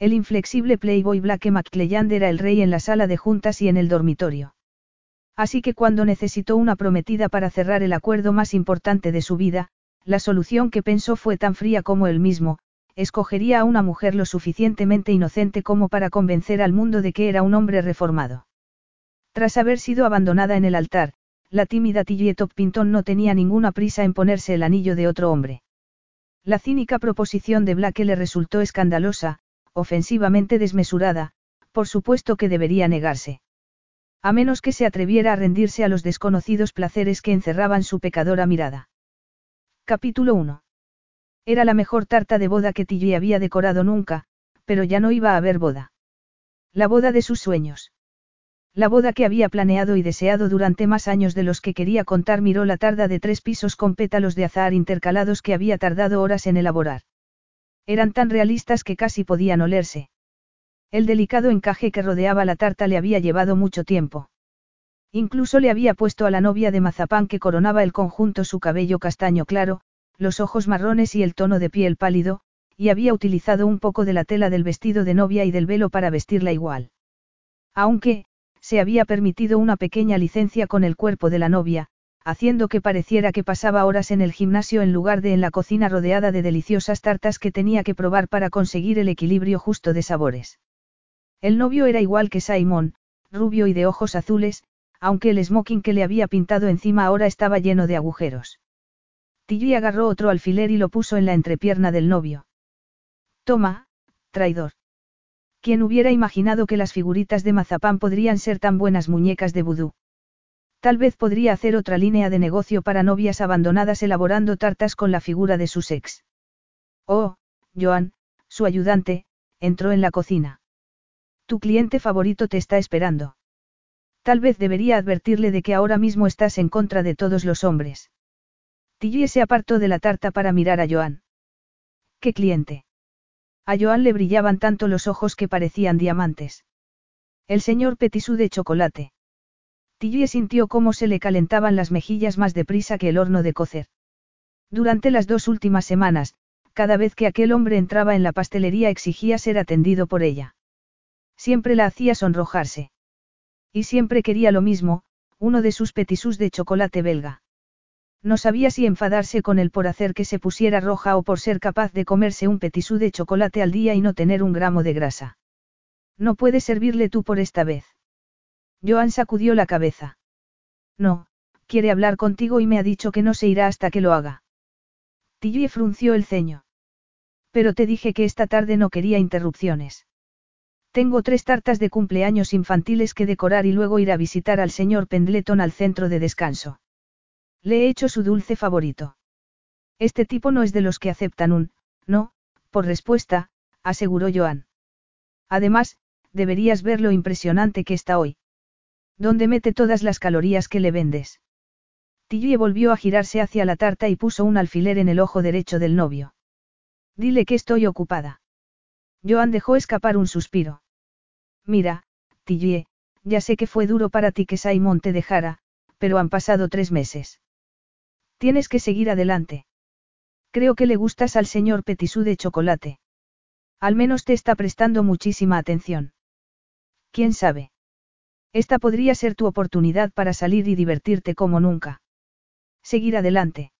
El inflexible playboy Blake McClelland era el rey en la sala de juntas y en el dormitorio. Así que cuando necesitó una prometida para cerrar el acuerdo más importante de su vida, la solución que pensó fue tan fría como él mismo, escogería a una mujer lo suficientemente inocente como para convencer al mundo de que era un hombre reformado. Tras haber sido abandonada en el altar, la tímida Tillie Pinton no tenía ninguna prisa en ponerse el anillo de otro hombre. La cínica proposición de Blake le resultó escandalosa, ofensivamente desmesurada, por supuesto que debería negarse. A menos que se atreviera a rendirse a los desconocidos placeres que encerraban su pecadora mirada. Capítulo 1. Era la mejor tarta de boda que Tilly había decorado nunca, pero ya no iba a haber boda. La boda de sus sueños. La boda que había planeado y deseado durante más años de los que quería contar miró la tarda de tres pisos con pétalos de azahar intercalados que había tardado horas en elaborar. Eran tan realistas que casi podían olerse. El delicado encaje que rodeaba la tarta le había llevado mucho tiempo. Incluso le había puesto a la novia de mazapán que coronaba el conjunto su cabello castaño claro, los ojos marrones y el tono de piel pálido, y había utilizado un poco de la tela del vestido de novia y del velo para vestirla igual. Aunque, se había permitido una pequeña licencia con el cuerpo de la novia, haciendo que pareciera que pasaba horas en el gimnasio en lugar de en la cocina rodeada de deliciosas tartas que tenía que probar para conseguir el equilibrio justo de sabores. El novio era igual que Simon, rubio y de ojos azules, aunque el smoking que le había pintado encima ahora estaba lleno de agujeros. Tilly agarró otro alfiler y lo puso en la entrepierna del novio. Toma, traidor. ¿Quién hubiera imaginado que las figuritas de mazapán podrían ser tan buenas muñecas de vudú? Tal vez podría hacer otra línea de negocio para novias abandonadas elaborando tartas con la figura de su ex. Oh, Joan, su ayudante, entró en la cocina. Tu cliente favorito te está esperando. Tal vez debería advertirle de que ahora mismo estás en contra de todos los hombres. Tilly se apartó de la tarta para mirar a Joan. ¿Qué cliente? A Joan le brillaban tanto los ojos que parecían diamantes. El señor Petisú de chocolate. Tilly sintió cómo se le calentaban las mejillas más deprisa que el horno de cocer. Durante las dos últimas semanas, cada vez que aquel hombre entraba en la pastelería exigía ser atendido por ella. Siempre la hacía sonrojarse. Y siempre quería lo mismo, uno de sus petisús de chocolate belga. No sabía si enfadarse con él por hacer que se pusiera roja o por ser capaz de comerse un petisú de chocolate al día y no tener un gramo de grasa. No puedes servirle tú por esta vez. Joan sacudió la cabeza. No, quiere hablar contigo y me ha dicho que no se irá hasta que lo haga. Tilly frunció el ceño. Pero te dije que esta tarde no quería interrupciones. Tengo tres tartas de cumpleaños infantiles que decorar y luego ir a visitar al señor Pendleton al centro de descanso. Le he hecho su dulce favorito. Este tipo no es de los que aceptan un, no, por respuesta, aseguró Joan. Además, deberías ver lo impresionante que está hoy. ¿Dónde mete todas las calorías que le vendes? Tilly volvió a girarse hacia la tarta y puso un alfiler en el ojo derecho del novio. Dile que estoy ocupada. Joan dejó escapar un suspiro. Mira, Tilly, ya sé que fue duro para ti que Simon te dejara, pero han pasado tres meses. Tienes que seguir adelante. Creo que le gustas al señor Petisú de chocolate. Al menos te está prestando muchísima atención. ¿Quién sabe? Esta podría ser tu oportunidad para salir y divertirte como nunca. Seguir adelante.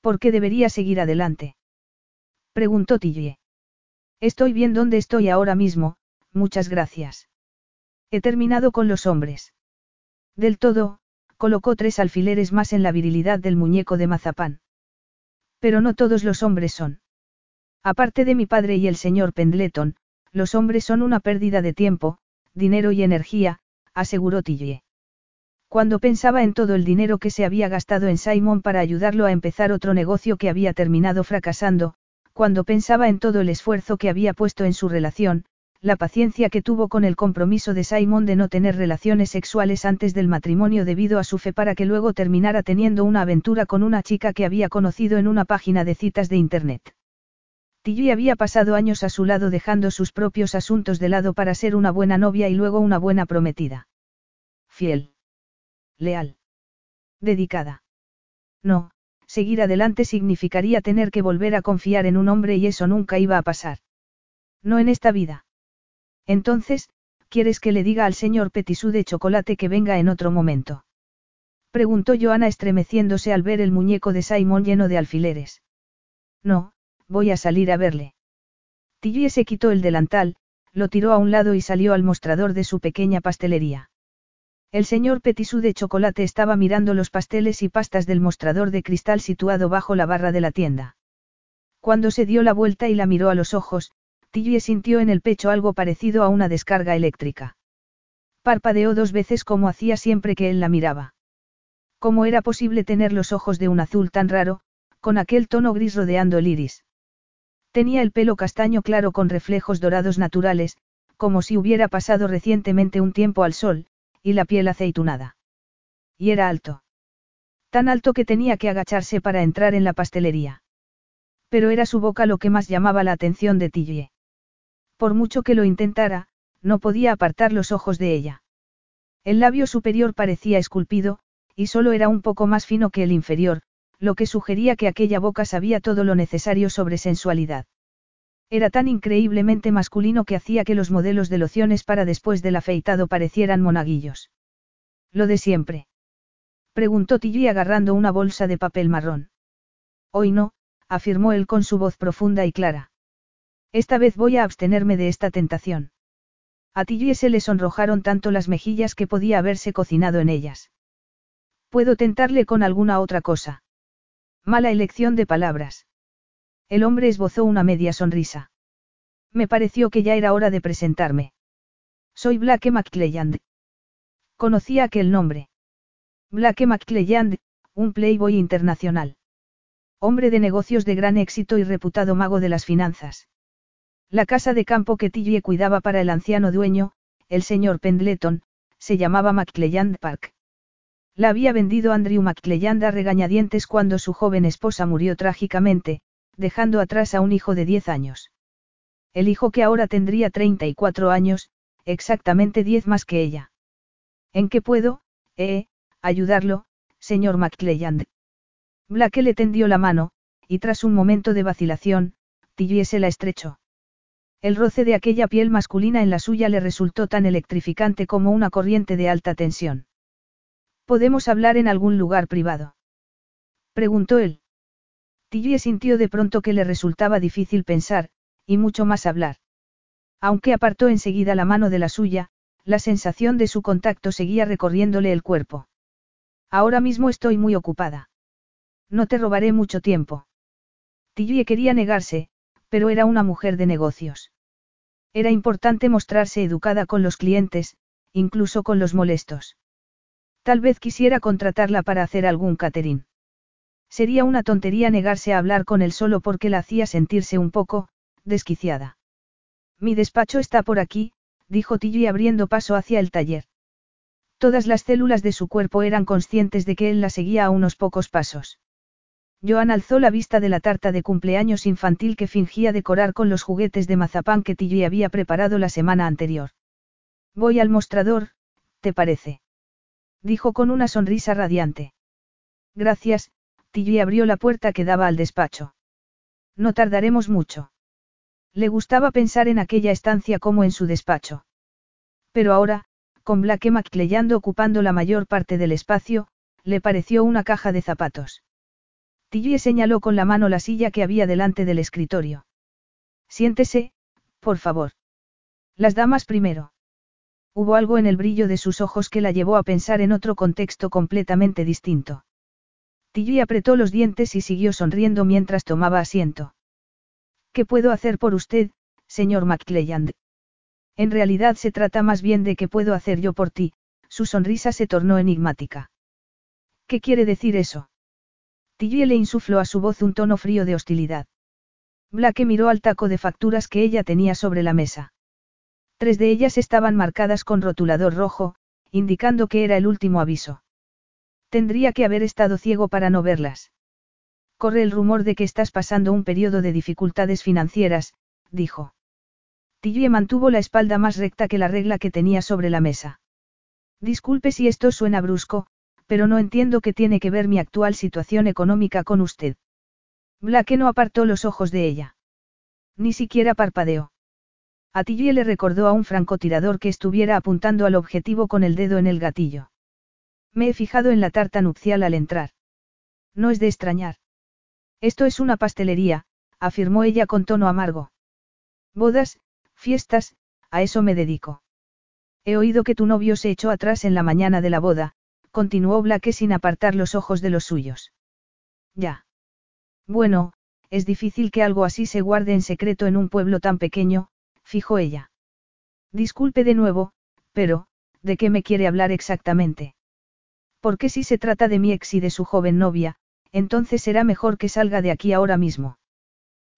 ¿Por qué debería seguir adelante? Preguntó Tillie. Estoy bien donde estoy ahora mismo, muchas gracias. He terminado con los hombres. Del todo, colocó tres alfileres más en la virilidad del muñeco de mazapán. Pero no todos los hombres son. Aparte de mi padre y el señor Pendleton, los hombres son una pérdida de tiempo, dinero y energía, aseguró Tillie. Cuando pensaba en todo el dinero que se había gastado en Simon para ayudarlo a empezar otro negocio que había terminado fracasando, cuando pensaba en todo el esfuerzo que había puesto en su relación, la paciencia que tuvo con el compromiso de Simon de no tener relaciones sexuales antes del matrimonio debido a su fe para que luego terminara teniendo una aventura con una chica que había conocido en una página de citas de Internet. Tilly había pasado años a su lado dejando sus propios asuntos de lado para ser una buena novia y luego una buena prometida. Fiel. Leal. Dedicada. No, seguir adelante significaría tener que volver a confiar en un hombre y eso nunca iba a pasar. No en esta vida. Entonces, ¿quieres que le diga al señor Petisú de chocolate que venga en otro momento? Preguntó Joana estremeciéndose al ver el muñeco de Simon lleno de alfileres. No, voy a salir a verle. Tilly se quitó el delantal, lo tiró a un lado y salió al mostrador de su pequeña pastelería. El señor Petisú de chocolate estaba mirando los pasteles y pastas del mostrador de cristal situado bajo la barra de la tienda. Cuando se dio la vuelta y la miró a los ojos, Tilly sintió en el pecho algo parecido a una descarga eléctrica. Parpadeó dos veces como hacía siempre que él la miraba. ¿Cómo era posible tener los ojos de un azul tan raro, con aquel tono gris rodeando el iris? Tenía el pelo castaño claro con reflejos dorados naturales, como si hubiera pasado recientemente un tiempo al sol, y la piel aceitunada. Y era alto. Tan alto que tenía que agacharse para entrar en la pastelería. Pero era su boca lo que más llamaba la atención de Tillie. Por mucho que lo intentara, no podía apartar los ojos de ella. El labio superior parecía esculpido, y solo era un poco más fino que el inferior, lo que sugería que aquella boca sabía todo lo necesario sobre sensualidad. Era tan increíblemente masculino que hacía que los modelos de lociones para después del afeitado parecieran monaguillos. Lo de siempre. Preguntó Tilly agarrando una bolsa de papel marrón. Hoy no, afirmó él con su voz profunda y clara. Esta vez voy a abstenerme de esta tentación. A Tilly se le sonrojaron tanto las mejillas que podía haberse cocinado en ellas. Puedo tentarle con alguna otra cosa. Mala elección de palabras. El hombre esbozó una media sonrisa. Me pareció que ya era hora de presentarme. Soy Blake McClelland. Conocía aquel nombre. Blake McClelland, un playboy internacional. Hombre de negocios de gran éxito y reputado mago de las finanzas. La casa de campo que Tilly cuidaba para el anciano dueño, el señor Pendleton, se llamaba McClelland Park. La había vendido Andrew McClelland a regañadientes cuando su joven esposa murió trágicamente, dejando atrás a un hijo de 10 años. El hijo que ahora tendría 34 años, exactamente 10 más que ella. ¿En qué puedo, eh, ayudarlo, señor McClelland? Blake le tendió la mano, y tras un momento de vacilación, Tilly se la estrechó. El roce de aquella piel masculina en la suya le resultó tan electrificante como una corriente de alta tensión. ¿Podemos hablar en algún lugar privado? Preguntó él. Tilly sintió de pronto que le resultaba difícil pensar, y mucho más hablar. Aunque apartó enseguida la mano de la suya, la sensación de su contacto seguía recorriéndole el cuerpo. Ahora mismo estoy muy ocupada. No te robaré mucho tiempo. Tilly quería negarse, pero era una mujer de negocios. Era importante mostrarse educada con los clientes, incluso con los molestos. Tal vez quisiera contratarla para hacer algún catering. Sería una tontería negarse a hablar con él solo porque la hacía sentirse un poco, desquiciada. Mi despacho está por aquí, dijo Tilly abriendo paso hacia el taller. Todas las células de su cuerpo eran conscientes de que él la seguía a unos pocos pasos. Joan alzó la vista de la tarta de cumpleaños infantil que fingía decorar con los juguetes de mazapán que Tilly había preparado la semana anterior. Voy al mostrador, ¿te parece? Dijo con una sonrisa radiante. Gracias, Tilly abrió la puerta que daba al despacho. No tardaremos mucho. Le gustaba pensar en aquella estancia como en su despacho. Pero ahora, con Blake McClelland ocupando la mayor parte del espacio, le pareció una caja de zapatos. Tilly señaló con la mano la silla que había delante del escritorio. Siéntese, por favor. Las damas primero. Hubo algo en el brillo de sus ojos que la llevó a pensar en otro contexto completamente distinto. Tilly apretó los dientes y siguió sonriendo mientras tomaba asiento. ¿Qué puedo hacer por usted, señor McClelland? En realidad se trata más bien de qué puedo hacer yo por ti, su sonrisa se tornó enigmática. ¿Qué quiere decir eso? Tilly le insufló a su voz un tono frío de hostilidad. Blake miró al taco de facturas que ella tenía sobre la mesa. Tres de ellas estaban marcadas con rotulador rojo, indicando que era el último aviso. Tendría que haber estado ciego para no verlas. Corre el rumor de que estás pasando un periodo de dificultades financieras, dijo. Tillie mantuvo la espalda más recta que la regla que tenía sobre la mesa. Disculpe si esto suena brusco, pero no entiendo qué tiene que ver mi actual situación económica con usted. Blake no apartó los ojos de ella. Ni siquiera parpadeó. A Tillie le recordó a un francotirador que estuviera apuntando al objetivo con el dedo en el gatillo. Me he fijado en la tarta nupcial al entrar. No es de extrañar. Esto es una pastelería, afirmó ella con tono amargo. Bodas, fiestas, a eso me dedico. He oído que tu novio se echó atrás en la mañana de la boda, continuó Blake sin apartar los ojos de los suyos. Ya. Bueno, es difícil que algo así se guarde en secreto en un pueblo tan pequeño, fijó ella. Disculpe de nuevo, pero, ¿de qué me quiere hablar exactamente? Porque si se trata de mi ex y de su joven novia, entonces será mejor que salga de aquí ahora mismo.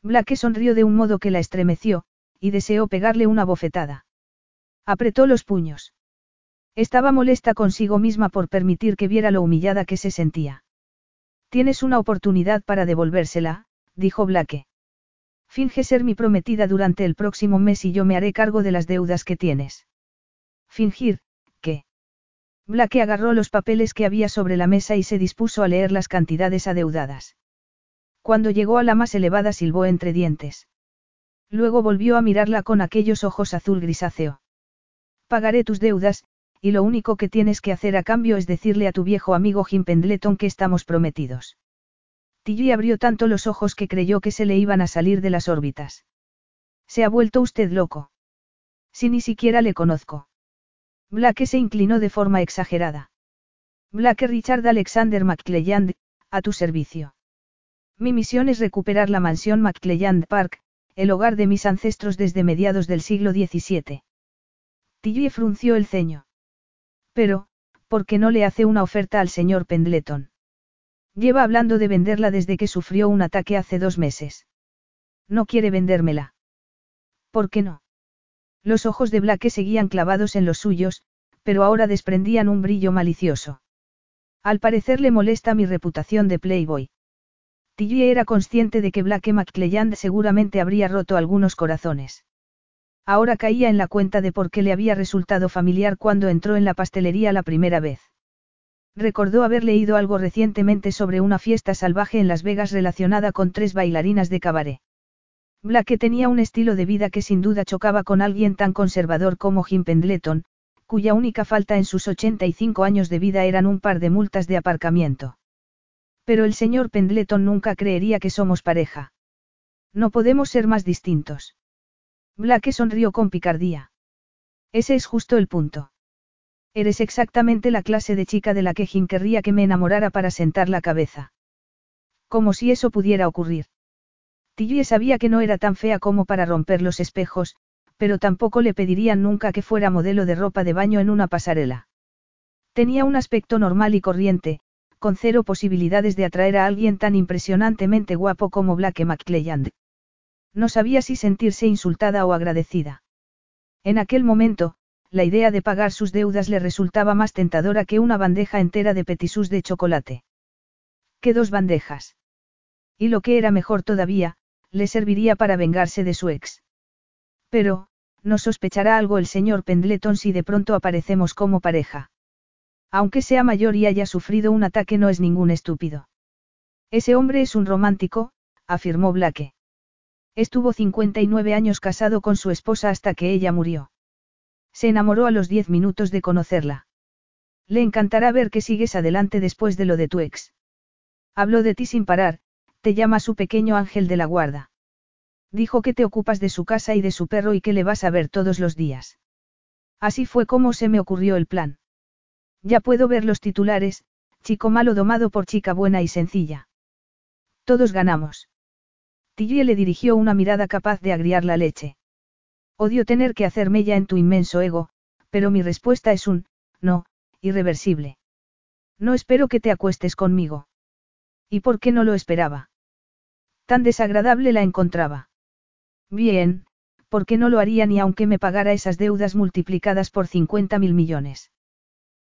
Blake sonrió de un modo que la estremeció, y deseó pegarle una bofetada. Apretó los puños. Estaba molesta consigo misma por permitir que viera lo humillada que se sentía. Tienes una oportunidad para devolvérsela, dijo Blake. Finge ser mi prometida durante el próximo mes y yo me haré cargo de las deudas que tienes. Fingir, ¿qué? Blake agarró los papeles que había sobre la mesa y se dispuso a leer las cantidades adeudadas. Cuando llegó a la más elevada silbó entre dientes. Luego volvió a mirarla con aquellos ojos azul grisáceo. Pagaré tus deudas, y lo único que tienes que hacer a cambio es decirle a tu viejo amigo Jim Pendleton que estamos prometidos. Tilly abrió tanto los ojos que creyó que se le iban a salir de las órbitas. ¿Se ha vuelto usted loco? Si ni siquiera le conozco. Blake se inclinó de forma exagerada. Blake Richard Alexander McClelland, a tu servicio. Mi misión es recuperar la mansión McClelland Park, el hogar de mis ancestros desde mediados del siglo XVII. Tilly frunció el ceño. Pero, ¿por qué no le hace una oferta al señor Pendleton? Lleva hablando de venderla desde que sufrió un ataque hace dos meses. No quiere vendérmela. ¿Por qué no? Los ojos de Blake seguían clavados en los suyos, pero ahora desprendían un brillo malicioso. Al parecer le molesta mi reputación de Playboy. Tilly era consciente de que Blake McClelland seguramente habría roto algunos corazones. Ahora caía en la cuenta de por qué le había resultado familiar cuando entró en la pastelería la primera vez. Recordó haber leído algo recientemente sobre una fiesta salvaje en Las Vegas relacionada con tres bailarinas de cabaret. Blake tenía un estilo de vida que sin duda chocaba con alguien tan conservador como Jim Pendleton, cuya única falta en sus 85 años de vida eran un par de multas de aparcamiento. Pero el señor Pendleton nunca creería que somos pareja. No podemos ser más distintos. Blake sonrió con picardía. Ese es justo el punto. Eres exactamente la clase de chica de la que Jim querría que me enamorara para sentar la cabeza. Como si eso pudiera ocurrir. Tilly sabía que no era tan fea como para romper los espejos, pero tampoco le pedirían nunca que fuera modelo de ropa de baño en una pasarela. Tenía un aspecto normal y corriente, con cero posibilidades de atraer a alguien tan impresionantemente guapo como Blake McClelland. No sabía si sentirse insultada o agradecida. En aquel momento, la idea de pagar sus deudas le resultaba más tentadora que una bandeja entera de petisús de chocolate. ¿Qué dos bandejas? Y lo que era mejor todavía, le serviría para vengarse de su ex. Pero, no sospechará algo el señor Pendleton si de pronto aparecemos como pareja. Aunque sea mayor y haya sufrido un ataque no es ningún estúpido. Ese hombre es un romántico, afirmó Blake. Estuvo 59 años casado con su esposa hasta que ella murió. Se enamoró a los 10 minutos de conocerla. Le encantará ver que sigues adelante después de lo de tu ex. Habló de ti sin parar, te llama su pequeño ángel de la guarda. Dijo que te ocupas de su casa y de su perro y que le vas a ver todos los días. Así fue como se me ocurrió el plan. Ya puedo ver los titulares, chico malo domado por chica buena y sencilla. Todos ganamos. Tillie le dirigió una mirada capaz de agriar la leche. Odio tener que hacer mella en tu inmenso ego, pero mi respuesta es un, no, irreversible. No espero que te acuestes conmigo. ¿Y por qué no lo esperaba? Tan desagradable la encontraba. Bien, ¿por qué no lo haría ni aunque me pagara esas deudas multiplicadas por 50 mil millones?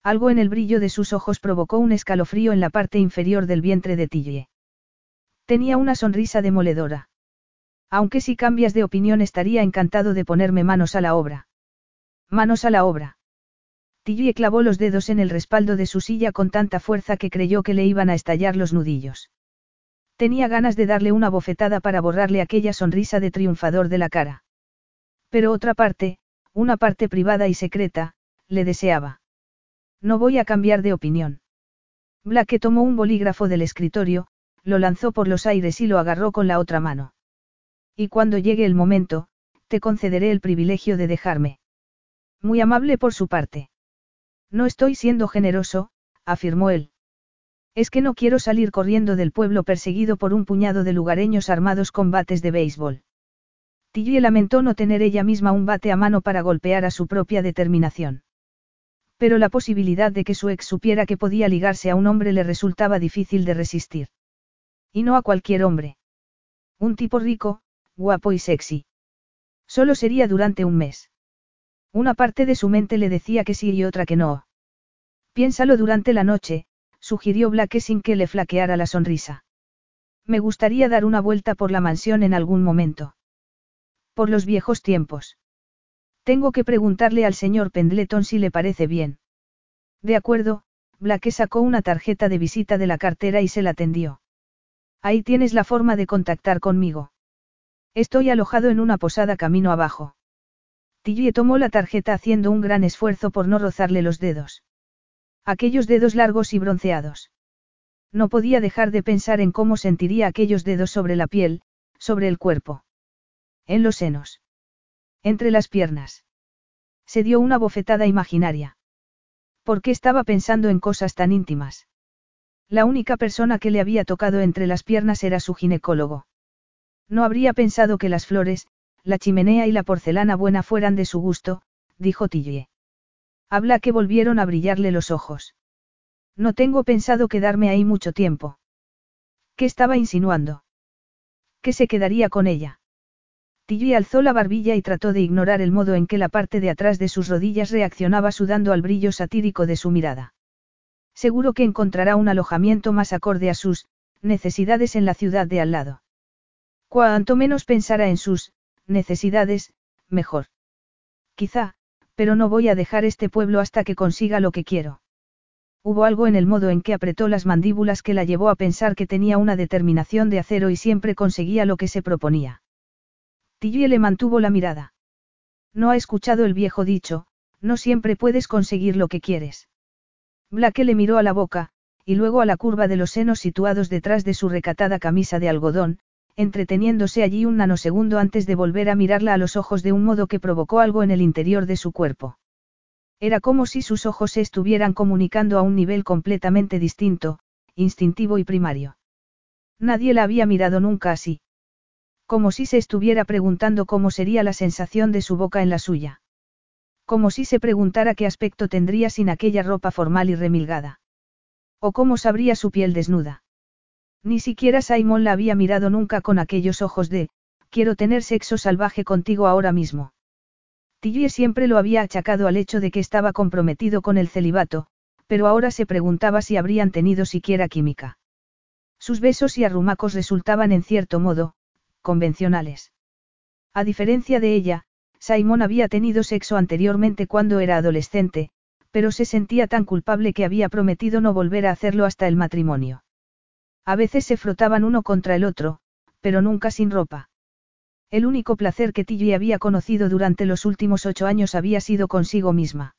Algo en el brillo de sus ojos provocó un escalofrío en la parte inferior del vientre de Tillie. Tenía una sonrisa demoledora. Aunque si cambias de opinión estaría encantado de ponerme manos a la obra. Manos a la obra. Tillie clavó los dedos en el respaldo de su silla con tanta fuerza que creyó que le iban a estallar los nudillos. Tenía ganas de darle una bofetada para borrarle aquella sonrisa de triunfador de la cara. Pero otra parte, una parte privada y secreta, le deseaba. No voy a cambiar de opinión. Blake tomó un bolígrafo del escritorio, lo lanzó por los aires y lo agarró con la otra mano. Y cuando llegue el momento, te concederé el privilegio de dejarme. Muy amable por su parte. No estoy siendo generoso, afirmó él. Es que no quiero salir corriendo del pueblo perseguido por un puñado de lugareños armados con bates de béisbol. Tillie lamentó no tener ella misma un bate a mano para golpear a su propia determinación. Pero la posibilidad de que su ex supiera que podía ligarse a un hombre le resultaba difícil de resistir. Y no a cualquier hombre. Un tipo rico, guapo y sexy. Solo sería durante un mes. Una parte de su mente le decía que sí y otra que no. Piénsalo durante la noche, sugirió Blake sin que le flaqueara la sonrisa. Me gustaría dar una vuelta por la mansión en algún momento. Por los viejos tiempos. Tengo que preguntarle al señor Pendleton si le parece bien. De acuerdo, Blake sacó una tarjeta de visita de la cartera y se la tendió. Ahí tienes la forma de contactar conmigo. Estoy alojado en una posada camino abajo. Tillie tomó la tarjeta haciendo un gran esfuerzo por no rozarle los dedos. Aquellos dedos largos y bronceados. No podía dejar de pensar en cómo sentiría aquellos dedos sobre la piel, sobre el cuerpo. En los senos. Entre las piernas. Se dio una bofetada imaginaria. ¿Por qué estaba pensando en cosas tan íntimas? La única persona que le había tocado entre las piernas era su ginecólogo. No habría pensado que las flores, la chimenea y la porcelana buena fueran de su gusto, dijo Tillie. Habla que volvieron a brillarle los ojos. No tengo pensado quedarme ahí mucho tiempo. ¿Qué estaba insinuando? ¿Qué se quedaría con ella? Tillie alzó la barbilla y trató de ignorar el modo en que la parte de atrás de sus rodillas reaccionaba sudando al brillo satírico de su mirada. Seguro que encontrará un alojamiento más acorde a sus necesidades en la ciudad de al lado. Cuanto menos pensara en sus necesidades, mejor. Quizá, pero no voy a dejar este pueblo hasta que consiga lo que quiero. Hubo algo en el modo en que apretó las mandíbulas que la llevó a pensar que tenía una determinación de acero y siempre conseguía lo que se proponía. Tillie le mantuvo la mirada. No ha escuchado el viejo dicho, no siempre puedes conseguir lo que quieres. Blake le miró a la boca, y luego a la curva de los senos situados detrás de su recatada camisa de algodón, entreteniéndose allí un nanosegundo antes de volver a mirarla a los ojos de un modo que provocó algo en el interior de su cuerpo. Era como si sus ojos se estuvieran comunicando a un nivel completamente distinto, instintivo y primario. Nadie la había mirado nunca así. Como si se estuviera preguntando cómo sería la sensación de su boca en la suya. Como si se preguntara qué aspecto tendría sin aquella ropa formal y remilgada. O cómo sabría su piel desnuda. Ni siquiera Simon la había mirado nunca con aquellos ojos de, quiero tener sexo salvaje contigo ahora mismo. Tillie siempre lo había achacado al hecho de que estaba comprometido con el celibato, pero ahora se preguntaba si habrían tenido siquiera química. Sus besos y arrumacos resultaban en cierto modo, convencionales. A diferencia de ella, Simon había tenido sexo anteriormente cuando era adolescente, pero se sentía tan culpable que había prometido no volver a hacerlo hasta el matrimonio. A veces se frotaban uno contra el otro, pero nunca sin ropa. El único placer que Tilly había conocido durante los últimos ocho años había sido consigo misma.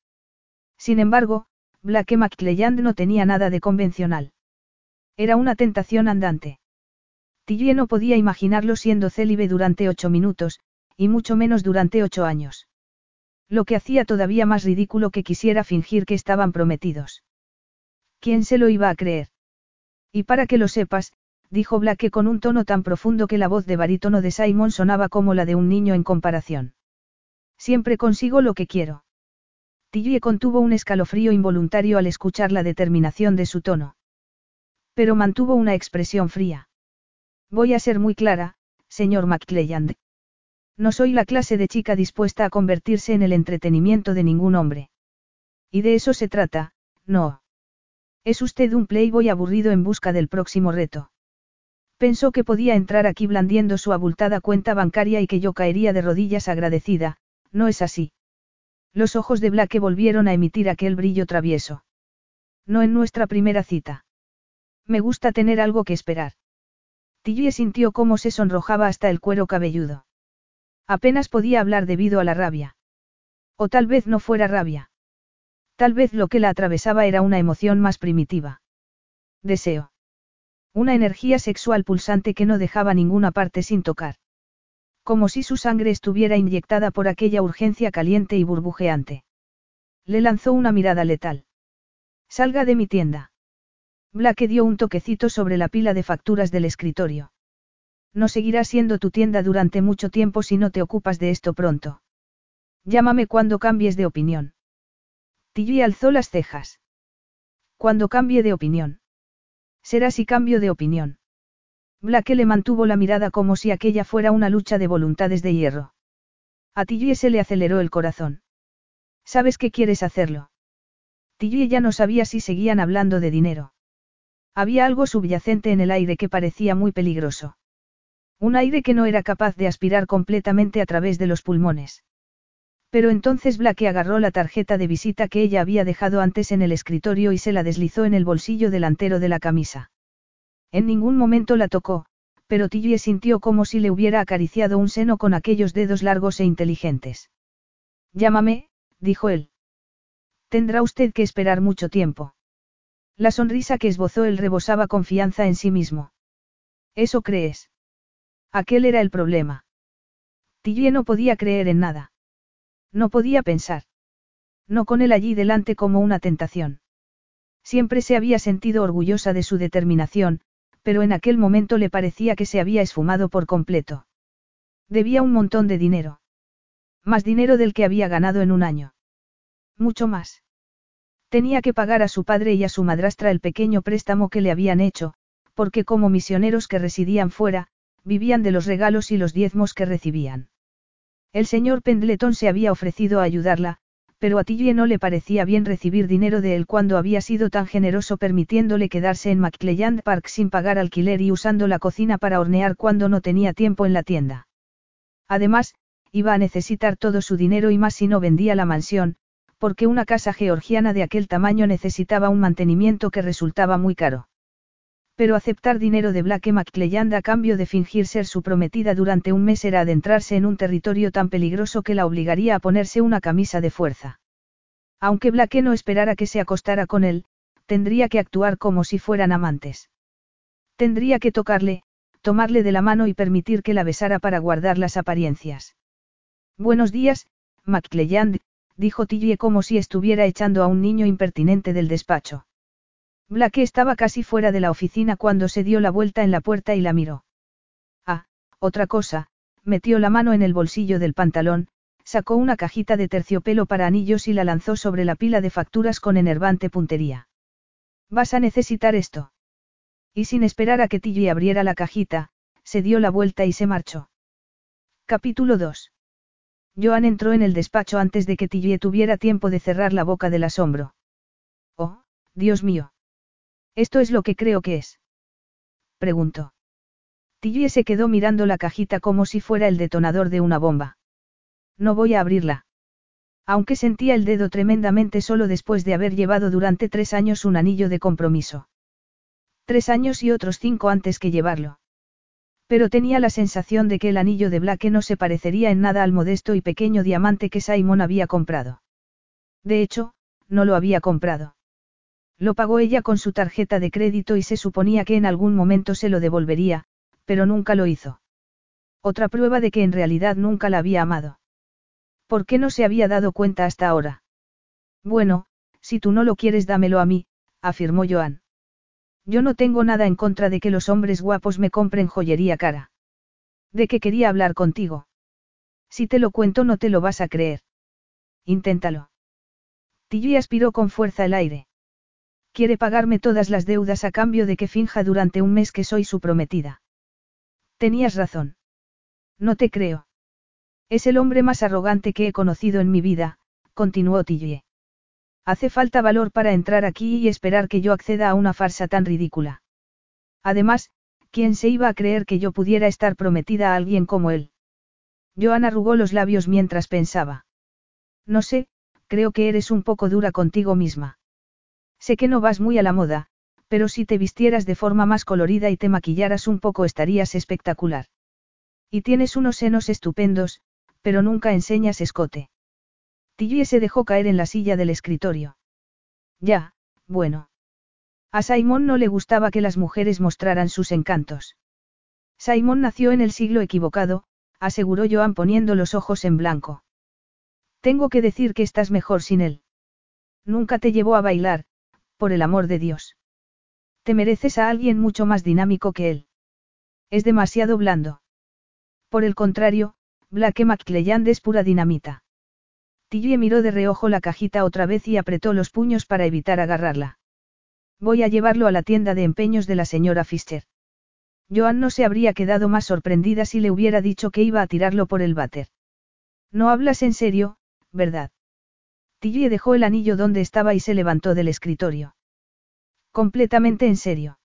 Sin embargo, Blake McClelland no tenía nada de convencional. Era una tentación andante. Tilly no podía imaginarlo siendo célibe durante ocho minutos, y mucho menos durante ocho años. Lo que hacía todavía más ridículo que quisiera fingir que estaban prometidos. ¿Quién se lo iba a creer? Y para que lo sepas, dijo Blake con un tono tan profundo que la voz de barítono de Simon sonaba como la de un niño en comparación. Siempre consigo lo que quiero. Tillie contuvo un escalofrío involuntario al escuchar la determinación de su tono. Pero mantuvo una expresión fría. Voy a ser muy clara, señor McClelland. No soy la clase de chica dispuesta a convertirse en el entretenimiento de ningún hombre. Y de eso se trata, no. Es usted un playboy aburrido en busca del próximo reto. Pensó que podía entrar aquí blandiendo su abultada cuenta bancaria y que yo caería de rodillas agradecida, no es así. Los ojos de Blake volvieron a emitir aquel brillo travieso. No en nuestra primera cita. Me gusta tener algo que esperar. Tillie sintió cómo se sonrojaba hasta el cuero cabelludo. Apenas podía hablar debido a la rabia. O tal vez no fuera rabia. Tal vez lo que la atravesaba era una emoción más primitiva. Deseo. Una energía sexual pulsante que no dejaba ninguna parte sin tocar. Como si su sangre estuviera inyectada por aquella urgencia caliente y burbujeante. Le lanzó una mirada letal. Salga de mi tienda. Blake dio un toquecito sobre la pila de facturas del escritorio. No seguirá siendo tu tienda durante mucho tiempo si no te ocupas de esto pronto. Llámame cuando cambies de opinión. Tilly alzó las cejas. Cuando cambie de opinión. Será si cambio de opinión. Blake le mantuvo la mirada como si aquella fuera una lucha de voluntades de hierro. A Tilly se le aceleró el corazón. ¿Sabes que quieres hacerlo? Tilly ya no sabía si seguían hablando de dinero. Había algo subyacente en el aire que parecía muy peligroso. Un aire que no era capaz de aspirar completamente a través de los pulmones. Pero entonces Blake agarró la tarjeta de visita que ella había dejado antes en el escritorio y se la deslizó en el bolsillo delantero de la camisa. En ningún momento la tocó, pero Tilly sintió como si le hubiera acariciado un seno con aquellos dedos largos e inteligentes. Llámame, dijo él. Tendrá usted que esperar mucho tiempo. La sonrisa que esbozó él rebosaba confianza en sí mismo. ¿Eso crees? Aquel era el problema. Tilly no podía creer en nada. No podía pensar. No con él allí delante como una tentación. Siempre se había sentido orgullosa de su determinación, pero en aquel momento le parecía que se había esfumado por completo. Debía un montón de dinero. Más dinero del que había ganado en un año. Mucho más. Tenía que pagar a su padre y a su madrastra el pequeño préstamo que le habían hecho, porque como misioneros que residían fuera, vivían de los regalos y los diezmos que recibían. El señor Pendleton se había ofrecido a ayudarla, pero a Tilly no le parecía bien recibir dinero de él cuando había sido tan generoso permitiéndole quedarse en McClelland Park sin pagar alquiler y usando la cocina para hornear cuando no tenía tiempo en la tienda. Además, iba a necesitar todo su dinero y más si no vendía la mansión, porque una casa georgiana de aquel tamaño necesitaba un mantenimiento que resultaba muy caro. Pero aceptar dinero de Blake McClelland a cambio de fingir ser su prometida durante un mes era adentrarse en un territorio tan peligroso que la obligaría a ponerse una camisa de fuerza. Aunque Blake no esperara que se acostara con él, tendría que actuar como si fueran amantes. Tendría que tocarle, tomarle de la mano y permitir que la besara para guardar las apariencias. Buenos días, McClelland, dijo Tilly como si estuviera echando a un niño impertinente del despacho. Blake estaba casi fuera de la oficina cuando se dio la vuelta en la puerta y la miró. Ah, otra cosa, metió la mano en el bolsillo del pantalón, sacó una cajita de terciopelo para anillos y la lanzó sobre la pila de facturas con enervante puntería. Vas a necesitar esto. Y sin esperar a que Tilly abriera la cajita, se dio la vuelta y se marchó. Capítulo 2. Joan entró en el despacho antes de que Tilly tuviera tiempo de cerrar la boca del asombro. Oh, Dios mío. ¿Esto es lo que creo que es? Preguntó. Tilly se quedó mirando la cajita como si fuera el detonador de una bomba. No voy a abrirla. Aunque sentía el dedo tremendamente solo después de haber llevado durante tres años un anillo de compromiso. Tres años y otros cinco antes que llevarlo. Pero tenía la sensación de que el anillo de Blake no se parecería en nada al modesto y pequeño diamante que Simon había comprado. De hecho, no lo había comprado. Lo pagó ella con su tarjeta de crédito y se suponía que en algún momento se lo devolvería, pero nunca lo hizo. Otra prueba de que en realidad nunca la había amado. ¿Por qué no se había dado cuenta hasta ahora? Bueno, si tú no lo quieres dámelo a mí, afirmó Joan. Yo no tengo nada en contra de que los hombres guapos me compren joyería cara. De que quería hablar contigo. Si te lo cuento no te lo vas a creer. Inténtalo. Tilly aspiró con fuerza el aire. Quiere pagarme todas las deudas a cambio de que finja durante un mes que soy su prometida. Tenías razón. No te creo. Es el hombre más arrogante que he conocido en mi vida, continuó Tillie. Hace falta valor para entrar aquí y esperar que yo acceda a una farsa tan ridícula. Además, ¿quién se iba a creer que yo pudiera estar prometida a alguien como él? Joan arrugó los labios mientras pensaba. No sé, creo que eres un poco dura contigo misma. Sé que no vas muy a la moda, pero si te vistieras de forma más colorida y te maquillaras un poco estarías espectacular. Y tienes unos senos estupendos, pero nunca enseñas escote. Tillie se dejó caer en la silla del escritorio. Ya, bueno. A Simon no le gustaba que las mujeres mostraran sus encantos. Simon nació en el siglo equivocado, aseguró Joan poniendo los ojos en blanco. Tengo que decir que estás mejor sin él. Nunca te llevó a bailar, por el amor de Dios. Te mereces a alguien mucho más dinámico que él. Es demasiado blando. Por el contrario, Blake McClelland es pura dinamita. Tillie miró de reojo la cajita otra vez y apretó los puños para evitar agarrarla. Voy a llevarlo a la tienda de empeños de la señora Fischer. Joan no se habría quedado más sorprendida si le hubiera dicho que iba a tirarlo por el váter. No hablas en serio, ¿verdad? Tillie dejó el anillo donde estaba y se levantó del escritorio. Completamente en serio.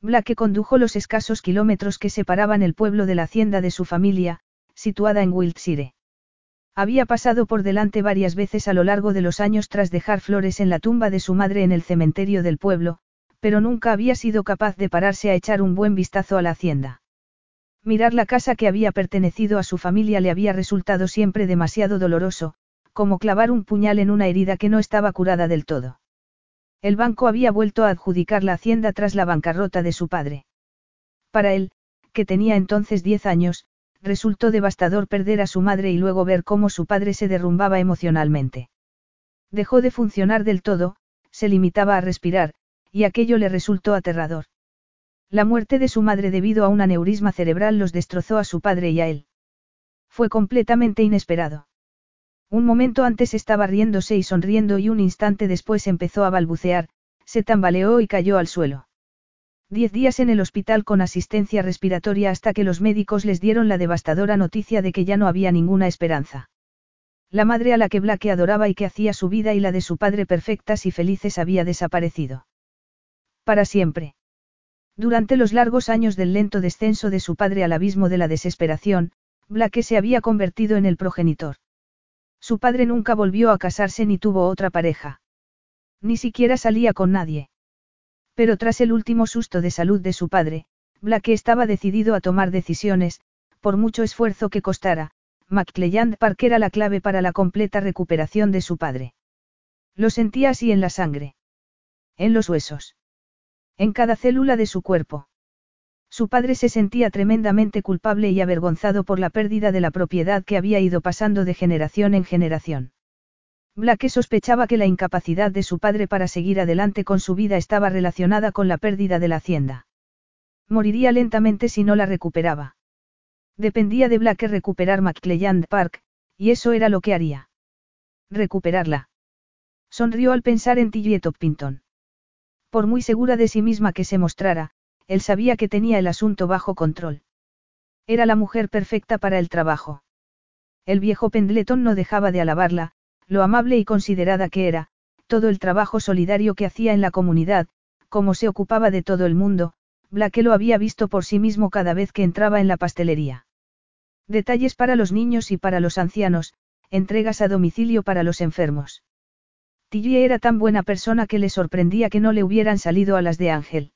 Blake condujo los escasos kilómetros que separaban el pueblo de la hacienda de su familia, situada en Wiltshire. Había pasado por delante varias veces a lo largo de los años tras dejar flores en la tumba de su madre en el cementerio del pueblo, pero nunca había sido capaz de pararse a echar un buen vistazo a la hacienda. Mirar la casa que había pertenecido a su familia le había resultado siempre demasiado doloroso, como clavar un puñal en una herida que no estaba curada del todo. El banco había vuelto a adjudicar la hacienda tras la bancarrota de su padre. Para él, que tenía entonces diez años, resultó devastador perder a su madre y luego ver cómo su padre se derrumbaba emocionalmente. Dejó de funcionar del todo, se limitaba a respirar, y aquello le resultó aterrador. La muerte de su madre debido a un aneurisma cerebral los destrozó a su padre y a él. Fue completamente inesperado. Un momento antes estaba riéndose y sonriendo y un instante después empezó a balbucear, se tambaleó y cayó al suelo. Diez días en el hospital con asistencia respiratoria hasta que los médicos les dieron la devastadora noticia de que ya no había ninguna esperanza. La madre a la que Blake adoraba y que hacía su vida y la de su padre perfectas y felices había desaparecido. Para siempre. Durante los largos años del lento descenso de su padre al abismo de la desesperación, Blake se había convertido en el progenitor. Su padre nunca volvió a casarse ni tuvo otra pareja. Ni siquiera salía con nadie. Pero tras el último susto de salud de su padre, Blake estaba decidido a tomar decisiones, por mucho esfuerzo que costara, McClelland Park era la clave para la completa recuperación de su padre. Lo sentía así en la sangre. En los huesos. En cada célula de su cuerpo. Su padre se sentía tremendamente culpable y avergonzado por la pérdida de la propiedad que había ido pasando de generación en generación. Blake sospechaba que la incapacidad de su padre para seguir adelante con su vida estaba relacionada con la pérdida de la hacienda. Moriría lentamente si no la recuperaba. Dependía de Blake recuperar McClelland Park, y eso era lo que haría. Recuperarla. Sonrió al pensar en Tillie Toppington. Por muy segura de sí misma que se mostrara, él sabía que tenía el asunto bajo control. Era la mujer perfecta para el trabajo. El viejo Pendleton no dejaba de alabarla, lo amable y considerada que era, todo el trabajo solidario que hacía en la comunidad, como se ocupaba de todo el mundo, Blake lo había visto por sí mismo cada vez que entraba en la pastelería. Detalles para los niños y para los ancianos, entregas a domicilio para los enfermos. Tillie era tan buena persona que le sorprendía que no le hubieran salido a las de Ángel.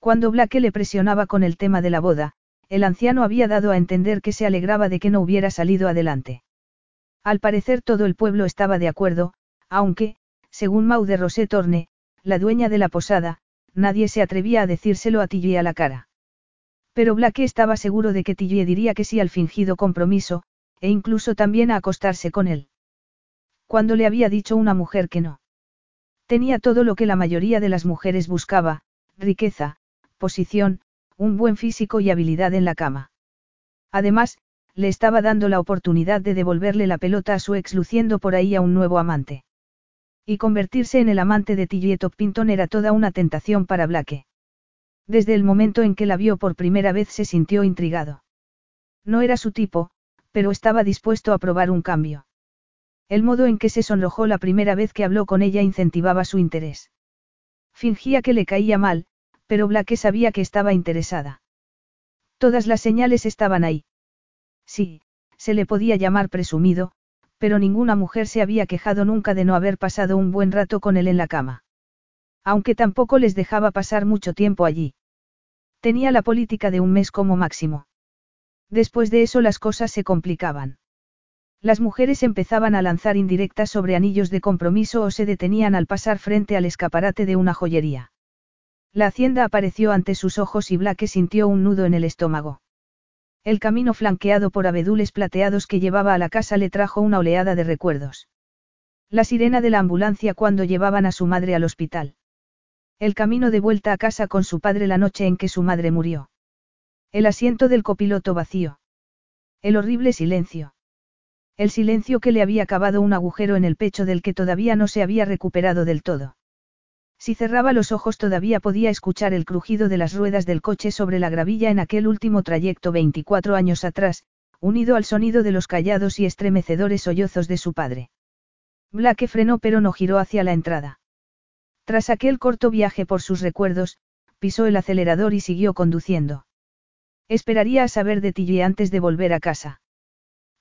Cuando Blake le presionaba con el tema de la boda, el anciano había dado a entender que se alegraba de que no hubiera salido adelante. Al parecer todo el pueblo estaba de acuerdo, aunque, según Maude Rosé Torne, la dueña de la posada, nadie se atrevía a decírselo a Tillie a la cara. Pero Blake estaba seguro de que Tillie diría que sí al fingido compromiso, e incluso también a acostarse con él. Cuando le había dicho una mujer que no. Tenía todo lo que la mayoría de las mujeres buscaba, riqueza, posición, un buen físico y habilidad en la cama. Además, le estaba dando la oportunidad de devolverle la pelota a su ex luciendo por ahí a un nuevo amante. Y convertirse en el amante de Tillie Pinton era toda una tentación para Blake. Desde el momento en que la vio por primera vez se sintió intrigado. No era su tipo, pero estaba dispuesto a probar un cambio. El modo en que se sonrojó la primera vez que habló con ella incentivaba su interés. Fingía que le caía mal, pero Blake sabía que estaba interesada. Todas las señales estaban ahí. Sí, se le podía llamar presumido, pero ninguna mujer se había quejado nunca de no haber pasado un buen rato con él en la cama. Aunque tampoco les dejaba pasar mucho tiempo allí. Tenía la política de un mes como máximo. Después de eso las cosas se complicaban. Las mujeres empezaban a lanzar indirectas sobre anillos de compromiso o se detenían al pasar frente al escaparate de una joyería. La hacienda apareció ante sus ojos y Blake sintió un nudo en el estómago. El camino flanqueado por abedules plateados que llevaba a la casa le trajo una oleada de recuerdos. La sirena de la ambulancia cuando llevaban a su madre al hospital. El camino de vuelta a casa con su padre la noche en que su madre murió. El asiento del copiloto vacío. El horrible silencio. El silencio que le había cavado un agujero en el pecho del que todavía no se había recuperado del todo. Si cerraba los ojos todavía podía escuchar el crujido de las ruedas del coche sobre la gravilla en aquel último trayecto 24 años atrás, unido al sonido de los callados y estremecedores sollozos de su padre. Blake frenó pero no giró hacia la entrada. Tras aquel corto viaje por sus recuerdos, pisó el acelerador y siguió conduciendo. Esperaría a saber de Tilly antes de volver a casa.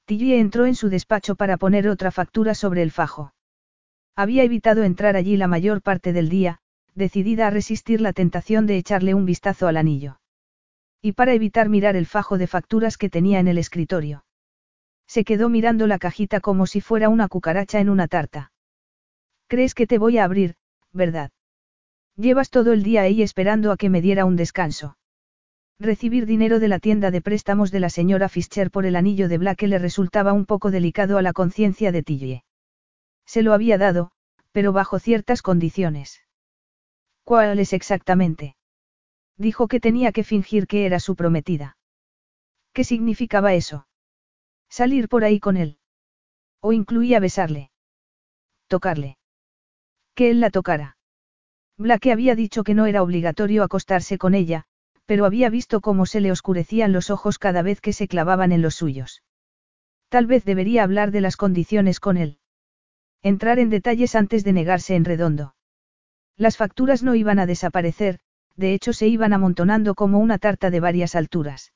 Tilly entró en su despacho para poner otra factura sobre el fajo. Había evitado entrar allí la mayor parte del día, decidida a resistir la tentación de echarle un vistazo al anillo. Y para evitar mirar el fajo de facturas que tenía en el escritorio. Se quedó mirando la cajita como si fuera una cucaracha en una tarta. ¿Crees que te voy a abrir, verdad? Llevas todo el día ahí esperando a que me diera un descanso. Recibir dinero de la tienda de préstamos de la señora Fischer por el anillo de Blake le resultaba un poco delicado a la conciencia de Tillie. Se lo había dado, pero bajo ciertas condiciones. ¿Cuáles exactamente? Dijo que tenía que fingir que era su prometida. ¿Qué significaba eso? Salir por ahí con él. O incluía besarle. Tocarle. Que él la tocara. Blake había dicho que no era obligatorio acostarse con ella, pero había visto cómo se le oscurecían los ojos cada vez que se clavaban en los suyos. Tal vez debería hablar de las condiciones con él. Entrar en detalles antes de negarse en redondo. Las facturas no iban a desaparecer, de hecho se iban amontonando como una tarta de varias alturas.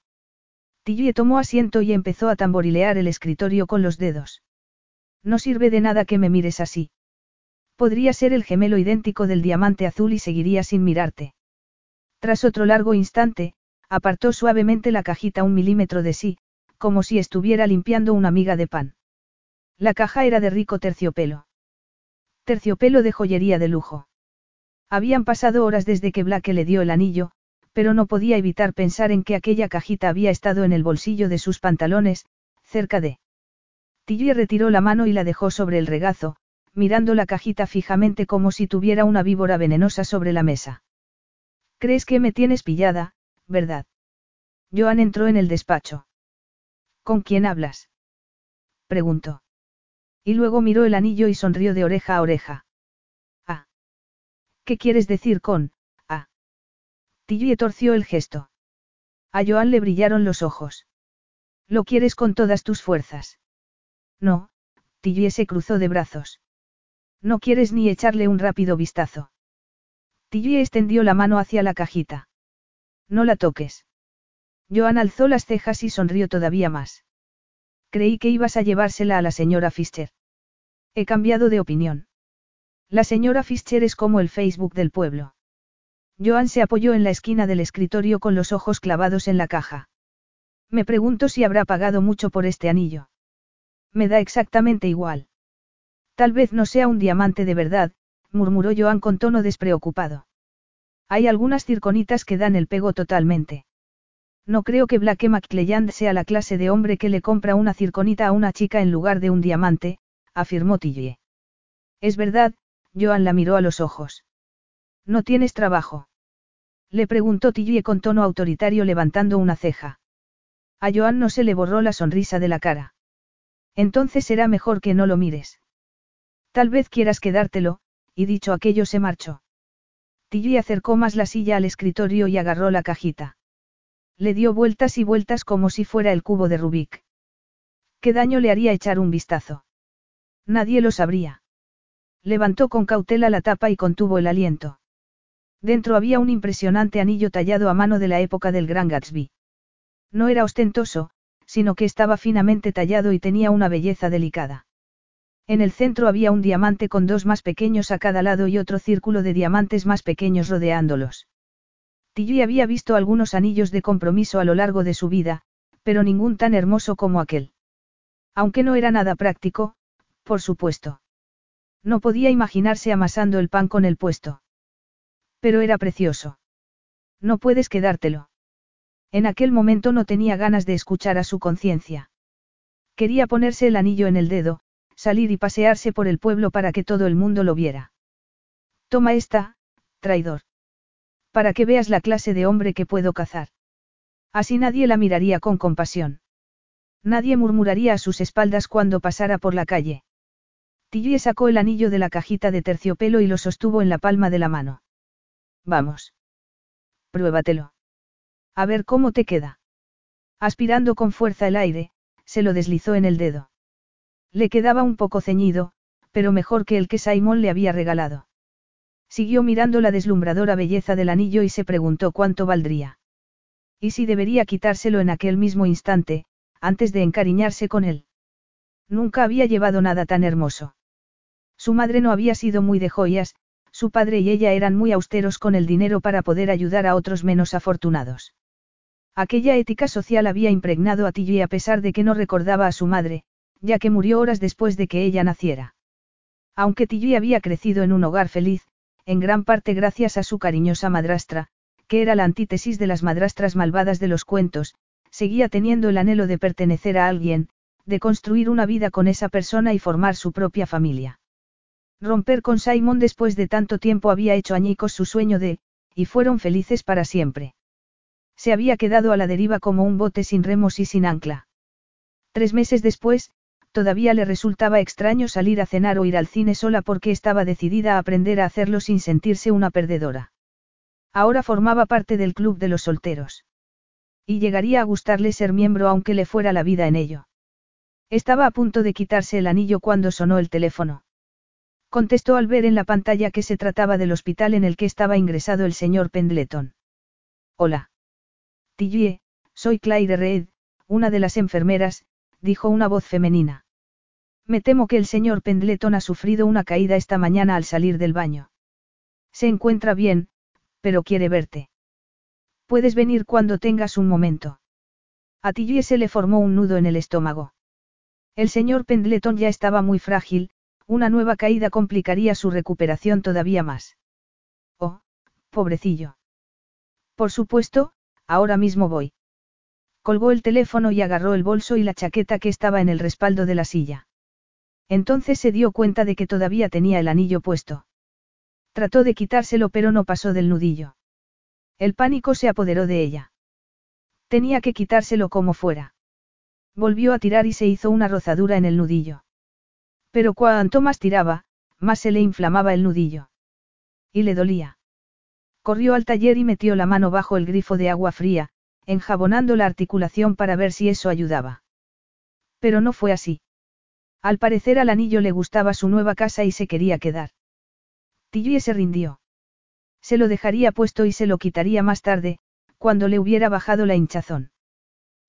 Tillie tomó asiento y empezó a tamborilear el escritorio con los dedos. No sirve de nada que me mires así. Podría ser el gemelo idéntico del diamante azul y seguiría sin mirarte. Tras otro largo instante, apartó suavemente la cajita un milímetro de sí, como si estuviera limpiando una miga de pan. La caja era de rico terciopelo. Terciopelo de joyería de lujo. Habían pasado horas desde que Blake le dio el anillo, pero no podía evitar pensar en que aquella cajita había estado en el bolsillo de sus pantalones, cerca de. Tilly retiró la mano y la dejó sobre el regazo, mirando la cajita fijamente como si tuviera una víbora venenosa sobre la mesa. ¿Crees que me tienes pillada, verdad? Joan entró en el despacho. ¿Con quién hablas? preguntó. Y luego miró el anillo y sonrió de oreja a oreja. Ah. ¿Qué quieres decir con, ah? Tilly torció el gesto. A Joan le brillaron los ojos. ¿Lo quieres con todas tus fuerzas? No, Tilly se cruzó de brazos. No quieres ni echarle un rápido vistazo. Tilly extendió la mano hacia la cajita. No la toques. Joan alzó las cejas y sonrió todavía más. Creí que ibas a llevársela a la señora Fischer. He cambiado de opinión. La señora Fischer es como el Facebook del pueblo. Joan se apoyó en la esquina del escritorio con los ojos clavados en la caja. Me pregunto si habrá pagado mucho por este anillo. Me da exactamente igual. Tal vez no sea un diamante de verdad, murmuró Joan con tono despreocupado. Hay algunas circonitas que dan el pego totalmente. No creo que Blake McClelland sea la clase de hombre que le compra una circonita a una chica en lugar de un diamante, afirmó Tillie. Es verdad, Joan la miró a los ojos. ¿No tienes trabajo? Le preguntó Tillie con tono autoritario levantando una ceja. A Joan no se le borró la sonrisa de la cara. Entonces será mejor que no lo mires. Tal vez quieras quedártelo, y dicho aquello se marchó. Tilly acercó más la silla al escritorio y agarró la cajita. Le dio vueltas y vueltas como si fuera el cubo de Rubik. ¿Qué daño le haría echar un vistazo? Nadie lo sabría. Levantó con cautela la tapa y contuvo el aliento. Dentro había un impresionante anillo tallado a mano de la época del Gran Gatsby. No era ostentoso, sino que estaba finamente tallado y tenía una belleza delicada. En el centro había un diamante con dos más pequeños a cada lado y otro círculo de diamantes más pequeños rodeándolos. Tilly había visto algunos anillos de compromiso a lo largo de su vida, pero ningún tan hermoso como aquel. Aunque no era nada práctico, por supuesto. No podía imaginarse amasando el pan con el puesto. Pero era precioso. No puedes quedártelo. En aquel momento no tenía ganas de escuchar a su conciencia. Quería ponerse el anillo en el dedo, salir y pasearse por el pueblo para que todo el mundo lo viera. Toma esta, traidor. Para que veas la clase de hombre que puedo cazar. Así nadie la miraría con compasión. Nadie murmuraría a sus espaldas cuando pasara por la calle. Tilly sacó el anillo de la cajita de terciopelo y lo sostuvo en la palma de la mano. Vamos. Pruébatelo. A ver cómo te queda. Aspirando con fuerza el aire, se lo deslizó en el dedo. Le quedaba un poco ceñido, pero mejor que el que Simon le había regalado. Siguió mirando la deslumbradora belleza del anillo y se preguntó cuánto valdría. Y si debería quitárselo en aquel mismo instante, antes de encariñarse con él. Nunca había llevado nada tan hermoso. Su madre no había sido muy de joyas, su padre y ella eran muy austeros con el dinero para poder ayudar a otros menos afortunados. Aquella ética social había impregnado a Tilly a pesar de que no recordaba a su madre, ya que murió horas después de que ella naciera. Aunque Tilly había crecido en un hogar feliz, en gran parte gracias a su cariñosa madrastra, que era la antítesis de las madrastras malvadas de los cuentos, seguía teniendo el anhelo de pertenecer a alguien, de construir una vida con esa persona y formar su propia familia. Romper con Simon después de tanto tiempo había hecho añicos su sueño de, y fueron felices para siempre. Se había quedado a la deriva como un bote sin remos y sin ancla. Tres meses después, todavía le resultaba extraño salir a cenar o ir al cine sola porque estaba decidida a aprender a hacerlo sin sentirse una perdedora. Ahora formaba parte del club de los solteros. Y llegaría a gustarle ser miembro aunque le fuera la vida en ello. Estaba a punto de quitarse el anillo cuando sonó el teléfono. Contestó al ver en la pantalla que se trataba del hospital en el que estaba ingresado el señor Pendleton. Hola. Tillie, soy Claire Reed, una de las enfermeras, dijo una voz femenina. Me temo que el señor Pendleton ha sufrido una caída esta mañana al salir del baño. Se encuentra bien, pero quiere verte. Puedes venir cuando tengas un momento. A Tilly se le formó un nudo en el estómago. El señor Pendleton ya estaba muy frágil, una nueva caída complicaría su recuperación todavía más. Oh, pobrecillo. Por supuesto, ahora mismo voy. Colgó el teléfono y agarró el bolso y la chaqueta que estaba en el respaldo de la silla. Entonces se dio cuenta de que todavía tenía el anillo puesto. Trató de quitárselo pero no pasó del nudillo. El pánico se apoderó de ella. Tenía que quitárselo como fuera. Volvió a tirar y se hizo una rozadura en el nudillo. Pero cuanto más tiraba, más se le inflamaba el nudillo. Y le dolía. Corrió al taller y metió la mano bajo el grifo de agua fría, enjabonando la articulación para ver si eso ayudaba. Pero no fue así. Al parecer al anillo le gustaba su nueva casa y se quería quedar. Tilly se rindió. Se lo dejaría puesto y se lo quitaría más tarde, cuando le hubiera bajado la hinchazón.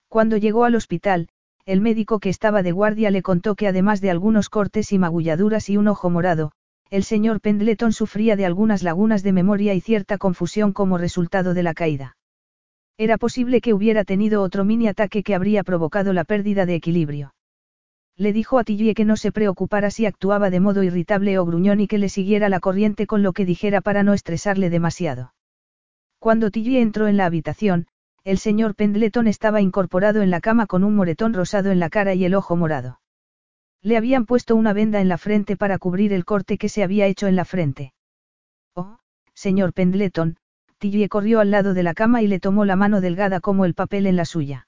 Cuando llegó al hospital, el médico que estaba de guardia le contó que además de algunos cortes y magulladuras y un ojo morado, el señor Pendleton sufría de algunas lagunas de memoria y cierta confusión como resultado de la caída. Era posible que hubiera tenido otro mini ataque que habría provocado la pérdida de equilibrio. Le dijo a Tilly que no se preocupara si actuaba de modo irritable o gruñón y que le siguiera la corriente con lo que dijera para no estresarle demasiado. Cuando Tilly entró en la habitación, el señor Pendleton estaba incorporado en la cama con un moretón rosado en la cara y el ojo morado. Le habían puesto una venda en la frente para cubrir el corte que se había hecho en la frente. Oh, señor Pendleton, Tilly corrió al lado de la cama y le tomó la mano delgada como el papel en la suya.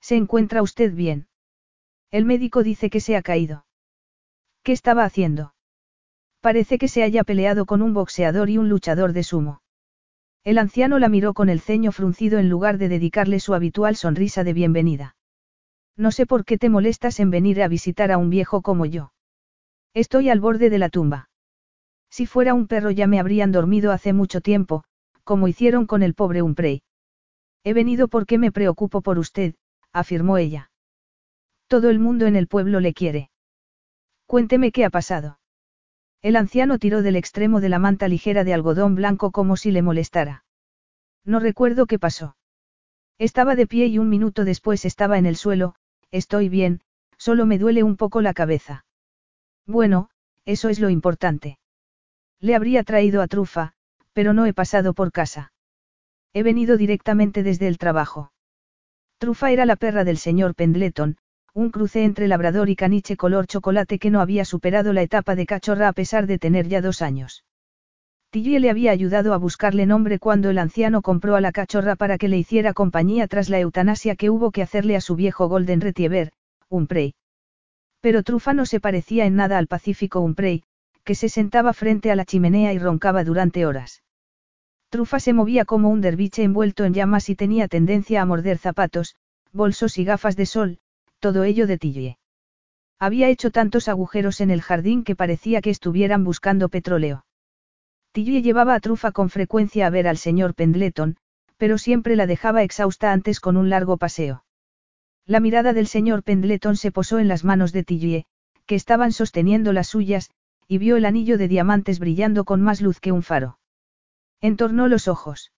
¿Se encuentra usted bien? El médico dice que se ha caído. ¿Qué estaba haciendo? Parece que se haya peleado con un boxeador y un luchador de sumo. El anciano la miró con el ceño fruncido en lugar de dedicarle su habitual sonrisa de bienvenida. No sé por qué te molestas en venir a visitar a un viejo como yo. Estoy al borde de la tumba. Si fuera un perro ya me habrían dormido hace mucho tiempo, como hicieron con el pobre Umprey. He venido porque me preocupo por usted, afirmó ella. Todo el mundo en el pueblo le quiere. Cuénteme qué ha pasado. El anciano tiró del extremo de la manta ligera de algodón blanco como si le molestara. No recuerdo qué pasó. Estaba de pie y un minuto después estaba en el suelo, estoy bien, solo me duele un poco la cabeza. Bueno, eso es lo importante. Le habría traído a Trufa, pero no he pasado por casa. He venido directamente desde el trabajo. Trufa era la perra del señor Pendleton, un cruce entre labrador y caniche color chocolate que no había superado la etapa de cachorra a pesar de tener ya dos años. Tilly le había ayudado a buscarle nombre cuando el anciano compró a la cachorra para que le hiciera compañía tras la eutanasia que hubo que hacerle a su viejo Golden Retriever, un prey. Pero Trufa no se parecía en nada al pacífico Umprey, que se sentaba frente a la chimenea y roncaba durante horas. Trufa se movía como un derviche envuelto en llamas y tenía tendencia a morder zapatos, bolsos y gafas de sol, todo ello de Tillie. Había hecho tantos agujeros en el jardín que parecía que estuvieran buscando petróleo. Tillie llevaba a Trufa con frecuencia a ver al señor Pendleton, pero siempre la dejaba exhausta antes con un largo paseo. La mirada del señor Pendleton se posó en las manos de Tillie, que estaban sosteniendo las suyas, y vio el anillo de diamantes brillando con más luz que un faro. Entornó los ojos.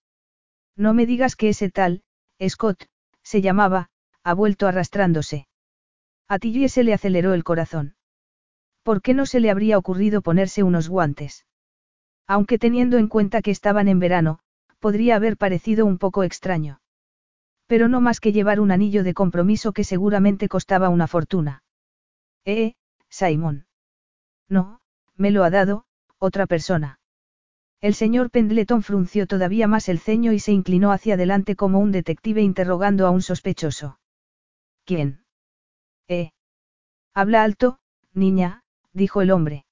No me digas que ese tal, Scott, se llamaba, ha vuelto arrastrándose. A Tillie se le aceleró el corazón. ¿Por qué no se le habría ocurrido ponerse unos guantes? Aunque teniendo en cuenta que estaban en verano, podría haber parecido un poco extraño. Pero no más que llevar un anillo de compromiso que seguramente costaba una fortuna. Eh, Simon. No, me lo ha dado, otra persona. El señor Pendleton frunció todavía más el ceño y se inclinó hacia adelante como un detective interrogando a un sospechoso. ¿Quién? Eh. Habla alto, niña, dijo el hombre.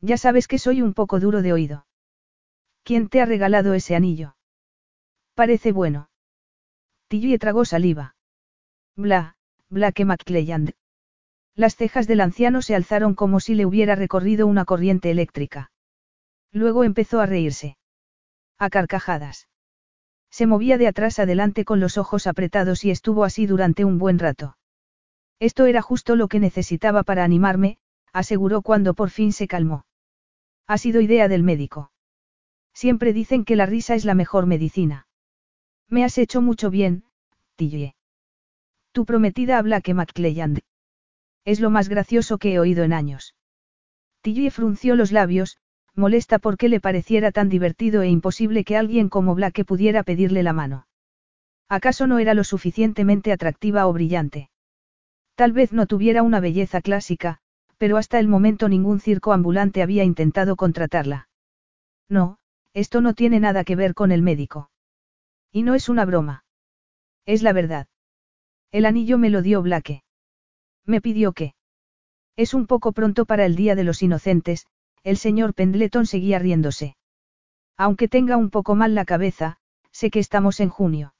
Ya sabes que soy un poco duro de oído. ¿Quién te ha regalado ese anillo? Parece bueno. Tilly tragó saliva. Bla, bla que McClelland. Las cejas del anciano se alzaron como si le hubiera recorrido una corriente eléctrica. Luego empezó a reírse. A carcajadas. Se movía de atrás adelante con los ojos apretados y estuvo así durante un buen rato. Esto era justo lo que necesitaba para animarme, aseguró cuando por fin se calmó. Ha sido idea del médico. Siempre dicen que la risa es la mejor medicina. Me has hecho mucho bien, Tilly. Tu prometida habla que McClelland. Es lo más gracioso que he oído en años. Tilly frunció los labios, molesta porque le pareciera tan divertido e imposible que alguien como Blake pudiera pedirle la mano. ¿Acaso no era lo suficientemente atractiva o brillante? Tal vez no tuviera una belleza clásica, pero hasta el momento ningún circo ambulante había intentado contratarla. No, esto no tiene nada que ver con el médico. Y no es una broma. Es la verdad. El anillo me lo dio Blake. Me pidió que. Es un poco pronto para el Día de los Inocentes, el señor Pendleton seguía riéndose. Aunque tenga un poco mal la cabeza, sé que estamos en junio.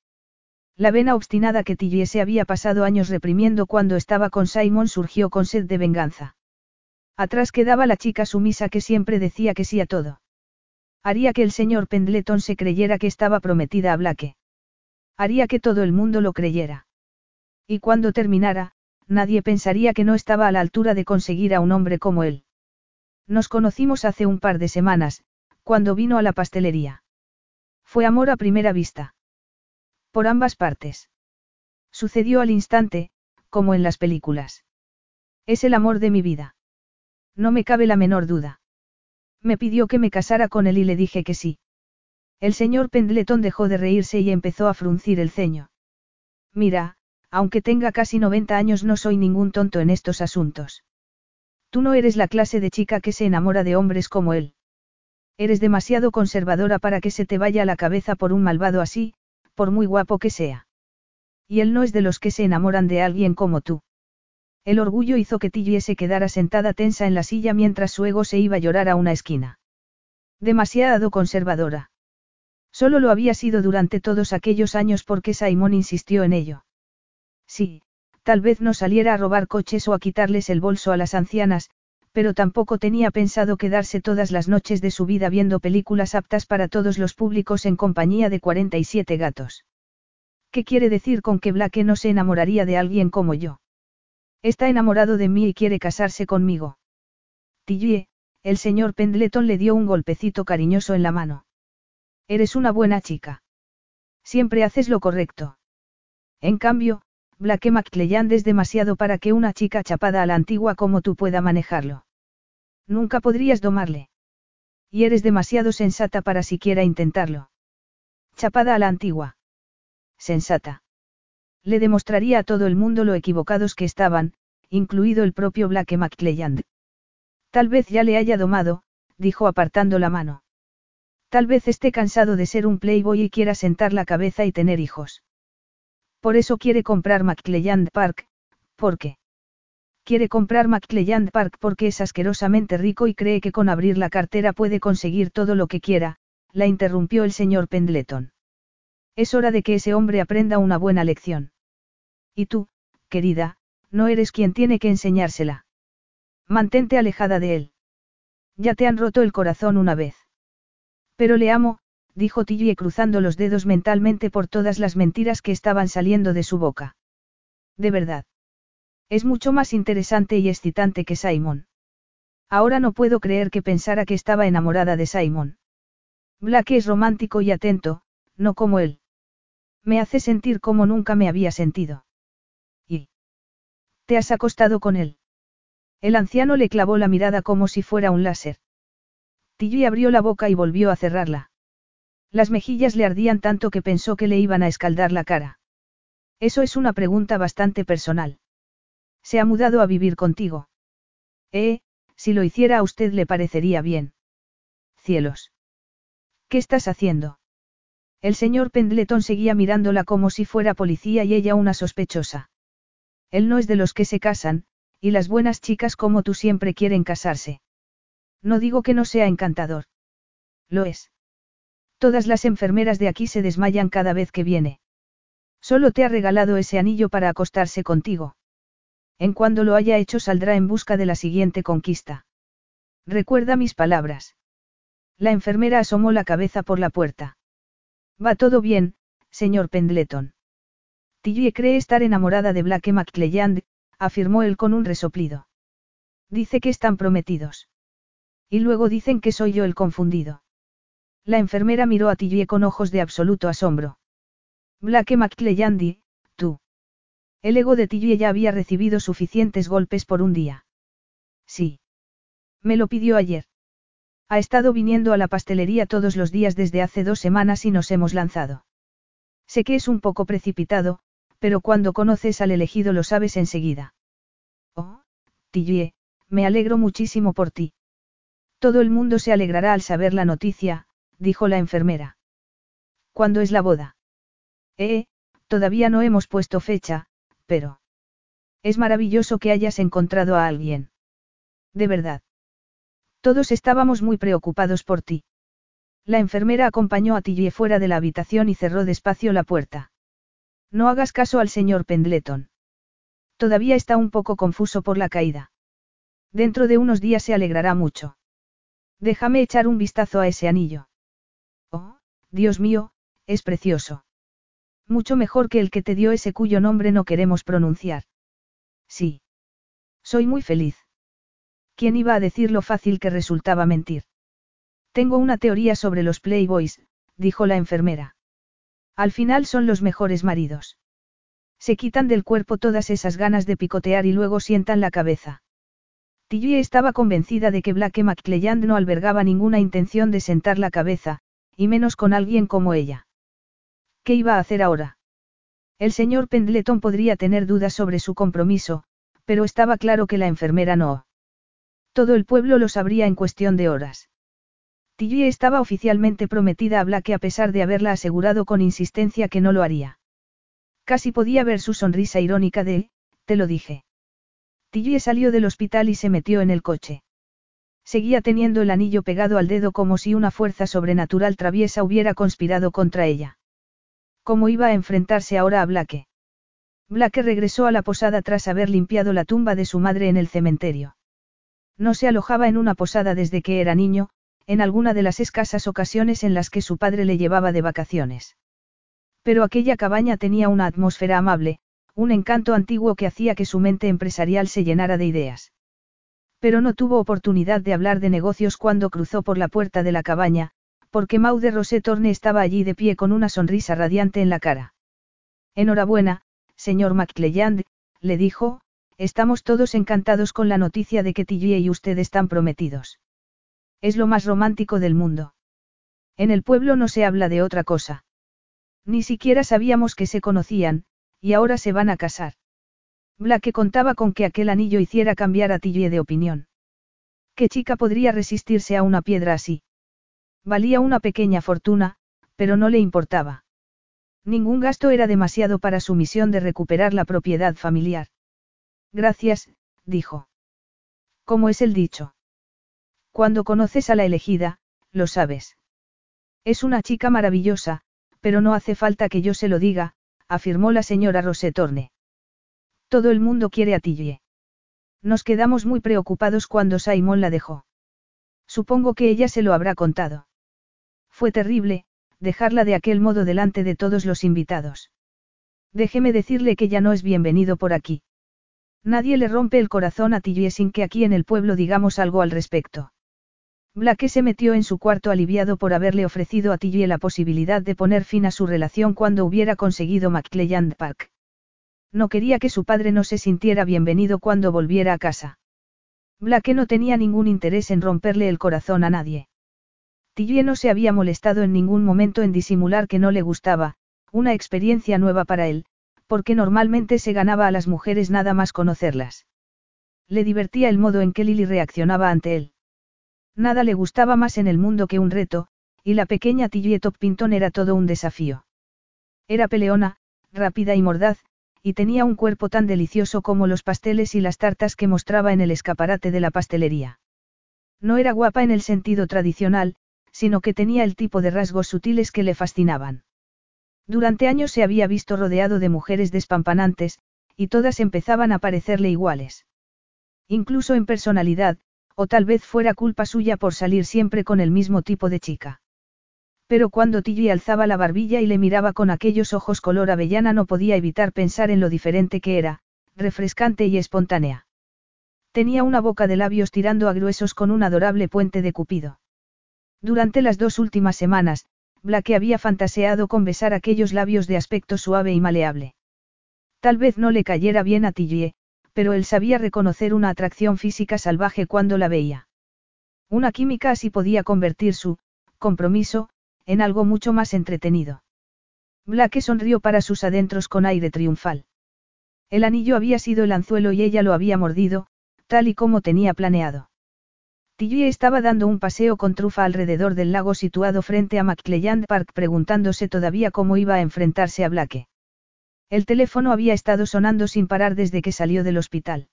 La vena obstinada que Tilly se había pasado años reprimiendo cuando estaba con Simon surgió con sed de venganza. Atrás quedaba la chica sumisa que siempre decía que sí a todo. Haría que el señor Pendleton se creyera que estaba prometida a Blake. Haría que todo el mundo lo creyera. Y cuando terminara, nadie pensaría que no estaba a la altura de conseguir a un hombre como él. Nos conocimos hace un par de semanas, cuando vino a la pastelería. Fue amor a primera vista. Por ambas partes. Sucedió al instante, como en las películas. Es el amor de mi vida. No me cabe la menor duda. Me pidió que me casara con él y le dije que sí. El señor Pendleton dejó de reírse y empezó a fruncir el ceño. Mira, aunque tenga casi 90 años no soy ningún tonto en estos asuntos. Tú no eres la clase de chica que se enamora de hombres como él. Eres demasiado conservadora para que se te vaya la cabeza por un malvado así, por muy guapo que sea. Y él no es de los que se enamoran de alguien como tú. El orgullo hizo que Tillie se quedara sentada tensa en la silla mientras su ego se iba a llorar a una esquina. Demasiado conservadora. Solo lo había sido durante todos aquellos años porque Simon insistió en ello. Sí, tal vez no saliera a robar coches o a quitarles el bolso a las ancianas, pero tampoco tenía pensado quedarse todas las noches de su vida viendo películas aptas para todos los públicos en compañía de 47 gatos. ¿Qué quiere decir con que Blake no se enamoraría de alguien como yo? Está enamorado de mí y quiere casarse conmigo. Tillie, el señor Pendleton le dio un golpecito cariñoso en la mano. Eres una buena chica. Siempre haces lo correcto. En cambio, Blake McClelland es demasiado para que una chica chapada a la antigua como tú pueda manejarlo. Nunca podrías domarle. Y eres demasiado sensata para siquiera intentarlo. Chapada a la antigua. Sensata. Le demostraría a todo el mundo lo equivocados que estaban, incluido el propio Blake McClelland. Tal vez ya le haya domado, dijo apartando la mano. Tal vez esté cansado de ser un playboy y quiera sentar la cabeza y tener hijos. Por eso quiere comprar McClelland Park, ¿por qué? Quiere comprar McClelland Park porque es asquerosamente rico y cree que con abrir la cartera puede conseguir todo lo que quiera, la interrumpió el señor Pendleton. Es hora de que ese hombre aprenda una buena lección. Y tú, querida, no eres quien tiene que enseñársela. Mantente alejada de él. Ya te han roto el corazón una vez. Pero le amo, dijo Tillie cruzando los dedos mentalmente por todas las mentiras que estaban saliendo de su boca. De verdad. Es mucho más interesante y excitante que Simon. Ahora no puedo creer que pensara que estaba enamorada de Simon. Black es romántico y atento, no como él. Me hace sentir como nunca me había sentido. ¿Y? ¿Te has acostado con él? El anciano le clavó la mirada como si fuera un láser. Tilly abrió la boca y volvió a cerrarla. Las mejillas le ardían tanto que pensó que le iban a escaldar la cara. Eso es una pregunta bastante personal. ¿Se ha mudado a vivir contigo? Eh, si lo hiciera a usted le parecería bien. Cielos. ¿Qué estás haciendo? El señor Pendleton seguía mirándola como si fuera policía y ella una sospechosa. Él no es de los que se casan, y las buenas chicas como tú siempre quieren casarse. No digo que no sea encantador. Lo es. Todas las enfermeras de aquí se desmayan cada vez que viene. Solo te ha regalado ese anillo para acostarse contigo. En cuando lo haya hecho saldrá en busca de la siguiente conquista. Recuerda mis palabras. La enfermera asomó la cabeza por la puerta. Va todo bien, señor Pendleton. Tillie cree estar enamorada de Blake McClelland, afirmó él con un resoplido. Dice que están prometidos. Y luego dicen que soy yo el confundido. La enfermera miró a Tillie con ojos de absoluto asombro. Blake McClellandy, tú. El ego de Tillie ya había recibido suficientes golpes por un día. Sí. Me lo pidió ayer. Ha estado viniendo a la pastelería todos los días desde hace dos semanas y nos hemos lanzado. Sé que es un poco precipitado, pero cuando conoces al elegido lo sabes enseguida. Oh, Tillie, me alegro muchísimo por ti. Todo el mundo se alegrará al saber la noticia, dijo la enfermera. ¿Cuándo es la boda? Eh, todavía no hemos puesto fecha, pero... Es maravilloso que hayas encontrado a alguien. De verdad. Todos estábamos muy preocupados por ti. La enfermera acompañó a Tillie fuera de la habitación y cerró despacio la puerta. No hagas caso al señor Pendleton. Todavía está un poco confuso por la caída. Dentro de unos días se alegrará mucho. Déjame echar un vistazo a ese anillo. Dios mío, es precioso. Mucho mejor que el que te dio ese cuyo nombre no queremos pronunciar. Sí. Soy muy feliz. ¿Quién iba a decir lo fácil que resultaba mentir? Tengo una teoría sobre los Playboys, dijo la enfermera. Al final son los mejores maridos. Se quitan del cuerpo todas esas ganas de picotear y luego sientan la cabeza. Tillie estaba convencida de que Blake McClelland no albergaba ninguna intención de sentar la cabeza, y menos con alguien como ella. ¿Qué iba a hacer ahora? El señor Pendleton podría tener dudas sobre su compromiso, pero estaba claro que la enfermera no. Todo el pueblo lo sabría en cuestión de horas. Tillie estaba oficialmente prometida a Blake a pesar de haberla asegurado con insistencia que no lo haría. Casi podía ver su sonrisa irónica de, te lo dije. Tillie salió del hospital y se metió en el coche. Seguía teniendo el anillo pegado al dedo como si una fuerza sobrenatural traviesa hubiera conspirado contra ella. ¿Cómo iba a enfrentarse ahora a Blake? Blake regresó a la posada tras haber limpiado la tumba de su madre en el cementerio. No se alojaba en una posada desde que era niño, en alguna de las escasas ocasiones en las que su padre le llevaba de vacaciones. Pero aquella cabaña tenía una atmósfera amable, un encanto antiguo que hacía que su mente empresarial se llenara de ideas. Pero no tuvo oportunidad de hablar de negocios cuando cruzó por la puerta de la cabaña, porque Maude Rosé Torne estaba allí de pie con una sonrisa radiante en la cara. Enhorabuena, señor McClelland, le dijo, estamos todos encantados con la noticia de que Tillie y usted están prometidos. Es lo más romántico del mundo. En el pueblo no se habla de otra cosa. Ni siquiera sabíamos que se conocían, y ahora se van a casar. Blake contaba con que aquel anillo hiciera cambiar a Tillie de opinión. ¿Qué chica podría resistirse a una piedra así? Valía una pequeña fortuna, pero no le importaba. Ningún gasto era demasiado para su misión de recuperar la propiedad familiar. Gracias, dijo. ¿Cómo es el dicho? Cuando conoces a la elegida, lo sabes. Es una chica maravillosa, pero no hace falta que yo se lo diga, afirmó la señora Rosetorne. Todo el mundo quiere a Tillie. Nos quedamos muy preocupados cuando Simon la dejó. Supongo que ella se lo habrá contado. Fue terrible, dejarla de aquel modo delante de todos los invitados. Déjeme decirle que ya no es bienvenido por aquí. Nadie le rompe el corazón a Tillie sin que aquí en el pueblo digamos algo al respecto. Blake se metió en su cuarto aliviado por haberle ofrecido a Tillie la posibilidad de poner fin a su relación cuando hubiera conseguido McClelland Park. No quería que su padre no se sintiera bienvenido cuando volviera a casa. Blake no tenía ningún interés en romperle el corazón a nadie. Tillie no se había molestado en ningún momento en disimular que no le gustaba, una experiencia nueva para él, porque normalmente se ganaba a las mujeres nada más conocerlas. Le divertía el modo en que Lily reaccionaba ante él. Nada le gustaba más en el mundo que un reto, y la pequeña Tillie Top Pinton era todo un desafío. Era peleona, rápida y mordaz, y tenía un cuerpo tan delicioso como los pasteles y las tartas que mostraba en el escaparate de la pastelería. No era guapa en el sentido tradicional, sino que tenía el tipo de rasgos sutiles que le fascinaban. Durante años se había visto rodeado de mujeres despampanantes, y todas empezaban a parecerle iguales. Incluso en personalidad, o tal vez fuera culpa suya por salir siempre con el mismo tipo de chica. Pero cuando Tilly alzaba la barbilla y le miraba con aquellos ojos color avellana no podía evitar pensar en lo diferente que era, refrescante y espontánea. Tenía una boca de labios tirando a gruesos con un adorable puente de cupido. Durante las dos últimas semanas, Blake había fantaseado con besar aquellos labios de aspecto suave y maleable. Tal vez no le cayera bien a Tilly, pero él sabía reconocer una atracción física salvaje cuando la veía. Una química así podía convertir su compromiso, en algo mucho más entretenido. Blake sonrió para sus adentros con aire triunfal. El anillo había sido el anzuelo y ella lo había mordido, tal y como tenía planeado. Tilly estaba dando un paseo con trufa alrededor del lago situado frente a McClelland Park preguntándose todavía cómo iba a enfrentarse a Blake. El teléfono había estado sonando sin parar desde que salió del hospital.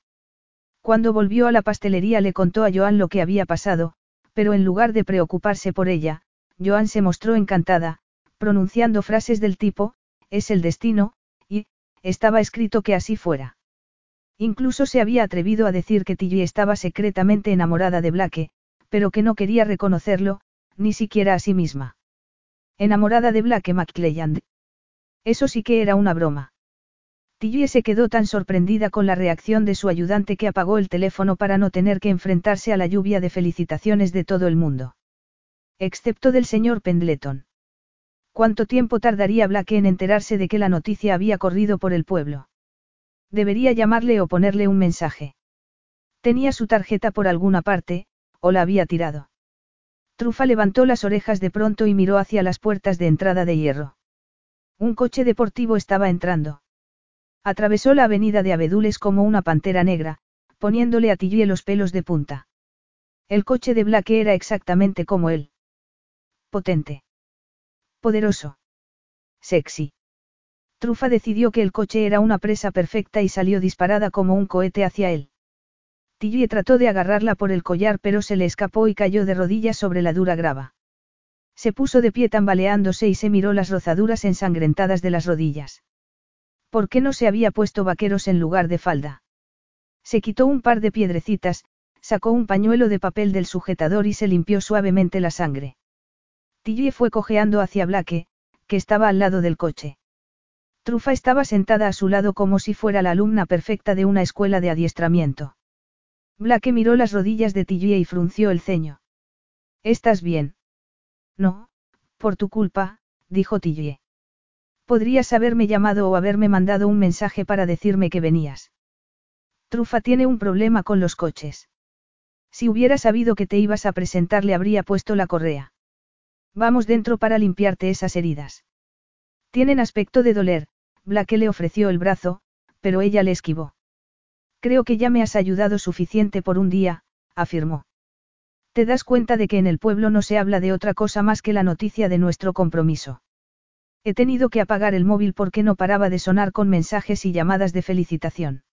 Cuando volvió a la pastelería le contó a Joan lo que había pasado, pero en lugar de preocuparse por ella, Joan se mostró encantada, pronunciando frases del tipo, es el destino, y, estaba escrito que así fuera. Incluso se había atrevido a decir que Tilly estaba secretamente enamorada de Blake, pero que no quería reconocerlo, ni siquiera a sí misma. Enamorada de Blake McClelland. Eso sí que era una broma. Tilly se quedó tan sorprendida con la reacción de su ayudante que apagó el teléfono para no tener que enfrentarse a la lluvia de felicitaciones de todo el mundo. Excepto del señor Pendleton. ¿Cuánto tiempo tardaría Blake en enterarse de que la noticia había corrido por el pueblo? Debería llamarle o ponerle un mensaje. Tenía su tarjeta por alguna parte, o la había tirado. Trufa levantó las orejas de pronto y miró hacia las puertas de entrada de hierro. Un coche deportivo estaba entrando. Atravesó la avenida de Abedules como una pantera negra, poniéndole a Tilly los pelos de punta. El coche de Blake era exactamente como él. Potente. Poderoso. Sexy. Trufa decidió que el coche era una presa perfecta y salió disparada como un cohete hacia él. Tilly trató de agarrarla por el collar pero se le escapó y cayó de rodillas sobre la dura grava. Se puso de pie tambaleándose y se miró las rozaduras ensangrentadas de las rodillas. ¿Por qué no se había puesto vaqueros en lugar de falda? Se quitó un par de piedrecitas, sacó un pañuelo de papel del sujetador y se limpió suavemente la sangre. Tilly fue cojeando hacia Blake, que estaba al lado del coche. Trufa estaba sentada a su lado como si fuera la alumna perfecta de una escuela de adiestramiento. Blake miró las rodillas de Tillie y frunció el ceño. ¿Estás bien? No, por tu culpa, dijo Tillie. Podrías haberme llamado o haberme mandado un mensaje para decirme que venías. Trufa tiene un problema con los coches. Si hubiera sabido que te ibas a presentar le habría puesto la correa. Vamos dentro para limpiarte esas heridas. Tienen aspecto de doler, Blake le ofreció el brazo, pero ella le esquivó. Creo que ya me has ayudado suficiente por un día, afirmó. Te das cuenta de que en el pueblo no se habla de otra cosa más que la noticia de nuestro compromiso. He tenido que apagar el móvil porque no paraba de sonar con mensajes y llamadas de felicitación.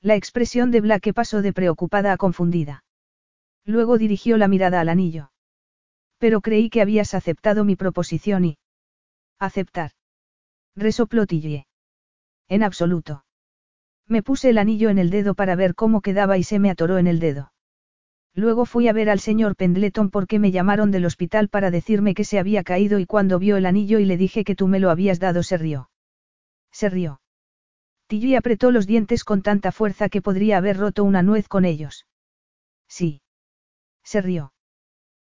La expresión de Blake pasó de preocupada a confundida. Luego dirigió la mirada al anillo. Pero creí que habías aceptado mi proposición y... Aceptar. Resopló Tillie. En absoluto. Me puse el anillo en el dedo para ver cómo quedaba y se me atoró en el dedo. Luego fui a ver al señor Pendleton porque me llamaron del hospital para decirme que se había caído y cuando vio el anillo y le dije que tú me lo habías dado se rió. Se rió. Tilly apretó los dientes con tanta fuerza que podría haber roto una nuez con ellos. Sí. Se rió.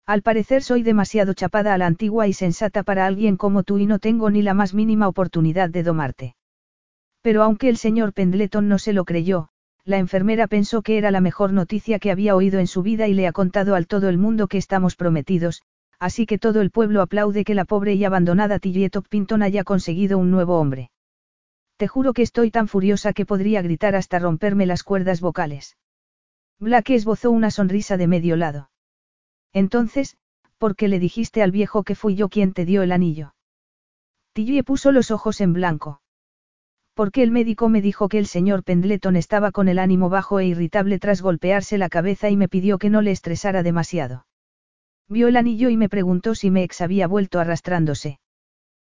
Al parecer soy demasiado chapada a la antigua y sensata para alguien como tú y no tengo ni la más mínima oportunidad de domarte. Pero aunque el señor Pendleton no se lo creyó, la enfermera pensó que era la mejor noticia que había oído en su vida y le ha contado al todo el mundo que estamos prometidos, así que todo el pueblo aplaude que la pobre y abandonada Tillietop Pinton haya conseguido un nuevo hombre. Te juro que estoy tan furiosa que podría gritar hasta romperme las cuerdas vocales. Black esbozó una sonrisa de medio lado. Entonces, ¿por qué le dijiste al viejo que fui yo quien te dio el anillo? Tillie puso los ojos en blanco porque el médico me dijo que el señor Pendleton estaba con el ánimo bajo e irritable tras golpearse la cabeza y me pidió que no le estresara demasiado. Vio el anillo y me preguntó si mi ex había vuelto arrastrándose.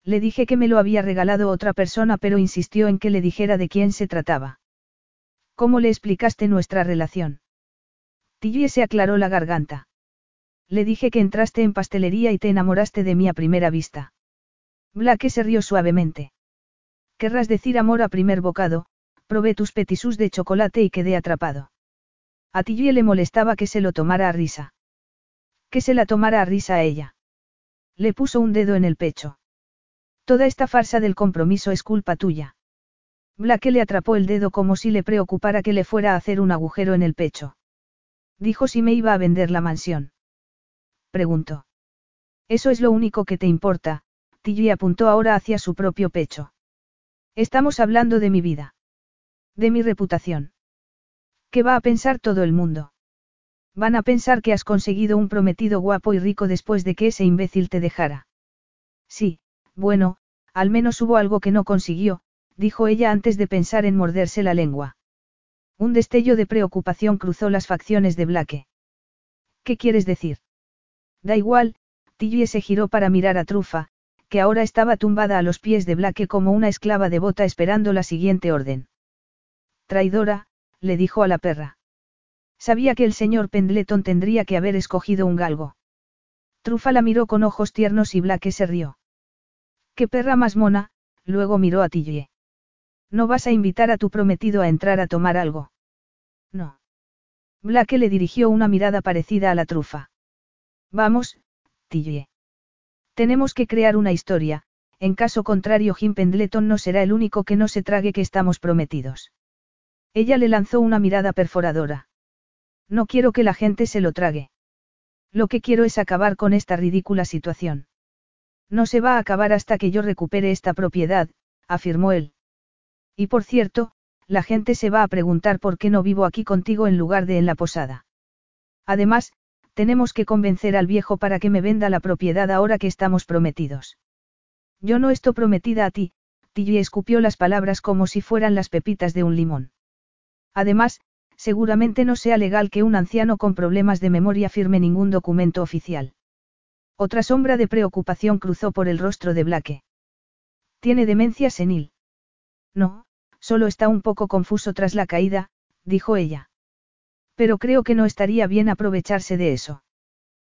Le dije que me lo había regalado otra persona pero insistió en que le dijera de quién se trataba. ¿Cómo le explicaste nuestra relación? Tilly se aclaró la garganta. Le dije que entraste en pastelería y te enamoraste de mí a primera vista. Blake se rió suavemente. Querrás decir amor a primer bocado, probé tus petisús de chocolate y quedé atrapado. A Tilly le molestaba que se lo tomara a risa. Que se la tomara a risa a ella. Le puso un dedo en el pecho. Toda esta farsa del compromiso es culpa tuya. Blake le atrapó el dedo como si le preocupara que le fuera a hacer un agujero en el pecho. Dijo si me iba a vender la mansión. Preguntó. Eso es lo único que te importa, Tilly apuntó ahora hacia su propio pecho. Estamos hablando de mi vida. De mi reputación. ¿Qué va a pensar todo el mundo? Van a pensar que has conseguido un prometido guapo y rico después de que ese imbécil te dejara. Sí, bueno, al menos hubo algo que no consiguió, dijo ella antes de pensar en morderse la lengua. Un destello de preocupación cruzó las facciones de Blake. ¿Qué quieres decir? Da igual, Tilly se giró para mirar a Trufa, que ahora estaba tumbada a los pies de Blake como una esclava devota esperando la siguiente orden. Traidora, le dijo a la perra. Sabía que el señor Pendleton tendría que haber escogido un galgo. Trufa la miró con ojos tiernos y Blake se rió. ¡Qué perra más mona! Luego miró a Tillie. ¿No vas a invitar a tu prometido a entrar a tomar algo? No. Blake le dirigió una mirada parecida a la trufa. Vamos, Tillie. Tenemos que crear una historia, en caso contrario Jim Pendleton no será el único que no se trague que estamos prometidos. Ella le lanzó una mirada perforadora. No quiero que la gente se lo trague. Lo que quiero es acabar con esta ridícula situación. No se va a acabar hasta que yo recupere esta propiedad, afirmó él. Y por cierto, la gente se va a preguntar por qué no vivo aquí contigo en lugar de en la posada. Además, tenemos que convencer al viejo para que me venda la propiedad ahora que estamos prometidos. Yo no estoy prometida a ti, Tilly escupió las palabras como si fueran las pepitas de un limón. Además, seguramente no sea legal que un anciano con problemas de memoria firme ningún documento oficial. Otra sombra de preocupación cruzó por el rostro de Blake. ¿Tiene demencia senil? No, solo está un poco confuso tras la caída, dijo ella. Pero creo que no estaría bien aprovecharse de eso.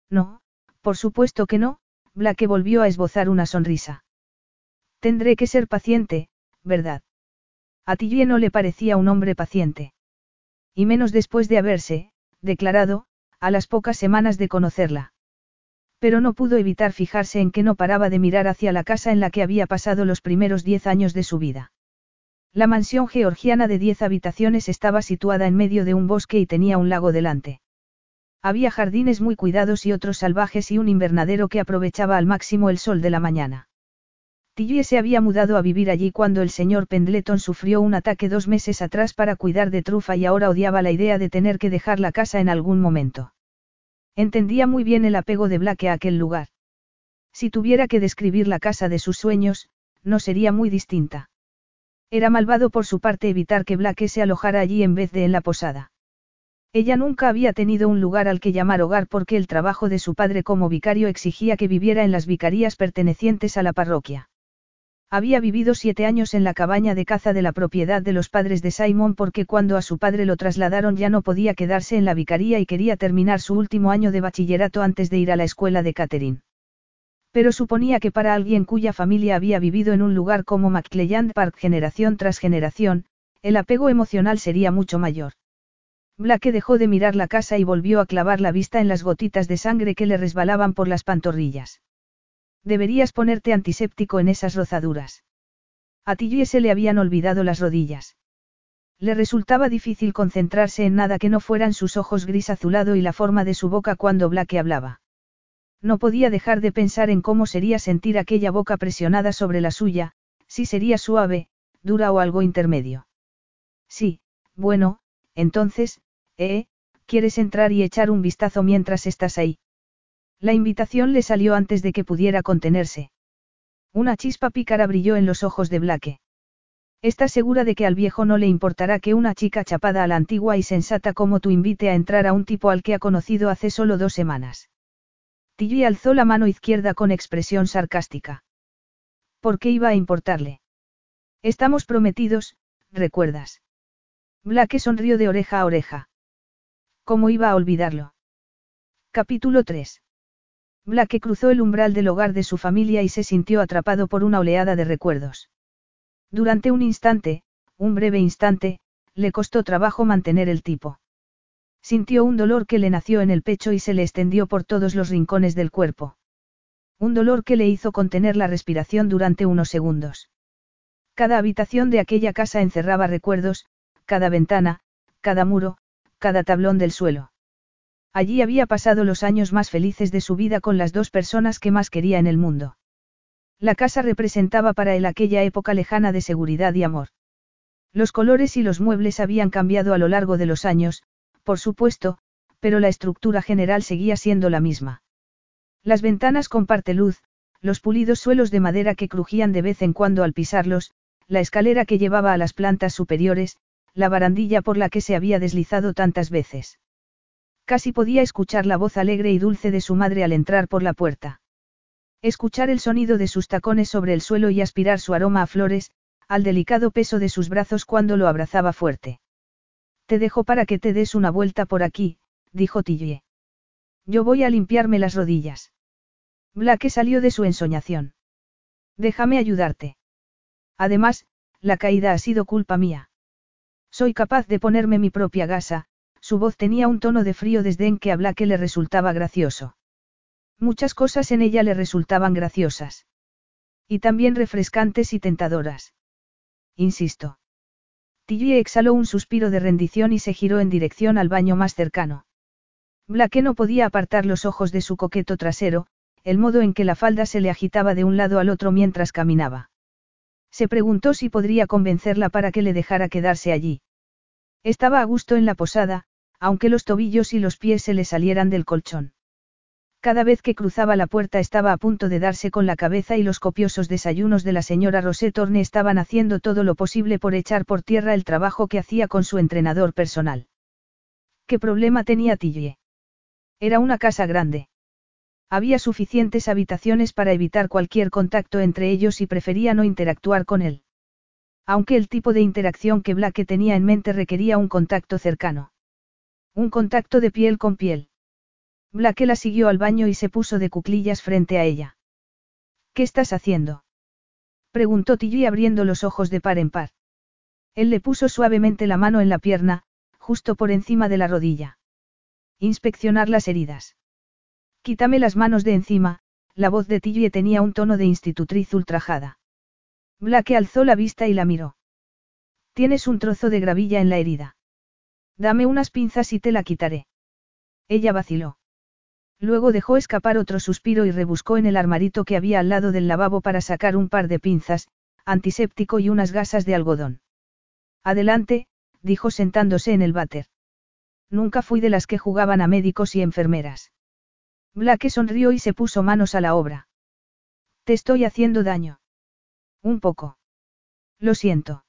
No, por supuesto que no, Blake volvió a esbozar una sonrisa. Tendré que ser paciente, ¿verdad? A Tillie no le parecía un hombre paciente. Y menos después de haberse, declarado, a las pocas semanas de conocerla. Pero no pudo evitar fijarse en que no paraba de mirar hacia la casa en la que había pasado los primeros diez años de su vida. La mansión georgiana de diez habitaciones estaba situada en medio de un bosque y tenía un lago delante. Había jardines muy cuidados y otros salvajes y un invernadero que aprovechaba al máximo el sol de la mañana. Tillie se había mudado a vivir allí cuando el señor Pendleton sufrió un ataque dos meses atrás para cuidar de Trufa y ahora odiaba la idea de tener que dejar la casa en algún momento. Entendía muy bien el apego de Blake a aquel lugar. Si tuviera que describir la casa de sus sueños, no sería muy distinta. Era malvado por su parte evitar que Blake se alojara allí en vez de en la posada. Ella nunca había tenido un lugar al que llamar hogar porque el trabajo de su padre como vicario exigía que viviera en las vicarías pertenecientes a la parroquia. Había vivido siete años en la cabaña de caza de la propiedad de los padres de Simon porque cuando a su padre lo trasladaron ya no podía quedarse en la vicaría y quería terminar su último año de bachillerato antes de ir a la escuela de Catherine. Pero suponía que para alguien cuya familia había vivido en un lugar como McClelland Park generación tras generación, el apego emocional sería mucho mayor. Blake dejó de mirar la casa y volvió a clavar la vista en las gotitas de sangre que le resbalaban por las pantorrillas. Deberías ponerte antiséptico en esas rozaduras. A Tilly se le habían olvidado las rodillas. Le resultaba difícil concentrarse en nada que no fueran sus ojos gris azulado y la forma de su boca cuando Blake hablaba. No podía dejar de pensar en cómo sería sentir aquella boca presionada sobre la suya, si sería suave, dura o algo intermedio. Sí, bueno, entonces, ¿eh? ¿Quieres entrar y echar un vistazo mientras estás ahí? La invitación le salió antes de que pudiera contenerse. Una chispa pícara brilló en los ojos de Blake. ¿Estás segura de que al viejo no le importará que una chica chapada a la antigua y sensata como tú invite a entrar a un tipo al que ha conocido hace solo dos semanas? Tilly alzó la mano izquierda con expresión sarcástica. ¿Por qué iba a importarle? Estamos prometidos, ¿recuerdas? Blake sonrió de oreja a oreja. ¿Cómo iba a olvidarlo? Capítulo 3. Blake cruzó el umbral del hogar de su familia y se sintió atrapado por una oleada de recuerdos. Durante un instante, un breve instante, le costó trabajo mantener el tipo. Sintió un dolor que le nació en el pecho y se le extendió por todos los rincones del cuerpo. Un dolor que le hizo contener la respiración durante unos segundos. Cada habitación de aquella casa encerraba recuerdos, cada ventana, cada muro, cada tablón del suelo. Allí había pasado los años más felices de su vida con las dos personas que más quería en el mundo. La casa representaba para él aquella época lejana de seguridad y amor. Los colores y los muebles habían cambiado a lo largo de los años, por supuesto, pero la estructura general seguía siendo la misma. Las ventanas con parte luz, los pulidos suelos de madera que crujían de vez en cuando al pisarlos, la escalera que llevaba a las plantas superiores, la barandilla por la que se había deslizado tantas veces. Casi podía escuchar la voz alegre y dulce de su madre al entrar por la puerta. Escuchar el sonido de sus tacones sobre el suelo y aspirar su aroma a flores, al delicado peso de sus brazos cuando lo abrazaba fuerte. Te dejo para que te des una vuelta por aquí, dijo Tillie. Yo voy a limpiarme las rodillas. Blake salió de su ensoñación. Déjame ayudarte. Además, la caída ha sido culpa mía. Soy capaz de ponerme mi propia gasa, su voz tenía un tono de frío desdén que a que le resultaba gracioso. Muchas cosas en ella le resultaban graciosas. Y también refrescantes y tentadoras. Insisto. Tilly exhaló un suspiro de rendición y se giró en dirección al baño más cercano. Blake no podía apartar los ojos de su coqueto trasero, el modo en que la falda se le agitaba de un lado al otro mientras caminaba. Se preguntó si podría convencerla para que le dejara quedarse allí. Estaba a gusto en la posada, aunque los tobillos y los pies se le salieran del colchón. Cada vez que cruzaba la puerta estaba a punto de darse con la cabeza y los copiosos desayunos de la señora Rosé Torne estaban haciendo todo lo posible por echar por tierra el trabajo que hacía con su entrenador personal. ¿Qué problema tenía Tillie? Era una casa grande. Había suficientes habitaciones para evitar cualquier contacto entre ellos y prefería no interactuar con él. Aunque el tipo de interacción que Blake tenía en mente requería un contacto cercano. Un contacto de piel con piel. Blake la siguió al baño y se puso de cuclillas frente a ella. ¿Qué estás haciendo? Preguntó Tilly abriendo los ojos de par en par. Él le puso suavemente la mano en la pierna, justo por encima de la rodilla. Inspeccionar las heridas. Quítame las manos de encima, la voz de Tilly tenía un tono de institutriz ultrajada. Blake alzó la vista y la miró. Tienes un trozo de gravilla en la herida. Dame unas pinzas y te la quitaré. Ella vaciló. Luego dejó escapar otro suspiro y rebuscó en el armarito que había al lado del lavabo para sacar un par de pinzas, antiséptico y unas gasas de algodón. Adelante, dijo sentándose en el váter. Nunca fui de las que jugaban a médicos y enfermeras. Blake sonrió y se puso manos a la obra. Te estoy haciendo daño. Un poco. Lo siento.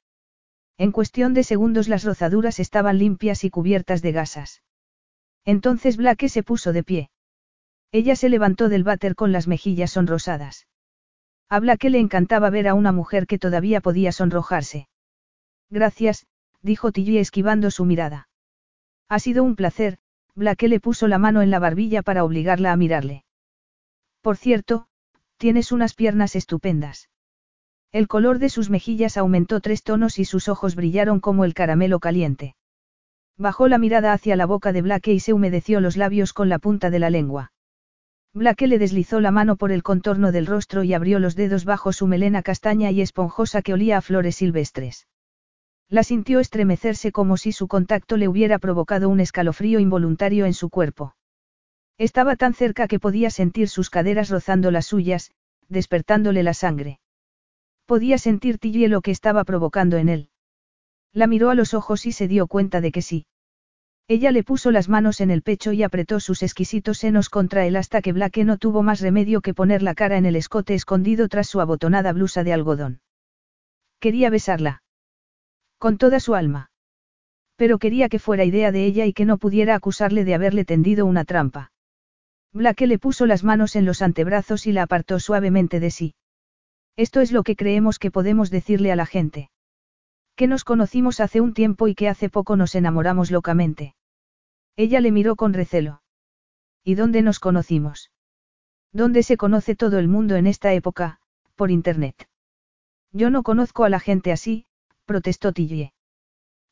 En cuestión de segundos las rozaduras estaban limpias y cubiertas de gasas. Entonces Blake se puso de pie. Ella se levantó del váter con las mejillas sonrosadas. Habla que le encantaba ver a una mujer que todavía podía sonrojarse. Gracias, dijo Tilly esquivando su mirada. Ha sido un placer, Blake le puso la mano en la barbilla para obligarla a mirarle. Por cierto, tienes unas piernas estupendas. El color de sus mejillas aumentó tres tonos y sus ojos brillaron como el caramelo caliente. Bajó la mirada hacia la boca de Blake y se humedeció los labios con la punta de la lengua. Blake le deslizó la mano por el contorno del rostro y abrió los dedos bajo su melena castaña y esponjosa que olía a flores silvestres. La sintió estremecerse como si su contacto le hubiera provocado un escalofrío involuntario en su cuerpo. Estaba tan cerca que podía sentir sus caderas rozando las suyas, despertándole la sangre. Podía sentir Tilly lo que estaba provocando en él. La miró a los ojos y se dio cuenta de que sí. Ella le puso las manos en el pecho y apretó sus exquisitos senos contra él hasta que Blake no tuvo más remedio que poner la cara en el escote escondido tras su abotonada blusa de algodón. Quería besarla. Con toda su alma. Pero quería que fuera idea de ella y que no pudiera acusarle de haberle tendido una trampa. Blake le puso las manos en los antebrazos y la apartó suavemente de sí. Esto es lo que creemos que podemos decirle a la gente. Que nos conocimos hace un tiempo y que hace poco nos enamoramos locamente. Ella le miró con recelo. ¿Y dónde nos conocimos? ¿Dónde se conoce todo el mundo en esta época? Por Internet. Yo no conozco a la gente así, protestó Tillie.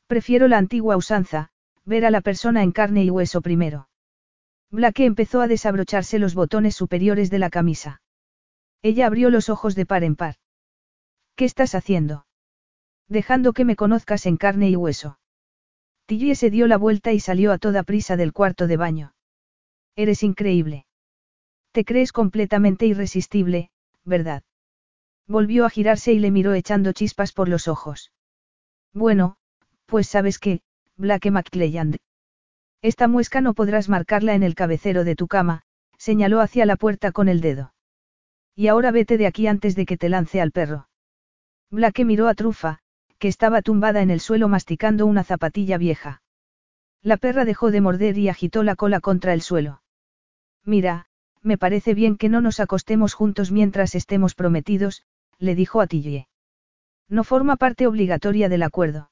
Prefiero la antigua usanza, ver a la persona en carne y hueso primero. Blake empezó a desabrocharse los botones superiores de la camisa. Ella abrió los ojos de par en par. ¿Qué estás haciendo? Dejando que me conozcas en carne y hueso. Tillie se dio la vuelta y salió a toda prisa del cuarto de baño. Eres increíble. Te crees completamente irresistible, ¿verdad? Volvió a girarse y le miró echando chispas por los ojos. Bueno, pues sabes que, Blake McClelland. Esta muesca no podrás marcarla en el cabecero de tu cama, señaló hacia la puerta con el dedo. Y ahora vete de aquí antes de que te lance al perro. Blake miró a Trufa, que estaba tumbada en el suelo masticando una zapatilla vieja. La perra dejó de morder y agitó la cola contra el suelo. Mira, me parece bien que no nos acostemos juntos mientras estemos prometidos, le dijo a Tillie. No forma parte obligatoria del acuerdo.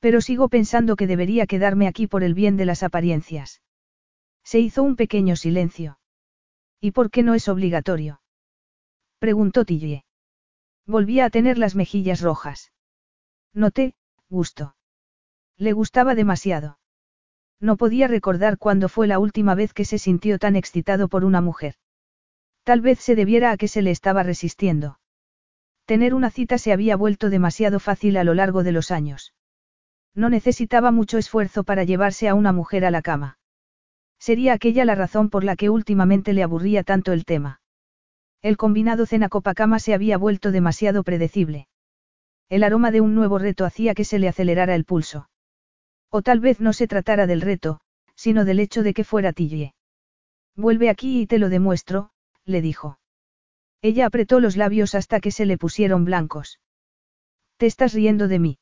Pero sigo pensando que debería quedarme aquí por el bien de las apariencias. Se hizo un pequeño silencio. ¿Y por qué no es obligatorio? Preguntó Tillie. Volvía a tener las mejillas rojas. Noté, gusto. Le gustaba demasiado. No podía recordar cuándo fue la última vez que se sintió tan excitado por una mujer. Tal vez se debiera a que se le estaba resistiendo. Tener una cita se había vuelto demasiado fácil a lo largo de los años. No necesitaba mucho esfuerzo para llevarse a una mujer a la cama. Sería aquella la razón por la que últimamente le aburría tanto el tema. El combinado cena-copa-cama se había vuelto demasiado predecible. El aroma de un nuevo reto hacía que se le acelerara el pulso. O tal vez no se tratara del reto, sino del hecho de que fuera Tillie. Vuelve aquí y te lo demuestro, le dijo. Ella apretó los labios hasta que se le pusieron blancos. Te estás riendo de mí.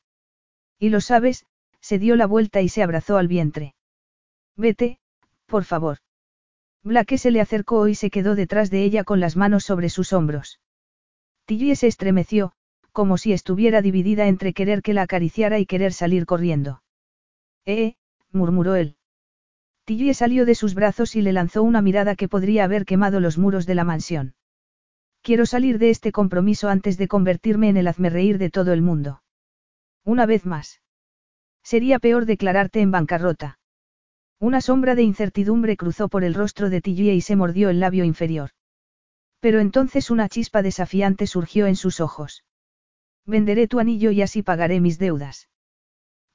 Y lo sabes, se dio la vuelta y se abrazó al vientre. Vete, por favor. Blake se le acercó y se quedó detrás de ella con las manos sobre sus hombros. Tilly se estremeció, como si estuviera dividida entre querer que la acariciara y querer salir corriendo. Eh, murmuró él. Tilly salió de sus brazos y le lanzó una mirada que podría haber quemado los muros de la mansión. Quiero salir de este compromiso antes de convertirme en el hazmerreír de todo el mundo. Una vez más. Sería peor declararte en bancarrota. Una sombra de incertidumbre cruzó por el rostro de Tilly y se mordió el labio inferior. Pero entonces una chispa desafiante surgió en sus ojos. Venderé tu anillo y así pagaré mis deudas.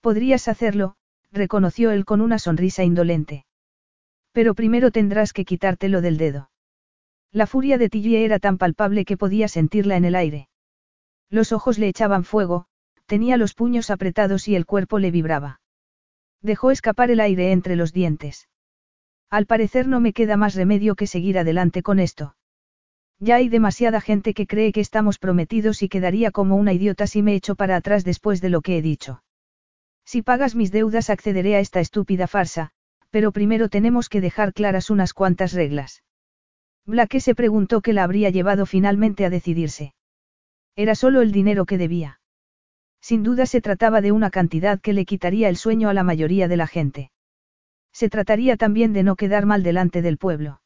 Podrías hacerlo, reconoció él con una sonrisa indolente. Pero primero tendrás que quitártelo del dedo. La furia de Tilly era tan palpable que podía sentirla en el aire. Los ojos le echaban fuego, tenía los puños apretados y el cuerpo le vibraba. Dejó escapar el aire entre los dientes. Al parecer no me queda más remedio que seguir adelante con esto. Ya hay demasiada gente que cree que estamos prometidos y quedaría como una idiota si me echo para atrás después de lo que he dicho. Si pagas mis deudas accederé a esta estúpida farsa, pero primero tenemos que dejar claras unas cuantas reglas. Blake se preguntó qué la habría llevado finalmente a decidirse. Era solo el dinero que debía. Sin duda se trataba de una cantidad que le quitaría el sueño a la mayoría de la gente. Se trataría también de no quedar mal delante del pueblo.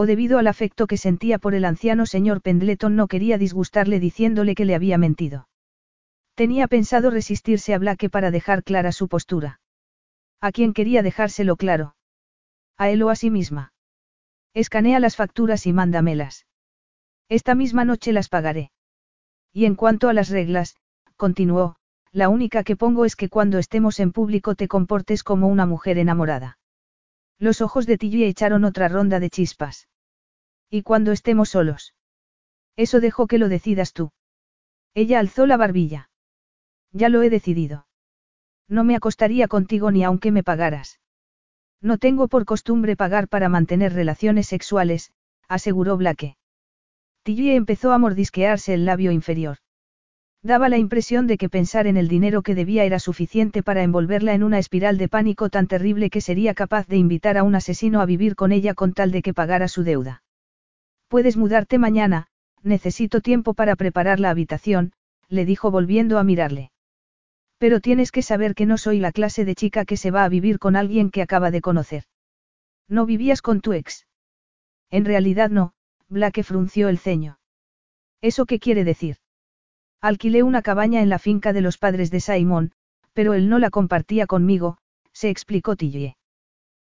O debido al afecto que sentía por el anciano señor Pendleton no quería disgustarle diciéndole que le había mentido. Tenía pensado resistirse a Blake para dejar clara su postura. ¿A quién quería dejárselo claro? A él o a sí misma. Escanea las facturas y mándamelas. Esta misma noche las pagaré. Y en cuanto a las reglas, continuó, la única que pongo es que cuando estemos en público te comportes como una mujer enamorada. Los ojos de Tilly echaron otra ronda de chispas. ¿Y cuando estemos solos? Eso dejo que lo decidas tú. Ella alzó la barbilla. Ya lo he decidido. No me acostaría contigo ni aunque me pagaras. No tengo por costumbre pagar para mantener relaciones sexuales, aseguró Blake. Tilly empezó a mordisquearse el labio inferior. Daba la impresión de que pensar en el dinero que debía era suficiente para envolverla en una espiral de pánico tan terrible que sería capaz de invitar a un asesino a vivir con ella con tal de que pagara su deuda. Puedes mudarte mañana, necesito tiempo para preparar la habitación, le dijo volviendo a mirarle. Pero tienes que saber que no soy la clase de chica que se va a vivir con alguien que acaba de conocer. ¿No vivías con tu ex? En realidad no, Blake frunció el ceño. ¿Eso qué quiere decir? Alquilé una cabaña en la finca de los padres de Simon, pero él no la compartía conmigo, se explicó Tillie.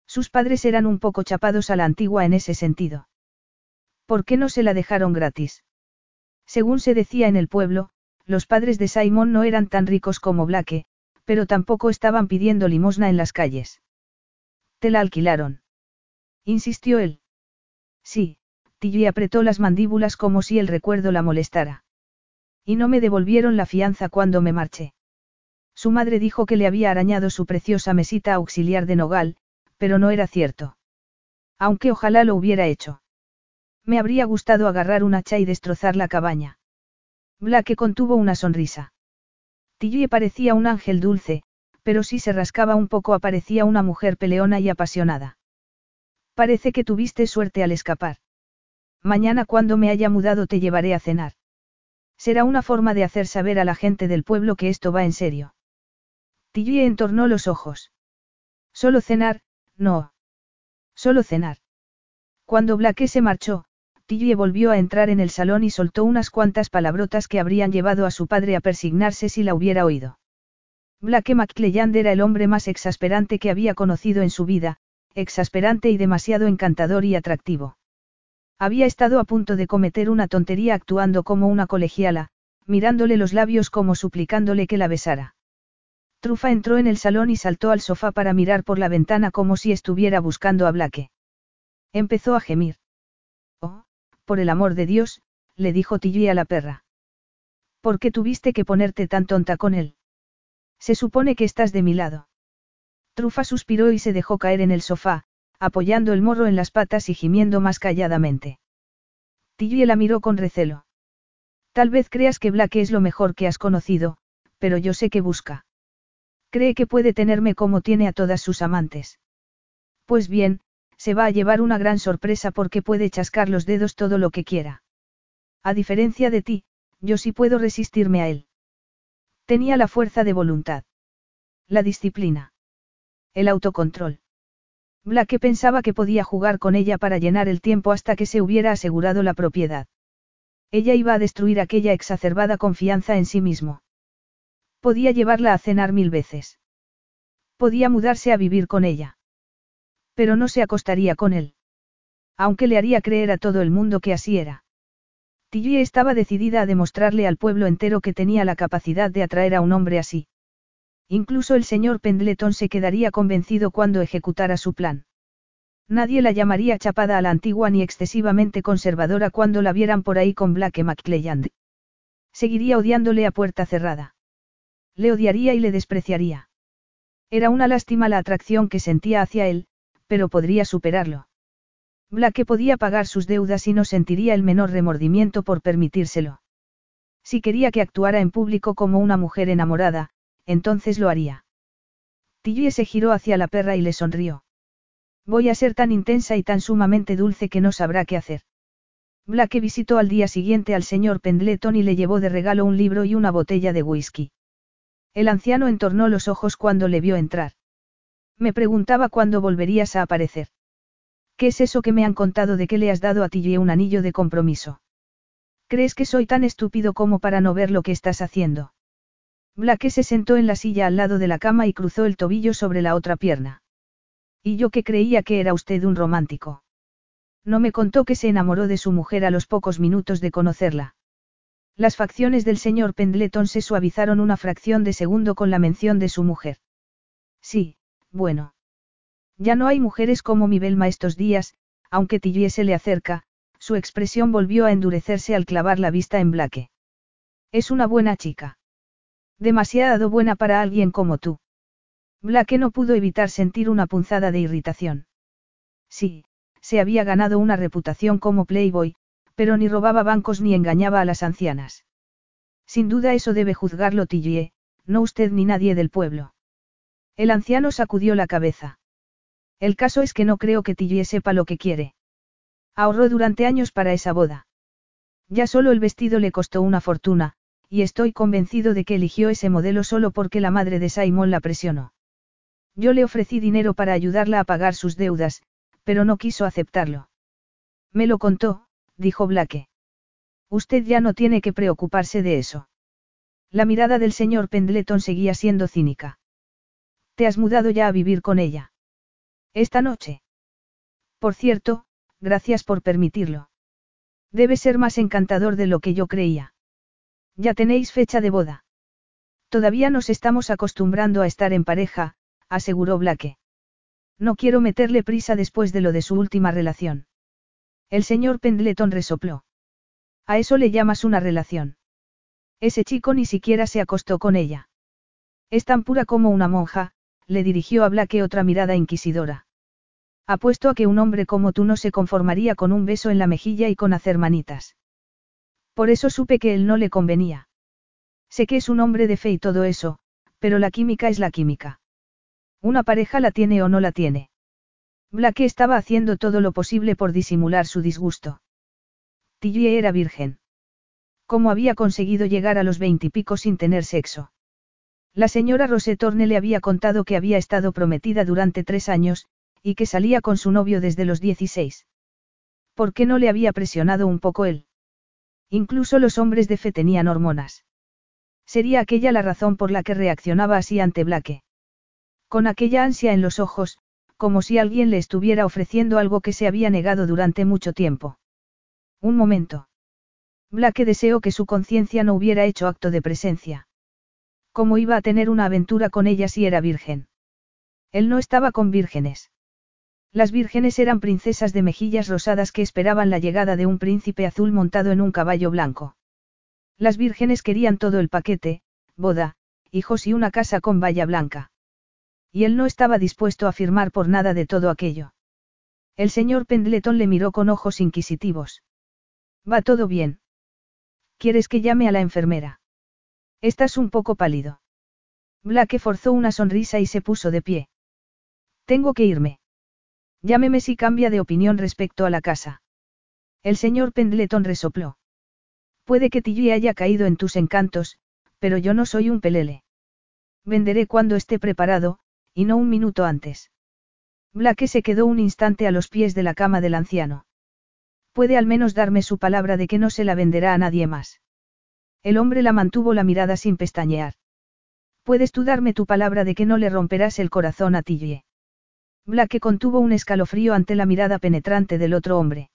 Sus padres eran un poco chapados a la antigua en ese sentido. ¿Por qué no se la dejaron gratis? Según se decía en el pueblo, los padres de Simon no eran tan ricos como Blake, pero tampoco estaban pidiendo limosna en las calles. ¿Te la alquilaron? insistió él. Sí, Tilly apretó las mandíbulas como si el recuerdo la molestara. Y no me devolvieron la fianza cuando me marché. Su madre dijo que le había arañado su preciosa mesita auxiliar de nogal, pero no era cierto. Aunque ojalá lo hubiera hecho. Me habría gustado agarrar un hacha y destrozar la cabaña. Blake contuvo una sonrisa. Tilly parecía un ángel dulce, pero si se rascaba un poco aparecía una mujer peleona y apasionada. Parece que tuviste suerte al escapar. Mañana cuando me haya mudado te llevaré a cenar. Será una forma de hacer saber a la gente del pueblo que esto va en serio. Tilly entornó los ojos. Solo cenar, no. Solo cenar. Cuando Blake se marchó, Tilly volvió a entrar en el salón y soltó unas cuantas palabrotas que habrían llevado a su padre a persignarse si la hubiera oído. Blake McClelland era el hombre más exasperante que había conocido en su vida, exasperante y demasiado encantador y atractivo. Había estado a punto de cometer una tontería actuando como una colegiala, mirándole los labios como suplicándole que la besara. Trufa entró en el salón y saltó al sofá para mirar por la ventana como si estuviera buscando a Blake. Empezó a gemir. Oh, por el amor de Dios, le dijo Tilly a la perra. ¿Por qué tuviste que ponerte tan tonta con él? Se supone que estás de mi lado. Trufa suspiró y se dejó caer en el sofá, apoyando el morro en las patas y gimiendo más calladamente. Tilly la miró con recelo. Tal vez creas que Black es lo mejor que has conocido, pero yo sé que busca. Cree que puede tenerme como tiene a todas sus amantes. Pues bien, se va a llevar una gran sorpresa porque puede chascar los dedos todo lo que quiera. A diferencia de ti, yo sí puedo resistirme a él. Tenía la fuerza de voluntad. La disciplina. El autocontrol. Blake pensaba que podía jugar con ella para llenar el tiempo hasta que se hubiera asegurado la propiedad. Ella iba a destruir aquella exacerbada confianza en sí mismo. Podía llevarla a cenar mil veces. Podía mudarse a vivir con ella. Pero no se acostaría con él. Aunque le haría creer a todo el mundo que así era. Tilly estaba decidida a demostrarle al pueblo entero que tenía la capacidad de atraer a un hombre así. Incluso el señor Pendleton se quedaría convencido cuando ejecutara su plan. Nadie la llamaría chapada a la antigua ni excesivamente conservadora cuando la vieran por ahí con Blake McClelland. Seguiría odiándole a puerta cerrada. Le odiaría y le despreciaría. Era una lástima la atracción que sentía hacia él, pero podría superarlo. Blake podía pagar sus deudas y no sentiría el menor remordimiento por permitírselo. Si quería que actuara en público como una mujer enamorada, entonces lo haría. Tilly se giró hacia la perra y le sonrió. Voy a ser tan intensa y tan sumamente dulce que no sabrá qué hacer. Blake visitó al día siguiente al señor Pendleton y le llevó de regalo un libro y una botella de whisky. El anciano entornó los ojos cuando le vio entrar. Me preguntaba cuándo volverías a aparecer. ¿Qué es eso que me han contado de que le has dado a Tilly un anillo de compromiso? ¿Crees que soy tan estúpido como para no ver lo que estás haciendo? Blake se sentó en la silla al lado de la cama y cruzó el tobillo sobre la otra pierna. Y yo que creía que era usted un romántico. No me contó que se enamoró de su mujer a los pocos minutos de conocerla. Las facciones del señor Pendleton se suavizaron una fracción de segundo con la mención de su mujer. Sí, bueno. Ya no hay mujeres como mi Belma estos días, aunque Tilly se le acerca, su expresión volvió a endurecerse al clavar la vista en Blake. Es una buena chica. Demasiado buena para alguien como tú. Blake no pudo evitar sentir una punzada de irritación. Sí, se había ganado una reputación como playboy, pero ni robaba bancos ni engañaba a las ancianas. Sin duda eso debe juzgarlo Tillie, no usted ni nadie del pueblo. El anciano sacudió la cabeza. El caso es que no creo que Tilly sepa lo que quiere. Ahorró durante años para esa boda. Ya solo el vestido le costó una fortuna, y estoy convencido de que eligió ese modelo solo porque la madre de Simon la presionó. Yo le ofrecí dinero para ayudarla a pagar sus deudas, pero no quiso aceptarlo. Me lo contó, dijo Blake. Usted ya no tiene que preocuparse de eso. La mirada del señor Pendleton seguía siendo cínica. ¿Te has mudado ya a vivir con ella? Esta noche. Por cierto, gracias por permitirlo. Debe ser más encantador de lo que yo creía. Ya tenéis fecha de boda. Todavía nos estamos acostumbrando a estar en pareja, aseguró Blake. No quiero meterle prisa después de lo de su última relación. El señor Pendleton resopló. A eso le llamas una relación. Ese chico ni siquiera se acostó con ella. Es tan pura como una monja, le dirigió a Blake otra mirada inquisidora. Apuesto a que un hombre como tú no se conformaría con un beso en la mejilla y con hacer manitas. Por eso supe que él no le convenía. Sé que es un hombre de fe y todo eso, pero la química es la química. Una pareja la tiene o no la tiene. Blake estaba haciendo todo lo posible por disimular su disgusto. Tilly era virgen. ¿Cómo había conseguido llegar a los veintipico sin tener sexo? La señora Rosetorne le había contado que había estado prometida durante tres años, y que salía con su novio desde los 16. ¿Por qué no le había presionado un poco él? Incluso los hombres de fe tenían hormonas. Sería aquella la razón por la que reaccionaba así ante Blake. Con aquella ansia en los ojos, como si alguien le estuviera ofreciendo algo que se había negado durante mucho tiempo. Un momento. Blake deseó que su conciencia no hubiera hecho acto de presencia. ¿Cómo iba a tener una aventura con ella si era virgen? Él no estaba con vírgenes. Las vírgenes eran princesas de mejillas rosadas que esperaban la llegada de un príncipe azul montado en un caballo blanco. Las vírgenes querían todo el paquete, boda, hijos y una casa con valla blanca. Y él no estaba dispuesto a firmar por nada de todo aquello. El señor Pendleton le miró con ojos inquisitivos. Va todo bien. ¿Quieres que llame a la enfermera? Estás un poco pálido. Blake forzó una sonrisa y se puso de pie. Tengo que irme. Llámeme si cambia de opinión respecto a la casa. El señor Pendleton resopló. Puede que Tilly haya caído en tus encantos, pero yo no soy un pelele. Venderé cuando esté preparado, y no un minuto antes. Blake se quedó un instante a los pies de la cama del anciano. Puede al menos darme su palabra de que no se la venderá a nadie más. El hombre la mantuvo la mirada sin pestañear. Puedes tú darme tu palabra de que no le romperás el corazón a Tilly. Blake contuvo un escalofrío ante la mirada penetrante del otro hombre.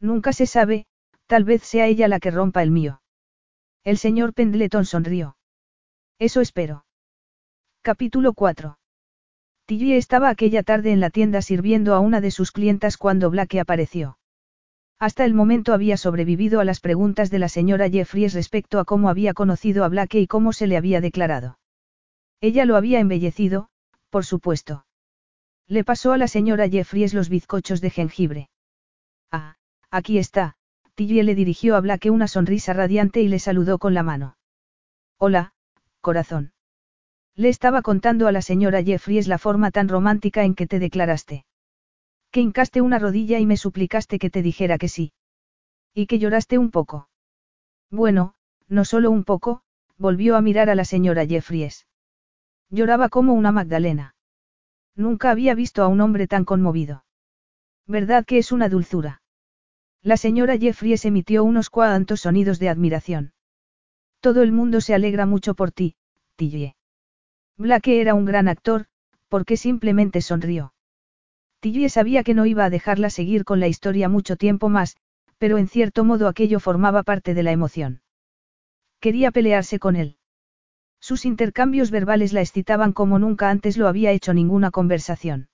Nunca se sabe, tal vez sea ella la que rompa el mío. El señor Pendleton sonrió. Eso espero. Capítulo 4. Tilly estaba aquella tarde en la tienda sirviendo a una de sus clientas cuando Blake apareció. Hasta el momento había sobrevivido a las preguntas de la señora Jeffries respecto a cómo había conocido a Blake y cómo se le había declarado. Ella lo había embellecido, por supuesto. Le pasó a la señora Jeffries los bizcochos de jengibre. Ah, Aquí está, Tilly le dirigió a Blake una sonrisa radiante y le saludó con la mano. Hola, corazón. Le estaba contando a la señora Jeffries la forma tan romántica en que te declaraste. Que hincaste una rodilla y me suplicaste que te dijera que sí. Y que lloraste un poco. Bueno, no solo un poco, volvió a mirar a la señora Jeffries. Lloraba como una Magdalena. Nunca había visto a un hombre tan conmovido. ¿Verdad que es una dulzura? La señora Jeffries emitió unos cuantos sonidos de admiración. Todo el mundo se alegra mucho por ti, Tillie. Blake era un gran actor, porque simplemente sonrió. Tillie sabía que no iba a dejarla seguir con la historia mucho tiempo más, pero en cierto modo aquello formaba parte de la emoción. Quería pelearse con él. Sus intercambios verbales la excitaban como nunca antes lo había hecho ninguna conversación.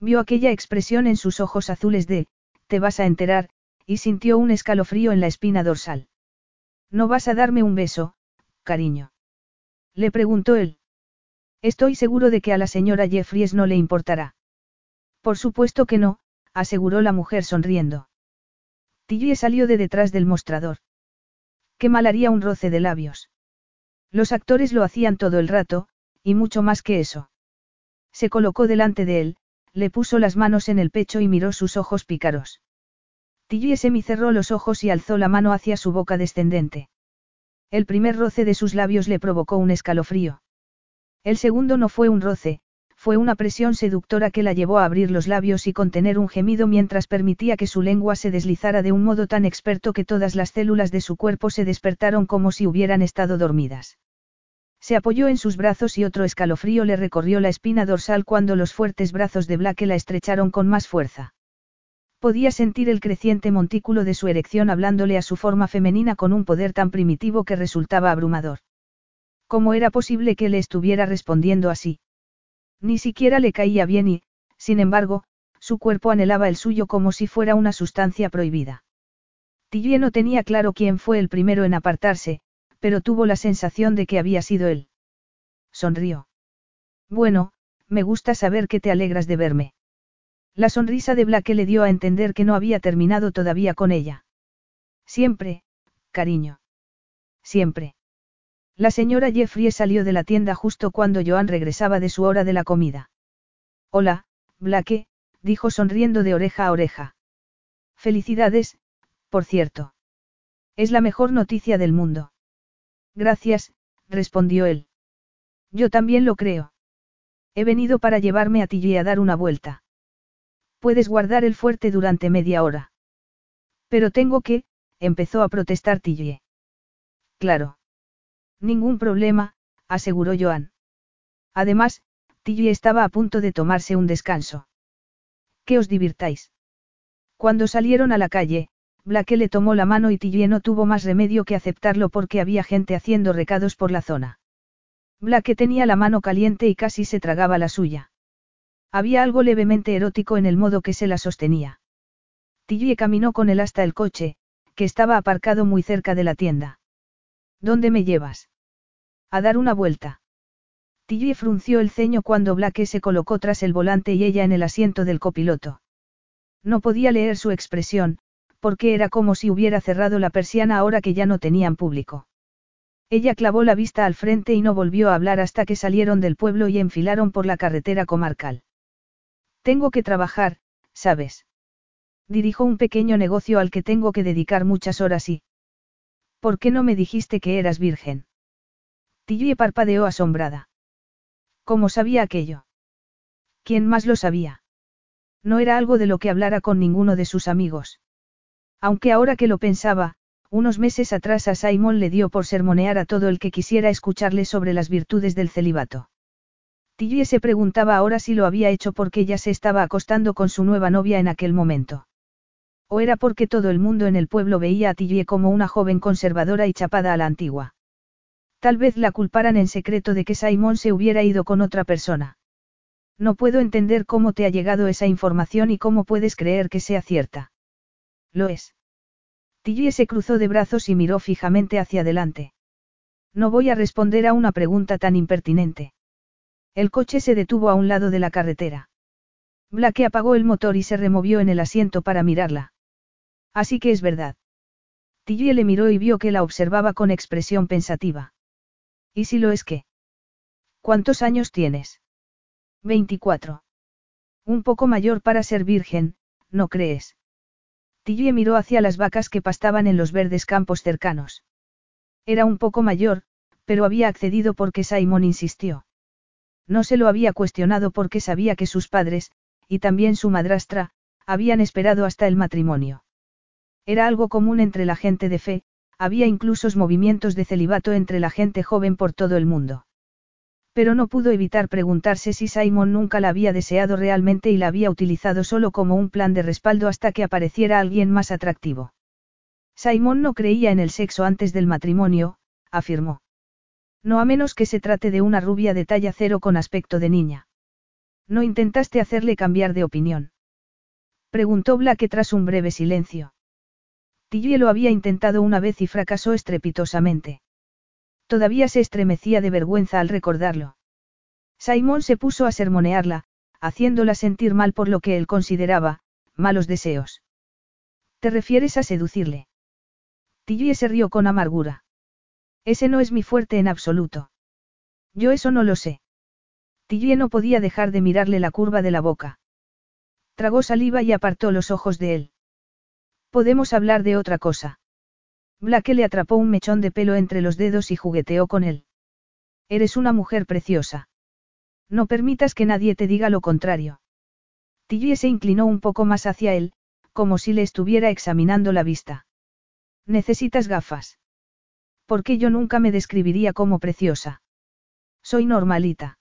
Vio aquella expresión en sus ojos azules de, te vas a enterar, y sintió un escalofrío en la espina dorsal. ¿No vas a darme un beso, cariño? Le preguntó él. Estoy seguro de que a la señora Jeffries no le importará. Por supuesto que no, aseguró la mujer sonriendo. Tilly salió de detrás del mostrador. Qué mal haría un roce de labios. Los actores lo hacían todo el rato, y mucho más que eso. Se colocó delante de él, le puso las manos en el pecho y miró sus ojos pícaros. Tilly cerró los ojos y alzó la mano hacia su boca descendente. El primer roce de sus labios le provocó un escalofrío. El segundo no fue un roce, fue una presión seductora que la llevó a abrir los labios y contener un gemido mientras permitía que su lengua se deslizara de un modo tan experto que todas las células de su cuerpo se despertaron como si hubieran estado dormidas. Se apoyó en sus brazos y otro escalofrío le recorrió la espina dorsal cuando los fuertes brazos de Blake la estrecharon con más fuerza. Podía sentir el creciente montículo de su erección hablándole a su forma femenina con un poder tan primitivo que resultaba abrumador. ¿Cómo era posible que le estuviera respondiendo así? Ni siquiera le caía bien y, sin embargo, su cuerpo anhelaba el suyo como si fuera una sustancia prohibida. Tillie no tenía claro quién fue el primero en apartarse, pero tuvo la sensación de que había sido él. Sonrió. Bueno, me gusta saber que te alegras de verme. La sonrisa de Blake le dio a entender que no había terminado todavía con ella. Siempre, cariño. Siempre. La señora Jeffrey salió de la tienda justo cuando Joan regresaba de su hora de la comida. Hola, Blake, dijo sonriendo de oreja a oreja. Felicidades, por cierto. Es la mejor noticia del mundo. Gracias, respondió él. Yo también lo creo. He venido para llevarme a ti a dar una vuelta. Puedes guardar el fuerte durante media hora. Pero tengo que, empezó a protestar Tillie. Claro. Ningún problema, aseguró Joan. Además, Tillie estaba a punto de tomarse un descanso. Que os divirtáis. Cuando salieron a la calle, Blake le tomó la mano y Tillie no tuvo más remedio que aceptarlo porque había gente haciendo recados por la zona. Blake tenía la mano caliente y casi se tragaba la suya. Había algo levemente erótico en el modo que se la sostenía. Tilly caminó con él hasta el coche, que estaba aparcado muy cerca de la tienda. ¿Dónde me llevas? A dar una vuelta. Tilly frunció el ceño cuando Blake se colocó tras el volante y ella en el asiento del copiloto. No podía leer su expresión, porque era como si hubiera cerrado la persiana ahora que ya no tenían público. Ella clavó la vista al frente y no volvió a hablar hasta que salieron del pueblo y enfilaron por la carretera comarcal. Tengo que trabajar, ¿sabes? Dirijo un pequeño negocio al que tengo que dedicar muchas horas y... ¿Por qué no me dijiste que eras virgen? Tilly parpadeó asombrada. ¿Cómo sabía aquello? ¿Quién más lo sabía? No era algo de lo que hablara con ninguno de sus amigos. Aunque ahora que lo pensaba, unos meses atrás a Simon le dio por sermonear a todo el que quisiera escucharle sobre las virtudes del celibato. Tilly se preguntaba ahora si lo había hecho porque ella se estaba acostando con su nueva novia en aquel momento. O era porque todo el mundo en el pueblo veía a Tilly como una joven conservadora y chapada a la antigua. Tal vez la culparan en secreto de que Simon se hubiera ido con otra persona. No puedo entender cómo te ha llegado esa información y cómo puedes creer que sea cierta. Lo es. Tilly se cruzó de brazos y miró fijamente hacia adelante. No voy a responder a una pregunta tan impertinente. El coche se detuvo a un lado de la carretera. Blake apagó el motor y se removió en el asiento para mirarla. Así que es verdad. Tilly le miró y vio que la observaba con expresión pensativa. ¿Y si lo es qué? ¿Cuántos años tienes? 24. Un poco mayor para ser virgen, ¿no crees? Tilly miró hacia las vacas que pastaban en los verdes campos cercanos. Era un poco mayor, pero había accedido porque Simon insistió. No se lo había cuestionado porque sabía que sus padres, y también su madrastra, habían esperado hasta el matrimonio. Era algo común entre la gente de fe, había incluso movimientos de celibato entre la gente joven por todo el mundo. Pero no pudo evitar preguntarse si Simon nunca la había deseado realmente y la había utilizado solo como un plan de respaldo hasta que apareciera alguien más atractivo. Simon no creía en el sexo antes del matrimonio, afirmó. No a menos que se trate de una rubia de talla cero con aspecto de niña. ¿No intentaste hacerle cambiar de opinión? Preguntó Blake tras un breve silencio. Tilly lo había intentado una vez y fracasó estrepitosamente. Todavía se estremecía de vergüenza al recordarlo. Simón se puso a sermonearla, haciéndola sentir mal por lo que él consideraba, malos deseos. ¿Te refieres a seducirle? Tilly se rió con amargura. Ese no es mi fuerte en absoluto. Yo eso no lo sé. Tilly no podía dejar de mirarle la curva de la boca. Tragó saliva y apartó los ojos de él. Podemos hablar de otra cosa. Blake le atrapó un mechón de pelo entre los dedos y jugueteó con él. Eres una mujer preciosa. No permitas que nadie te diga lo contrario. Tilly se inclinó un poco más hacia él, como si le estuviera examinando la vista. Necesitas gafas. Porque yo nunca me describiría como preciosa. Soy normalita.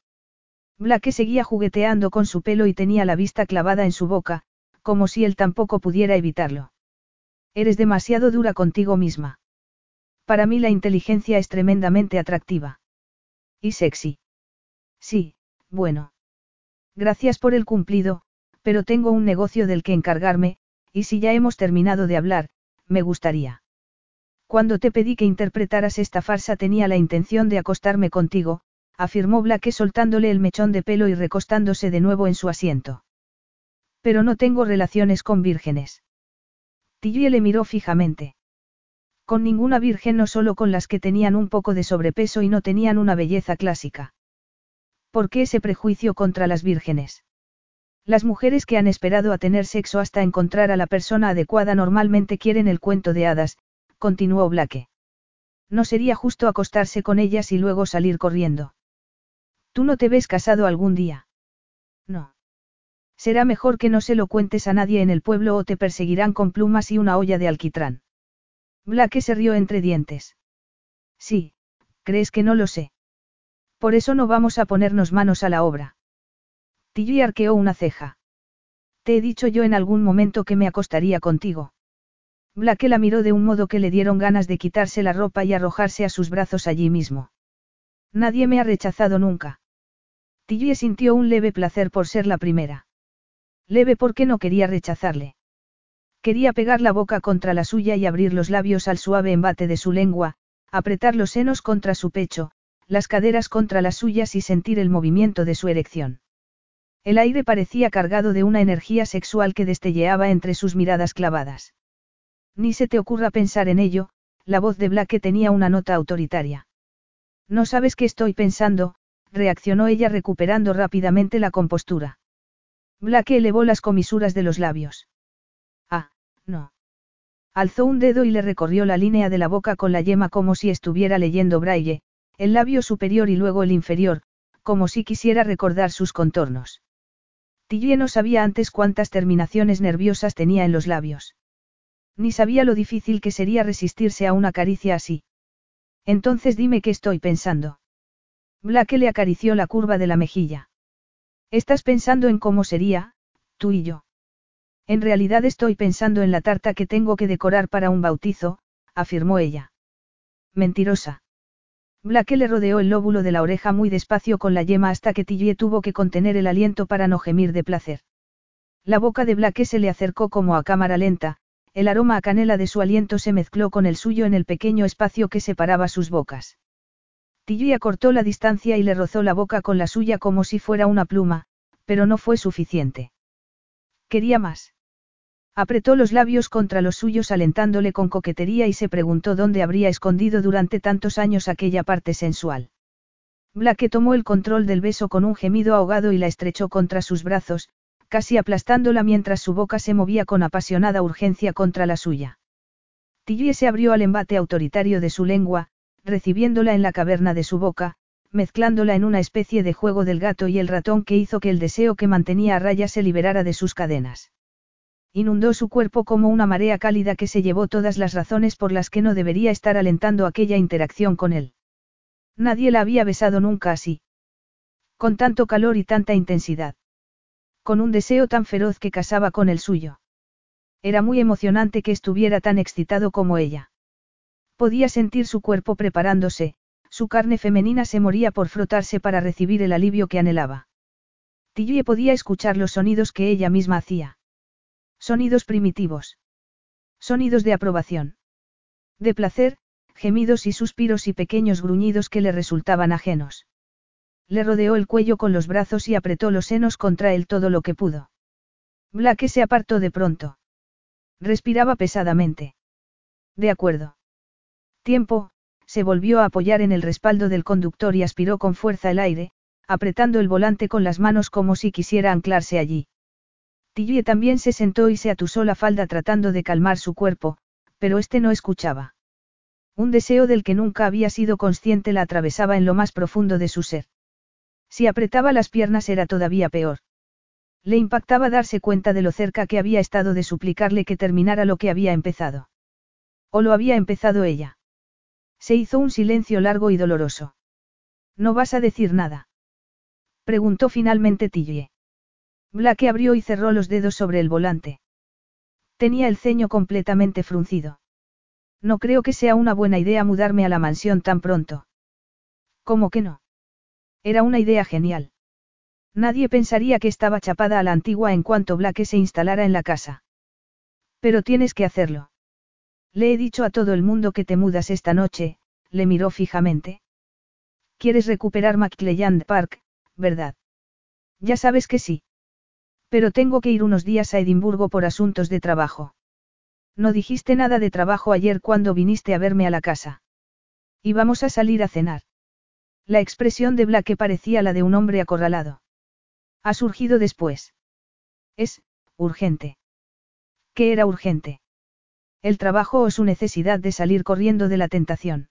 Blake seguía jugueteando con su pelo y tenía la vista clavada en su boca, como si él tampoco pudiera evitarlo. Eres demasiado dura contigo misma. Para mí la inteligencia es tremendamente atractiva. Y sexy. Sí, bueno. Gracias por el cumplido, pero tengo un negocio del que encargarme, y si ya hemos terminado de hablar, me gustaría. Cuando te pedí que interpretaras esta farsa tenía la intención de acostarme contigo, afirmó Blake soltándole el mechón de pelo y recostándose de nuevo en su asiento. Pero no tengo relaciones con vírgenes. Tilly le miró fijamente. Con ninguna virgen no solo con las que tenían un poco de sobrepeso y no tenían una belleza clásica. ¿Por qué ese prejuicio contra las vírgenes? Las mujeres que han esperado a tener sexo hasta encontrar a la persona adecuada normalmente quieren el cuento de hadas, continuó Blake. No sería justo acostarse con ellas y luego salir corriendo. ¿Tú no te ves casado algún día? No. Será mejor que no se lo cuentes a nadie en el pueblo o te perseguirán con plumas y una olla de alquitrán. Blake se rió entre dientes. Sí, crees que no lo sé. Por eso no vamos a ponernos manos a la obra. Tilly arqueó una ceja. Te he dicho yo en algún momento que me acostaría contigo. Blake la miró de un modo que le dieron ganas de quitarse la ropa y arrojarse a sus brazos allí mismo. Nadie me ha rechazado nunca. Tilly sintió un leve placer por ser la primera. Leve porque no quería rechazarle. Quería pegar la boca contra la suya y abrir los labios al suave embate de su lengua, apretar los senos contra su pecho, las caderas contra las suyas y sentir el movimiento de su erección. El aire parecía cargado de una energía sexual que destelleaba entre sus miradas clavadas. Ni se te ocurra pensar en ello, la voz de Blake tenía una nota autoritaria. No sabes qué estoy pensando, reaccionó ella recuperando rápidamente la compostura. Blake elevó las comisuras de los labios. Ah, no. Alzó un dedo y le recorrió la línea de la boca con la yema como si estuviera leyendo braille, el labio superior y luego el inferior, como si quisiera recordar sus contornos. Tillie no sabía antes cuántas terminaciones nerviosas tenía en los labios. Ni sabía lo difícil que sería resistirse a una caricia así. Entonces dime qué estoy pensando. Blake le acarició la curva de la mejilla. Estás pensando en cómo sería, tú y yo. En realidad estoy pensando en la tarta que tengo que decorar para un bautizo, afirmó ella. Mentirosa. Blake le rodeó el lóbulo de la oreja muy despacio con la yema hasta que Tillie tuvo que contener el aliento para no gemir de placer. La boca de Blake se le acercó como a cámara lenta, el aroma a canela de su aliento se mezcló con el suyo en el pequeño espacio que separaba sus bocas. Tillie acortó la distancia y le rozó la boca con la suya como si fuera una pluma, pero no fue suficiente. Quería más. Apretó los labios contra los suyos alentándole con coquetería y se preguntó dónde habría escondido durante tantos años aquella parte sensual. Blake tomó el control del beso con un gemido ahogado y la estrechó contra sus brazos, casi aplastándola mientras su boca se movía con apasionada urgencia contra la suya. Tillie se abrió al embate autoritario de su lengua, recibiéndola en la caverna de su boca, mezclándola en una especie de juego del gato y el ratón que hizo que el deseo que mantenía a raya se liberara de sus cadenas. Inundó su cuerpo como una marea cálida que se llevó todas las razones por las que no debería estar alentando aquella interacción con él. Nadie la había besado nunca así. Con tanto calor y tanta intensidad con un deseo tan feroz que casaba con el suyo. Era muy emocionante que estuviera tan excitado como ella. Podía sentir su cuerpo preparándose, su carne femenina se moría por frotarse para recibir el alivio que anhelaba. Tillie podía escuchar los sonidos que ella misma hacía. Sonidos primitivos. Sonidos de aprobación. De placer, gemidos y suspiros y pequeños gruñidos que le resultaban ajenos. Le rodeó el cuello con los brazos y apretó los senos contra él todo lo que pudo. Blake se apartó de pronto. Respiraba pesadamente. De acuerdo. Tiempo, se volvió a apoyar en el respaldo del conductor y aspiró con fuerza el aire, apretando el volante con las manos como si quisiera anclarse allí. Tillie también se sentó y se atusó la falda tratando de calmar su cuerpo, pero este no escuchaba. Un deseo del que nunca había sido consciente la atravesaba en lo más profundo de su ser. Si apretaba las piernas era todavía peor. Le impactaba darse cuenta de lo cerca que había estado de suplicarle que terminara lo que había empezado. O lo había empezado ella. Se hizo un silencio largo y doloroso. ¿No vas a decir nada? Preguntó finalmente Tillie. Blake abrió y cerró los dedos sobre el volante. Tenía el ceño completamente fruncido. No creo que sea una buena idea mudarme a la mansión tan pronto. ¿Cómo que no? Era una idea genial. Nadie pensaría que estaba chapada a la antigua en cuanto Blake se instalara en la casa. Pero tienes que hacerlo. Le he dicho a todo el mundo que te mudas esta noche, le miró fijamente. Quieres recuperar McClelland Park, ¿verdad? Ya sabes que sí. Pero tengo que ir unos días a Edimburgo por asuntos de trabajo. No dijiste nada de trabajo ayer cuando viniste a verme a la casa. Y vamos a salir a cenar. La expresión de Blake parecía la de un hombre acorralado. Ha surgido después. Es, urgente. ¿Qué era urgente? El trabajo o su necesidad de salir corriendo de la tentación.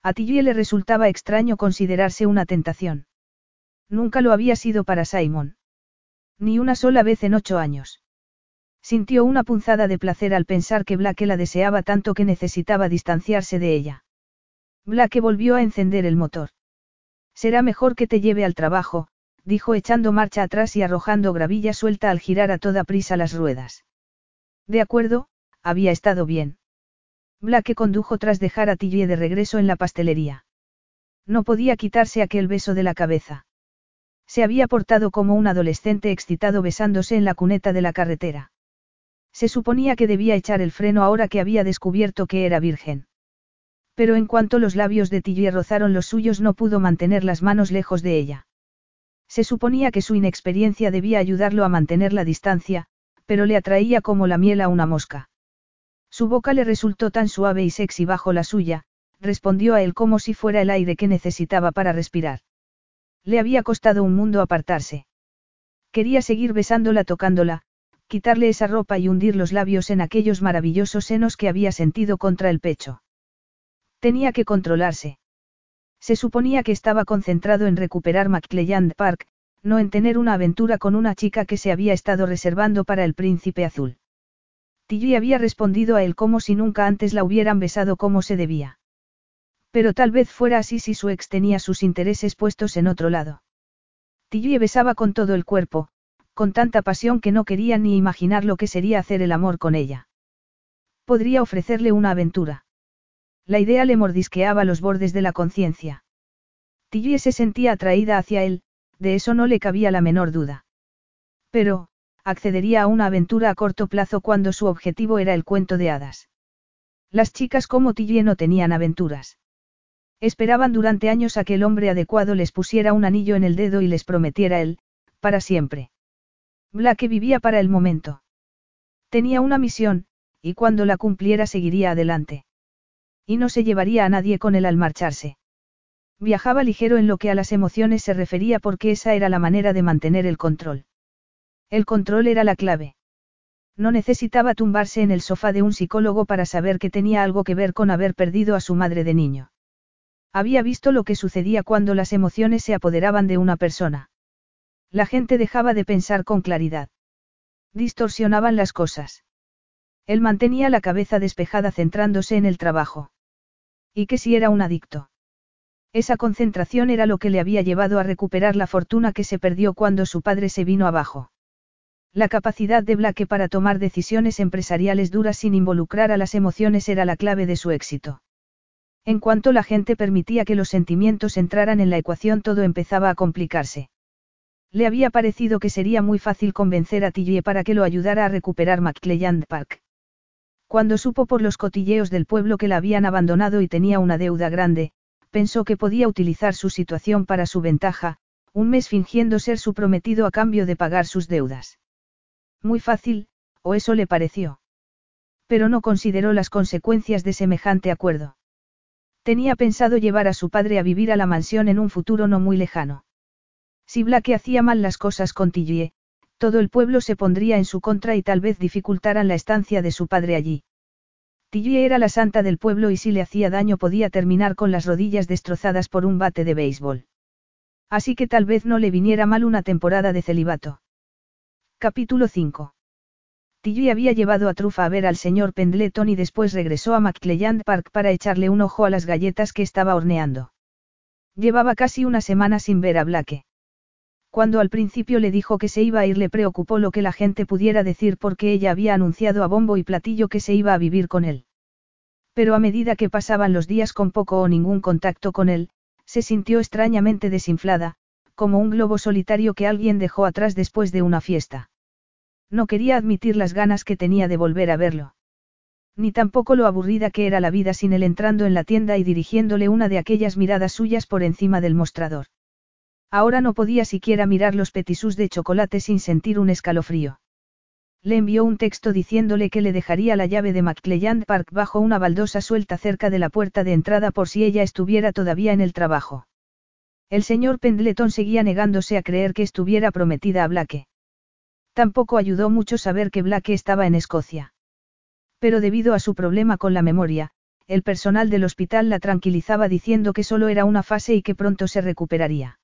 A Tillie le resultaba extraño considerarse una tentación. Nunca lo había sido para Simon. Ni una sola vez en ocho años. Sintió una punzada de placer al pensar que Blake la deseaba tanto que necesitaba distanciarse de ella. Blake volvió a encender el motor. Será mejor que te lleve al trabajo, dijo echando marcha atrás y arrojando gravilla suelta al girar a toda prisa las ruedas. De acuerdo, había estado bien. Blake condujo tras dejar a Tillie de regreso en la pastelería. No podía quitarse aquel beso de la cabeza. Se había portado como un adolescente excitado besándose en la cuneta de la carretera. Se suponía que debía echar el freno ahora que había descubierto que era virgen. Pero en cuanto los labios de Tillie rozaron los suyos no pudo mantener las manos lejos de ella. Se suponía que su inexperiencia debía ayudarlo a mantener la distancia, pero le atraía como la miel a una mosca. Su boca le resultó tan suave y sexy bajo la suya, respondió a él como si fuera el aire que necesitaba para respirar. Le había costado un mundo apartarse. Quería seguir besándola tocándola, quitarle esa ropa y hundir los labios en aquellos maravillosos senos que había sentido contra el pecho. Tenía que controlarse. Se suponía que estaba concentrado en recuperar McClelland Park, no en tener una aventura con una chica que se había estado reservando para el príncipe azul. Tilly había respondido a él como si nunca antes la hubieran besado como se debía. Pero tal vez fuera así si su ex tenía sus intereses puestos en otro lado. Tilly besaba con todo el cuerpo, con tanta pasión que no quería ni imaginar lo que sería hacer el amor con ella. Podría ofrecerle una aventura. La idea le mordisqueaba los bordes de la conciencia. Tilly se sentía atraída hacia él, de eso no le cabía la menor duda. Pero, accedería a una aventura a corto plazo cuando su objetivo era el cuento de hadas. Las chicas como Tilly no tenían aventuras. Esperaban durante años a que el hombre adecuado les pusiera un anillo en el dedo y les prometiera él, para siempre. Blake vivía para el momento. Tenía una misión, y cuando la cumpliera seguiría adelante. Y no se llevaría a nadie con él al marcharse. Viajaba ligero en lo que a las emociones se refería porque esa era la manera de mantener el control. El control era la clave. No necesitaba tumbarse en el sofá de un psicólogo para saber que tenía algo que ver con haber perdido a su madre de niño. Había visto lo que sucedía cuando las emociones se apoderaban de una persona. La gente dejaba de pensar con claridad. Distorsionaban las cosas. Él mantenía la cabeza despejada centrándose en el trabajo. ¿Y que si era un adicto? Esa concentración era lo que le había llevado a recuperar la fortuna que se perdió cuando su padre se vino abajo. La capacidad de Blake para tomar decisiones empresariales duras sin involucrar a las emociones era la clave de su éxito. En cuanto la gente permitía que los sentimientos entraran en la ecuación todo empezaba a complicarse. Le había parecido que sería muy fácil convencer a Tilly para que lo ayudara a recuperar McClelland Park. Cuando supo por los cotilleos del pueblo que la habían abandonado y tenía una deuda grande, pensó que podía utilizar su situación para su ventaja, un mes fingiendo ser su prometido a cambio de pagar sus deudas. Muy fácil, o eso le pareció. Pero no consideró las consecuencias de semejante acuerdo. Tenía pensado llevar a su padre a vivir a la mansión en un futuro no muy lejano. Si Blake hacía mal las cosas con Tillie, todo el pueblo se pondría en su contra y tal vez dificultaran la estancia de su padre allí. Tillie era la santa del pueblo y si le hacía daño podía terminar con las rodillas destrozadas por un bate de béisbol. Así que tal vez no le viniera mal una temporada de celibato. Capítulo 5. Tillie había llevado a Trufa a ver al señor Pendleton y después regresó a McClelland Park para echarle un ojo a las galletas que estaba horneando. Llevaba casi una semana sin ver a Blake. Cuando al principio le dijo que se iba a ir le preocupó lo que la gente pudiera decir porque ella había anunciado a bombo y platillo que se iba a vivir con él. Pero a medida que pasaban los días con poco o ningún contacto con él, se sintió extrañamente desinflada, como un globo solitario que alguien dejó atrás después de una fiesta. No quería admitir las ganas que tenía de volver a verlo. Ni tampoco lo aburrida que era la vida sin él entrando en la tienda y dirigiéndole una de aquellas miradas suyas por encima del mostrador. Ahora no podía siquiera mirar los petisús de chocolate sin sentir un escalofrío. Le envió un texto diciéndole que le dejaría la llave de McClelland Park bajo una baldosa suelta cerca de la puerta de entrada por si ella estuviera todavía en el trabajo. El señor Pendleton seguía negándose a creer que estuviera prometida a Blake. Tampoco ayudó mucho saber que Blake estaba en Escocia. Pero debido a su problema con la memoria, el personal del hospital la tranquilizaba diciendo que solo era una fase y que pronto se recuperaría.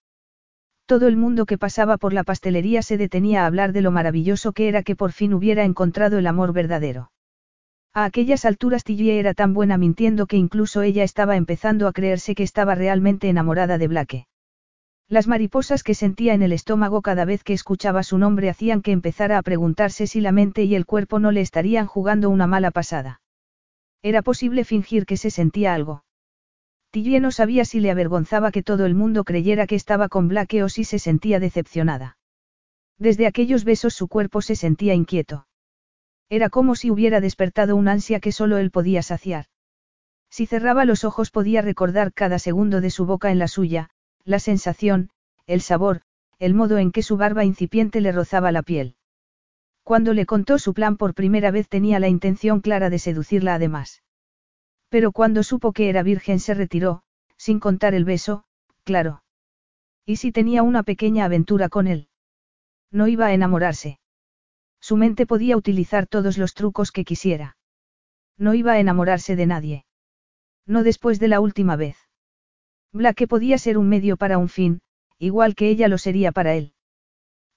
Todo el mundo que pasaba por la pastelería se detenía a hablar de lo maravilloso que era que por fin hubiera encontrado el amor verdadero. A aquellas alturas Tilly era tan buena mintiendo que incluso ella estaba empezando a creerse que estaba realmente enamorada de Blake. Las mariposas que sentía en el estómago cada vez que escuchaba su nombre hacían que empezara a preguntarse si la mente y el cuerpo no le estarían jugando una mala pasada. Era posible fingir que se sentía algo. Tillie no sabía si le avergonzaba que todo el mundo creyera que estaba con Blake o si se sentía decepcionada. Desde aquellos besos su cuerpo se sentía inquieto. Era como si hubiera despertado un ansia que solo él podía saciar. Si cerraba los ojos podía recordar cada segundo de su boca en la suya, la sensación, el sabor, el modo en que su barba incipiente le rozaba la piel. Cuando le contó su plan por primera vez tenía la intención clara de seducirla además. Pero cuando supo que era virgen se retiró, sin contar el beso, claro. ¿Y si tenía una pequeña aventura con él? No iba a enamorarse. Su mente podía utilizar todos los trucos que quisiera. No iba a enamorarse de nadie. No después de la última vez. Blake podía ser un medio para un fin, igual que ella lo sería para él.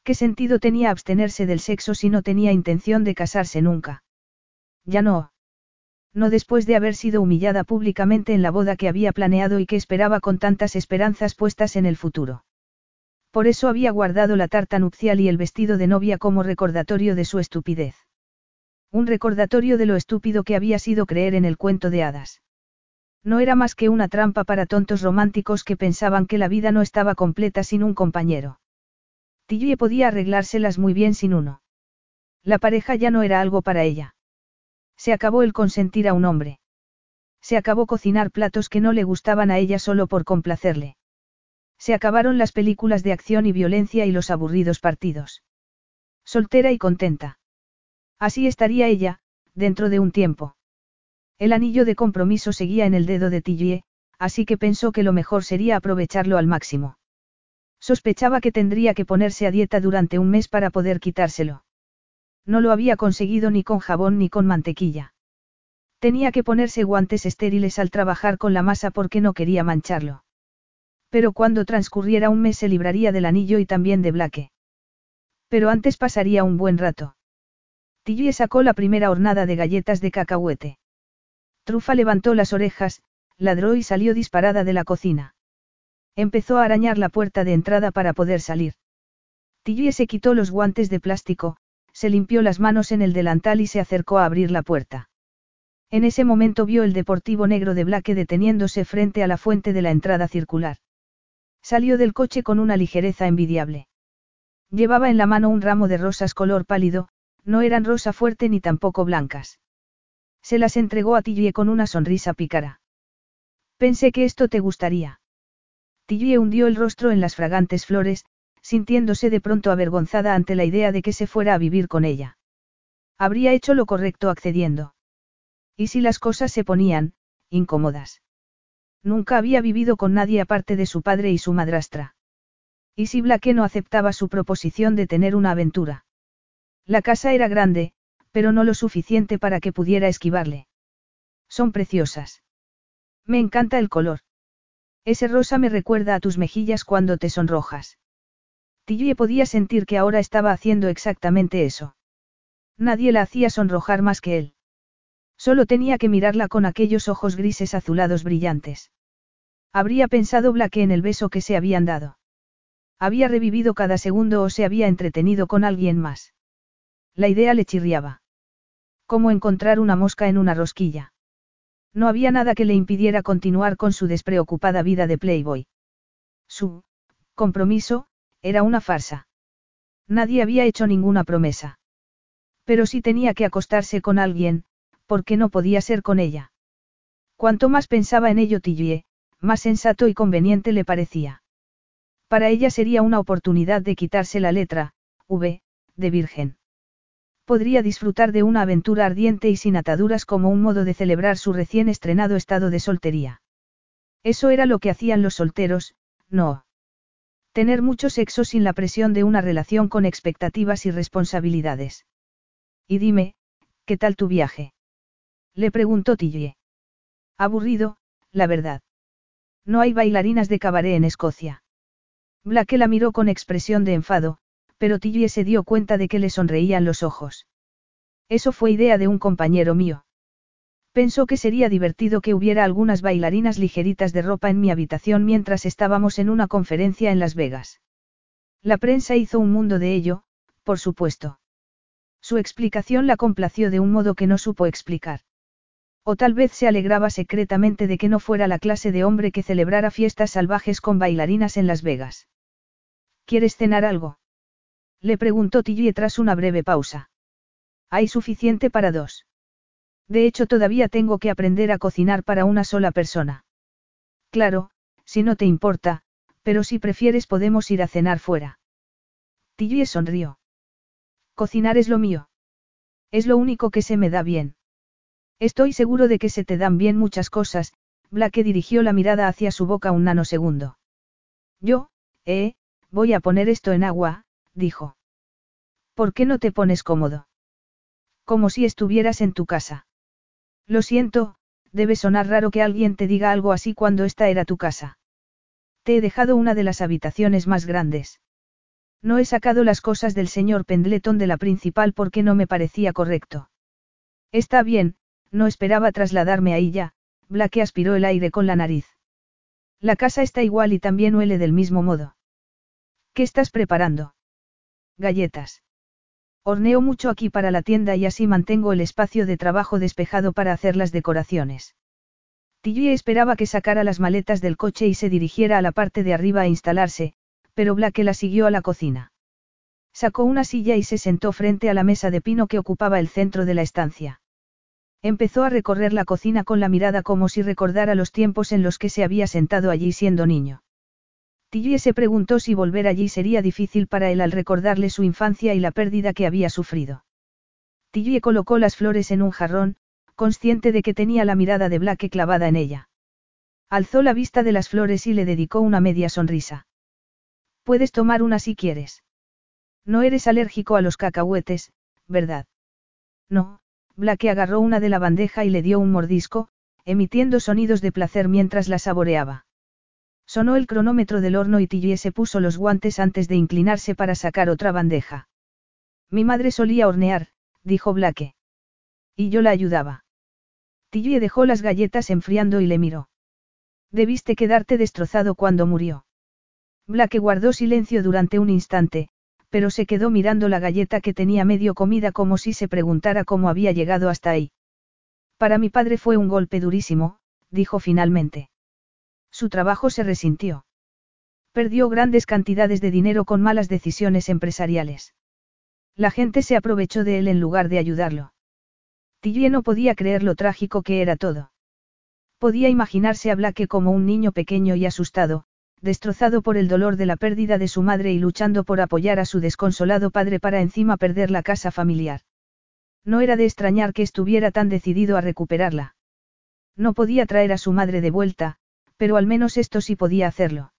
¿Qué sentido tenía abstenerse del sexo si no tenía intención de casarse nunca? Ya no. No después de haber sido humillada públicamente en la boda que había planeado y que esperaba con tantas esperanzas puestas en el futuro. Por eso había guardado la tarta nupcial y el vestido de novia como recordatorio de su estupidez. Un recordatorio de lo estúpido que había sido creer en el cuento de hadas. No era más que una trampa para tontos románticos que pensaban que la vida no estaba completa sin un compañero. Tillie podía arreglárselas muy bien sin uno. La pareja ya no era algo para ella. Se acabó el consentir a un hombre. Se acabó cocinar platos que no le gustaban a ella solo por complacerle. Se acabaron las películas de acción y violencia y los aburridos partidos. Soltera y contenta. Así estaría ella, dentro de un tiempo. El anillo de compromiso seguía en el dedo de Tillie, así que pensó que lo mejor sería aprovecharlo al máximo. Sospechaba que tendría que ponerse a dieta durante un mes para poder quitárselo. No lo había conseguido ni con jabón ni con mantequilla. Tenía que ponerse guantes estériles al trabajar con la masa porque no quería mancharlo. Pero cuando transcurriera un mes se libraría del anillo y también de Blake. Pero antes pasaría un buen rato. Tillie sacó la primera hornada de galletas de cacahuete. Trufa levantó las orejas, ladró y salió disparada de la cocina. Empezó a arañar la puerta de entrada para poder salir. Tillie se quitó los guantes de plástico, se limpió las manos en el delantal y se acercó a abrir la puerta. En ese momento vio el deportivo negro de Blake deteniéndose frente a la fuente de la entrada circular. Salió del coche con una ligereza envidiable. Llevaba en la mano un ramo de rosas color pálido, no eran rosa fuerte ni tampoco blancas. Se las entregó a Tillie con una sonrisa pícara. Pensé que esto te gustaría. Tillie hundió el rostro en las fragantes flores, sintiéndose de pronto avergonzada ante la idea de que se fuera a vivir con ella. Habría hecho lo correcto accediendo. ¿Y si las cosas se ponían, incómodas? Nunca había vivido con nadie aparte de su padre y su madrastra. ¿Y si Blake no aceptaba su proposición de tener una aventura? La casa era grande, pero no lo suficiente para que pudiera esquivarle. Son preciosas. Me encanta el color. Ese rosa me recuerda a tus mejillas cuando te sonrojas. Tillie podía sentir que ahora estaba haciendo exactamente eso. Nadie la hacía sonrojar más que él. Solo tenía que mirarla con aquellos ojos grises azulados brillantes. Habría pensado Blake en el beso que se habían dado. Había revivido cada segundo o se había entretenido con alguien más. La idea le chirriaba. Como encontrar una mosca en una rosquilla. No había nada que le impidiera continuar con su despreocupada vida de Playboy. Su compromiso era una farsa. Nadie había hecho ninguna promesa. Pero si tenía que acostarse con alguien, ¿por qué no podía ser con ella? Cuanto más pensaba en ello Tillie, más sensato y conveniente le parecía. Para ella sería una oportunidad de quitarse la letra, V, de virgen podría disfrutar de una aventura ardiente y sin ataduras como un modo de celebrar su recién estrenado estado de soltería. Eso era lo que hacían los solteros, no. Tener mucho sexo sin la presión de una relación con expectativas y responsabilidades. Y dime, ¿qué tal tu viaje? Le preguntó Tillie. Aburrido, la verdad. No hay bailarinas de cabaret en Escocia. Blake la miró con expresión de enfado, pero Tillie se dio cuenta de que le sonreían los ojos. Eso fue idea de un compañero mío. Pensó que sería divertido que hubiera algunas bailarinas ligeritas de ropa en mi habitación mientras estábamos en una conferencia en Las Vegas. La prensa hizo un mundo de ello, por supuesto. Su explicación la complació de un modo que no supo explicar. O tal vez se alegraba secretamente de que no fuera la clase de hombre que celebrara fiestas salvajes con bailarinas en Las Vegas. ¿Quieres cenar algo? Le preguntó Tillie tras una breve pausa. Hay suficiente para dos. De hecho, todavía tengo que aprender a cocinar para una sola persona. Claro, si no te importa, pero si prefieres podemos ir a cenar fuera. Tillie sonrió. Cocinar es lo mío. Es lo único que se me da bien. Estoy seguro de que se te dan bien muchas cosas, Blake dirigió la mirada hacia su boca un nanosegundo. Yo, eh, voy a poner esto en agua, dijo. ¿Por qué no te pones cómodo? Como si estuvieras en tu casa. Lo siento, debe sonar raro que alguien te diga algo así cuando esta era tu casa. Te he dejado una de las habitaciones más grandes. No he sacado las cosas del señor Pendleton de la principal porque no me parecía correcto. Está bien, no esperaba trasladarme ahí ya, Blake aspiró el aire con la nariz. La casa está igual y también huele del mismo modo. ¿Qué estás preparando? Galletas. Horneo mucho aquí para la tienda y así mantengo el espacio de trabajo despejado para hacer las decoraciones. Tilly esperaba que sacara las maletas del coche y se dirigiera a la parte de arriba a instalarse, pero Blake la siguió a la cocina. Sacó una silla y se sentó frente a la mesa de pino que ocupaba el centro de la estancia. Empezó a recorrer la cocina con la mirada como si recordara los tiempos en los que se había sentado allí siendo niño. Tilly se preguntó si volver allí sería difícil para él al recordarle su infancia y la pérdida que había sufrido. Tilly colocó las flores en un jarrón, consciente de que tenía la mirada de Blake clavada en ella. Alzó la vista de las flores y le dedicó una media sonrisa. Puedes tomar una si quieres. No eres alérgico a los cacahuetes, ¿verdad? No, Blake agarró una de la bandeja y le dio un mordisco, emitiendo sonidos de placer mientras la saboreaba. Sonó el cronómetro del horno y Tilly se puso los guantes antes de inclinarse para sacar otra bandeja. Mi madre solía hornear, dijo Blake. Y yo la ayudaba. Tilly dejó las galletas enfriando y le miró. Debiste quedarte destrozado cuando murió. Blake guardó silencio durante un instante, pero se quedó mirando la galleta que tenía medio comida como si se preguntara cómo había llegado hasta ahí. Para mi padre fue un golpe durísimo, dijo finalmente. Su trabajo se resintió. Perdió grandes cantidades de dinero con malas decisiones empresariales. La gente se aprovechó de él en lugar de ayudarlo. Tillie no podía creer lo trágico que era todo. Podía imaginarse a Blake como un niño pequeño y asustado, destrozado por el dolor de la pérdida de su madre y luchando por apoyar a su desconsolado padre para encima perder la casa familiar. No era de extrañar que estuviera tan decidido a recuperarla. No podía traer a su madre de vuelta, pero al menos esto sí podía hacerlo.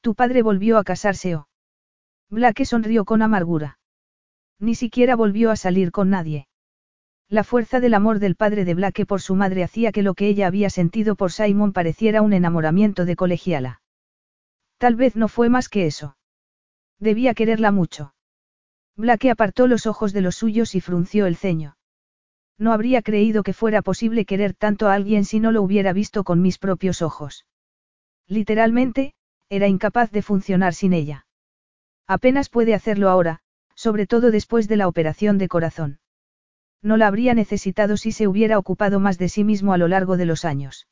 Tu padre volvió a casarse o. Blake sonrió con amargura. Ni siquiera volvió a salir con nadie. La fuerza del amor del padre de Blake por su madre hacía que lo que ella había sentido por Simon pareciera un enamoramiento de colegiala. Tal vez no fue más que eso. Debía quererla mucho. Blake apartó los ojos de los suyos y frunció el ceño. No habría creído que fuera posible querer tanto a alguien si no lo hubiera visto con mis propios ojos. Literalmente, era incapaz de funcionar sin ella. Apenas puede hacerlo ahora, sobre todo después de la operación de corazón. No la habría necesitado si se hubiera ocupado más de sí mismo a lo largo de los años.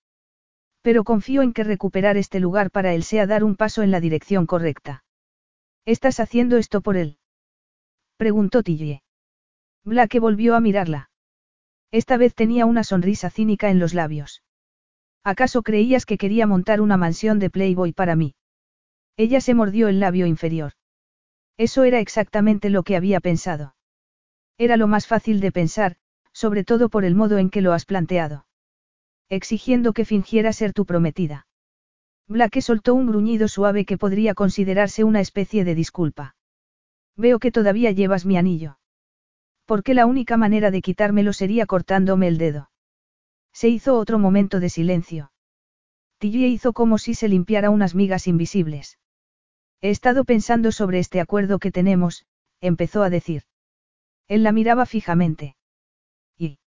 Pero confío en que recuperar este lugar para él sea dar un paso en la dirección correcta. ¿Estás haciendo esto por él? Preguntó Tillie. Blake volvió a mirarla. Esta vez tenía una sonrisa cínica en los labios. ¿Acaso creías que quería montar una mansión de Playboy para mí? Ella se mordió el labio inferior. Eso era exactamente lo que había pensado. Era lo más fácil de pensar, sobre todo por el modo en que lo has planteado exigiendo que fingiera ser tu prometida. Blake soltó un gruñido suave que podría considerarse una especie de disculpa. Veo que todavía llevas mi anillo. Porque la única manera de quitármelo sería cortándome el dedo. Se hizo otro momento de silencio. Tilly hizo como si se limpiara unas migas invisibles. He estado pensando sobre este acuerdo que tenemos, empezó a decir. Él la miraba fijamente. Y.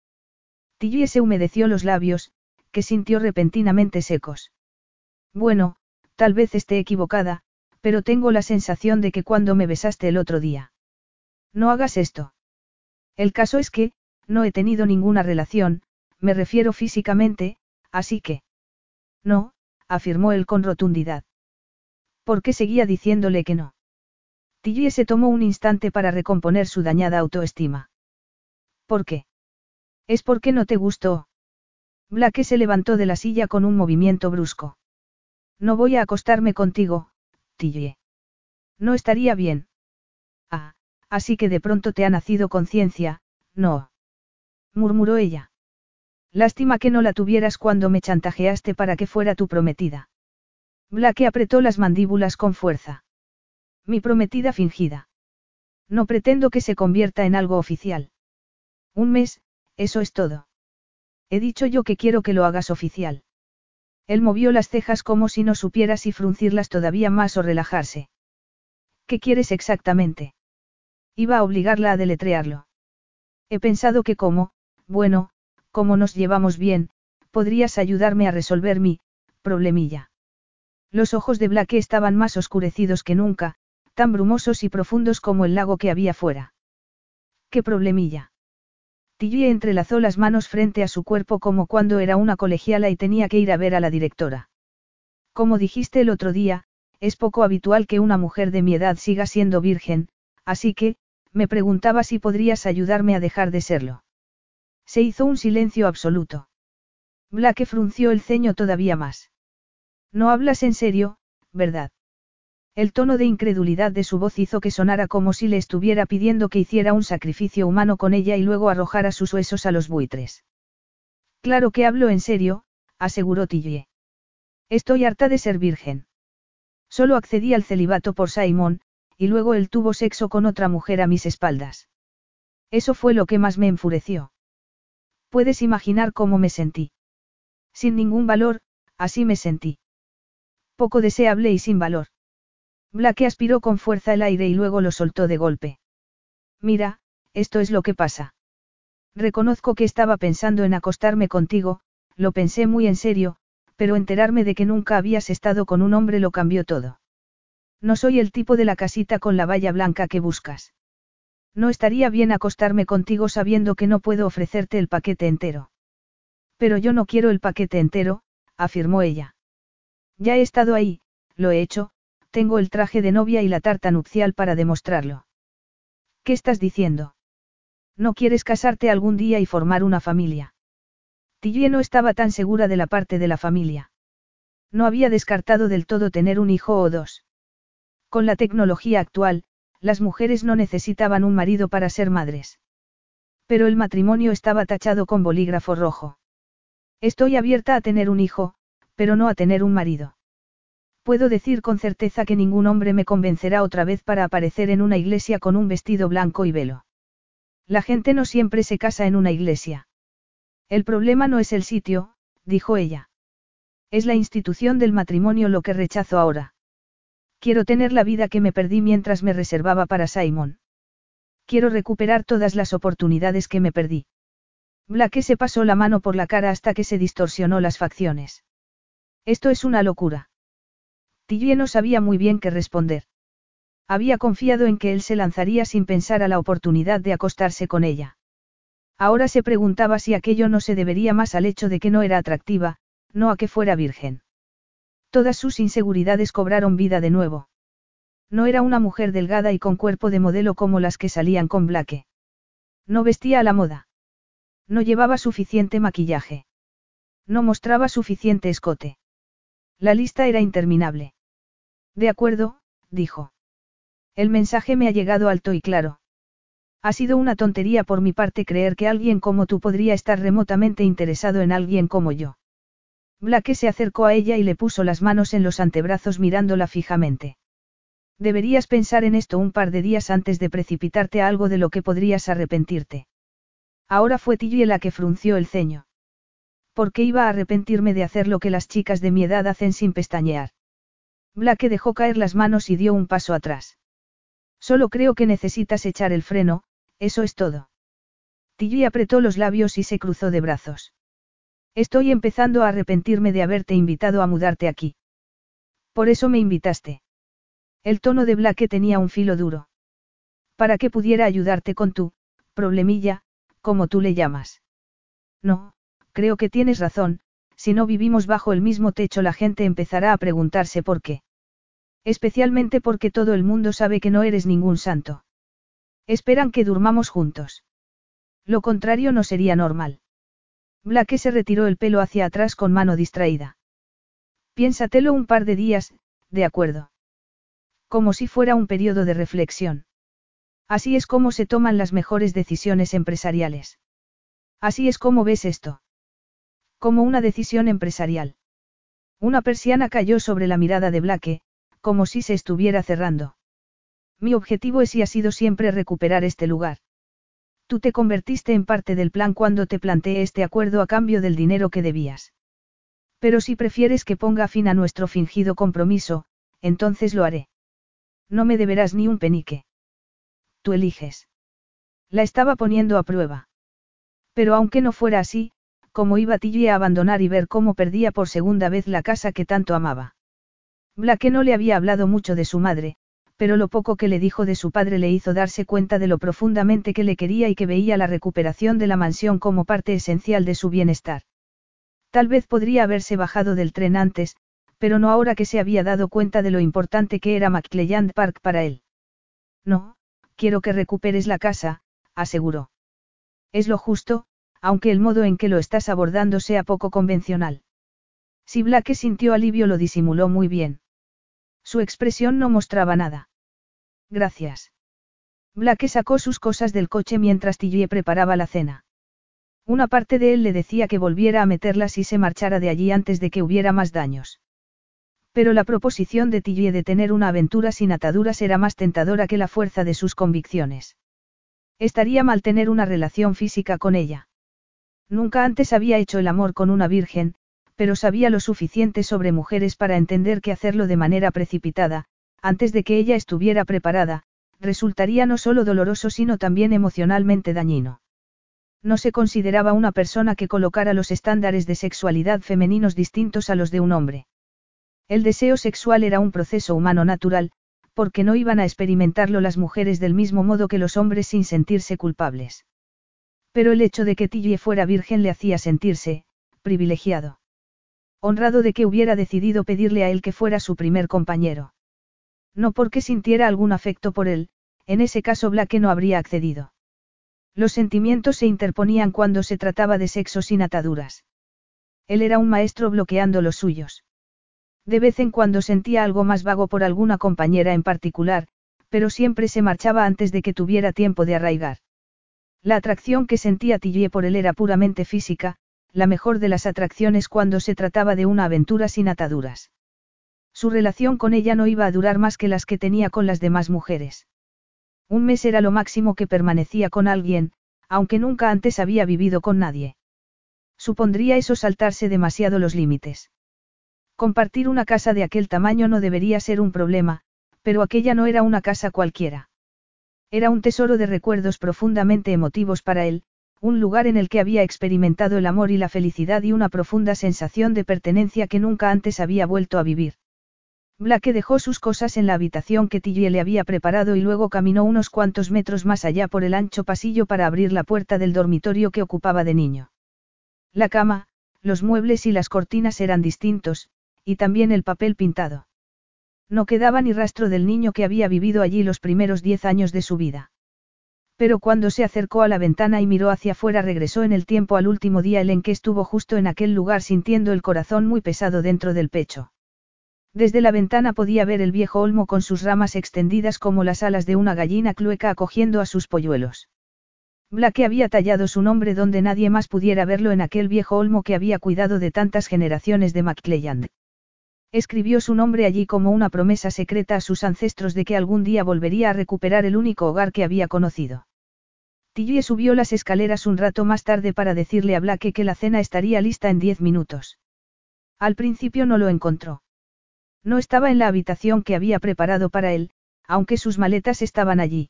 Tilly se humedeció los labios, que sintió repentinamente secos. Bueno, tal vez esté equivocada, pero tengo la sensación de que cuando me besaste el otro día. No hagas esto. El caso es que, no he tenido ninguna relación, me refiero físicamente, así que... No, afirmó él con rotundidad. ¿Por qué seguía diciéndole que no? Tilly se tomó un instante para recomponer su dañada autoestima. ¿Por qué? Es porque no te gustó, Blake se levantó de la silla con un movimiento brusco. No voy a acostarme contigo, Tilly. No estaría bien. Así que de pronto te ha nacido conciencia, no. murmuró ella. Lástima que no la tuvieras cuando me chantajeaste para que fuera tu prometida. Blake apretó las mandíbulas con fuerza. Mi prometida fingida. No pretendo que se convierta en algo oficial. Un mes, eso es todo. He dicho yo que quiero que lo hagas oficial. Él movió las cejas como si no supiera si fruncirlas todavía más o relajarse. ¿Qué quieres exactamente? Iba a obligarla a deletrearlo. He pensado que como, bueno, como nos llevamos bien, podrías ayudarme a resolver mi problemilla. Los ojos de Blake estaban más oscurecidos que nunca, tan brumosos y profundos como el lago que había fuera. ¿Qué problemilla? Tilly entrelazó las manos frente a su cuerpo como cuando era una colegiala y tenía que ir a ver a la directora. Como dijiste el otro día, es poco habitual que una mujer de mi edad siga siendo virgen, así que, me preguntaba si podrías ayudarme a dejar de serlo. Se hizo un silencio absoluto. Blake frunció el ceño todavía más. No hablas en serio, ¿verdad? El tono de incredulidad de su voz hizo que sonara como si le estuviera pidiendo que hiciera un sacrificio humano con ella y luego arrojara sus huesos a los buitres. Claro que hablo en serio, aseguró Tillie. Estoy harta de ser virgen. Solo accedí al celibato por Simon, y luego él tuvo sexo con otra mujer a mis espaldas. Eso fue lo que más me enfureció. Puedes imaginar cómo me sentí. Sin ningún valor, así me sentí. Poco deseable y sin valor. Blake aspiró con fuerza el aire y luego lo soltó de golpe. Mira, esto es lo que pasa. Reconozco que estaba pensando en acostarme contigo, lo pensé muy en serio, pero enterarme de que nunca habías estado con un hombre lo cambió todo. No soy el tipo de la casita con la valla blanca que buscas. No estaría bien acostarme contigo sabiendo que no puedo ofrecerte el paquete entero. Pero yo no quiero el paquete entero, afirmó ella. Ya he estado ahí, lo he hecho, tengo el traje de novia y la tarta nupcial para demostrarlo. ¿Qué estás diciendo? ¿No quieres casarte algún día y formar una familia? Tillie no estaba tan segura de la parte de la familia. No había descartado del todo tener un hijo o dos. Con la tecnología actual, las mujeres no necesitaban un marido para ser madres. Pero el matrimonio estaba tachado con bolígrafo rojo. Estoy abierta a tener un hijo, pero no a tener un marido. Puedo decir con certeza que ningún hombre me convencerá otra vez para aparecer en una iglesia con un vestido blanco y velo. La gente no siempre se casa en una iglesia. El problema no es el sitio, dijo ella. Es la institución del matrimonio lo que rechazo ahora. Quiero tener la vida que me perdí mientras me reservaba para Simon. Quiero recuperar todas las oportunidades que me perdí. Blake se pasó la mano por la cara hasta que se distorsionó las facciones. Esto es una locura. Tillie no sabía muy bien qué responder. Había confiado en que él se lanzaría sin pensar a la oportunidad de acostarse con ella. Ahora se preguntaba si aquello no se debería más al hecho de que no era atractiva, no a que fuera virgen. Todas sus inseguridades cobraron vida de nuevo. No era una mujer delgada y con cuerpo de modelo como las que salían con Blake. No vestía a la moda. No llevaba suficiente maquillaje. No mostraba suficiente escote. La lista era interminable. De acuerdo, dijo. El mensaje me ha llegado alto y claro. Ha sido una tontería por mi parte creer que alguien como tú podría estar remotamente interesado en alguien como yo. Blake se acercó a ella y le puso las manos en los antebrazos mirándola fijamente. Deberías pensar en esto un par de días antes de precipitarte a algo de lo que podrías arrepentirte. Ahora fue Tilly la que frunció el ceño. ¿Por qué iba a arrepentirme de hacer lo que las chicas de mi edad hacen sin pestañear? Blake dejó caer las manos y dio un paso atrás. Solo creo que necesitas echar el freno, eso es todo. Tilly apretó los labios y se cruzó de brazos. Estoy empezando a arrepentirme de haberte invitado a mudarte aquí. Por eso me invitaste. El tono de Blake tenía un filo duro. Para que pudiera ayudarte con tu, problemilla, como tú le llamas. No, creo que tienes razón, si no vivimos bajo el mismo techo la gente empezará a preguntarse por qué. Especialmente porque todo el mundo sabe que no eres ningún santo. Esperan que durmamos juntos. Lo contrario no sería normal. Blake se retiró el pelo hacia atrás con mano distraída. Piénsatelo un par de días, de acuerdo. Como si fuera un periodo de reflexión. Así es como se toman las mejores decisiones empresariales. Así es como ves esto. Como una decisión empresarial. Una persiana cayó sobre la mirada de Blake, como si se estuviera cerrando. Mi objetivo es y ha sido siempre recuperar este lugar. Tú te convertiste en parte del plan cuando te planteé este acuerdo a cambio del dinero que debías. Pero si prefieres que ponga fin a nuestro fingido compromiso, entonces lo haré. No me deberás ni un penique. Tú eliges. La estaba poniendo a prueba. Pero aunque no fuera así, como iba Tilly a abandonar y ver cómo perdía por segunda vez la casa que tanto amaba. Blake no le había hablado mucho de su madre, pero lo poco que le dijo de su padre le hizo darse cuenta de lo profundamente que le quería y que veía la recuperación de la mansión como parte esencial de su bienestar. Tal vez podría haberse bajado del tren antes, pero no ahora que se había dado cuenta de lo importante que era McClelland Park para él. No, quiero que recuperes la casa, aseguró. Es lo justo, aunque el modo en que lo estás abordando sea poco convencional. Si Blake sintió alivio lo disimuló muy bien. Su expresión no mostraba nada. Gracias. Blake sacó sus cosas del coche mientras Tillie preparaba la cena. Una parte de él le decía que volviera a meterlas y se marchara de allí antes de que hubiera más daños. Pero la proposición de Tillie de tener una aventura sin ataduras era más tentadora que la fuerza de sus convicciones. Estaría mal tener una relación física con ella. Nunca antes había hecho el amor con una virgen, pero sabía lo suficiente sobre mujeres para entender que hacerlo de manera precipitada, antes de que ella estuviera preparada, resultaría no solo doloroso sino también emocionalmente dañino. No se consideraba una persona que colocara los estándares de sexualidad femeninos distintos a los de un hombre. El deseo sexual era un proceso humano natural, porque no iban a experimentarlo las mujeres del mismo modo que los hombres sin sentirse culpables. Pero el hecho de que Tilly fuera virgen le hacía sentirse, privilegiado honrado de que hubiera decidido pedirle a él que fuera su primer compañero. No porque sintiera algún afecto por él, en ese caso Blake no habría accedido. Los sentimientos se interponían cuando se trataba de sexo sin ataduras. Él era un maestro bloqueando los suyos. De vez en cuando sentía algo más vago por alguna compañera en particular, pero siempre se marchaba antes de que tuviera tiempo de arraigar. La atracción que sentía Tillie por él era puramente física, la mejor de las atracciones cuando se trataba de una aventura sin ataduras. Su relación con ella no iba a durar más que las que tenía con las demás mujeres. Un mes era lo máximo que permanecía con alguien, aunque nunca antes había vivido con nadie. Supondría eso saltarse demasiado los límites. Compartir una casa de aquel tamaño no debería ser un problema, pero aquella no era una casa cualquiera. Era un tesoro de recuerdos profundamente emotivos para él, un lugar en el que había experimentado el amor y la felicidad y una profunda sensación de pertenencia que nunca antes había vuelto a vivir. Blake dejó sus cosas en la habitación que Tillie le había preparado y luego caminó unos cuantos metros más allá por el ancho pasillo para abrir la puerta del dormitorio que ocupaba de niño. La cama, los muebles y las cortinas eran distintos, y también el papel pintado. No quedaba ni rastro del niño que había vivido allí los primeros diez años de su vida. Pero cuando se acercó a la ventana y miró hacia afuera regresó en el tiempo al último día el en que estuvo justo en aquel lugar sintiendo el corazón muy pesado dentro del pecho. Desde la ventana podía ver el viejo olmo con sus ramas extendidas como las alas de una gallina clueca acogiendo a sus polluelos. Blake había tallado su nombre donde nadie más pudiera verlo en aquel viejo olmo que había cuidado de tantas generaciones de McClelland. Escribió su nombre allí como una promesa secreta a sus ancestros de que algún día volvería a recuperar el único hogar que había conocido. Tillie subió las escaleras un rato más tarde para decirle a Blake que la cena estaría lista en diez minutos. Al principio no lo encontró. No estaba en la habitación que había preparado para él, aunque sus maletas estaban allí.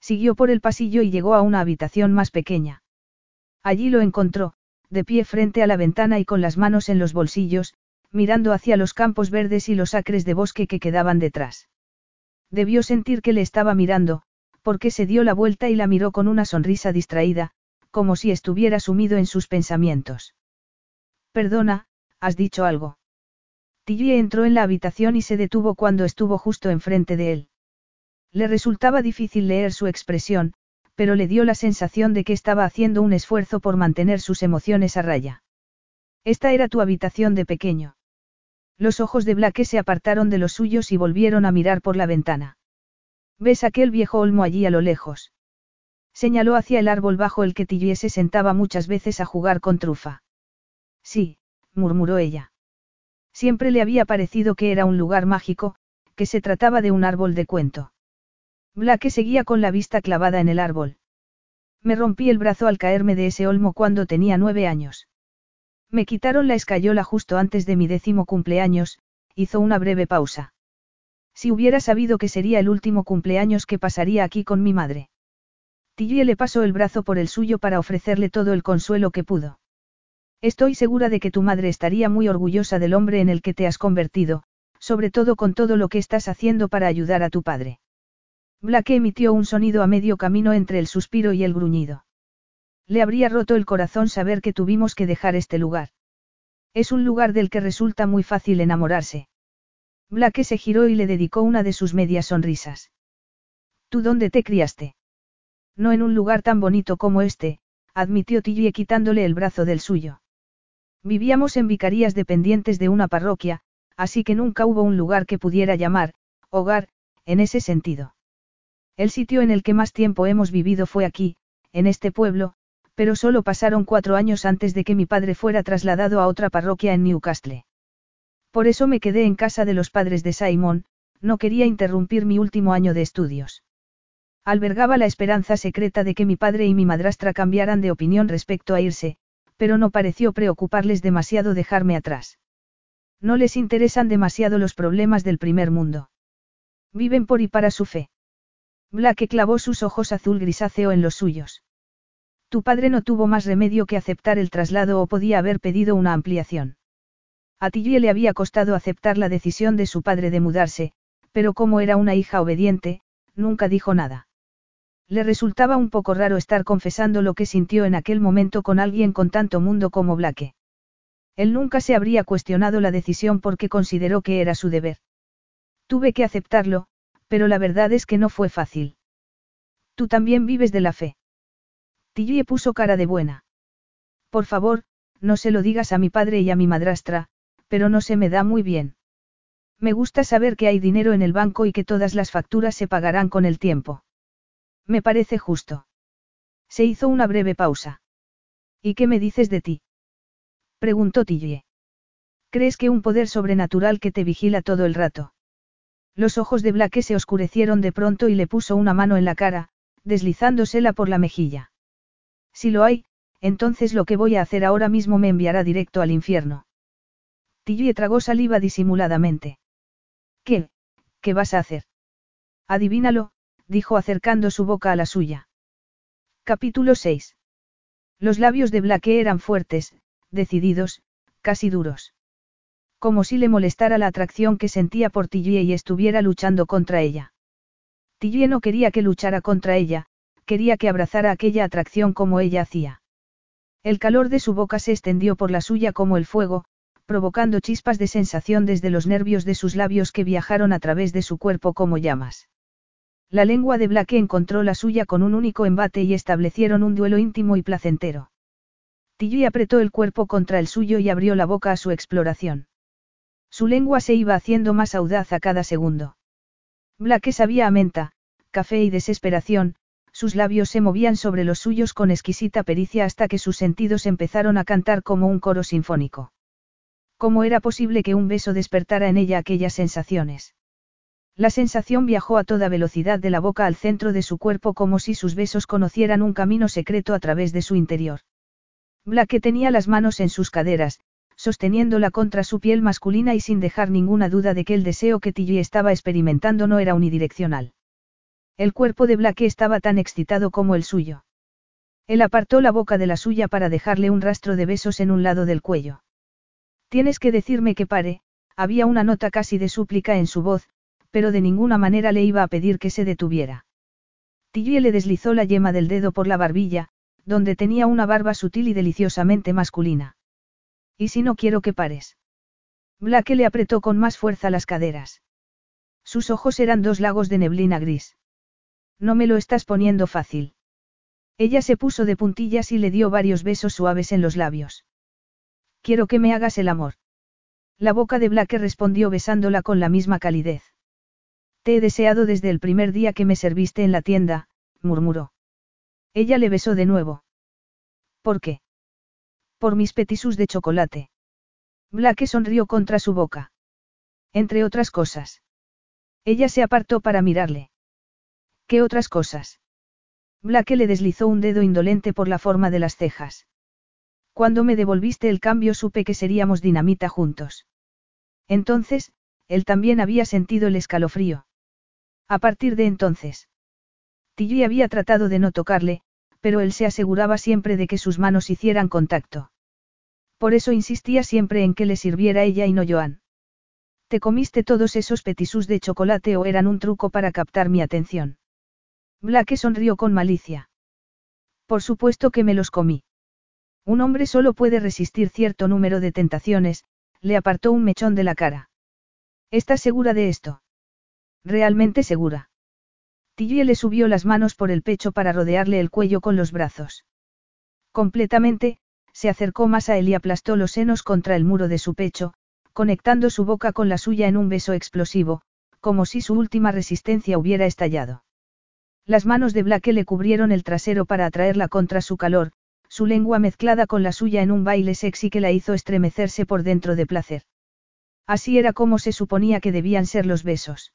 Siguió por el pasillo y llegó a una habitación más pequeña. Allí lo encontró, de pie frente a la ventana y con las manos en los bolsillos, mirando hacia los campos verdes y los acres de bosque que quedaban detrás. Debió sentir que le estaba mirando, porque se dio la vuelta y la miró con una sonrisa distraída, como si estuviera sumido en sus pensamientos. Perdona, ¿has dicho algo? Tilly entró en la habitación y se detuvo cuando estuvo justo enfrente de él. Le resultaba difícil leer su expresión, pero le dio la sensación de que estaba haciendo un esfuerzo por mantener sus emociones a raya. Esta era tu habitación de pequeño. Los ojos de Blake se apartaron de los suyos y volvieron a mirar por la ventana. ¿Ves aquel viejo olmo allí a lo lejos? Señaló hacia el árbol bajo el que Tillie se sentaba muchas veces a jugar con trufa. Sí, murmuró ella. Siempre le había parecido que era un lugar mágico, que se trataba de un árbol de cuento. Blake seguía con la vista clavada en el árbol. Me rompí el brazo al caerme de ese olmo cuando tenía nueve años. Me quitaron la escayola justo antes de mi décimo cumpleaños, hizo una breve pausa. Si hubiera sabido que sería el último cumpleaños que pasaría aquí con mi madre. Tillie le pasó el brazo por el suyo para ofrecerle todo el consuelo que pudo. Estoy segura de que tu madre estaría muy orgullosa del hombre en el que te has convertido, sobre todo con todo lo que estás haciendo para ayudar a tu padre. Blake emitió un sonido a medio camino entre el suspiro y el gruñido. Le habría roto el corazón saber que tuvimos que dejar este lugar. Es un lugar del que resulta muy fácil enamorarse. Blake se giró y le dedicó una de sus medias sonrisas. ¿Tú dónde te criaste? No en un lugar tan bonito como este, admitió Tillie quitándole el brazo del suyo. Vivíamos en vicarías dependientes de una parroquia, así que nunca hubo un lugar que pudiera llamar, hogar, en ese sentido. El sitio en el que más tiempo hemos vivido fue aquí, en este pueblo, pero solo pasaron cuatro años antes de que mi padre fuera trasladado a otra parroquia en Newcastle. Por eso me quedé en casa de los padres de Simon, no quería interrumpir mi último año de estudios. Albergaba la esperanza secreta de que mi padre y mi madrastra cambiaran de opinión respecto a irse, pero no pareció preocuparles demasiado dejarme atrás. No les interesan demasiado los problemas del primer mundo. Viven por y para su fe. Blake clavó sus ojos azul grisáceo en los suyos. Tu padre no tuvo más remedio que aceptar el traslado o podía haber pedido una ampliación. A Tillie le había costado aceptar la decisión de su padre de mudarse, pero como era una hija obediente, nunca dijo nada. Le resultaba un poco raro estar confesando lo que sintió en aquel momento con alguien con tanto mundo como Blake. Él nunca se habría cuestionado la decisión porque consideró que era su deber. Tuve que aceptarlo, pero la verdad es que no fue fácil. Tú también vives de la fe. Tillie puso cara de buena. Por favor, no se lo digas a mi padre y a mi madrastra, pero no se me da muy bien. Me gusta saber que hay dinero en el banco y que todas las facturas se pagarán con el tiempo. Me parece justo. Se hizo una breve pausa. ¿Y qué me dices de ti? Preguntó Tillie. ¿Crees que un poder sobrenatural que te vigila todo el rato? Los ojos de Blake se oscurecieron de pronto y le puso una mano en la cara, deslizándosela por la mejilla. Si lo hay, entonces lo que voy a hacer ahora mismo me enviará directo al infierno. Tillie tragó saliva disimuladamente. ¿Qué? ¿Qué vas a hacer? Adivínalo, dijo acercando su boca a la suya. Capítulo 6. Los labios de Blake eran fuertes, decididos, casi duros como si le molestara la atracción que sentía por Tillie y estuviera luchando contra ella. Tillie no quería que luchara contra ella, quería que abrazara aquella atracción como ella hacía. El calor de su boca se extendió por la suya como el fuego, provocando chispas de sensación desde los nervios de sus labios que viajaron a través de su cuerpo como llamas. La lengua de Blake encontró la suya con un único embate y establecieron un duelo íntimo y placentero. Tilly apretó el cuerpo contra el suyo y abrió la boca a su exploración. Su lengua se iba haciendo más audaz a cada segundo. Blake sabía a menta, café y desesperación, sus labios se movían sobre los suyos con exquisita pericia hasta que sus sentidos empezaron a cantar como un coro sinfónico. ¿Cómo era posible que un beso despertara en ella aquellas sensaciones? La sensación viajó a toda velocidad de la boca al centro de su cuerpo como si sus besos conocieran un camino secreto a través de su interior. Blake tenía las manos en sus caderas, sosteniéndola contra su piel masculina y sin dejar ninguna duda de que el deseo que Tilly estaba experimentando no era unidireccional. El cuerpo de Blake estaba tan excitado como el suyo. Él apartó la boca de la suya para dejarle un rastro de besos en un lado del cuello. Tienes que decirme que pare, había una nota casi de súplica en su voz, pero de ninguna manera le iba a pedir que se detuviera. Tilly le deslizó la yema del dedo por la barbilla, donde tenía una barba sutil y deliciosamente masculina. ¿Y si no quiero que pares? Blake le apretó con más fuerza las caderas. Sus ojos eran dos lagos de neblina gris. No me lo estás poniendo fácil. Ella se puso de puntillas y le dio varios besos suaves en los labios. Quiero que me hagas el amor. La boca de Blake respondió besándola con la misma calidez. Te he deseado desde el primer día que me serviste en la tienda, murmuró. Ella le besó de nuevo. ¿Por qué? Por mis petisus de chocolate. Blake sonrió contra su boca. Entre otras cosas. Ella se apartó para mirarle. ¿Qué otras cosas? Blake le deslizó un dedo indolente por la forma de las cejas. Cuando me devolviste el cambio supe que seríamos dinamita juntos. Entonces, él también había sentido el escalofrío. A partir de entonces. Tilly había tratado de no tocarle, pero él se aseguraba siempre de que sus manos hicieran contacto. Por eso insistía siempre en que le sirviera ella y no Joan. ¿Te comiste todos esos petisús de chocolate o eran un truco para captar mi atención? Blake sonrió con malicia. Por supuesto que me los comí. Un hombre solo puede resistir cierto número de tentaciones, le apartó un mechón de la cara. ¿Estás segura de esto? Realmente segura. Tilly le subió las manos por el pecho para rodearle el cuello con los brazos. Completamente, se acercó más a él y aplastó los senos contra el muro de su pecho, conectando su boca con la suya en un beso explosivo, como si su última resistencia hubiera estallado. Las manos de Blake le cubrieron el trasero para atraerla contra su calor, su lengua mezclada con la suya en un baile sexy que la hizo estremecerse por dentro de placer. Así era como se suponía que debían ser los besos.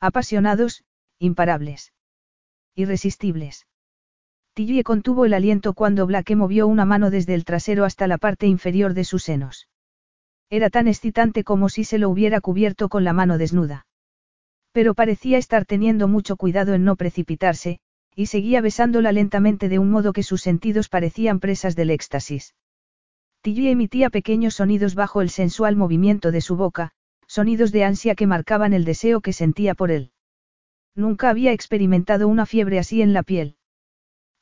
Apasionados, imparables. Irresistibles. Tillie contuvo el aliento cuando Blake movió una mano desde el trasero hasta la parte inferior de sus senos. Era tan excitante como si se lo hubiera cubierto con la mano desnuda. Pero parecía estar teniendo mucho cuidado en no precipitarse, y seguía besándola lentamente de un modo que sus sentidos parecían presas del éxtasis. Tilly emitía pequeños sonidos bajo el sensual movimiento de su boca, sonidos de ansia que marcaban el deseo que sentía por él. Nunca había experimentado una fiebre así en la piel.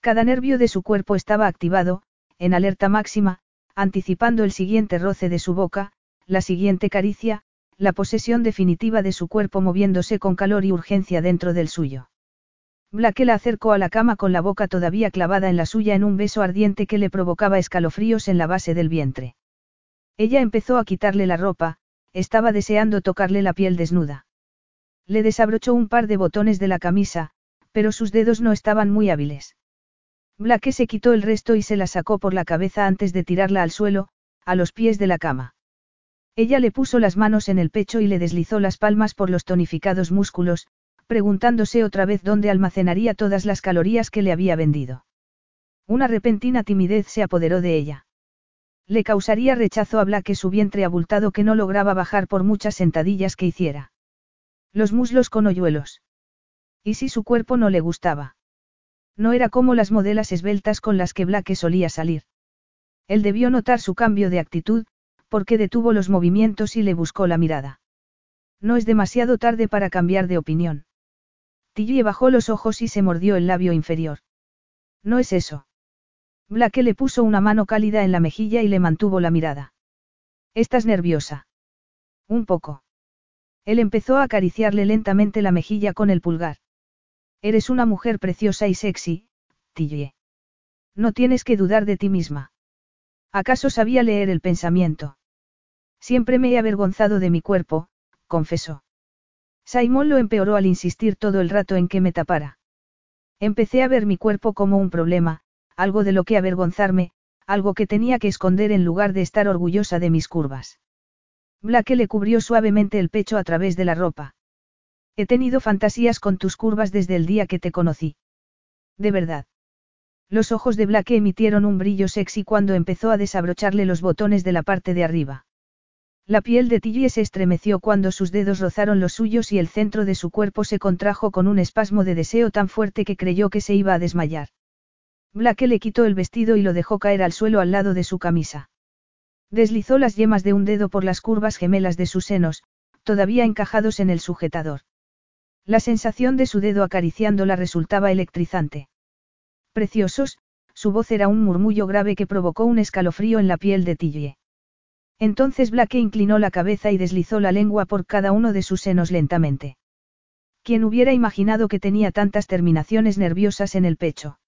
Cada nervio de su cuerpo estaba activado, en alerta máxima, anticipando el siguiente roce de su boca, la siguiente caricia, la posesión definitiva de su cuerpo moviéndose con calor y urgencia dentro del suyo. Blake la acercó a la cama con la boca todavía clavada en la suya en un beso ardiente que le provocaba escalofríos en la base del vientre. Ella empezó a quitarle la ropa, estaba deseando tocarle la piel desnuda. Le desabrochó un par de botones de la camisa, pero sus dedos no estaban muy hábiles. Blake se quitó el resto y se la sacó por la cabeza antes de tirarla al suelo, a los pies de la cama. Ella le puso las manos en el pecho y le deslizó las palmas por los tonificados músculos, preguntándose otra vez dónde almacenaría todas las calorías que le había vendido. Una repentina timidez se apoderó de ella. Le causaría rechazo a Blake su vientre abultado que no lograba bajar por muchas sentadillas que hiciera. Los muslos con hoyuelos. ¿Y si su cuerpo no le gustaba? No era como las modelas esbeltas con las que Blake solía salir. Él debió notar su cambio de actitud, porque detuvo los movimientos y le buscó la mirada. No es demasiado tarde para cambiar de opinión. Tilly bajó los ojos y se mordió el labio inferior. No es eso. Blake le puso una mano cálida en la mejilla y le mantuvo la mirada. ¿Estás nerviosa? Un poco. Él empezó a acariciarle lentamente la mejilla con el pulgar. Eres una mujer preciosa y sexy, Tilly. No tienes que dudar de ti misma. ¿Acaso sabía leer el pensamiento? Siempre me he avergonzado de mi cuerpo, confesó. Simón lo empeoró al insistir todo el rato en que me tapara. Empecé a ver mi cuerpo como un problema, algo de lo que avergonzarme, algo que tenía que esconder en lugar de estar orgullosa de mis curvas. Blake le cubrió suavemente el pecho a través de la ropa. He tenido fantasías con tus curvas desde el día que te conocí. De verdad. Los ojos de Blake emitieron un brillo sexy cuando empezó a desabrocharle los botones de la parte de arriba. La piel de Tilly se estremeció cuando sus dedos rozaron los suyos y el centro de su cuerpo se contrajo con un espasmo de deseo tan fuerte que creyó que se iba a desmayar. Blake le quitó el vestido y lo dejó caer al suelo al lado de su camisa. Deslizó las yemas de un dedo por las curvas gemelas de sus senos, todavía encajados en el sujetador. La sensación de su dedo acariciándola resultaba electrizante. Preciosos, su voz era un murmullo grave que provocó un escalofrío en la piel de Tilly. Entonces Blake inclinó la cabeza y deslizó la lengua por cada uno de sus senos lentamente. ¿Quién hubiera imaginado que tenía tantas terminaciones nerviosas en el pecho?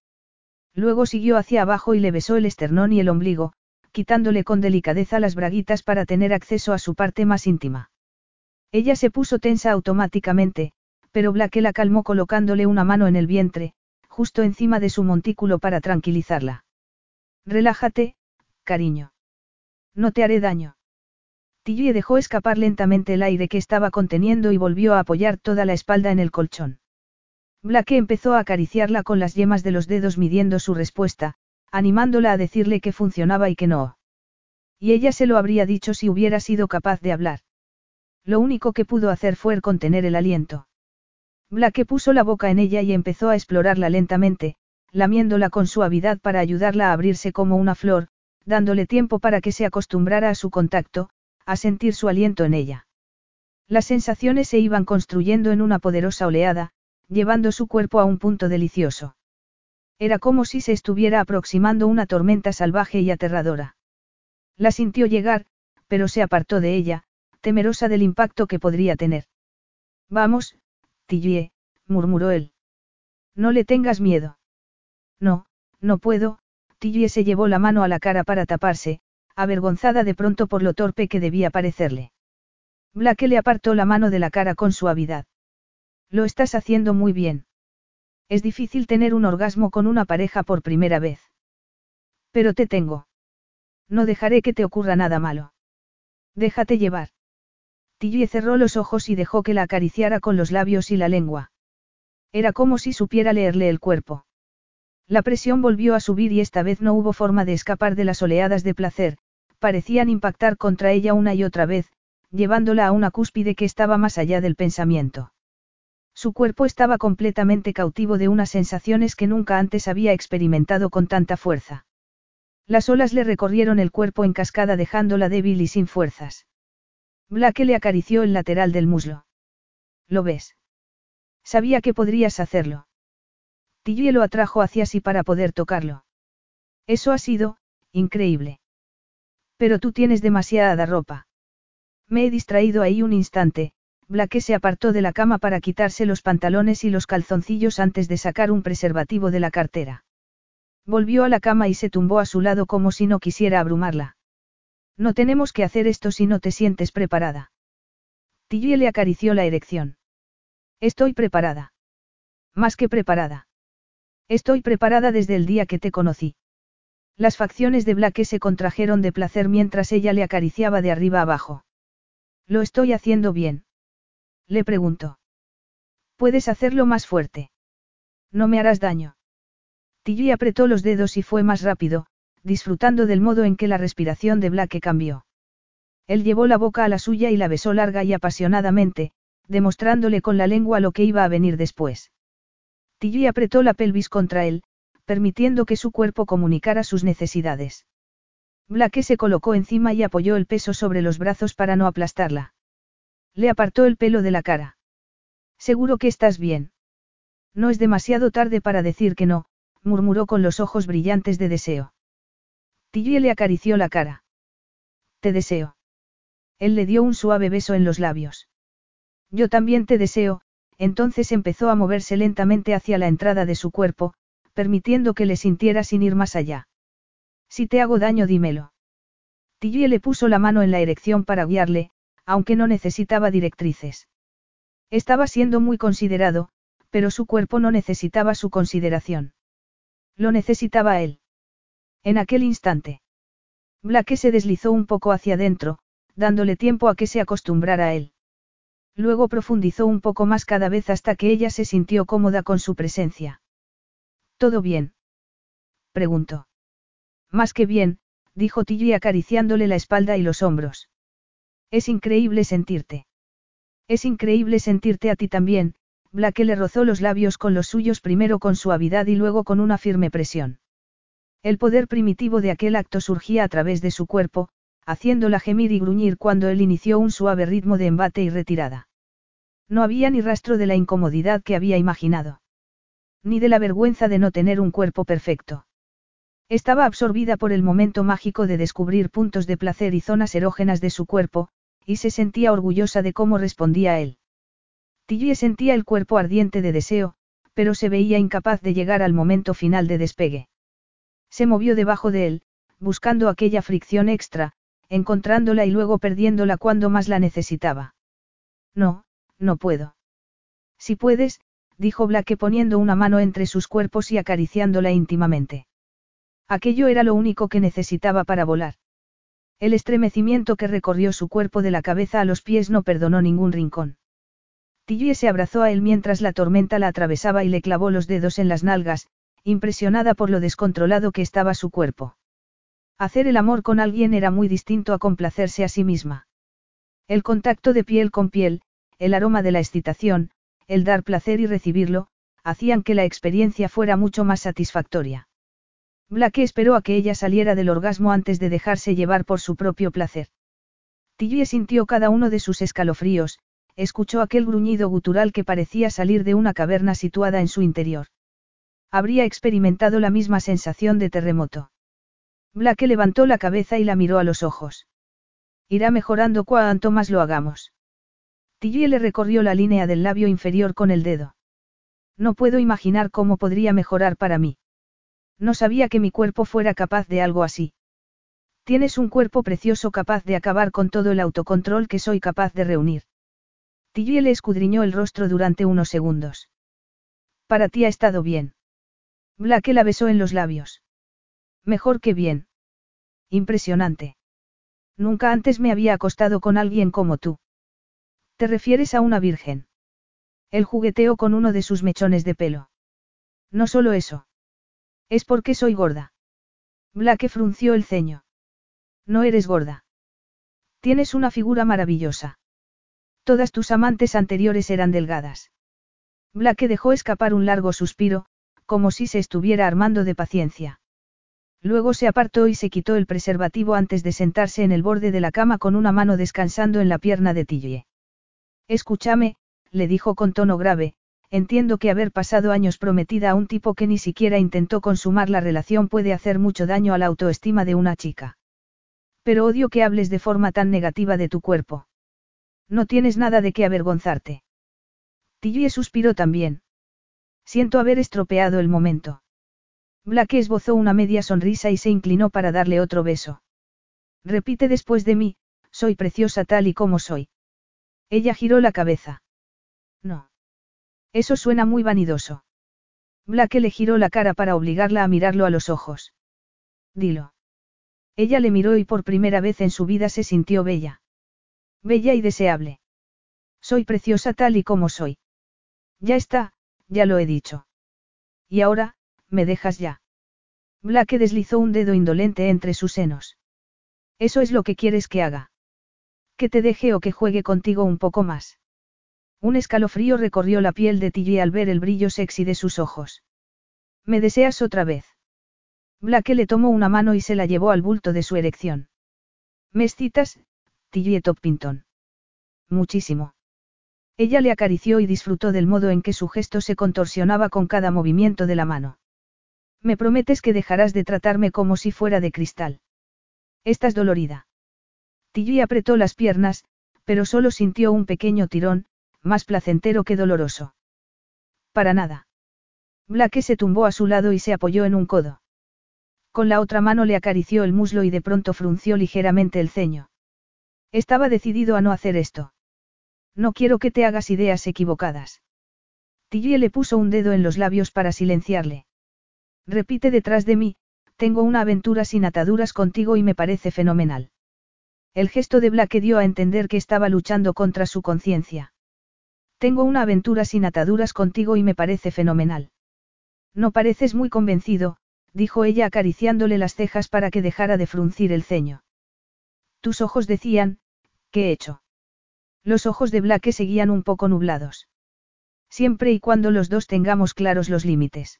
Luego siguió hacia abajo y le besó el esternón y el ombligo, quitándole con delicadeza las braguitas para tener acceso a su parte más íntima. Ella se puso tensa automáticamente, pero Blake la calmó colocándole una mano en el vientre, justo encima de su montículo para tranquilizarla. Relájate, cariño. No te haré daño. Tilly dejó escapar lentamente el aire que estaba conteniendo y volvió a apoyar toda la espalda en el colchón. Blake empezó a acariciarla con las yemas de los dedos midiendo su respuesta, animándola a decirle que funcionaba y que no. Y ella se lo habría dicho si hubiera sido capaz de hablar. Lo único que pudo hacer fue contener el aliento. Blake puso la boca en ella y empezó a explorarla lentamente, lamiéndola con suavidad para ayudarla a abrirse como una flor, dándole tiempo para que se acostumbrara a su contacto, a sentir su aliento en ella. Las sensaciones se iban construyendo en una poderosa oleada, llevando su cuerpo a un punto delicioso. Era como si se estuviera aproximando una tormenta salvaje y aterradora. La sintió llegar, pero se apartó de ella, temerosa del impacto que podría tener. Vamos, Tillie, murmuró él. No le tengas miedo. No, no puedo, Tillie se llevó la mano a la cara para taparse, avergonzada de pronto por lo torpe que debía parecerle. Blake le apartó la mano de la cara con suavidad. Lo estás haciendo muy bien. Es difícil tener un orgasmo con una pareja por primera vez. Pero te tengo. No dejaré que te ocurra nada malo. Déjate llevar. Tilly cerró los ojos y dejó que la acariciara con los labios y la lengua. Era como si supiera leerle el cuerpo. La presión volvió a subir y esta vez no hubo forma de escapar de las oleadas de placer, parecían impactar contra ella una y otra vez, llevándola a una cúspide que estaba más allá del pensamiento. Su cuerpo estaba completamente cautivo de unas sensaciones que nunca antes había experimentado con tanta fuerza. Las olas le recorrieron el cuerpo en cascada dejándola débil y sin fuerzas. Blake le acarició el lateral del muslo. ¿Lo ves? Sabía que podrías hacerlo. Tillie lo atrajo hacia sí para poder tocarlo. Eso ha sido, increíble. Pero tú tienes demasiada ropa. Me he distraído ahí un instante, Blake se apartó de la cama para quitarse los pantalones y los calzoncillos antes de sacar un preservativo de la cartera. Volvió a la cama y se tumbó a su lado como si no quisiera abrumarla. No tenemos que hacer esto si no te sientes preparada. Tillie le acarició la erección. Estoy preparada. Más que preparada. Estoy preparada desde el día que te conocí. Las facciones de Blake se contrajeron de placer mientras ella le acariciaba de arriba abajo. Lo estoy haciendo bien. Le preguntó. Puedes hacerlo más fuerte. No me harás daño. Tilly apretó los dedos y fue más rápido, disfrutando del modo en que la respiración de Blake cambió. Él llevó la boca a la suya y la besó larga y apasionadamente, demostrándole con la lengua lo que iba a venir después. Tilly apretó la pelvis contra él, permitiendo que su cuerpo comunicara sus necesidades. Blake se colocó encima y apoyó el peso sobre los brazos para no aplastarla. Le apartó el pelo de la cara. Seguro que estás bien. No es demasiado tarde para decir que no, murmuró con los ojos brillantes de deseo. Tilly le acarició la cara. Te deseo. Él le dio un suave beso en los labios. Yo también te deseo, entonces empezó a moverse lentamente hacia la entrada de su cuerpo, permitiendo que le sintiera sin ir más allá. Si te hago daño, dímelo. Tilly le puso la mano en la erección para guiarle, aunque no necesitaba directrices. Estaba siendo muy considerado, pero su cuerpo no necesitaba su consideración. Lo necesitaba él. En aquel instante. Blake se deslizó un poco hacia adentro, dándole tiempo a que se acostumbrara a él. Luego profundizó un poco más cada vez hasta que ella se sintió cómoda con su presencia. ¿Todo bien? preguntó. Más que bien, dijo Tilly acariciándole la espalda y los hombros. Es increíble sentirte. Es increíble sentirte a ti también, Blake le rozó los labios con los suyos primero con suavidad y luego con una firme presión. El poder primitivo de aquel acto surgía a través de su cuerpo, haciéndola gemir y gruñir cuando él inició un suave ritmo de embate y retirada. No había ni rastro de la incomodidad que había imaginado. Ni de la vergüenza de no tener un cuerpo perfecto. Estaba absorbida por el momento mágico de descubrir puntos de placer y zonas erógenas de su cuerpo, y se sentía orgullosa de cómo respondía él. Tilly sentía el cuerpo ardiente de deseo, pero se veía incapaz de llegar al momento final de despegue. Se movió debajo de él, buscando aquella fricción extra, encontrándola y luego perdiéndola cuando más la necesitaba. No, no puedo. Si puedes, dijo Blake poniendo una mano entre sus cuerpos y acariciándola íntimamente. Aquello era lo único que necesitaba para volar. El estremecimiento que recorrió su cuerpo de la cabeza a los pies no perdonó ningún rincón. Tillie se abrazó a él mientras la tormenta la atravesaba y le clavó los dedos en las nalgas, impresionada por lo descontrolado que estaba su cuerpo. Hacer el amor con alguien era muy distinto a complacerse a sí misma. El contacto de piel con piel, el aroma de la excitación, el dar placer y recibirlo, hacían que la experiencia fuera mucho más satisfactoria. Blake esperó a que ella saliera del orgasmo antes de dejarse llevar por su propio placer. Tillie sintió cada uno de sus escalofríos, escuchó aquel gruñido gutural que parecía salir de una caverna situada en su interior. Habría experimentado la misma sensación de terremoto. Blake levantó la cabeza y la miró a los ojos. Irá mejorando cuanto más lo hagamos. Tillie le recorrió la línea del labio inferior con el dedo. No puedo imaginar cómo podría mejorar para mí. No sabía que mi cuerpo fuera capaz de algo así. Tienes un cuerpo precioso capaz de acabar con todo el autocontrol que soy capaz de reunir. Tillie le escudriñó el rostro durante unos segundos. Para ti ha estado bien. Blake la besó en los labios. Mejor que bien. Impresionante. Nunca antes me había acostado con alguien como tú. ¿Te refieres a una virgen? El jugueteó con uno de sus mechones de pelo. No solo eso. Es porque soy gorda. Blake frunció el ceño. No eres gorda. Tienes una figura maravillosa. Todas tus amantes anteriores eran delgadas. Blake dejó escapar un largo suspiro, como si se estuviera armando de paciencia. Luego se apartó y se quitó el preservativo antes de sentarse en el borde de la cama con una mano descansando en la pierna de Tillie. Escúchame, le dijo con tono grave, entiendo que haber pasado años prometida a un tipo que ni siquiera intentó consumar la relación puede hacer mucho daño a la autoestima de una chica. Pero odio que hables de forma tan negativa de tu cuerpo. No tienes nada de qué avergonzarte. Tillie suspiró también. Siento haber estropeado el momento. Blake esbozó una media sonrisa y se inclinó para darle otro beso. Repite después de mí, soy preciosa tal y como soy. Ella giró la cabeza. No. Eso suena muy vanidoso. Blake le giró la cara para obligarla a mirarlo a los ojos. Dilo. Ella le miró y por primera vez en su vida se sintió bella. Bella y deseable. Soy preciosa tal y como soy. Ya está, ya lo he dicho. Y ahora, me dejas ya. Blake deslizó un dedo indolente entre sus senos. Eso es lo que quieres que haga. Que te deje o que juegue contigo un poco más. Un escalofrío recorrió la piel de Tilly al ver el brillo sexy de sus ojos. ¿Me deseas otra vez? Blake le tomó una mano y se la llevó al bulto de su erección. ¿Me excitas, Tilly Toppington? Muchísimo. Ella le acarició y disfrutó del modo en que su gesto se contorsionaba con cada movimiento de la mano. Me prometes que dejarás de tratarme como si fuera de cristal. Estás dolorida. Tilly apretó las piernas, pero solo sintió un pequeño tirón, más placentero que doloroso. Para nada. Blake se tumbó a su lado y se apoyó en un codo. Con la otra mano le acarició el muslo y de pronto frunció ligeramente el ceño. Estaba decidido a no hacer esto. No quiero que te hagas ideas equivocadas. Tillie le puso un dedo en los labios para silenciarle. Repite detrás de mí, tengo una aventura sin ataduras contigo y me parece fenomenal. El gesto de Blake dio a entender que estaba luchando contra su conciencia. Tengo una aventura sin ataduras contigo y me parece fenomenal. No pareces muy convencido, dijo ella acariciándole las cejas para que dejara de fruncir el ceño. Tus ojos decían, ¿qué he hecho? Los ojos de Blake seguían un poco nublados. Siempre y cuando los dos tengamos claros los límites.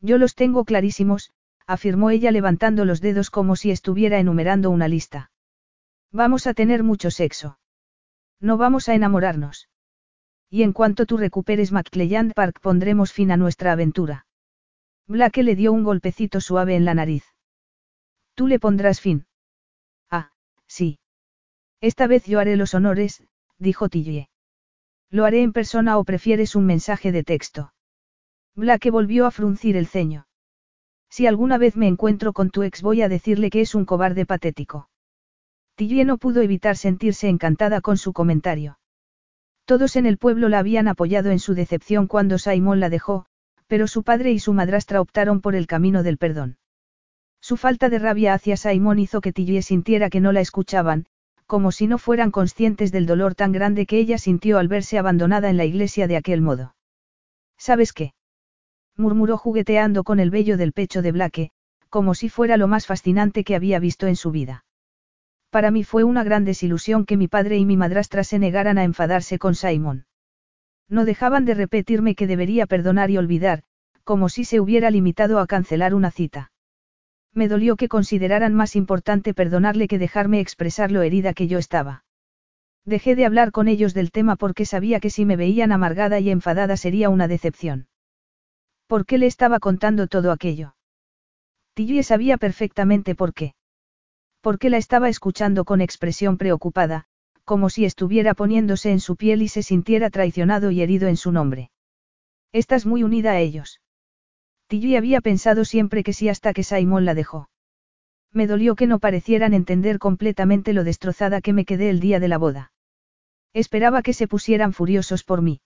Yo los tengo clarísimos, afirmó ella levantando los dedos como si estuviera enumerando una lista. Vamos a tener mucho sexo. No vamos a enamorarnos. Y en cuanto tú recuperes McClelland Park pondremos fin a nuestra aventura. Blake le dio un golpecito suave en la nariz. Tú le pondrás fin. Ah, sí. Esta vez yo haré los honores, dijo Tillie. ¿Lo haré en persona o prefieres un mensaje de texto? Blake volvió a fruncir el ceño. Si alguna vez me encuentro con tu ex voy a decirle que es un cobarde patético. Tillie no pudo evitar sentirse encantada con su comentario. Todos en el pueblo la habían apoyado en su decepción cuando Simon la dejó, pero su padre y su madrastra optaron por el camino del perdón. Su falta de rabia hacia Simon hizo que Tillie sintiera que no la escuchaban, como si no fueran conscientes del dolor tan grande que ella sintió al verse abandonada en la iglesia de aquel modo. ¿Sabes qué? Murmuró jugueteando con el vello del pecho de Blake, como si fuera lo más fascinante que había visto en su vida. Para mí fue una gran desilusión que mi padre y mi madrastra se negaran a enfadarse con Simon. No dejaban de repetirme que debería perdonar y olvidar, como si se hubiera limitado a cancelar una cita. Me dolió que consideraran más importante perdonarle que dejarme expresar lo herida que yo estaba. Dejé de hablar con ellos del tema porque sabía que si me veían amargada y enfadada sería una decepción. ¿Por qué le estaba contando todo aquello? Tilly sabía perfectamente por qué. Porque la estaba escuchando con expresión preocupada, como si estuviera poniéndose en su piel y se sintiera traicionado y herido en su nombre. Estás muy unida a ellos. Tilly había pensado siempre que sí hasta que Simon la dejó. Me dolió que no parecieran entender completamente lo destrozada que me quedé el día de la boda. Esperaba que se pusieran furiosos por mí.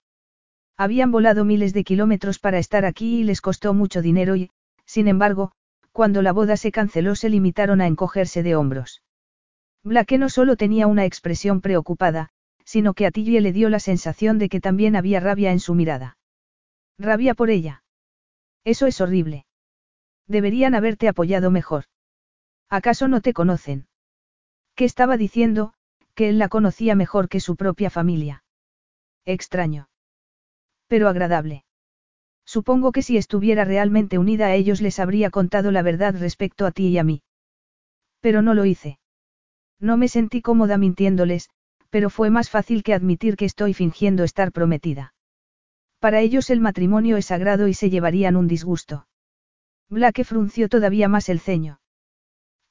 Habían volado miles de kilómetros para estar aquí y les costó mucho dinero y, sin embargo, cuando la boda se canceló se limitaron a encogerse de hombros. Blake no solo tenía una expresión preocupada, sino que a Tilly le dio la sensación de que también había rabia en su mirada. Rabia por ella. Eso es horrible. Deberían haberte apoyado mejor. ¿Acaso no te conocen? ¿Qué estaba diciendo? Que él la conocía mejor que su propia familia. Extraño pero agradable. Supongo que si estuviera realmente unida a ellos les habría contado la verdad respecto a ti y a mí. Pero no lo hice. No me sentí cómoda mintiéndoles, pero fue más fácil que admitir que estoy fingiendo estar prometida. Para ellos el matrimonio es sagrado y se llevarían un disgusto. Blake frunció todavía más el ceño.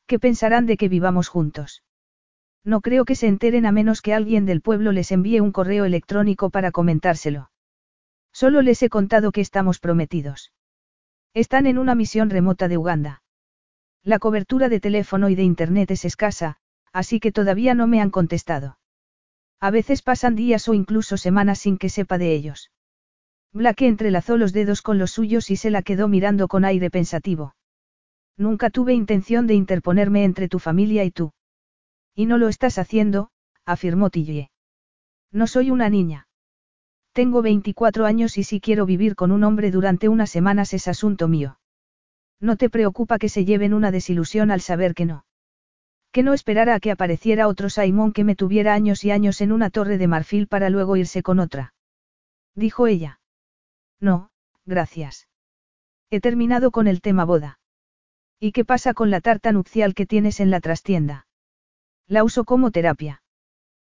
¿Qué pensarán de que vivamos juntos? No creo que se enteren a menos que alguien del pueblo les envíe un correo electrónico para comentárselo. Solo les he contado que estamos prometidos. Están en una misión remota de Uganda. La cobertura de teléfono y de Internet es escasa, así que todavía no me han contestado. A veces pasan días o incluso semanas sin que sepa de ellos. Blake entrelazó los dedos con los suyos y se la quedó mirando con aire pensativo. Nunca tuve intención de interponerme entre tu familia y tú. Y no lo estás haciendo, afirmó Tillie. No soy una niña. Tengo 24 años y si quiero vivir con un hombre durante unas semanas es asunto mío. No te preocupa que se lleven una desilusión al saber que no. Que no esperara a que apareciera otro Simón que me tuviera años y años en una torre de marfil para luego irse con otra. Dijo ella. No, gracias. He terminado con el tema boda. ¿Y qué pasa con la tarta nupcial que tienes en la trastienda? La uso como terapia.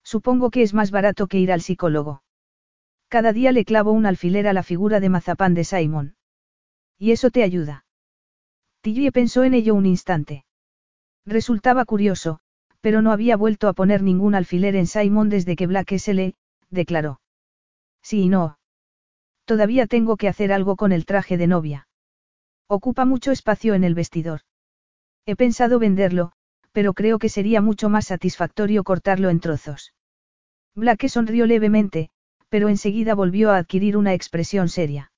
Supongo que es más barato que ir al psicólogo. Cada día le clavo un alfiler a la figura de mazapán de Simon. ¿Y eso te ayuda? Tillie pensó en ello un instante. Resultaba curioso, pero no había vuelto a poner ningún alfiler en Simon desde que Black se le, declaró. Sí y no. Todavía tengo que hacer algo con el traje de novia. Ocupa mucho espacio en el vestidor. He pensado venderlo, pero creo que sería mucho más satisfactorio cortarlo en trozos. Black sonrió levemente, pero enseguida volvió a adquirir una expresión seria.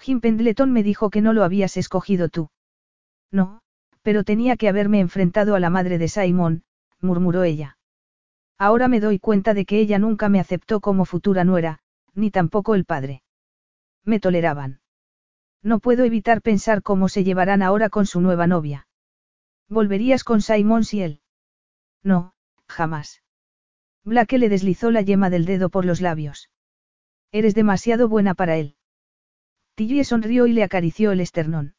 Jim Pendleton me dijo que no lo habías escogido tú. No, pero tenía que haberme enfrentado a la madre de Simon, murmuró ella. Ahora me doy cuenta de que ella nunca me aceptó como futura nuera, ni tampoco el padre. Me toleraban. No puedo evitar pensar cómo se llevarán ahora con su nueva novia. ¿Volverías con Simon si él? No, jamás. Blake le deslizó la yema del dedo por los labios. Eres demasiado buena para él. Tillie sonrió y le acarició el esternón.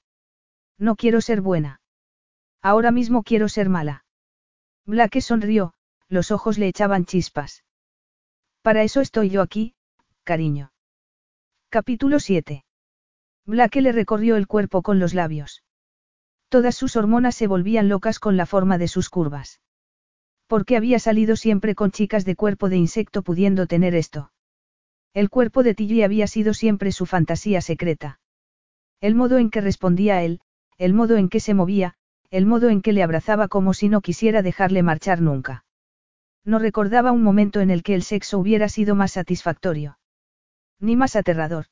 No quiero ser buena. Ahora mismo quiero ser mala. Blake sonrió, los ojos le echaban chispas. Para eso estoy yo aquí, cariño. Capítulo 7. Blake le recorrió el cuerpo con los labios. Todas sus hormonas se volvían locas con la forma de sus curvas. Porque había salido siempre con chicas de cuerpo de insecto pudiendo tener esto. El cuerpo de Tilly había sido siempre su fantasía secreta. El modo en que respondía a él, el modo en que se movía, el modo en que le abrazaba como si no quisiera dejarle marchar nunca. No recordaba un momento en el que el sexo hubiera sido más satisfactorio. Ni más aterrador.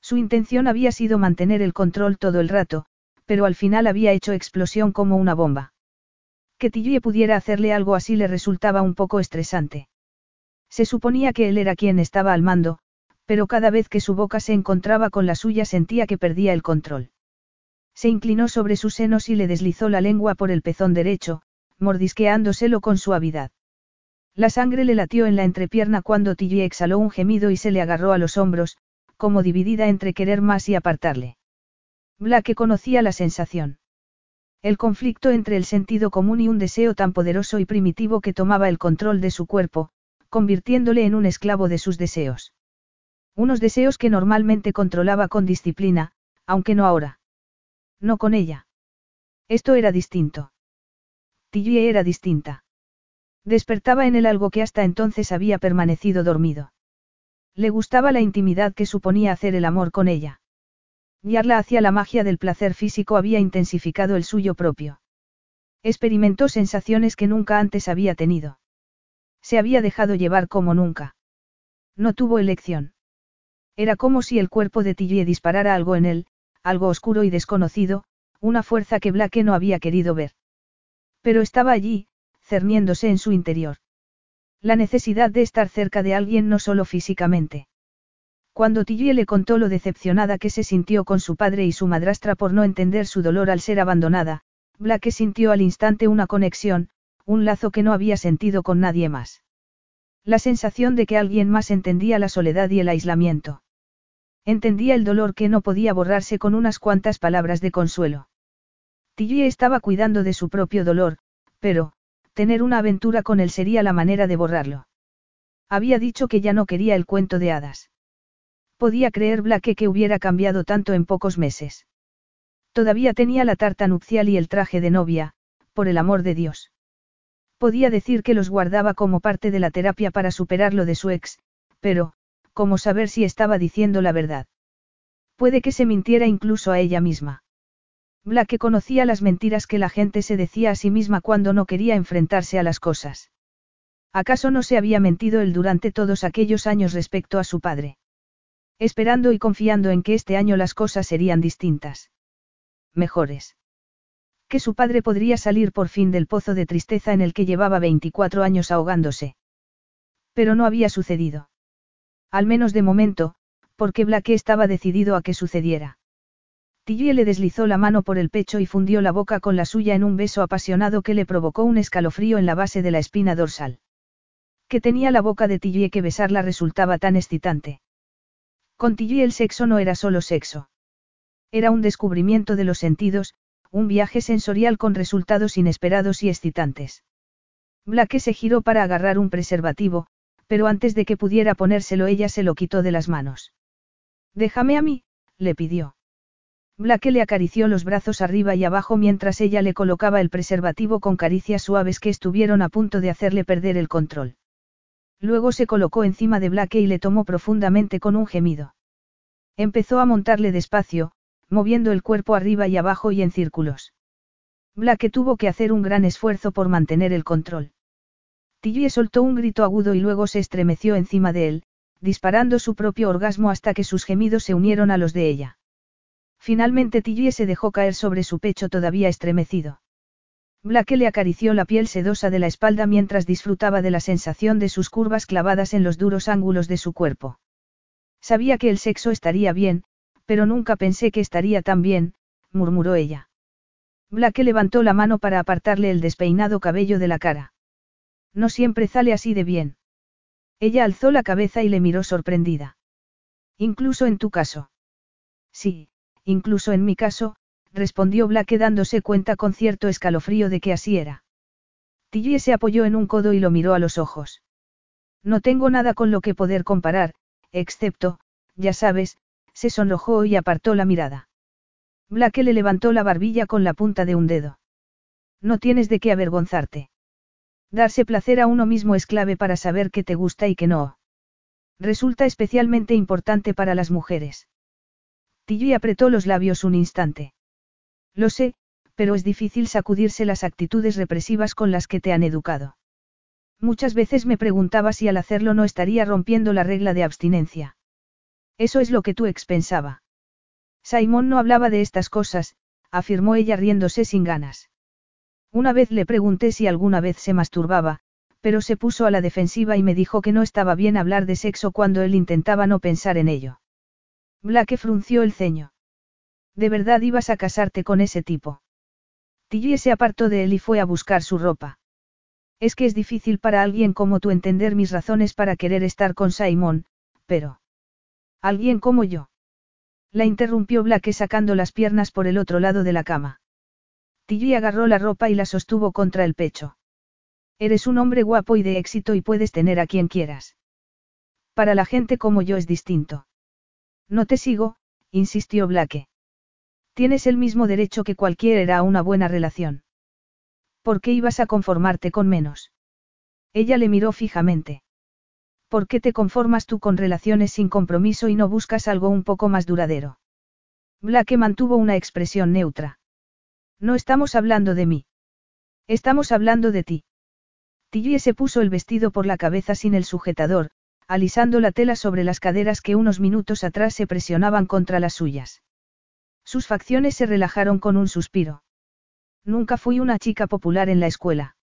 Su intención había sido mantener el control todo el rato, pero al final había hecho explosión como una bomba. Que Tillie pudiera hacerle algo así le resultaba un poco estresante. Se suponía que él era quien estaba al mando, pero cada vez que su boca se encontraba con la suya sentía que perdía el control. Se inclinó sobre sus senos y le deslizó la lengua por el pezón derecho, mordisqueándoselo con suavidad. La sangre le latió en la entrepierna cuando Tilly exhaló un gemido y se le agarró a los hombros, como dividida entre querer más y apartarle. Blake conocía la sensación. El conflicto entre el sentido común y un deseo tan poderoso y primitivo que tomaba el control de su cuerpo, convirtiéndole en un esclavo de sus deseos. Unos deseos que normalmente controlaba con disciplina, aunque no ahora. No con ella. Esto era distinto. Tilly era distinta. Despertaba en él algo que hasta entonces había permanecido dormido. Le gustaba la intimidad que suponía hacer el amor con ella. Guiarla hacia la magia del placer físico había intensificado el suyo propio. Experimentó sensaciones que nunca antes había tenido. Se había dejado llevar como nunca. No tuvo elección. Era como si el cuerpo de Tilly disparara algo en él, algo oscuro y desconocido, una fuerza que Blake no había querido ver. Pero estaba allí, cerniéndose en su interior. La necesidad de estar cerca de alguien no solo físicamente. Cuando Tilly le contó lo decepcionada que se sintió con su padre y su madrastra por no entender su dolor al ser abandonada, Blake sintió al instante una conexión, un lazo que no había sentido con nadie más. La sensación de que alguien más entendía la soledad y el aislamiento. Entendía el dolor que no podía borrarse con unas cuantas palabras de consuelo. Tilly estaba cuidando de su propio dolor, pero, tener una aventura con él sería la manera de borrarlo. Había dicho que ya no quería el cuento de hadas. Podía creer Blake que hubiera cambiado tanto en pocos meses. Todavía tenía la tarta nupcial y el traje de novia, por el amor de Dios. Podía decir que los guardaba como parte de la terapia para superar lo de su ex, pero, ¿cómo saber si estaba diciendo la verdad? Puede que se mintiera incluso a ella misma. Blake conocía las mentiras que la gente se decía a sí misma cuando no quería enfrentarse a las cosas. ¿Acaso no se había mentido él durante todos aquellos años respecto a su padre? Esperando y confiando en que este año las cosas serían distintas. Mejores. Que su padre podría salir por fin del pozo de tristeza en el que llevaba 24 años ahogándose. Pero no había sucedido. Al menos de momento, porque Blake estaba decidido a que sucediera. Tilly le deslizó la mano por el pecho y fundió la boca con la suya en un beso apasionado que le provocó un escalofrío en la base de la espina dorsal. Que tenía la boca de Tilly que besarla resultaba tan excitante. Con Tilly el sexo no era solo sexo. Era un descubrimiento de los sentidos, un viaje sensorial con resultados inesperados y excitantes. Blake se giró para agarrar un preservativo, pero antes de que pudiera ponérselo ella se lo quitó de las manos. Déjame a mí, le pidió. Blake le acarició los brazos arriba y abajo mientras ella le colocaba el preservativo con caricias suaves que estuvieron a punto de hacerle perder el control. Luego se colocó encima de Blake y le tomó profundamente con un gemido. Empezó a montarle despacio, moviendo el cuerpo arriba y abajo y en círculos. Blake tuvo que hacer un gran esfuerzo por mantener el control. Tilly soltó un grito agudo y luego se estremeció encima de él, disparando su propio orgasmo hasta que sus gemidos se unieron a los de ella. Finalmente Tilly se dejó caer sobre su pecho todavía estremecido. Blake le acarició la piel sedosa de la espalda mientras disfrutaba de la sensación de sus curvas clavadas en los duros ángulos de su cuerpo. Sabía que el sexo estaría bien, pero nunca pensé que estaría tan bien, murmuró ella. Blake levantó la mano para apartarle el despeinado cabello de la cara. No siempre sale así de bien. Ella alzó la cabeza y le miró sorprendida. Incluso en tu caso. Sí, incluso en mi caso, respondió Blake dándose cuenta con cierto escalofrío de que así era. Tilly se apoyó en un codo y lo miró a los ojos. No tengo nada con lo que poder comparar, excepto, ya sabes, se sonrojó y apartó la mirada. Blake le levantó la barbilla con la punta de un dedo. No tienes de qué avergonzarte. Darse placer a uno mismo es clave para saber qué te gusta y qué no. Resulta especialmente importante para las mujeres. Tilly apretó los labios un instante. Lo sé, pero es difícil sacudirse las actitudes represivas con las que te han educado. Muchas veces me preguntaba si al hacerlo no estaría rompiendo la regla de abstinencia. Eso es lo que tú expensaba. Simón no hablaba de estas cosas, afirmó ella riéndose sin ganas. Una vez le pregunté si alguna vez se masturbaba, pero se puso a la defensiva y me dijo que no estaba bien hablar de sexo cuando él intentaba no pensar en ello. Blake frunció el ceño. ¿De verdad ibas a casarte con ese tipo? Tilly se apartó de él y fue a buscar su ropa. Es que es difícil para alguien como tú entender mis razones para querer estar con Simon, pero... Alguien como yo. La interrumpió Blake sacando las piernas por el otro lado de la cama. Tilly agarró la ropa y la sostuvo contra el pecho. Eres un hombre guapo y de éxito y puedes tener a quien quieras. Para la gente como yo es distinto. No te sigo, insistió Blake. Tienes el mismo derecho que cualquiera a una buena relación. ¿Por qué ibas a conformarte con menos? Ella le miró fijamente. ¿Por qué te conformas tú con relaciones sin compromiso y no buscas algo un poco más duradero? Blake mantuvo una expresión neutra. No estamos hablando de mí. Estamos hablando de ti. Tilly se puso el vestido por la cabeza sin el sujetador, alisando la tela sobre las caderas que unos minutos atrás se presionaban contra las suyas. Sus facciones se relajaron con un suspiro. Nunca fui una chica popular en la escuela.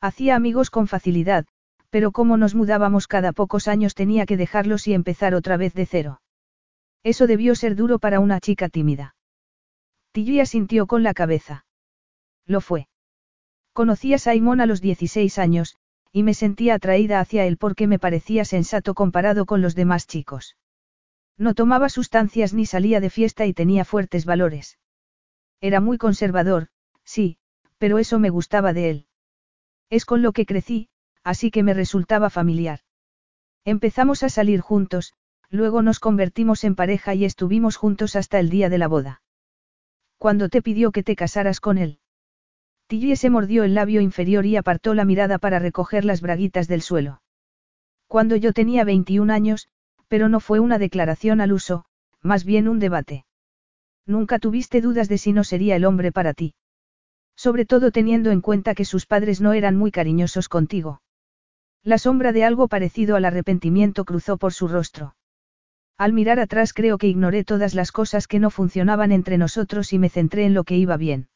Hacía amigos con facilidad, pero como nos mudábamos cada pocos años tenía que dejarlos y empezar otra vez de cero. Eso debió ser duro para una chica tímida. Tilly sintió con la cabeza. Lo fue. Conocí a Simon a los 16 años, y me sentía atraída hacia él porque me parecía sensato comparado con los demás chicos. No tomaba sustancias ni salía de fiesta y tenía fuertes valores. Era muy conservador, sí, pero eso me gustaba de él. Es con lo que crecí, así que me resultaba familiar. Empezamos a salir juntos, luego nos convertimos en pareja y estuvimos juntos hasta el día de la boda. Cuando te pidió que te casaras con él. Tilly se mordió el labio inferior y apartó la mirada para recoger las braguitas del suelo. Cuando yo tenía 21 años, pero no fue una declaración al uso, más bien un debate. Nunca tuviste dudas de si no sería el hombre para ti. Sobre todo teniendo en cuenta que sus padres no eran muy cariñosos contigo. La sombra de algo parecido al arrepentimiento cruzó por su rostro. Al mirar atrás creo que ignoré todas las cosas que no funcionaban entre nosotros y me centré en lo que iba bien.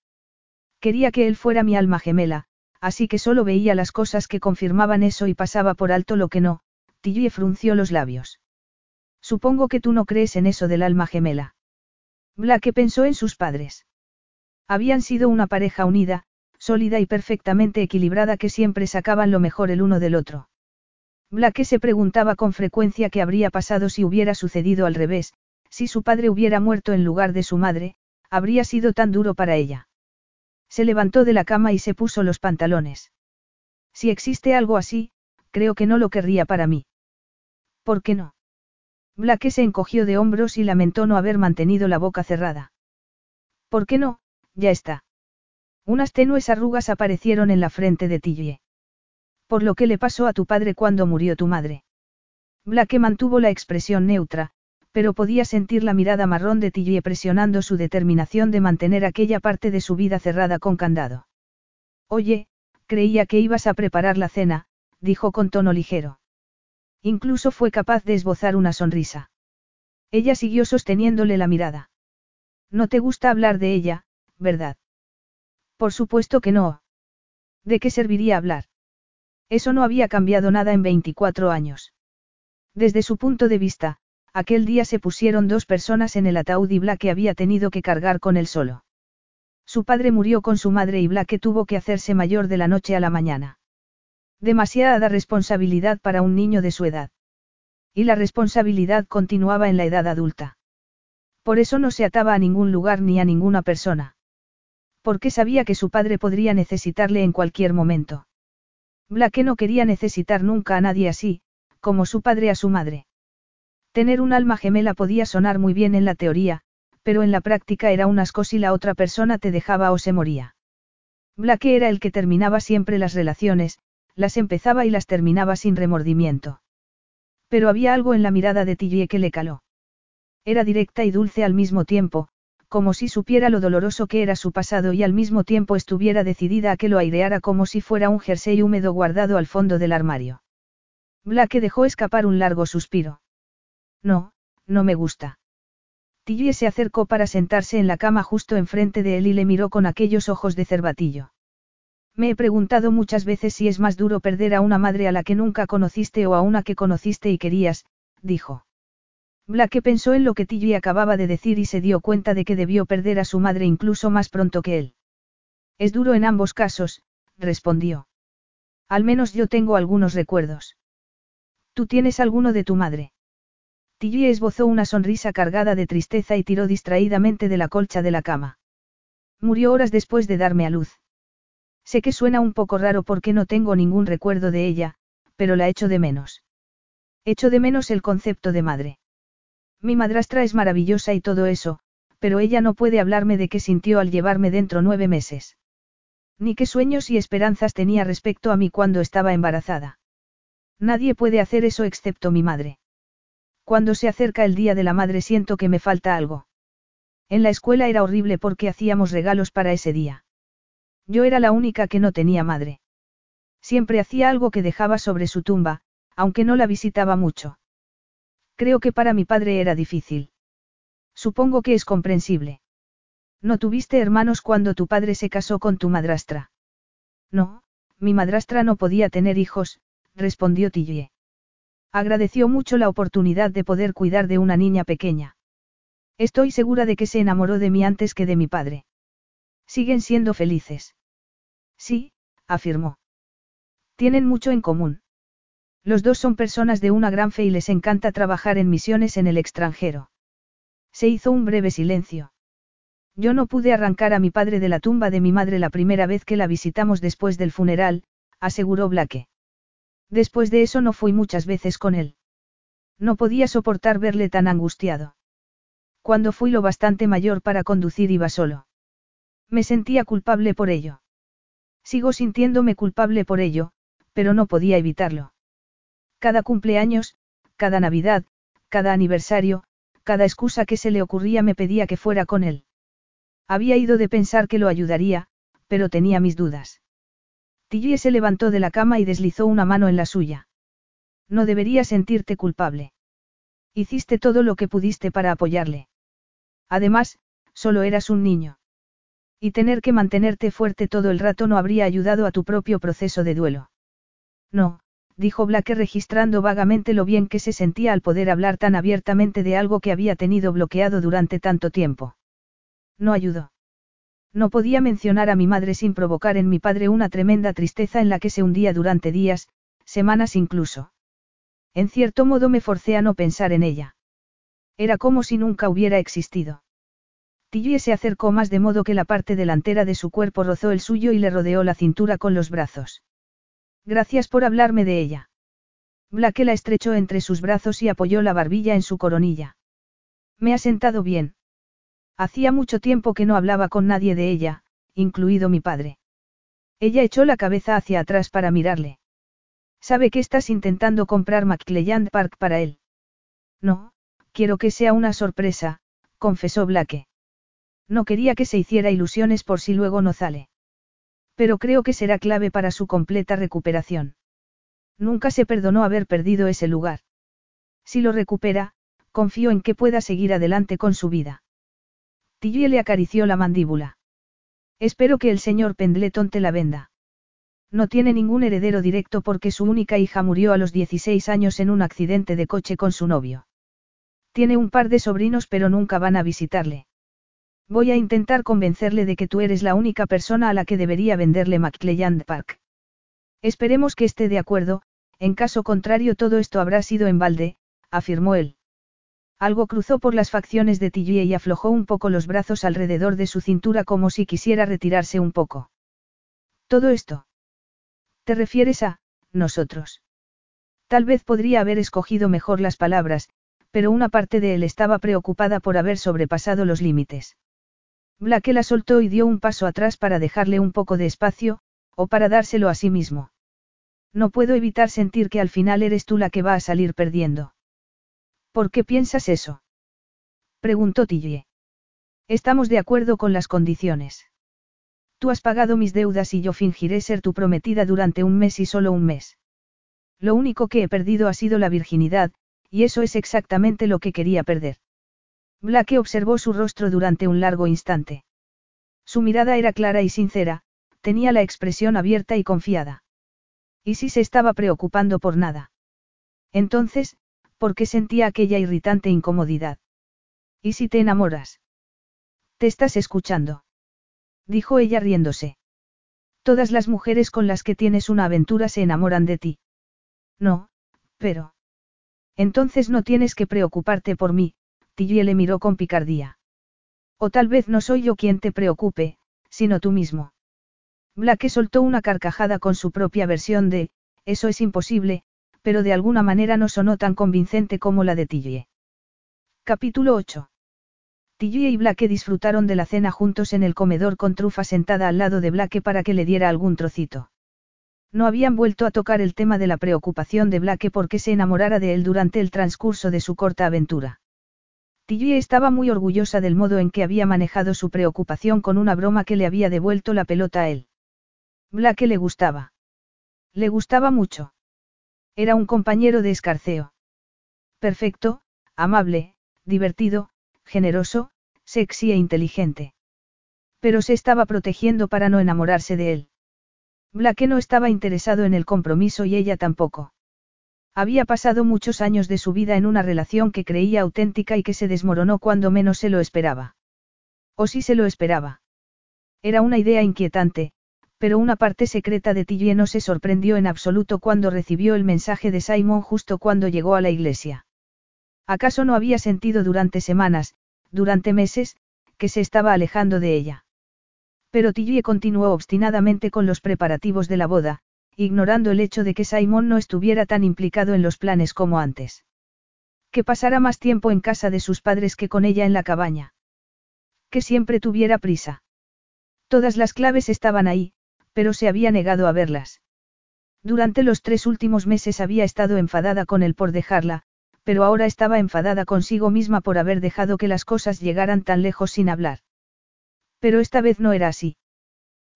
Quería que él fuera mi alma gemela, así que solo veía las cosas que confirmaban eso y pasaba por alto lo que no, Tilly frunció los labios. Supongo que tú no crees en eso del alma gemela. Blake pensó en sus padres. Habían sido una pareja unida, sólida y perfectamente equilibrada que siempre sacaban lo mejor el uno del otro. Blake se preguntaba con frecuencia qué habría pasado si hubiera sucedido al revés, si su padre hubiera muerto en lugar de su madre, habría sido tan duro para ella. Se levantó de la cama y se puso los pantalones. Si existe algo así, creo que no lo querría para mí. ¿Por qué no? Blake se encogió de hombros y lamentó no haber mantenido la boca cerrada. ¿Por qué no? Ya está. Unas tenues arrugas aparecieron en la frente de Tilly. Por lo que le pasó a tu padre cuando murió tu madre. Blake mantuvo la expresión neutra, pero podía sentir la mirada marrón de Tilly presionando su determinación de mantener aquella parte de su vida cerrada con candado. Oye, creía que ibas a preparar la cena, dijo con tono ligero. Incluso fue capaz de esbozar una sonrisa. Ella siguió sosteniéndole la mirada. No te gusta hablar de ella, ¿verdad? Por supuesto que no. ¿De qué serviría hablar? Eso no había cambiado nada en 24 años. Desde su punto de vista, aquel día se pusieron dos personas en el ataúd y Blake había tenido que cargar con él solo. Su padre murió con su madre y Blake tuvo que hacerse mayor de la noche a la mañana. Demasiada responsabilidad para un niño de su edad. Y la responsabilidad continuaba en la edad adulta. Por eso no se ataba a ningún lugar ni a ninguna persona porque sabía que su padre podría necesitarle en cualquier momento. Blake no quería necesitar nunca a nadie así, como su padre a su madre. Tener un alma gemela podía sonar muy bien en la teoría, pero en la práctica era un asco si la otra persona te dejaba o se moría. Blake era el que terminaba siempre las relaciones, las empezaba y las terminaba sin remordimiento. Pero había algo en la mirada de Tilly que le caló. Era directa y dulce al mismo tiempo, como si supiera lo doloroso que era su pasado y al mismo tiempo estuviera decidida a que lo aireara como si fuera un jersey húmedo guardado al fondo del armario. Blake dejó escapar un largo suspiro. No, no me gusta. Tilly se acercó para sentarse en la cama justo enfrente de él y le miró con aquellos ojos de cervatillo. Me he preguntado muchas veces si es más duro perder a una madre a la que nunca conociste o a una que conociste y querías, dijo. Blake pensó en lo que Tilly acababa de decir y se dio cuenta de que debió perder a su madre incluso más pronto que él. Es duro en ambos casos, respondió. Al menos yo tengo algunos recuerdos. ¿Tú tienes alguno de tu madre? Tilly esbozó una sonrisa cargada de tristeza y tiró distraídamente de la colcha de la cama. Murió horas después de darme a luz. Sé que suena un poco raro porque no tengo ningún recuerdo de ella, pero la echo de menos. Echo de menos el concepto de madre. Mi madrastra es maravillosa y todo eso, pero ella no puede hablarme de qué sintió al llevarme dentro nueve meses. Ni qué sueños y esperanzas tenía respecto a mí cuando estaba embarazada. Nadie puede hacer eso excepto mi madre. Cuando se acerca el día de la madre siento que me falta algo. En la escuela era horrible porque hacíamos regalos para ese día. Yo era la única que no tenía madre. Siempre hacía algo que dejaba sobre su tumba, aunque no la visitaba mucho. Creo que para mi padre era difícil. Supongo que es comprensible. ¿No tuviste hermanos cuando tu padre se casó con tu madrastra? No, mi madrastra no podía tener hijos, respondió Tillie. Agradeció mucho la oportunidad de poder cuidar de una niña pequeña. Estoy segura de que se enamoró de mí antes que de mi padre. Siguen siendo felices. Sí, afirmó. Tienen mucho en común. Los dos son personas de una gran fe y les encanta trabajar en misiones en el extranjero. Se hizo un breve silencio. Yo no pude arrancar a mi padre de la tumba de mi madre la primera vez que la visitamos después del funeral, aseguró Blake. Después de eso no fui muchas veces con él. No podía soportar verle tan angustiado. Cuando fui lo bastante mayor para conducir iba solo. Me sentía culpable por ello. Sigo sintiéndome culpable por ello, pero no podía evitarlo. Cada cumpleaños, cada Navidad, cada aniversario, cada excusa que se le ocurría me pedía que fuera con él. Había ido de pensar que lo ayudaría, pero tenía mis dudas. Tillie se levantó de la cama y deslizó una mano en la suya. No deberías sentirte culpable. Hiciste todo lo que pudiste para apoyarle. Además, solo eras un niño. Y tener que mantenerte fuerte todo el rato no habría ayudado a tu propio proceso de duelo. No, dijo Blake registrando vagamente lo bien que se sentía al poder hablar tan abiertamente de algo que había tenido bloqueado durante tanto tiempo. No ayudó. No podía mencionar a mi madre sin provocar en mi padre una tremenda tristeza en la que se hundía durante días, semanas incluso. En cierto modo me forcé a no pensar en ella. Era como si nunca hubiera existido. Tillie se acercó más de modo que la parte delantera de su cuerpo rozó el suyo y le rodeó la cintura con los brazos. Gracias por hablarme de ella. Blake la estrechó entre sus brazos y apoyó la barbilla en su coronilla. Me ha sentado bien. Hacía mucho tiempo que no hablaba con nadie de ella, incluido mi padre. Ella echó la cabeza hacia atrás para mirarle. ¿Sabe que estás intentando comprar McClelland Park para él? No, quiero que sea una sorpresa, confesó Blake. No quería que se hiciera ilusiones por si luego no sale. Pero creo que será clave para su completa recuperación. Nunca se perdonó haber perdido ese lugar. Si lo recupera, confío en que pueda seguir adelante con su vida. Tillie le acarició la mandíbula. Espero que el señor Pendleton te la venda. No tiene ningún heredero directo porque su única hija murió a los 16 años en un accidente de coche con su novio. Tiene un par de sobrinos pero nunca van a visitarle. Voy a intentar convencerle de que tú eres la única persona a la que debería venderle McClelland Park. Esperemos que esté de acuerdo, en caso contrario todo esto habrá sido en balde, afirmó él. Algo cruzó por las facciones de Tillie y aflojó un poco los brazos alrededor de su cintura como si quisiera retirarse un poco. Todo esto. ¿Te refieres a, nosotros? Tal vez podría haber escogido mejor las palabras, pero una parte de él estaba preocupada por haber sobrepasado los límites. Blake la soltó y dio un paso atrás para dejarle un poco de espacio, o para dárselo a sí mismo. No puedo evitar sentir que al final eres tú la que va a salir perdiendo. ¿Por qué piensas eso? Preguntó Tillie. Estamos de acuerdo con las condiciones. Tú has pagado mis deudas y yo fingiré ser tu prometida durante un mes y solo un mes. Lo único que he perdido ha sido la virginidad, y eso es exactamente lo que quería perder. Blake observó su rostro durante un largo instante. Su mirada era clara y sincera, tenía la expresión abierta y confiada. ¿Y si se estaba preocupando por nada? Entonces, ¿por qué sentía aquella irritante incomodidad? ¿Y si te enamoras? Te estás escuchando. Dijo ella riéndose. Todas las mujeres con las que tienes una aventura se enamoran de ti. No, pero... Entonces no tienes que preocuparte por mí, Tilly le miró con picardía. O tal vez no soy yo quien te preocupe, sino tú mismo. Blake soltó una carcajada con su propia versión de, eso es imposible, pero de alguna manera no sonó tan convincente como la de Tillie. Capítulo 8. Tillie y Blake disfrutaron de la cena juntos en el comedor con Trufa sentada al lado de Blake para que le diera algún trocito. No habían vuelto a tocar el tema de la preocupación de Blake porque se enamorara de él durante el transcurso de su corta aventura. Tilly estaba muy orgullosa del modo en que había manejado su preocupación con una broma que le había devuelto la pelota a él. Blake le gustaba. Le gustaba mucho. Era un compañero de escarceo. Perfecto, amable, divertido, generoso, sexy e inteligente. Pero se estaba protegiendo para no enamorarse de él. Blake no estaba interesado en el compromiso y ella tampoco. Había pasado muchos años de su vida en una relación que creía auténtica y que se desmoronó cuando menos se lo esperaba. O si se lo esperaba. Era una idea inquietante, pero una parte secreta de Tillie no se sorprendió en absoluto cuando recibió el mensaje de Simon justo cuando llegó a la iglesia. ¿Acaso no había sentido durante semanas, durante meses, que se estaba alejando de ella? Pero Tillie continuó obstinadamente con los preparativos de la boda, ignorando el hecho de que Simon no estuviera tan implicado en los planes como antes. Que pasara más tiempo en casa de sus padres que con ella en la cabaña. Que siempre tuviera prisa. Todas las claves estaban ahí, pero se había negado a verlas. Durante los tres últimos meses había estado enfadada con él por dejarla, pero ahora estaba enfadada consigo misma por haber dejado que las cosas llegaran tan lejos sin hablar. Pero esta vez no era así.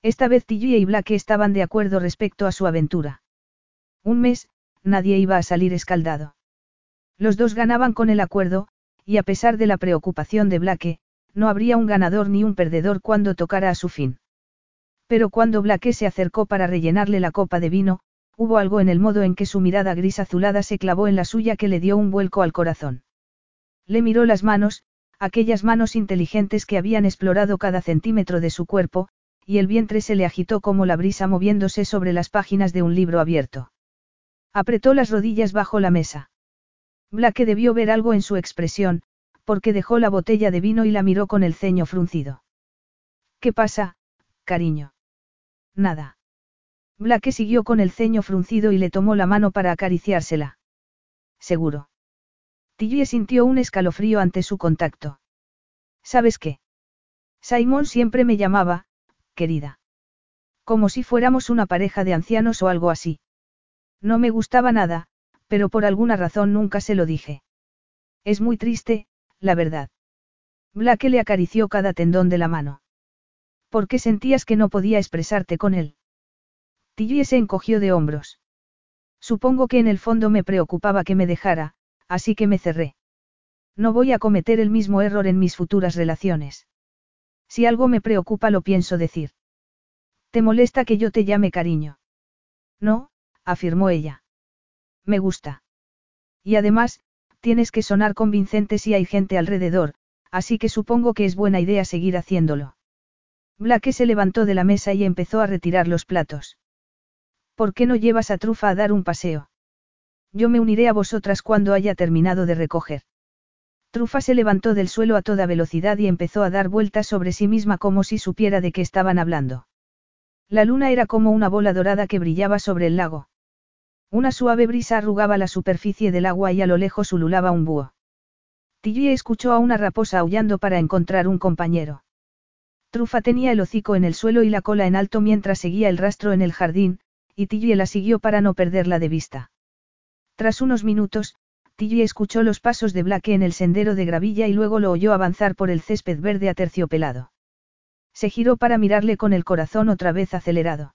Esta vez Tilly y Black estaban de acuerdo respecto a su aventura. Un mes, nadie iba a salir escaldado. Los dos ganaban con el acuerdo, y a pesar de la preocupación de Blake, no habría un ganador ni un perdedor cuando tocara a su fin. Pero cuando Blake se acercó para rellenarle la copa de vino, hubo algo en el modo en que su mirada gris azulada se clavó en la suya que le dio un vuelco al corazón. Le miró las manos, aquellas manos inteligentes que habían explorado cada centímetro de su cuerpo, y el vientre se le agitó como la brisa moviéndose sobre las páginas de un libro abierto. Apretó las rodillas bajo la mesa. Blake debió ver algo en su expresión, porque dejó la botella de vino y la miró con el ceño fruncido. ¿Qué pasa, cariño? Nada. Blake siguió con el ceño fruncido y le tomó la mano para acariciársela. Seguro. Tillie sintió un escalofrío ante su contacto. ¿Sabes qué? Simon siempre me llamaba, querida. Como si fuéramos una pareja de ancianos o algo así. No me gustaba nada, pero por alguna razón nunca se lo dije. Es muy triste, la verdad. Blake le acarició cada tendón de la mano. ¿Por qué sentías que no podía expresarte con él? Tillie se encogió de hombros. Supongo que en el fondo me preocupaba que me dejara, así que me cerré. No voy a cometer el mismo error en mis futuras relaciones. Si algo me preocupa lo pienso decir. ¿Te molesta que yo te llame cariño? No, afirmó ella. Me gusta. Y además, tienes que sonar convincente si hay gente alrededor, así que supongo que es buena idea seguir haciéndolo. Blake se levantó de la mesa y empezó a retirar los platos. ¿Por qué no llevas a Trufa a dar un paseo? Yo me uniré a vosotras cuando haya terminado de recoger. Trufa se levantó del suelo a toda velocidad y empezó a dar vueltas sobre sí misma como si supiera de qué estaban hablando. La luna era como una bola dorada que brillaba sobre el lago. Una suave brisa arrugaba la superficie del agua y a lo lejos ululaba un búho. Tilly escuchó a una raposa aullando para encontrar un compañero. Trufa tenía el hocico en el suelo y la cola en alto mientras seguía el rastro en el jardín, y Tilly la siguió para no perderla de vista. Tras unos minutos, Tilly escuchó los pasos de Blake en el sendero de gravilla y luego lo oyó avanzar por el césped verde aterciopelado. Se giró para mirarle con el corazón otra vez acelerado.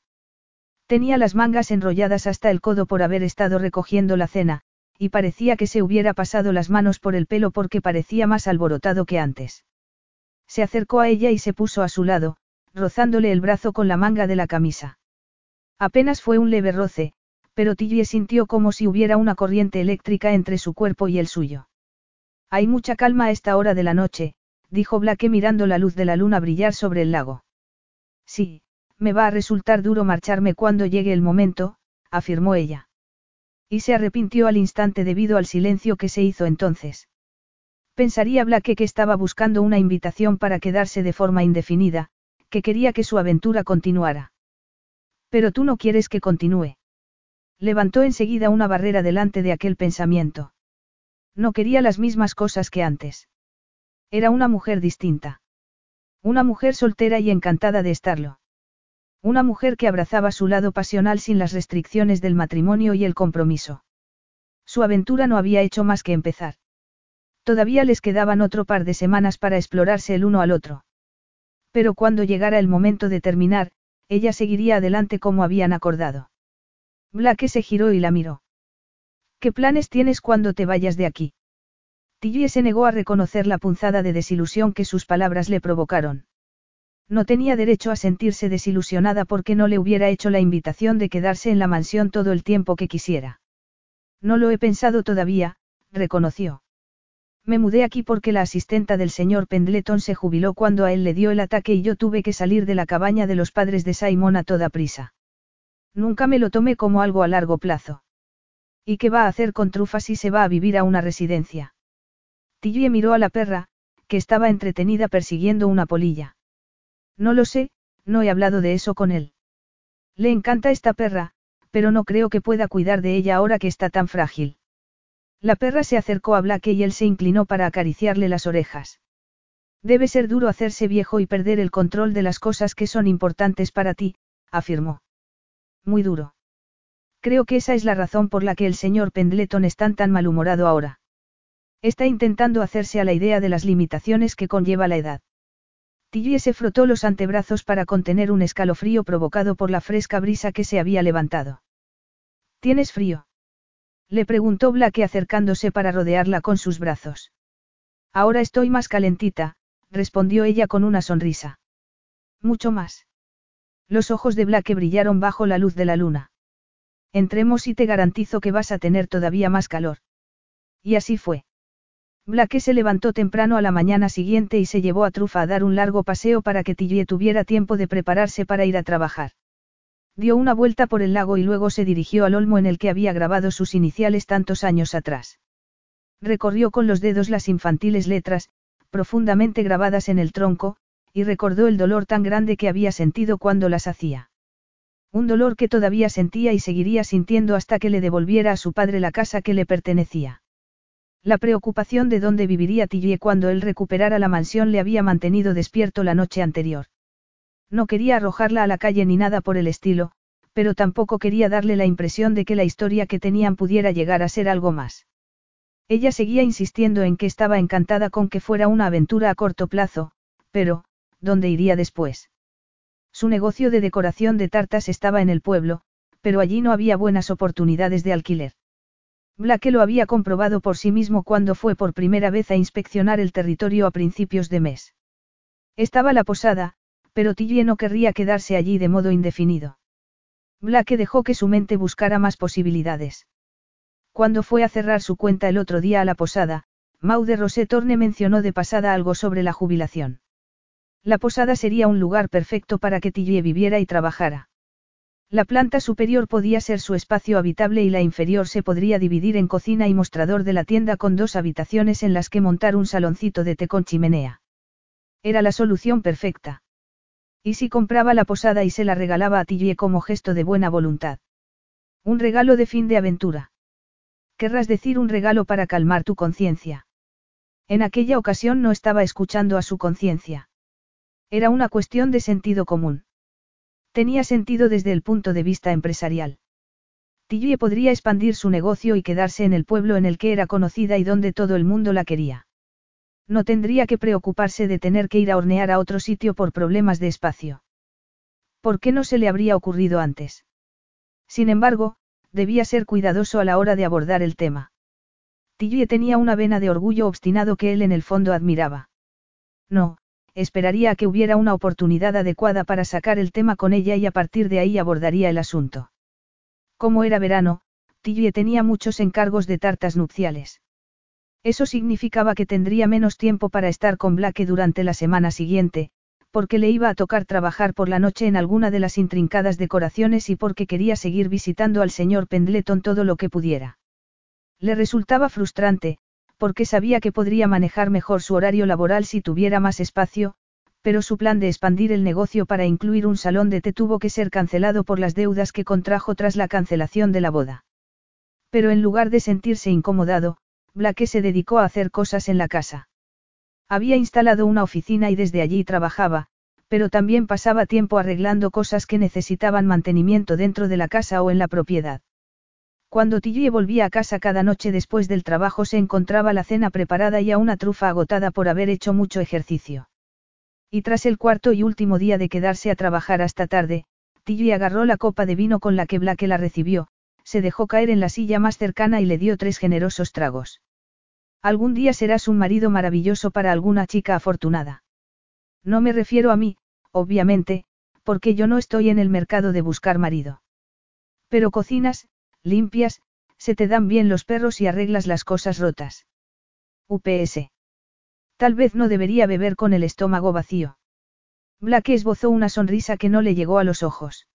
Tenía las mangas enrolladas hasta el codo por haber estado recogiendo la cena, y parecía que se hubiera pasado las manos por el pelo porque parecía más alborotado que antes. Se acercó a ella y se puso a su lado, rozándole el brazo con la manga de la camisa. Apenas fue un leve roce, pero Tillie sintió como si hubiera una corriente eléctrica entre su cuerpo y el suyo. Hay mucha calma a esta hora de la noche, dijo Blake mirando la luz de la luna brillar sobre el lago. Sí, me va a resultar duro marcharme cuando llegue el momento, afirmó ella. Y se arrepintió al instante debido al silencio que se hizo entonces. Pensaría Blake que estaba buscando una invitación para quedarse de forma indefinida, que quería que su aventura continuara. Pero tú no quieres que continúe. Levantó enseguida una barrera delante de aquel pensamiento. No quería las mismas cosas que antes. Era una mujer distinta. Una mujer soltera y encantada de estarlo. Una mujer que abrazaba su lado pasional sin las restricciones del matrimonio y el compromiso. Su aventura no había hecho más que empezar. Todavía les quedaban otro par de semanas para explorarse el uno al otro. Pero cuando llegara el momento de terminar, ella seguiría adelante como habían acordado. Blake se giró y la miró. ¿Qué planes tienes cuando te vayas de aquí? Tillie se negó a reconocer la punzada de desilusión que sus palabras le provocaron. No tenía derecho a sentirse desilusionada porque no le hubiera hecho la invitación de quedarse en la mansión todo el tiempo que quisiera. No lo he pensado todavía, reconoció. Me mudé aquí porque la asistenta del señor Pendleton se jubiló cuando a él le dio el ataque y yo tuve que salir de la cabaña de los padres de Simon a toda prisa. Nunca me lo tomé como algo a largo plazo. ¿Y qué va a hacer con Trufa si se va a vivir a una residencia? Tillie miró a la perra, que estaba entretenida persiguiendo una polilla. No lo sé, no he hablado de eso con él. Le encanta esta perra, pero no creo que pueda cuidar de ella ahora que está tan frágil. La perra se acercó a Blake y él se inclinó para acariciarle las orejas. Debe ser duro hacerse viejo y perder el control de las cosas que son importantes para ti, afirmó. Muy duro. Creo que esa es la razón por la que el señor Pendleton está tan malhumorado ahora. Está intentando hacerse a la idea de las limitaciones que conlleva la edad. Tillie se frotó los antebrazos para contener un escalofrío provocado por la fresca brisa que se había levantado. ¿Tienes frío? Le preguntó Blake acercándose para rodearla con sus brazos. Ahora estoy más calentita, respondió ella con una sonrisa. Mucho más. Los ojos de Blake brillaron bajo la luz de la luna. Entremos y te garantizo que vas a tener todavía más calor. Y así fue. Blake se levantó temprano a la mañana siguiente y se llevó a Trufa a dar un largo paseo para que Tillie tuviera tiempo de prepararse para ir a trabajar. Dio una vuelta por el lago y luego se dirigió al olmo en el que había grabado sus iniciales tantos años atrás. Recorrió con los dedos las infantiles letras, profundamente grabadas en el tronco, y recordó el dolor tan grande que había sentido cuando las hacía. Un dolor que todavía sentía y seguiría sintiendo hasta que le devolviera a su padre la casa que le pertenecía. La preocupación de dónde viviría Tillie cuando él recuperara la mansión le había mantenido despierto la noche anterior. No quería arrojarla a la calle ni nada por el estilo, pero tampoco quería darle la impresión de que la historia que tenían pudiera llegar a ser algo más. Ella seguía insistiendo en que estaba encantada con que fuera una aventura a corto plazo, pero, ¿dónde iría después? Su negocio de decoración de tartas estaba en el pueblo, pero allí no había buenas oportunidades de alquiler. Blake lo había comprobado por sí mismo cuando fue por primera vez a inspeccionar el territorio a principios de mes. Estaba la posada, pero Tillie no querría quedarse allí de modo indefinido. Blake dejó que su mente buscara más posibilidades. Cuando fue a cerrar su cuenta el otro día a la posada, Maude Rosetorne mencionó de pasada algo sobre la jubilación. La posada sería un lugar perfecto para que Tillie viviera y trabajara. La planta superior podía ser su espacio habitable y la inferior se podría dividir en cocina y mostrador de la tienda con dos habitaciones en las que montar un saloncito de té con chimenea. Era la solución perfecta. ¿Y si compraba la posada y se la regalaba a Tillie como gesto de buena voluntad? Un regalo de fin de aventura. Querrás decir un regalo para calmar tu conciencia. En aquella ocasión no estaba escuchando a su conciencia. Era una cuestión de sentido común. Tenía sentido desde el punto de vista empresarial. Tillie podría expandir su negocio y quedarse en el pueblo en el que era conocida y donde todo el mundo la quería. No tendría que preocuparse de tener que ir a hornear a otro sitio por problemas de espacio. ¿Por qué no se le habría ocurrido antes? Sin embargo, debía ser cuidadoso a la hora de abordar el tema. Tillie tenía una vena de orgullo obstinado que él en el fondo admiraba. No, esperaría a que hubiera una oportunidad adecuada para sacar el tema con ella y a partir de ahí abordaría el asunto. Como era verano, Tilly tenía muchos encargos de tartas nupciales. Eso significaba que tendría menos tiempo para estar con Blake durante la semana siguiente, porque le iba a tocar trabajar por la noche en alguna de las intrincadas decoraciones y porque quería seguir visitando al señor Pendleton todo lo que pudiera. Le resultaba frustrante, porque sabía que podría manejar mejor su horario laboral si tuviera más espacio, pero su plan de expandir el negocio para incluir un salón de té tuvo que ser cancelado por las deudas que contrajo tras la cancelación de la boda. Pero en lugar de sentirse incomodado, Blake se dedicó a hacer cosas en la casa. Había instalado una oficina y desde allí trabajaba, pero también pasaba tiempo arreglando cosas que necesitaban mantenimiento dentro de la casa o en la propiedad. Cuando Tilly volvía a casa cada noche después del trabajo se encontraba la cena preparada y a una trufa agotada por haber hecho mucho ejercicio. Y tras el cuarto y último día de quedarse a trabajar hasta tarde, Tilly agarró la copa de vino con la que Blake la recibió, se dejó caer en la silla más cercana y le dio tres generosos tragos. Algún día serás un marido maravilloso para alguna chica afortunada. No me refiero a mí, obviamente, porque yo no estoy en el mercado de buscar marido. Pero cocinas, limpias, se te dan bien los perros y arreglas las cosas rotas. UPS. Tal vez no debería beber con el estómago vacío. Blake esbozó una sonrisa que no le llegó a los ojos.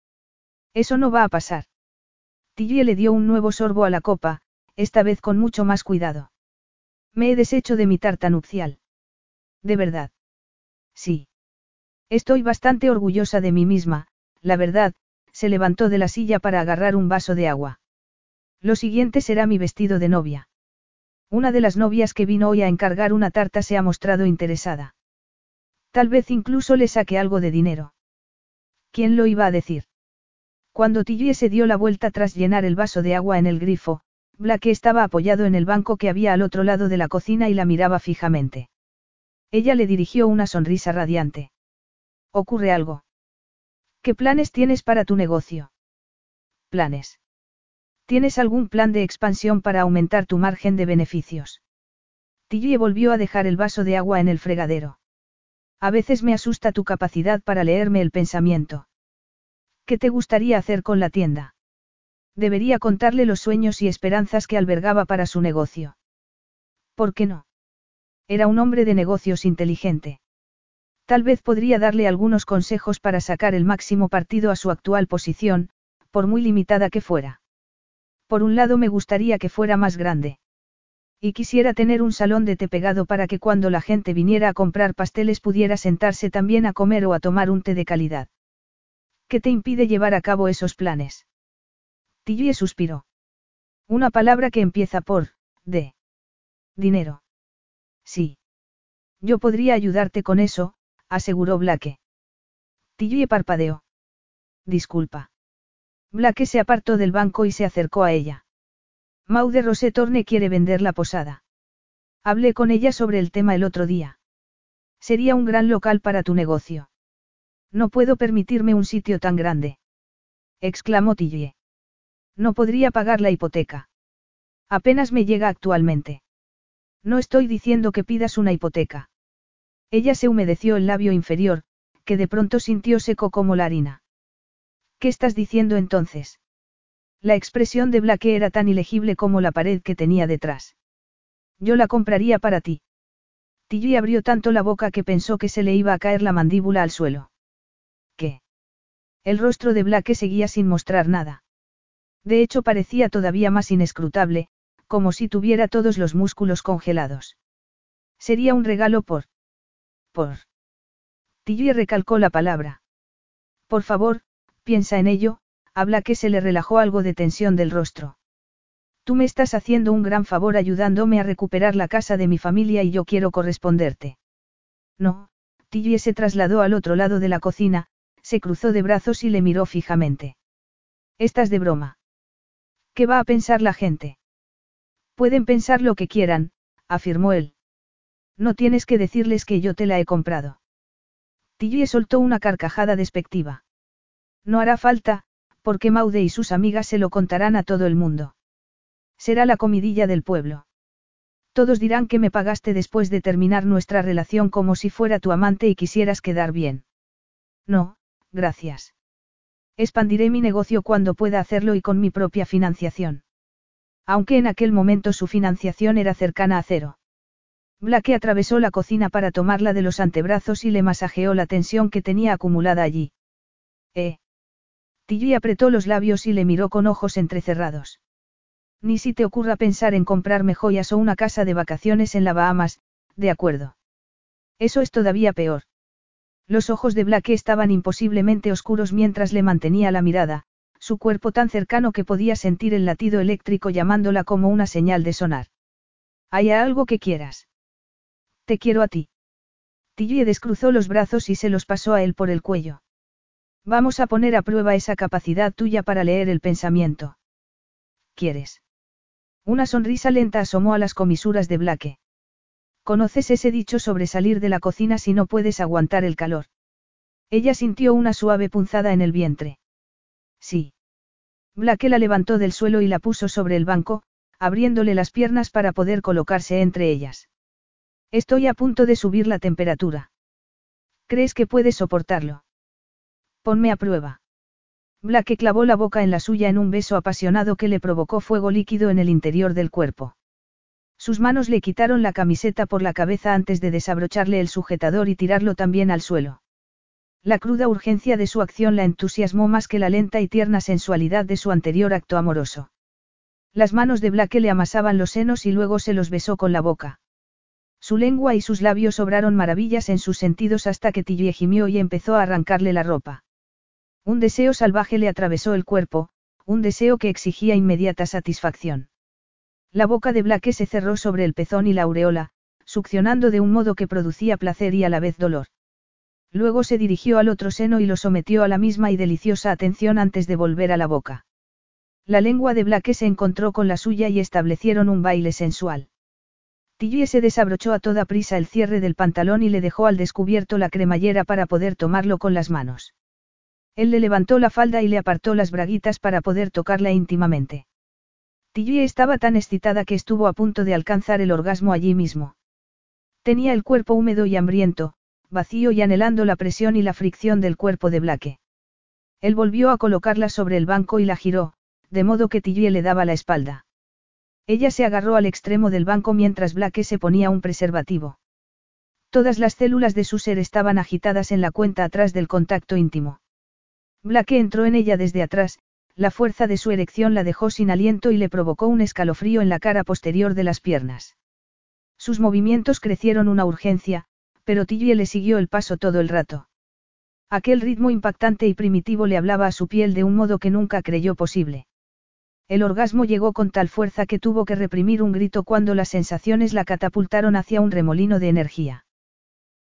Eso no va a pasar. Tilly le dio un nuevo sorbo a la copa, esta vez con mucho más cuidado. Me he deshecho de mi tarta nupcial. ¿De verdad? Sí. Estoy bastante orgullosa de mí misma, la verdad, se levantó de la silla para agarrar un vaso de agua. Lo siguiente será mi vestido de novia. Una de las novias que vino hoy a encargar una tarta se ha mostrado interesada. Tal vez incluso le saque algo de dinero. ¿Quién lo iba a decir? Cuando Tilly se dio la vuelta tras llenar el vaso de agua en el grifo, Blake estaba apoyado en el banco que había al otro lado de la cocina y la miraba fijamente. Ella le dirigió una sonrisa radiante. ¿Ocurre algo? ¿Qué planes tienes para tu negocio? Planes. ¿Tienes algún plan de expansión para aumentar tu margen de beneficios? Tilly volvió a dejar el vaso de agua en el fregadero. A veces me asusta tu capacidad para leerme el pensamiento. ¿Qué te gustaría hacer con la tienda? Debería contarle los sueños y esperanzas que albergaba para su negocio. ¿Por qué no? Era un hombre de negocios inteligente. Tal vez podría darle algunos consejos para sacar el máximo partido a su actual posición, por muy limitada que fuera. Por un lado me gustaría que fuera más grande. Y quisiera tener un salón de té pegado para que cuando la gente viniera a comprar pasteles pudiera sentarse también a comer o a tomar un té de calidad. ¿Qué te impide llevar a cabo esos planes? Tilly suspiró. Una palabra que empieza por, de. Dinero. Sí. Yo podría ayudarte con eso, aseguró Blake. Tilly parpadeó. Disculpa. Blake se apartó del banco y se acercó a ella. Maude Rosetorne quiere vender la posada. Hablé con ella sobre el tema el otro día. Sería un gran local para tu negocio. No puedo permitirme un sitio tan grande. Exclamó Tillie. No podría pagar la hipoteca. Apenas me llega actualmente. No estoy diciendo que pidas una hipoteca. Ella se humedeció el labio inferior, que de pronto sintió seco como la harina. ¿Qué estás diciendo entonces? La expresión de Blake era tan ilegible como la pared que tenía detrás. Yo la compraría para ti. Tilly abrió tanto la boca que pensó que se le iba a caer la mandíbula al suelo. ¿Qué? El rostro de Blake seguía sin mostrar nada. De hecho parecía todavía más inescrutable, como si tuviera todos los músculos congelados. Sería un regalo por... por... Tilly recalcó la palabra. Por favor, piensa en ello, habla que se le relajó algo de tensión del rostro. Tú me estás haciendo un gran favor ayudándome a recuperar la casa de mi familia y yo quiero corresponderte. No, Tilly se trasladó al otro lado de la cocina, se cruzó de brazos y le miró fijamente. Estás de broma. ¿Qué va a pensar la gente? Pueden pensar lo que quieran, afirmó él. No tienes que decirles que yo te la he comprado. Tilly soltó una carcajada despectiva. No hará falta, porque Maude y sus amigas se lo contarán a todo el mundo. Será la comidilla del pueblo. Todos dirán que me pagaste después de terminar nuestra relación como si fuera tu amante y quisieras quedar bien. No, gracias. Expandiré mi negocio cuando pueda hacerlo y con mi propia financiación. Aunque en aquel momento su financiación era cercana a cero. Blake atravesó la cocina para tomarla de los antebrazos y le masajeó la tensión que tenía acumulada allí. Eh. Tilly apretó los labios y le miró con ojos entrecerrados. Ni si te ocurra pensar en comprarme joyas o una casa de vacaciones en la Bahamas, de acuerdo. Eso es todavía peor. Los ojos de Blake estaban imposiblemente oscuros mientras le mantenía la mirada, su cuerpo tan cercano que podía sentir el latido eléctrico llamándola como una señal de sonar. ¿Hay algo que quieras? Te quiero a ti. Tilly descruzó los brazos y se los pasó a él por el cuello. Vamos a poner a prueba esa capacidad tuya para leer el pensamiento. ¿Quieres? Una sonrisa lenta asomó a las comisuras de Blake. ¿Conoces ese dicho sobre salir de la cocina si no puedes aguantar el calor? Ella sintió una suave punzada en el vientre. Sí. Blake la levantó del suelo y la puso sobre el banco, abriéndole las piernas para poder colocarse entre ellas. Estoy a punto de subir la temperatura. ¿Crees que puedes soportarlo? Ponme a prueba. Blake clavó la boca en la suya en un beso apasionado que le provocó fuego líquido en el interior del cuerpo. Sus manos le quitaron la camiseta por la cabeza antes de desabrocharle el sujetador y tirarlo también al suelo. La cruda urgencia de su acción la entusiasmó más que la lenta y tierna sensualidad de su anterior acto amoroso. Las manos de Blake le amasaban los senos y luego se los besó con la boca. Su lengua y sus labios obraron maravillas en sus sentidos hasta que Tilly gimió y empezó a arrancarle la ropa. Un deseo salvaje le atravesó el cuerpo, un deseo que exigía inmediata satisfacción. La boca de Blake se cerró sobre el pezón y la aureola, succionando de un modo que producía placer y a la vez dolor. Luego se dirigió al otro seno y lo sometió a la misma y deliciosa atención antes de volver a la boca. La lengua de Blake se encontró con la suya y establecieron un baile sensual. Tilly se desabrochó a toda prisa el cierre del pantalón y le dejó al descubierto la cremallera para poder tomarlo con las manos. Él le levantó la falda y le apartó las braguitas para poder tocarla íntimamente. Tilly estaba tan excitada que estuvo a punto de alcanzar el orgasmo allí mismo. Tenía el cuerpo húmedo y hambriento, vacío y anhelando la presión y la fricción del cuerpo de Blake. Él volvió a colocarla sobre el banco y la giró, de modo que Tilly le daba la espalda. Ella se agarró al extremo del banco mientras Blake se ponía un preservativo. Todas las células de su ser estaban agitadas en la cuenta atrás del contacto íntimo. Blake entró en ella desde atrás, la fuerza de su erección la dejó sin aliento y le provocó un escalofrío en la cara posterior de las piernas. Sus movimientos crecieron una urgencia, pero Tilly le siguió el paso todo el rato. Aquel ritmo impactante y primitivo le hablaba a su piel de un modo que nunca creyó posible. El orgasmo llegó con tal fuerza que tuvo que reprimir un grito cuando las sensaciones la catapultaron hacia un remolino de energía.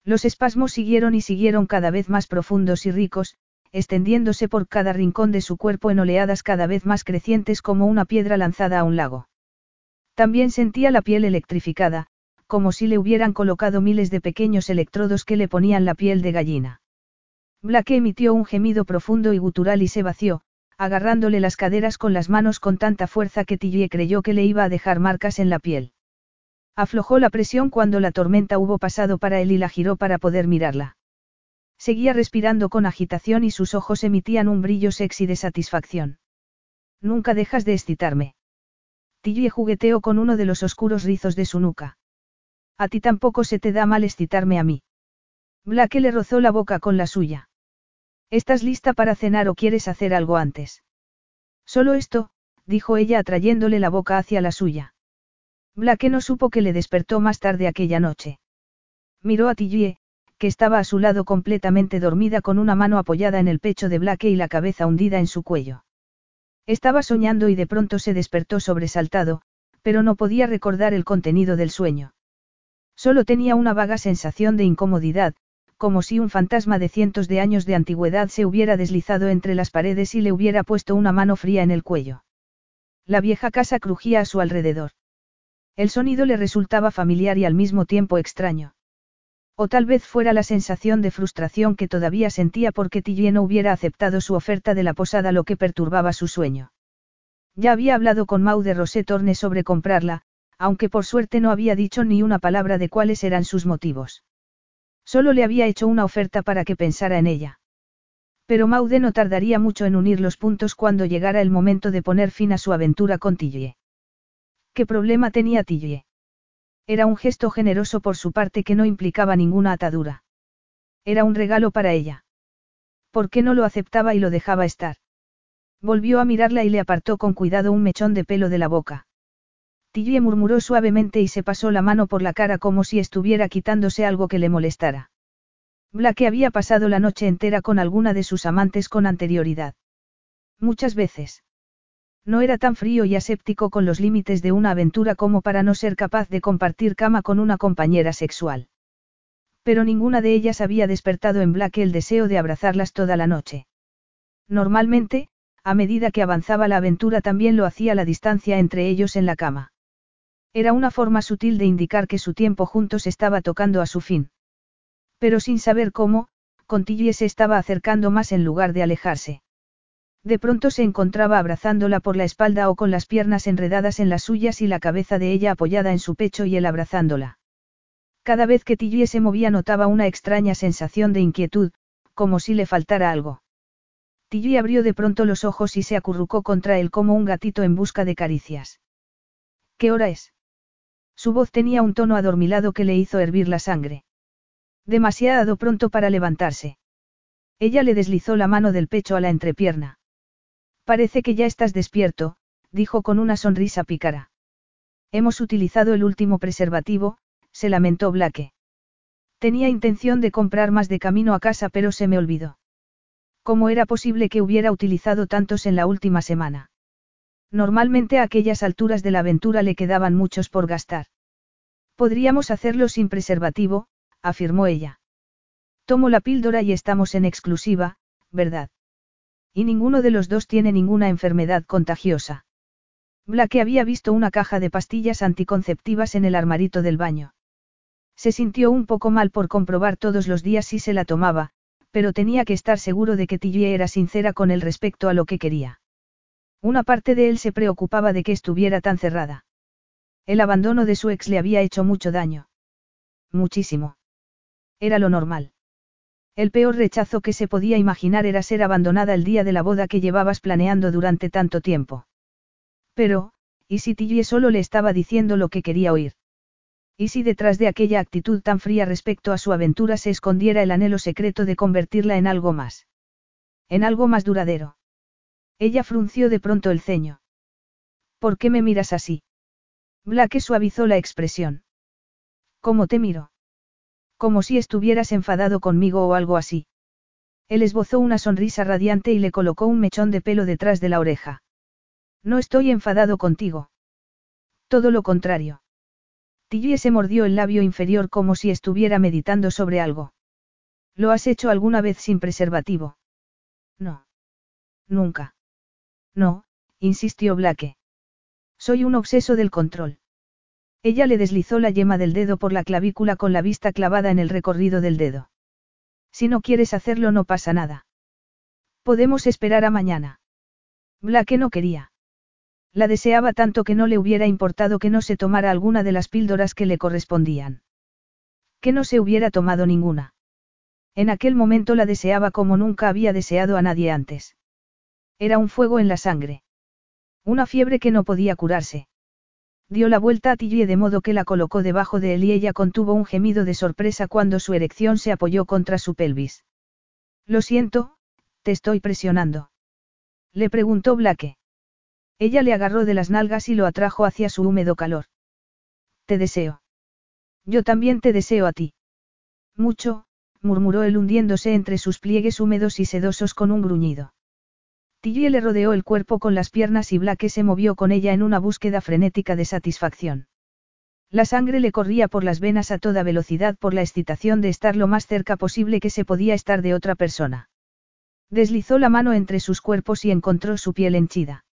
Los espasmos siguieron y siguieron cada vez más profundos y ricos, extendiéndose por cada rincón de su cuerpo en oleadas cada vez más crecientes como una piedra lanzada a un lago. También sentía la piel electrificada, como si le hubieran colocado miles de pequeños electrodos que le ponían la piel de gallina. Blake emitió un gemido profundo y gutural y se vació, agarrándole las caderas con las manos con tanta fuerza que Tilly creyó que le iba a dejar marcas en la piel. Aflojó la presión cuando la tormenta hubo pasado para él y la giró para poder mirarla. Seguía respirando con agitación y sus ojos emitían un brillo sexy de satisfacción. Nunca dejas de excitarme. Tilly jugueteó con uno de los oscuros rizos de su nuca. A ti tampoco se te da mal excitarme a mí. Blake le rozó la boca con la suya. ¿Estás lista para cenar o quieres hacer algo antes? Solo esto, dijo ella atrayéndole la boca hacia la suya. Blake no supo que le despertó más tarde aquella noche. Miró a Tilly, que estaba a su lado completamente dormida con una mano apoyada en el pecho de Blake y la cabeza hundida en su cuello. Estaba soñando y de pronto se despertó sobresaltado, pero no podía recordar el contenido del sueño. Solo tenía una vaga sensación de incomodidad, como si un fantasma de cientos de años de antigüedad se hubiera deslizado entre las paredes y le hubiera puesto una mano fría en el cuello. La vieja casa crujía a su alrededor. El sonido le resultaba familiar y al mismo tiempo extraño. O tal vez fuera la sensación de frustración que todavía sentía porque Tilly no hubiera aceptado su oferta de la posada lo que perturbaba su sueño. Ya había hablado con Mau de Rosé Torne sobre comprarla, aunque por suerte no había dicho ni una palabra de cuáles eran sus motivos. Solo le había hecho una oferta para que pensara en ella. Pero Maude no tardaría mucho en unir los puntos cuando llegara el momento de poner fin a su aventura con Tillie. ¿Qué problema tenía Tillie? Era un gesto generoso por su parte que no implicaba ninguna atadura. Era un regalo para ella. ¿Por qué no lo aceptaba y lo dejaba estar? Volvió a mirarla y le apartó con cuidado un mechón de pelo de la boca. Tillie murmuró suavemente y se pasó la mano por la cara como si estuviera quitándose algo que le molestara. Blake había pasado la noche entera con alguna de sus amantes con anterioridad. Muchas veces. No era tan frío y aséptico con los límites de una aventura como para no ser capaz de compartir cama con una compañera sexual. Pero ninguna de ellas había despertado en Blake el deseo de abrazarlas toda la noche. Normalmente, a medida que avanzaba la aventura también lo hacía la distancia entre ellos en la cama. Era una forma sutil de indicar que su tiempo juntos estaba tocando a su fin. Pero sin saber cómo, Contillie se estaba acercando más en lugar de alejarse. De pronto se encontraba abrazándola por la espalda o con las piernas enredadas en las suyas y la cabeza de ella apoyada en su pecho y él abrazándola. Cada vez que Tillie se movía notaba una extraña sensación de inquietud, como si le faltara algo. Tillie abrió de pronto los ojos y se acurrucó contra él como un gatito en busca de caricias. ¿Qué hora es? Su voz tenía un tono adormilado que le hizo hervir la sangre. Demasiado pronto para levantarse. Ella le deslizó la mano del pecho a la entrepierna. Parece que ya estás despierto, dijo con una sonrisa pícara. Hemos utilizado el último preservativo, se lamentó Blake. Tenía intención de comprar más de camino a casa pero se me olvidó. ¿Cómo era posible que hubiera utilizado tantos en la última semana? Normalmente a aquellas alturas de la aventura le quedaban muchos por gastar. Podríamos hacerlo sin preservativo, afirmó ella. Tomo la píldora y estamos en exclusiva, ¿verdad? Y ninguno de los dos tiene ninguna enfermedad contagiosa. Blake había visto una caja de pastillas anticonceptivas en el armarito del baño. Se sintió un poco mal por comprobar todos los días si se la tomaba, pero tenía que estar seguro de que Tillie era sincera con él respecto a lo que quería. Una parte de él se preocupaba de que estuviera tan cerrada. El abandono de su ex le había hecho mucho daño. Muchísimo. Era lo normal. El peor rechazo que se podía imaginar era ser abandonada el día de la boda que llevabas planeando durante tanto tiempo. Pero, ¿y si Tillie solo le estaba diciendo lo que quería oír? ¿Y si detrás de aquella actitud tan fría respecto a su aventura se escondiera el anhelo secreto de convertirla en algo más? En algo más duradero. Ella frunció de pronto el ceño. ¿Por qué me miras así? Blake suavizó la expresión. ¿Cómo te miro? Como si estuvieras enfadado conmigo o algo así. Él esbozó una sonrisa radiante y le colocó un mechón de pelo detrás de la oreja. No estoy enfadado contigo. Todo lo contrario. Tillie se mordió el labio inferior como si estuviera meditando sobre algo. ¿Lo has hecho alguna vez sin preservativo? No. Nunca. No, insistió Blake. Soy un obseso del control. Ella le deslizó la yema del dedo por la clavícula con la vista clavada en el recorrido del dedo. Si no quieres hacerlo no pasa nada. Podemos esperar a mañana. Blake no quería. La deseaba tanto que no le hubiera importado que no se tomara alguna de las píldoras que le correspondían. Que no se hubiera tomado ninguna. En aquel momento la deseaba como nunca había deseado a nadie antes. Era un fuego en la sangre. Una fiebre que no podía curarse. Dio la vuelta a Tillie de modo que la colocó debajo de él y ella contuvo un gemido de sorpresa cuando su erección se apoyó contra su pelvis. Lo siento, te estoy presionando. Le preguntó Blake. Ella le agarró de las nalgas y lo atrajo hacia su húmedo calor. Te deseo. Yo también te deseo a ti. Mucho, murmuró él hundiéndose entre sus pliegues húmedos y sedosos con un gruñido. Tillie le rodeó el cuerpo con las piernas y Blake se movió con ella en una búsqueda frenética de satisfacción. La sangre le corría por las venas a toda velocidad por la excitación de estar lo más cerca posible que se podía estar de otra persona. Deslizó la mano entre sus cuerpos y encontró su piel henchida.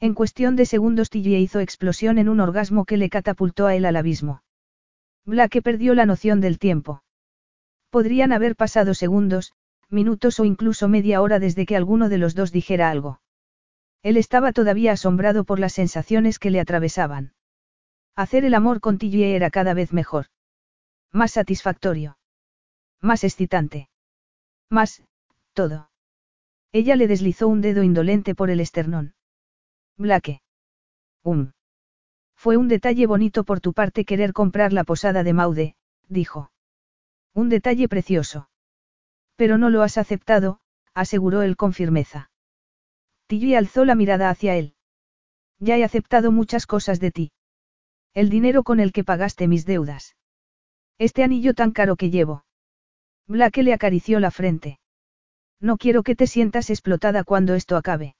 En cuestión de segundos Tillie hizo explosión en un orgasmo que le catapultó a él al abismo. Blake perdió la noción del tiempo. Podrían haber pasado segundos, minutos o incluso media hora desde que alguno de los dos dijera algo. Él estaba todavía asombrado por las sensaciones que le atravesaban. Hacer el amor con era cada vez mejor. Más satisfactorio. Más excitante. Más, todo. Ella le deslizó un dedo indolente por el esternón. Blake. Um. Fue un detalle bonito por tu parte querer comprar la posada de Maude, dijo. Un detalle precioso. Pero no lo has aceptado, aseguró él con firmeza. Tilly alzó la mirada hacia él. Ya he aceptado muchas cosas de ti. El dinero con el que pagaste mis deudas. Este anillo tan caro que llevo. Blake le acarició la frente. No quiero que te sientas explotada cuando esto acabe.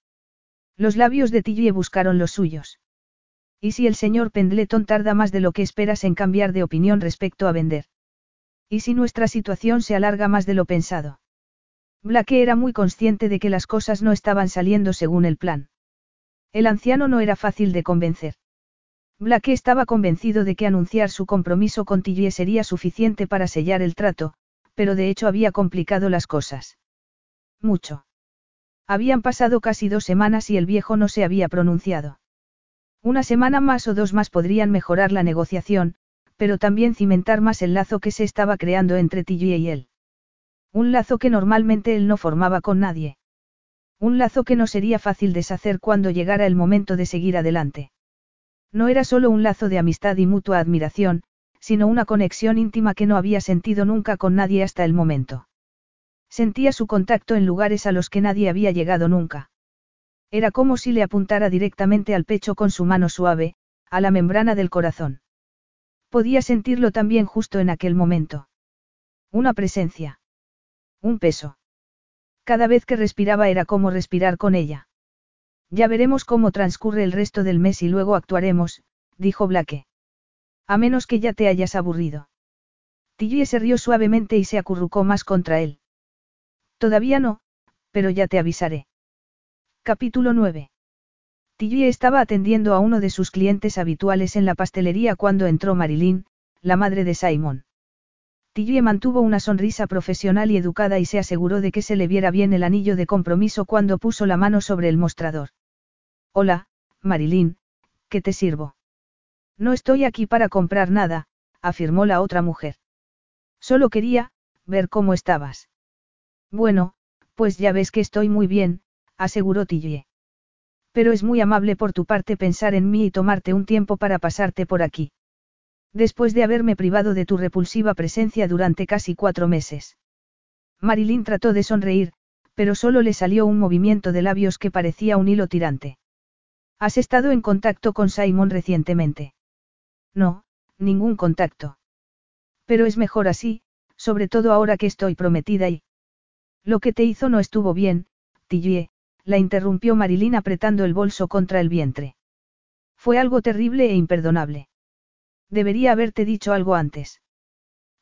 Los labios de Tilly buscaron los suyos. ¿Y si el señor Pendleton tarda más de lo que esperas en cambiar de opinión respecto a vender? ¿Y si nuestra situación se alarga más de lo pensado? Blake era muy consciente de que las cosas no estaban saliendo según el plan. El anciano no era fácil de convencer. Blake estaba convencido de que anunciar su compromiso con Tilly sería suficiente para sellar el trato, pero de hecho había complicado las cosas. Mucho. Habían pasado casi dos semanas y el viejo no se había pronunciado. Una semana más o dos más podrían mejorar la negociación, pero también cimentar más el lazo que se estaba creando entre Tilly y él. Un lazo que normalmente él no formaba con nadie. Un lazo que no sería fácil deshacer cuando llegara el momento de seguir adelante. No era solo un lazo de amistad y mutua admiración, sino una conexión íntima que no había sentido nunca con nadie hasta el momento. Sentía su contacto en lugares a los que nadie había llegado nunca. Era como si le apuntara directamente al pecho con su mano suave, a la membrana del corazón. Podía sentirlo también justo en aquel momento. Una presencia. Un peso. Cada vez que respiraba era como respirar con ella. Ya veremos cómo transcurre el resto del mes y luego actuaremos, dijo Blake. A menos que ya te hayas aburrido. Tilly se rió suavemente y se acurrucó más contra él. Todavía no, pero ya te avisaré. Capítulo 9. Tilly estaba atendiendo a uno de sus clientes habituales en la pastelería cuando entró Marilyn, la madre de Simon. Tilly mantuvo una sonrisa profesional y educada y se aseguró de que se le viera bien el anillo de compromiso cuando puso la mano sobre el mostrador. Hola, Marilyn, ¿qué te sirvo? No estoy aquí para comprar nada, afirmó la otra mujer. Solo quería, ver cómo estabas. Bueno, pues ya ves que estoy muy bien, aseguró Tilly. Pero es muy amable por tu parte pensar en mí y tomarte un tiempo para pasarte por aquí. Después de haberme privado de tu repulsiva presencia durante casi cuatro meses. Marilyn trató de sonreír, pero solo le salió un movimiento de labios que parecía un hilo tirante. ¿Has estado en contacto con Simon recientemente? No, ningún contacto. Pero es mejor así, sobre todo ahora que estoy prometida y... Lo que te hizo no estuvo bien, Tillie, la interrumpió Marilyn apretando el bolso contra el vientre. Fue algo terrible e imperdonable. Debería haberte dicho algo antes.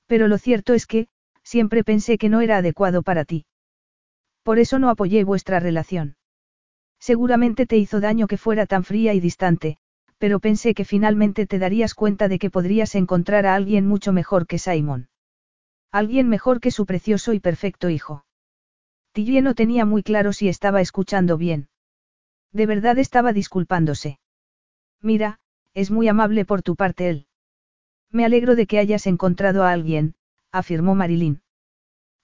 Pero lo cierto es que, siempre pensé que no era adecuado para ti. Por eso no apoyé vuestra relación. Seguramente te hizo daño que fuera tan fría y distante, pero pensé que finalmente te darías cuenta de que podrías encontrar a alguien mucho mejor que Simon. Alguien mejor que su precioso y perfecto hijo. Tillie no tenía muy claro si estaba escuchando bien. De verdad estaba disculpándose. Mira, es muy amable por tu parte él. Me alegro de que hayas encontrado a alguien, afirmó Marilyn.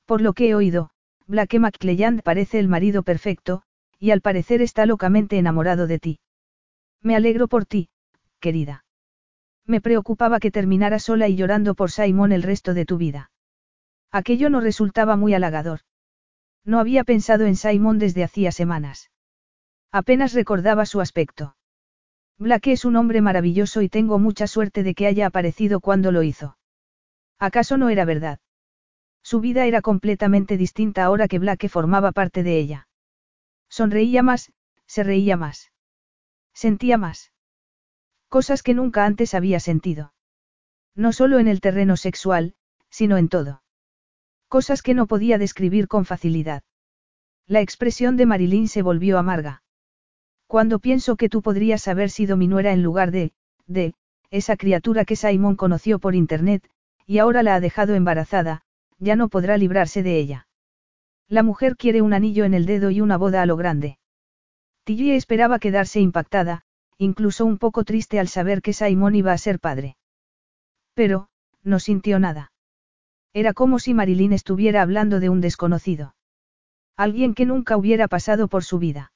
Por lo que he oído, Blake McClelland parece el marido perfecto, y al parecer está locamente enamorado de ti. Me alegro por ti, querida. Me preocupaba que terminara sola y llorando por Simon el resto de tu vida. Aquello no resultaba muy halagador. No había pensado en Simon desde hacía semanas. Apenas recordaba su aspecto. Blake es un hombre maravilloso y tengo mucha suerte de que haya aparecido cuando lo hizo. ¿Acaso no era verdad? Su vida era completamente distinta ahora que Blake formaba parte de ella. Sonreía más, se reía más. Sentía más. Cosas que nunca antes había sentido. No solo en el terreno sexual, sino en todo. Cosas que no podía describir con facilidad. La expresión de Marilyn se volvió amarga. Cuando pienso que tú podrías haber sido mi nuera en lugar de, de, esa criatura que Simon conoció por internet, y ahora la ha dejado embarazada, ya no podrá librarse de ella. La mujer quiere un anillo en el dedo y una boda a lo grande. Tilly esperaba quedarse impactada, incluso un poco triste al saber que Simon iba a ser padre. Pero, no sintió nada. Era como si Marilyn estuviera hablando de un desconocido. Alguien que nunca hubiera pasado por su vida.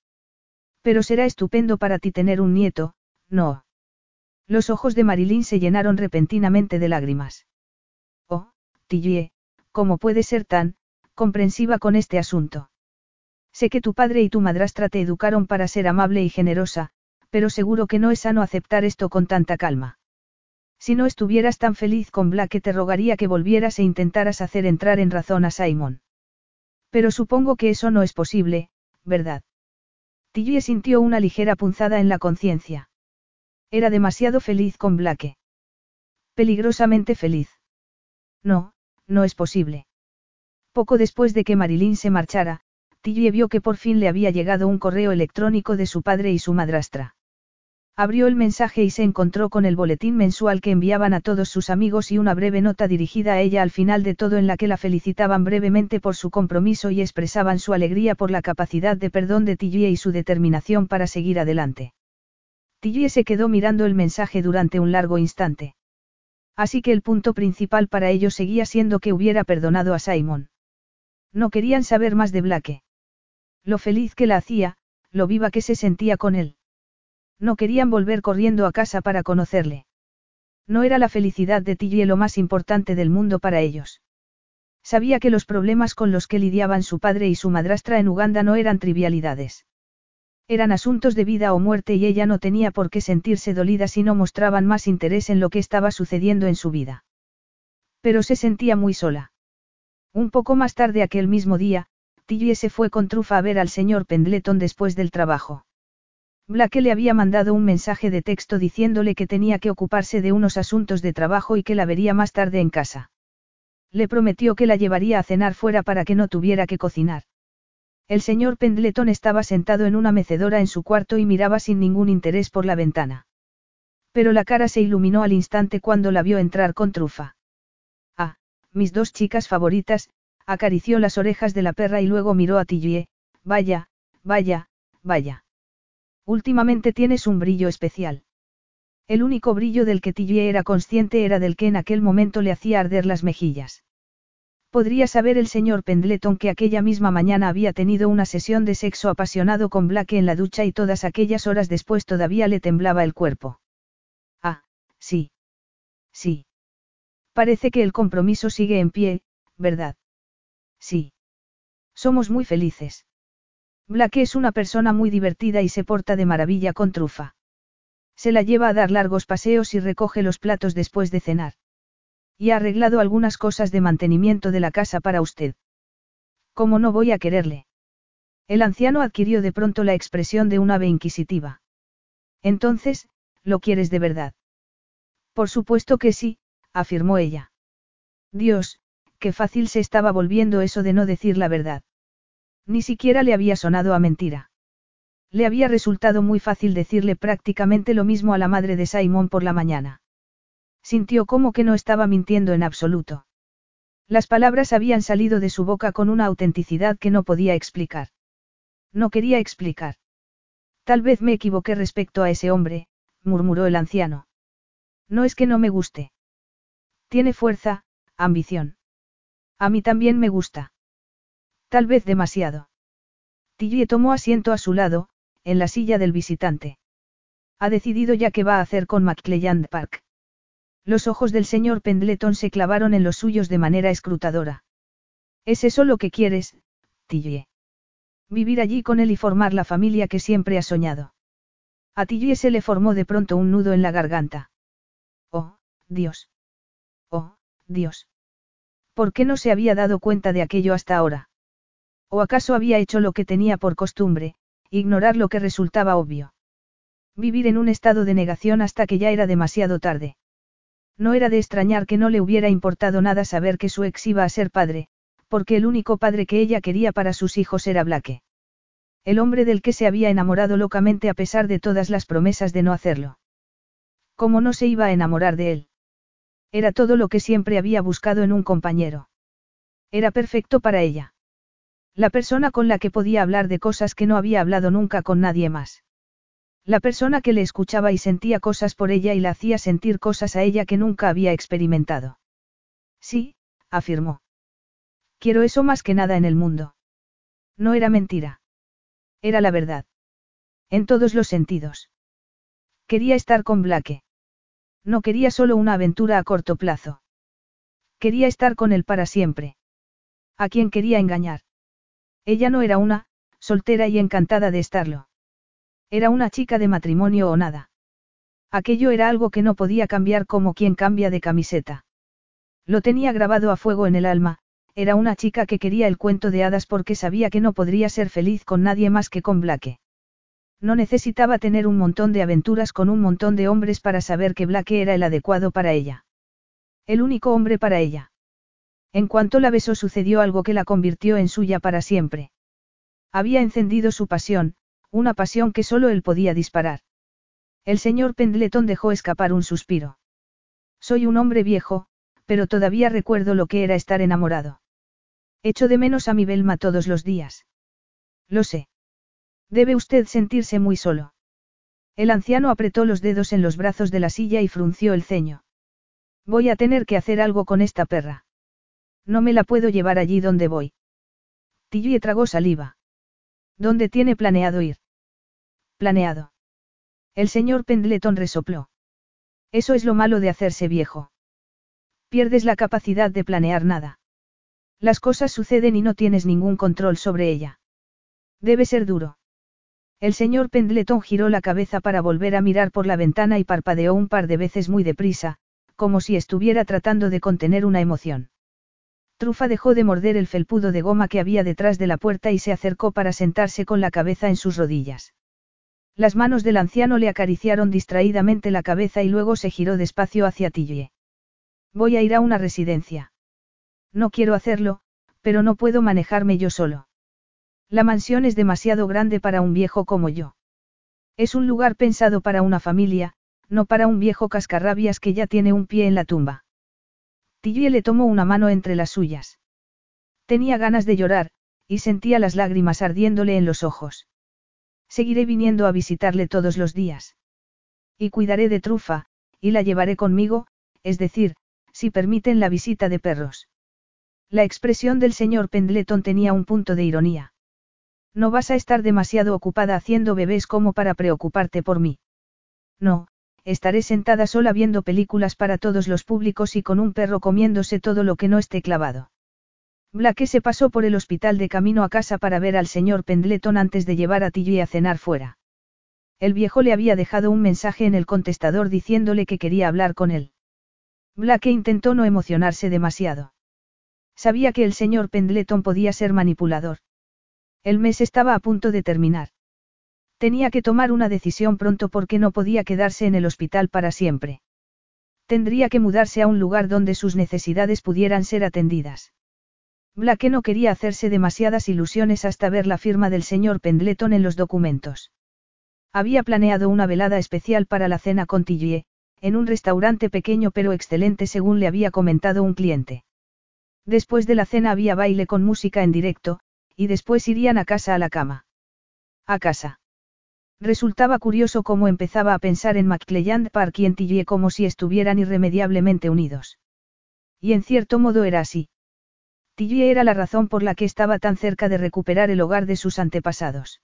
Pero será estupendo para ti tener un nieto, no. Los ojos de Marilyn se llenaron repentinamente de lágrimas. Oh, Tillie, ¿cómo puede ser tan, comprensiva con este asunto? Sé que tu padre y tu madrastra te educaron para ser amable y generosa, pero seguro que no es sano aceptar esto con tanta calma. Si no estuvieras tan feliz con Black te rogaría que volvieras e intentaras hacer entrar en razón a Simon. Pero supongo que eso no es posible, ¿verdad? Tillie sintió una ligera punzada en la conciencia. Era demasiado feliz con Blake. Peligrosamente feliz. No, no es posible. Poco después de que Marilyn se marchara, Tillie vio que por fin le había llegado un correo electrónico de su padre y su madrastra. Abrió el mensaje y se encontró con el boletín mensual que enviaban a todos sus amigos y una breve nota dirigida a ella al final de todo en la que la felicitaban brevemente por su compromiso y expresaban su alegría por la capacidad de perdón de Tillie y su determinación para seguir adelante. Tillie se quedó mirando el mensaje durante un largo instante. Así que el punto principal para ellos seguía siendo que hubiera perdonado a Simon. No querían saber más de Blake. Lo feliz que la hacía, lo viva que se sentía con él. No querían volver corriendo a casa para conocerle. No era la felicidad de Tillie lo más importante del mundo para ellos. Sabía que los problemas con los que lidiaban su padre y su madrastra en Uganda no eran trivialidades. Eran asuntos de vida o muerte y ella no tenía por qué sentirse dolida si no mostraban más interés en lo que estaba sucediendo en su vida. Pero se sentía muy sola. Un poco más tarde aquel mismo día, Tillie se fue con Trufa a ver al señor Pendleton después del trabajo. Blake le había mandado un mensaje de texto diciéndole que tenía que ocuparse de unos asuntos de trabajo y que la vería más tarde en casa. Le prometió que la llevaría a cenar fuera para que no tuviera que cocinar. El señor Pendleton estaba sentado en una mecedora en su cuarto y miraba sin ningún interés por la ventana. Pero la cara se iluminó al instante cuando la vio entrar con trufa. Ah, mis dos chicas favoritas, acarició las orejas de la perra y luego miró a Tillie, vaya, vaya, vaya. Últimamente tienes un brillo especial. El único brillo del que Tillie era consciente era del que en aquel momento le hacía arder las mejillas. Podría saber el señor Pendleton que aquella misma mañana había tenido una sesión de sexo apasionado con Blake en la ducha y todas aquellas horas después todavía le temblaba el cuerpo. Ah, sí. Sí. Parece que el compromiso sigue en pie, ¿verdad? Sí. Somos muy felices. Blake es una persona muy divertida y se porta de maravilla con trufa. Se la lleva a dar largos paseos y recoge los platos después de cenar. Y ha arreglado algunas cosas de mantenimiento de la casa para usted. ¿Cómo no voy a quererle? El anciano adquirió de pronto la expresión de un ave inquisitiva. Entonces, ¿lo quieres de verdad? Por supuesto que sí, afirmó ella. Dios, qué fácil se estaba volviendo eso de no decir la verdad. Ni siquiera le había sonado a mentira. Le había resultado muy fácil decirle prácticamente lo mismo a la madre de Simon por la mañana. Sintió como que no estaba mintiendo en absoluto. Las palabras habían salido de su boca con una autenticidad que no podía explicar. No quería explicar. Tal vez me equivoqué respecto a ese hombre, murmuró el anciano. No es que no me guste. Tiene fuerza, ambición. A mí también me gusta. Tal vez demasiado. Tillie tomó asiento a su lado, en la silla del visitante. Ha decidido ya qué va a hacer con McClelland Park. Los ojos del señor Pendleton se clavaron en los suyos de manera escrutadora. ¿Es eso lo que quieres, Tillie? Vivir allí con él y formar la familia que siempre ha soñado. A Tillie se le formó de pronto un nudo en la garganta. Oh, Dios. Oh, Dios. ¿Por qué no se había dado cuenta de aquello hasta ahora? ¿O acaso había hecho lo que tenía por costumbre, ignorar lo que resultaba obvio? Vivir en un estado de negación hasta que ya era demasiado tarde. No era de extrañar que no le hubiera importado nada saber que su ex iba a ser padre, porque el único padre que ella quería para sus hijos era Blake. El hombre del que se había enamorado locamente a pesar de todas las promesas de no hacerlo. ¿Cómo no se iba a enamorar de él? Era todo lo que siempre había buscado en un compañero. Era perfecto para ella. La persona con la que podía hablar de cosas que no había hablado nunca con nadie más. La persona que le escuchaba y sentía cosas por ella y la hacía sentir cosas a ella que nunca había experimentado. Sí, afirmó. Quiero eso más que nada en el mundo. No era mentira. Era la verdad. En todos los sentidos. Quería estar con Blake. No quería solo una aventura a corto plazo. Quería estar con él para siempre. ¿A quién quería engañar? Ella no era una, soltera y encantada de estarlo. Era una chica de matrimonio o nada. Aquello era algo que no podía cambiar como quien cambia de camiseta. Lo tenía grabado a fuego en el alma, era una chica que quería el cuento de hadas porque sabía que no podría ser feliz con nadie más que con Blake. No necesitaba tener un montón de aventuras con un montón de hombres para saber que Blake era el adecuado para ella. El único hombre para ella. En cuanto la besó sucedió algo que la convirtió en suya para siempre. Había encendido su pasión, una pasión que solo él podía disparar. El señor Pendleton dejó escapar un suspiro. Soy un hombre viejo, pero todavía recuerdo lo que era estar enamorado. Echo de menos a mi Belma todos los días. Lo sé. Debe usted sentirse muy solo. El anciano apretó los dedos en los brazos de la silla y frunció el ceño. Voy a tener que hacer algo con esta perra. No me la puedo llevar allí donde voy. Tilly tragó saliva. ¿Dónde tiene planeado ir? Planeado. El señor Pendleton resopló. Eso es lo malo de hacerse viejo. Pierdes la capacidad de planear nada. Las cosas suceden y no tienes ningún control sobre ella. Debe ser duro. El señor Pendleton giró la cabeza para volver a mirar por la ventana y parpadeó un par de veces muy deprisa, como si estuviera tratando de contener una emoción. Trufa dejó de morder el felpudo de goma que había detrás de la puerta y se acercó para sentarse con la cabeza en sus rodillas. Las manos del anciano le acariciaron distraídamente la cabeza y luego se giró despacio hacia Tillie. Voy a ir a una residencia. No quiero hacerlo, pero no puedo manejarme yo solo. La mansión es demasiado grande para un viejo como yo. Es un lugar pensado para una familia, no para un viejo cascarrabias que ya tiene un pie en la tumba. Tillie le tomó una mano entre las suyas. Tenía ganas de llorar, y sentía las lágrimas ardiéndole en los ojos. Seguiré viniendo a visitarle todos los días. Y cuidaré de Trufa, y la llevaré conmigo, es decir, si permiten la visita de perros. La expresión del señor Pendleton tenía un punto de ironía. No vas a estar demasiado ocupada haciendo bebés como para preocuparte por mí. No, estaré sentada sola viendo películas para todos los públicos y con un perro comiéndose todo lo que no esté clavado. Blake se pasó por el hospital de camino a casa para ver al señor Pendleton antes de llevar a Tilly a cenar fuera. El viejo le había dejado un mensaje en el contestador diciéndole que quería hablar con él. Blake intentó no emocionarse demasiado. Sabía que el señor Pendleton podía ser manipulador. El mes estaba a punto de terminar. Tenía que tomar una decisión pronto porque no podía quedarse en el hospital para siempre. Tendría que mudarse a un lugar donde sus necesidades pudieran ser atendidas. Blake no quería hacerse demasiadas ilusiones hasta ver la firma del señor Pendleton en los documentos. Había planeado una velada especial para la cena con Tillie, en un restaurante pequeño pero excelente según le había comentado un cliente. Después de la cena había baile con música en directo, y después irían a casa a la cama. A casa. Resultaba curioso cómo empezaba a pensar en McClelland Park y en Tillie como si estuvieran irremediablemente unidos. Y en cierto modo era así. Tillie era la razón por la que estaba tan cerca de recuperar el hogar de sus antepasados.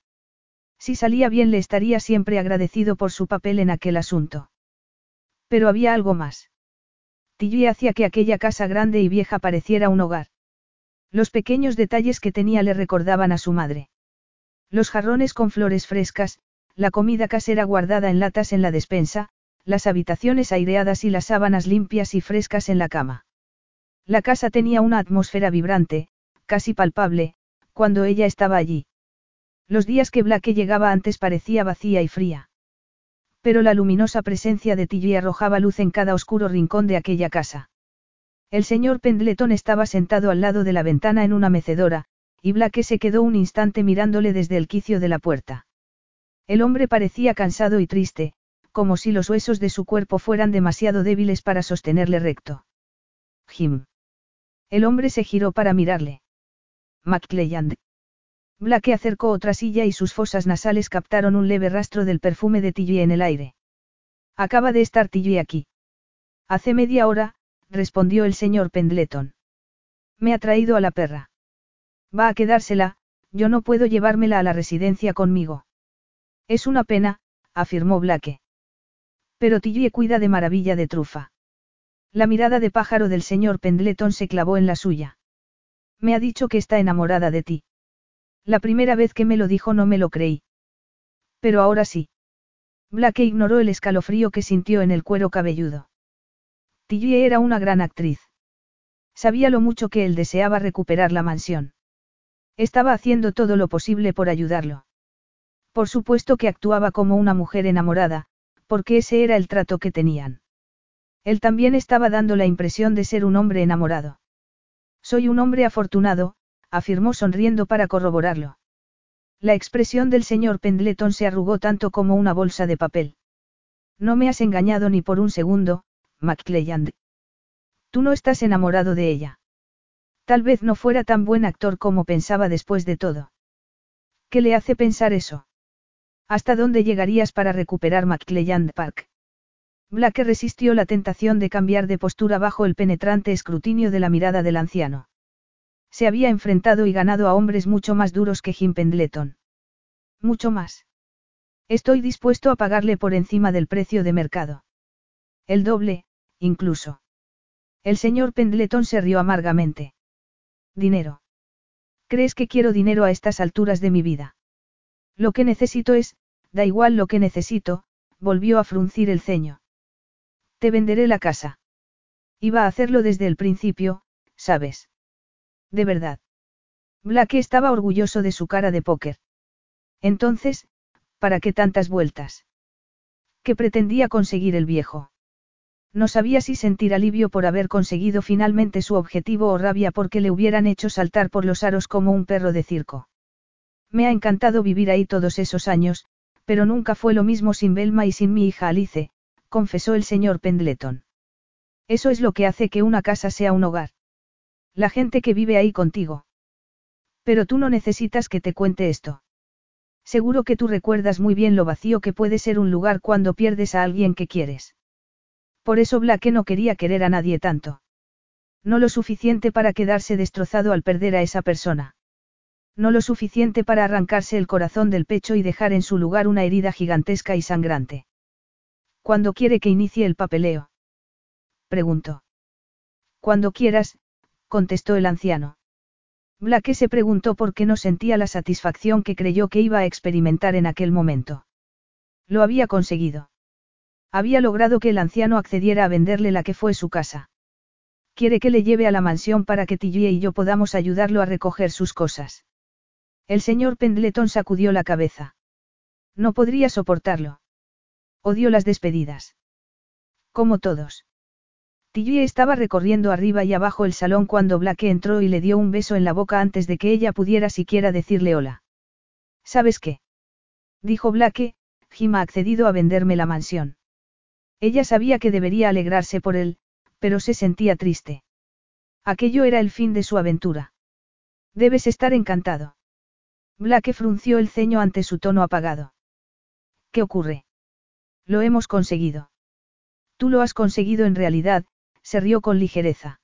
Si salía bien le estaría siempre agradecido por su papel en aquel asunto. Pero había algo más. Tillie hacía que aquella casa grande y vieja pareciera un hogar. Los pequeños detalles que tenía le recordaban a su madre. Los jarrones con flores frescas, la comida casera guardada en latas en la despensa, las habitaciones aireadas y las sábanas limpias y frescas en la cama. La casa tenía una atmósfera vibrante, casi palpable, cuando ella estaba allí. Los días que Blake llegaba antes parecía vacía y fría. Pero la luminosa presencia de Tilly arrojaba luz en cada oscuro rincón de aquella casa. El señor Pendleton estaba sentado al lado de la ventana en una mecedora, y Blake se quedó un instante mirándole desde el quicio de la puerta. El hombre parecía cansado y triste, como si los huesos de su cuerpo fueran demasiado débiles para sostenerle recto. Jim. El hombre se giró para mirarle. McClelland. Blake acercó otra silla y sus fosas nasales captaron un leve rastro del perfume de Tilly en el aire. Acaba de estar Tilly aquí. Hace media hora, respondió el señor Pendleton. Me ha traído a la perra. Va a quedársela, yo no puedo llevármela a la residencia conmigo. Es una pena, afirmó Blake. Pero Tilly cuida de maravilla de trufa. La mirada de pájaro del señor Pendleton se clavó en la suya. Me ha dicho que está enamorada de ti. La primera vez que me lo dijo no me lo creí. Pero ahora sí. Blake ignoró el escalofrío que sintió en el cuero cabelludo. Tilly era una gran actriz. Sabía lo mucho que él deseaba recuperar la mansión. Estaba haciendo todo lo posible por ayudarlo. Por supuesto que actuaba como una mujer enamorada, porque ese era el trato que tenían. Él también estaba dando la impresión de ser un hombre enamorado. Soy un hombre afortunado, afirmó sonriendo para corroborarlo. La expresión del señor Pendleton se arrugó tanto como una bolsa de papel. No me has engañado ni por un segundo, McClelland. Tú no estás enamorado de ella. Tal vez no fuera tan buen actor como pensaba después de todo. ¿Qué le hace pensar eso? ¿Hasta dónde llegarías para recuperar McClelland Park? Blake resistió la tentación de cambiar de postura bajo el penetrante escrutinio de la mirada del anciano. Se había enfrentado y ganado a hombres mucho más duros que Jim Pendleton. Mucho más. Estoy dispuesto a pagarle por encima del precio de mercado. El doble, incluso. El señor Pendleton se rió amargamente. Dinero. ¿Crees que quiero dinero a estas alturas de mi vida? Lo que necesito es, da igual lo que necesito, volvió a fruncir el ceño. Te venderé la casa. Iba a hacerlo desde el principio, ¿sabes? De verdad. Blake estaba orgulloso de su cara de póker. Entonces, ¿para qué tantas vueltas? ¿Qué pretendía conseguir el viejo? No sabía si sentir alivio por haber conseguido finalmente su objetivo o rabia porque le hubieran hecho saltar por los aros como un perro de circo. Me ha encantado vivir ahí todos esos años, pero nunca fue lo mismo sin Belma y sin mi hija Alice, confesó el señor Pendleton. Eso es lo que hace que una casa sea un hogar. La gente que vive ahí contigo. Pero tú no necesitas que te cuente esto. Seguro que tú recuerdas muy bien lo vacío que puede ser un lugar cuando pierdes a alguien que quieres. Por eso Blake no quería querer a nadie tanto. No lo suficiente para quedarse destrozado al perder a esa persona. No lo suficiente para arrancarse el corazón del pecho y dejar en su lugar una herida gigantesca y sangrante. ¿Cuándo quiere que inicie el papeleo? Preguntó. Cuando quieras, contestó el anciano. Blake se preguntó por qué no sentía la satisfacción que creyó que iba a experimentar en aquel momento. Lo había conseguido. Había logrado que el anciano accediera a venderle la que fue su casa. Quiere que le lleve a la mansión para que Tilly y yo podamos ayudarlo a recoger sus cosas. El señor Pendleton sacudió la cabeza. No podría soportarlo. Odio las despedidas. Como todos. Tilly estaba recorriendo arriba y abajo el salón cuando Blake entró y le dio un beso en la boca antes de que ella pudiera siquiera decirle hola. ¿Sabes qué? Dijo Blake, Jim ha accedido a venderme la mansión. Ella sabía que debería alegrarse por él, pero se sentía triste. Aquello era el fin de su aventura. Debes estar encantado. Blake frunció el ceño ante su tono apagado. ¿Qué ocurre? Lo hemos conseguido. Tú lo has conseguido en realidad, se rió con ligereza.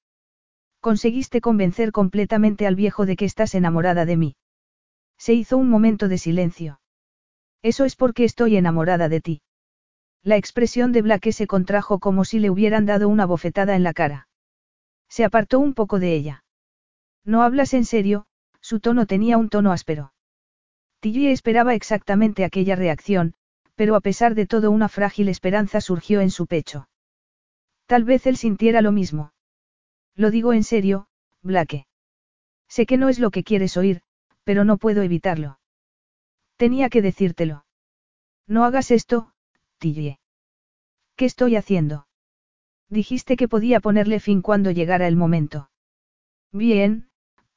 Conseguiste convencer completamente al viejo de que estás enamorada de mí. Se hizo un momento de silencio. Eso es porque estoy enamorada de ti. La expresión de Blake se contrajo como si le hubieran dado una bofetada en la cara. Se apartó un poco de ella. No hablas en serio, su tono tenía un tono áspero. Tilly esperaba exactamente aquella reacción, pero a pesar de todo una frágil esperanza surgió en su pecho. Tal vez él sintiera lo mismo. Lo digo en serio, Blake. Sé que no es lo que quieres oír, pero no puedo evitarlo. Tenía que decírtelo. No hagas esto, ¿Qué estoy haciendo? Dijiste que podía ponerle fin cuando llegara el momento. Bien,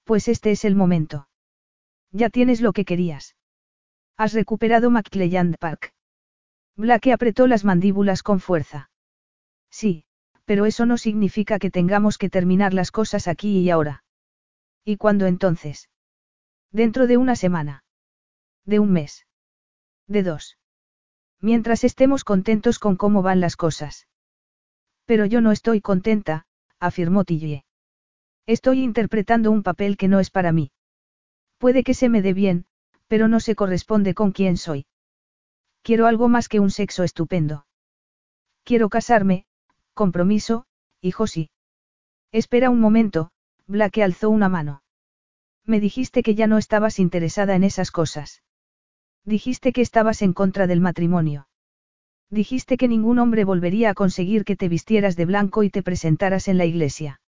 pues este es el momento. Ya tienes lo que querías. Has recuperado McClelland Park. Blake apretó las mandíbulas con fuerza. Sí, pero eso no significa que tengamos que terminar las cosas aquí y ahora. ¿Y cuándo entonces? Dentro de una semana. De un mes. De dos. Mientras estemos contentos con cómo van las cosas. Pero yo no estoy contenta, afirmó Tillie. Estoy interpretando un papel que no es para mí. Puede que se me dé bien, pero no se corresponde con quién soy. Quiero algo más que un sexo estupendo. Quiero casarme, compromiso, hijo sí. Espera un momento, Blake alzó una mano. Me dijiste que ya no estabas interesada en esas cosas. Dijiste que estabas en contra del matrimonio. Dijiste que ningún hombre volvería a conseguir que te vistieras de blanco y te presentaras en la iglesia.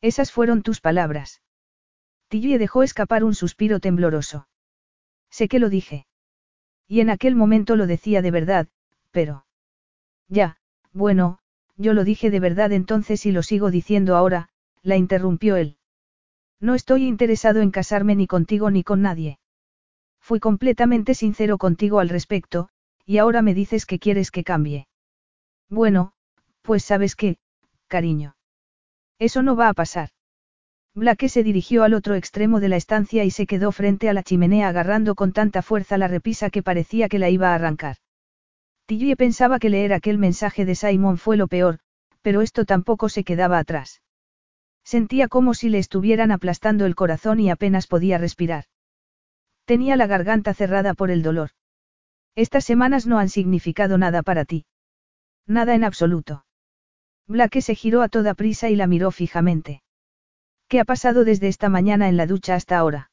Esas fueron tus palabras. Tillie dejó escapar un suspiro tembloroso. Sé que lo dije. Y en aquel momento lo decía de verdad, pero... Ya, bueno, yo lo dije de verdad entonces y lo sigo diciendo ahora, la interrumpió él. No estoy interesado en casarme ni contigo ni con nadie. Fui completamente sincero contigo al respecto, y ahora me dices que quieres que cambie. Bueno, pues sabes qué, cariño. Eso no va a pasar. Blake se dirigió al otro extremo de la estancia y se quedó frente a la chimenea agarrando con tanta fuerza la repisa que parecía que la iba a arrancar. Tillie pensaba que leer aquel mensaje de Simon fue lo peor, pero esto tampoco se quedaba atrás. Sentía como si le estuvieran aplastando el corazón y apenas podía respirar. Tenía la garganta cerrada por el dolor. Estas semanas no han significado nada para ti. Nada en absoluto. Blake se giró a toda prisa y la miró fijamente. ¿Qué ha pasado desde esta mañana en la ducha hasta ahora?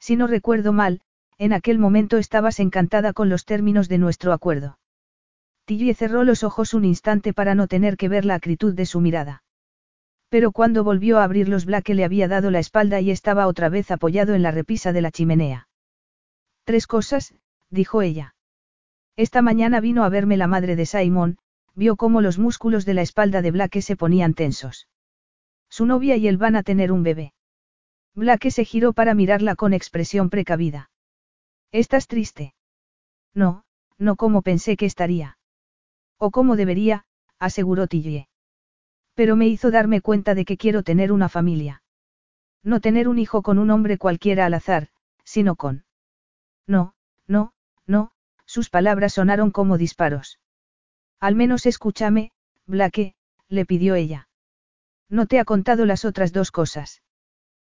Si no recuerdo mal, en aquel momento estabas encantada con los términos de nuestro acuerdo. Tillie cerró los ojos un instante para no tener que ver la acritud de su mirada. Pero cuando volvió a abrirlos Blake le había dado la espalda y estaba otra vez apoyado en la repisa de la chimenea. Tres cosas, dijo ella. Esta mañana vino a verme la madre de Simon, vio cómo los músculos de la espalda de Blake se ponían tensos. Su novia y él van a tener un bebé. Blake se giró para mirarla con expresión precavida. ¿Estás triste? No, no como pensé que estaría. O como debería, aseguró Tillie. Pero me hizo darme cuenta de que quiero tener una familia. No tener un hijo con un hombre cualquiera al azar, sino con... No, no, no, sus palabras sonaron como disparos. Al menos escúchame, Blake, le pidió ella. No te ha contado las otras dos cosas.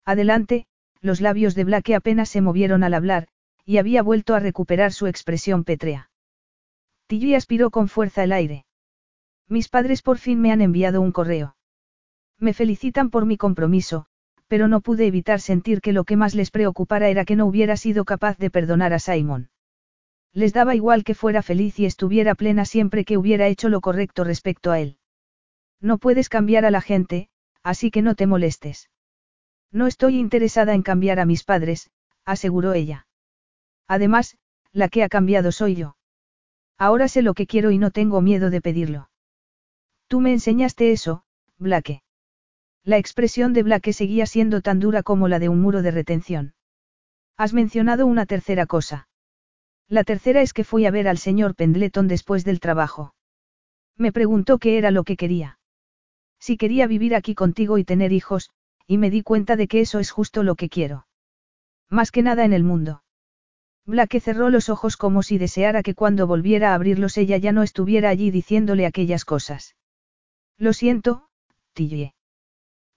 Adelante, los labios de Blake apenas se movieron al hablar, y había vuelto a recuperar su expresión pétrea. Tilly aspiró con fuerza el aire. Mis padres por fin me han enviado un correo. Me felicitan por mi compromiso, pero no pude evitar sentir que lo que más les preocupara era que no hubiera sido capaz de perdonar a Simon. Les daba igual que fuera feliz y estuviera plena siempre que hubiera hecho lo correcto respecto a él. No puedes cambiar a la gente, así que no te molestes. No estoy interesada en cambiar a mis padres, aseguró ella. Además, la que ha cambiado soy yo. Ahora sé lo que quiero y no tengo miedo de pedirlo. Tú me enseñaste eso, Blake. La expresión de Blake seguía siendo tan dura como la de un muro de retención. Has mencionado una tercera cosa. La tercera es que fui a ver al señor Pendleton después del trabajo. Me preguntó qué era lo que quería. Si quería vivir aquí contigo y tener hijos, y me di cuenta de que eso es justo lo que quiero. Más que nada en el mundo. Blake cerró los ojos como si deseara que cuando volviera a abrirlos ella ya no estuviera allí diciéndole aquellas cosas. Lo siento, Tillie.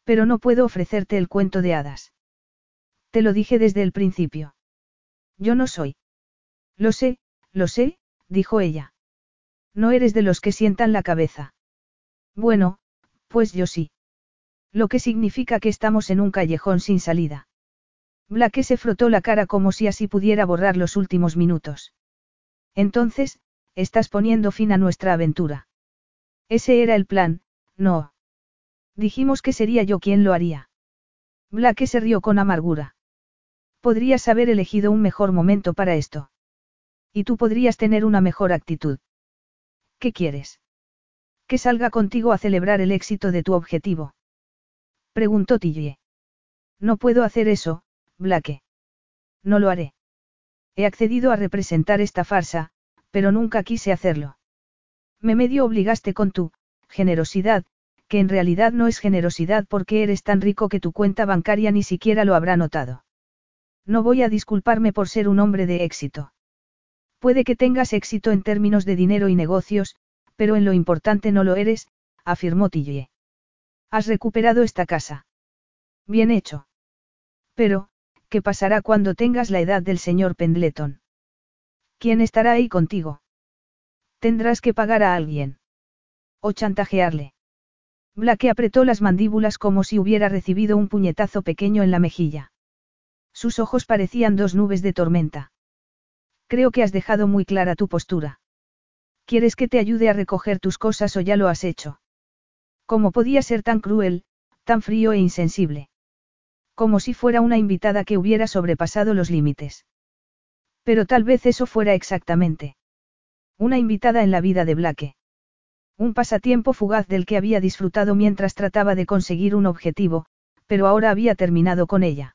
Pero no puedo ofrecerte el cuento de hadas. Te lo dije desde el principio. Yo no soy. Lo sé, lo sé, dijo ella. No eres de los que sientan la cabeza. Bueno, pues yo sí. Lo que significa que estamos en un callejón sin salida. Blake se frotó la cara como si así pudiera borrar los últimos minutos. Entonces, estás poniendo fin a nuestra aventura. Ese era el plan, no. Dijimos que sería yo quien lo haría. Blake se rió con amargura. Podrías haber elegido un mejor momento para esto. Y tú podrías tener una mejor actitud. ¿Qué quieres? Que salga contigo a celebrar el éxito de tu objetivo. Preguntó Tillie. No puedo hacer eso, Blake. No lo haré. He accedido a representar esta farsa, pero nunca quise hacerlo. Me medio obligaste con tu, generosidad, que en realidad no es generosidad porque eres tan rico que tu cuenta bancaria ni siquiera lo habrá notado. No voy a disculparme por ser un hombre de éxito. Puede que tengas éxito en términos de dinero y negocios, pero en lo importante no lo eres, afirmó Tillie. Has recuperado esta casa. Bien hecho. Pero, ¿qué pasará cuando tengas la edad del señor Pendleton? ¿Quién estará ahí contigo? Tendrás que pagar a alguien. O chantajearle. Blake apretó las mandíbulas como si hubiera recibido un puñetazo pequeño en la mejilla. Sus ojos parecían dos nubes de tormenta. Creo que has dejado muy clara tu postura. ¿Quieres que te ayude a recoger tus cosas o ya lo has hecho? ¿Cómo podía ser tan cruel, tan frío e insensible? Como si fuera una invitada que hubiera sobrepasado los límites. Pero tal vez eso fuera exactamente. Una invitada en la vida de Blake. Un pasatiempo fugaz del que había disfrutado mientras trataba de conseguir un objetivo, pero ahora había terminado con ella.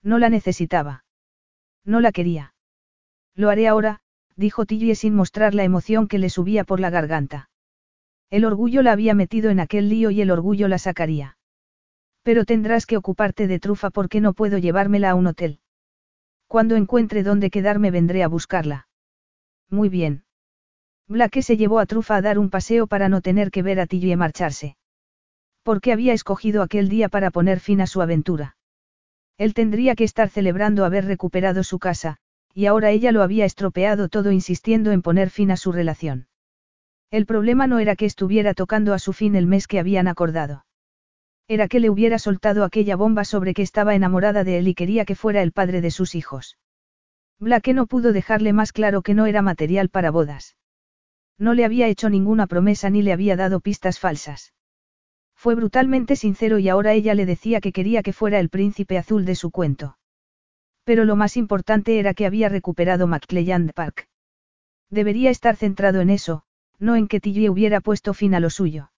No la necesitaba. No la quería. Lo haré ahora, dijo Tillie sin mostrar la emoción que le subía por la garganta. El orgullo la había metido en aquel lío y el orgullo la sacaría. Pero tendrás que ocuparte de trufa porque no puedo llevármela a un hotel. Cuando encuentre dónde quedarme vendré a buscarla. Muy bien. Blake se llevó a Trufa a dar un paseo para no tener que ver a Tillie marcharse. ¿Por qué había escogido aquel día para poner fin a su aventura? Él tendría que estar celebrando haber recuperado su casa, y ahora ella lo había estropeado todo insistiendo en poner fin a su relación. El problema no era que estuviera tocando a su fin el mes que habían acordado. Era que le hubiera soltado aquella bomba sobre que estaba enamorada de él y quería que fuera el padre de sus hijos. Blake no pudo dejarle más claro que no era material para bodas. No le había hecho ninguna promesa ni le había dado pistas falsas. Fue brutalmente sincero y ahora ella le decía que quería que fuera el príncipe azul de su cuento. Pero lo más importante era que había recuperado McClelland Park. Debería estar centrado en eso, no en que Tillie hubiera puesto fin a lo suyo.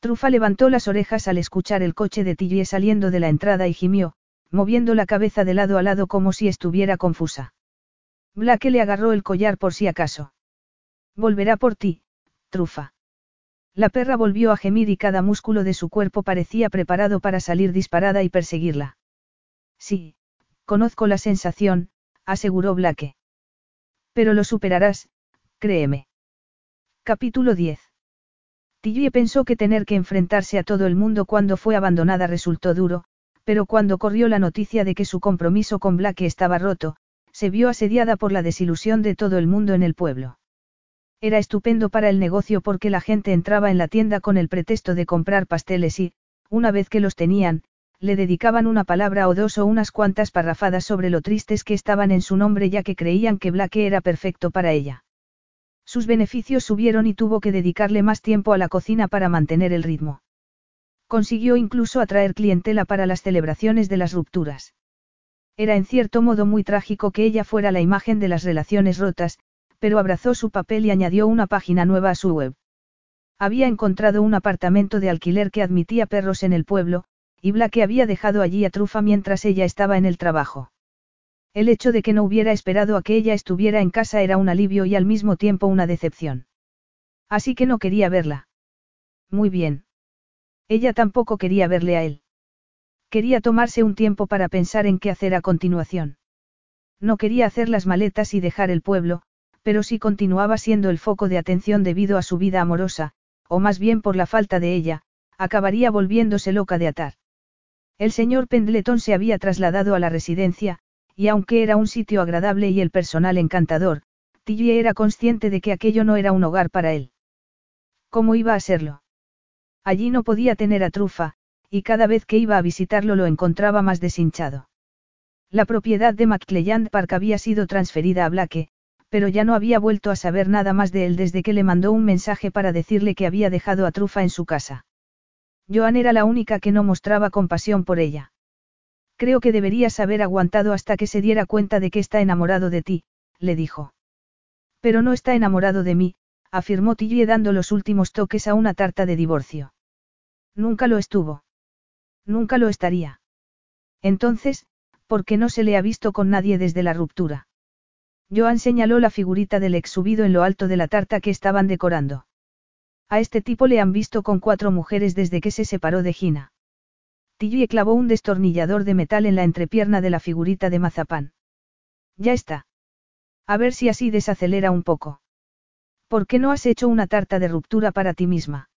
Trufa levantó las orejas al escuchar el coche de Tillie saliendo de la entrada y gimió, moviendo la cabeza de lado a lado como si estuviera confusa. Blake le agarró el collar por si acaso. Volverá por ti, Trufa. La perra volvió a gemir y cada músculo de su cuerpo parecía preparado para salir disparada y perseguirla. Sí, conozco la sensación, aseguró Blake. Pero lo superarás, créeme. Capítulo 10. Tillie pensó que tener que enfrentarse a todo el mundo cuando fue abandonada resultó duro, pero cuando corrió la noticia de que su compromiso con Blake estaba roto, se vio asediada por la desilusión de todo el mundo en el pueblo. Era estupendo para el negocio porque la gente entraba en la tienda con el pretexto de comprar pasteles y, una vez que los tenían, le dedicaban una palabra o dos o unas cuantas parrafadas sobre lo tristes que estaban en su nombre ya que creían que Blake era perfecto para ella. Sus beneficios subieron y tuvo que dedicarle más tiempo a la cocina para mantener el ritmo. Consiguió incluso atraer clientela para las celebraciones de las rupturas. Era en cierto modo muy trágico que ella fuera la imagen de las relaciones rotas, pero abrazó su papel y añadió una página nueva a su web. Había encontrado un apartamento de alquiler que admitía perros en el pueblo, y Blake había dejado allí a Trufa mientras ella estaba en el trabajo. El hecho de que no hubiera esperado a que ella estuviera en casa era un alivio y al mismo tiempo una decepción. Así que no quería verla. Muy bien. Ella tampoco quería verle a él. Quería tomarse un tiempo para pensar en qué hacer a continuación. No quería hacer las maletas y dejar el pueblo, pero si continuaba siendo el foco de atención debido a su vida amorosa, o más bien por la falta de ella, acabaría volviéndose loca de atar. El señor Pendleton se había trasladado a la residencia, y aunque era un sitio agradable y el personal encantador, Tillie era consciente de que aquello no era un hogar para él. ¿Cómo iba a serlo? Allí no podía tener a Trufa, y cada vez que iba a visitarlo lo encontraba más deshinchado. La propiedad de McClelland Park había sido transferida a Blake, pero ya no había vuelto a saber nada más de él desde que le mandó un mensaje para decirle que había dejado a Trufa en su casa. Joan era la única que no mostraba compasión por ella. Creo que deberías haber aguantado hasta que se diera cuenta de que está enamorado de ti, le dijo. Pero no está enamorado de mí, afirmó Tillie dando los últimos toques a una tarta de divorcio. Nunca lo estuvo. Nunca lo estaría. Entonces, ¿por qué no se le ha visto con nadie desde la ruptura? Joan señaló la figurita del ex subido en lo alto de la tarta que estaban decorando. A este tipo le han visto con cuatro mujeres desde que se separó de Gina. Tilly clavó un destornillador de metal en la entrepierna de la figurita de mazapán. Ya está. A ver si así desacelera un poco. ¿Por qué no has hecho una tarta de ruptura para ti misma?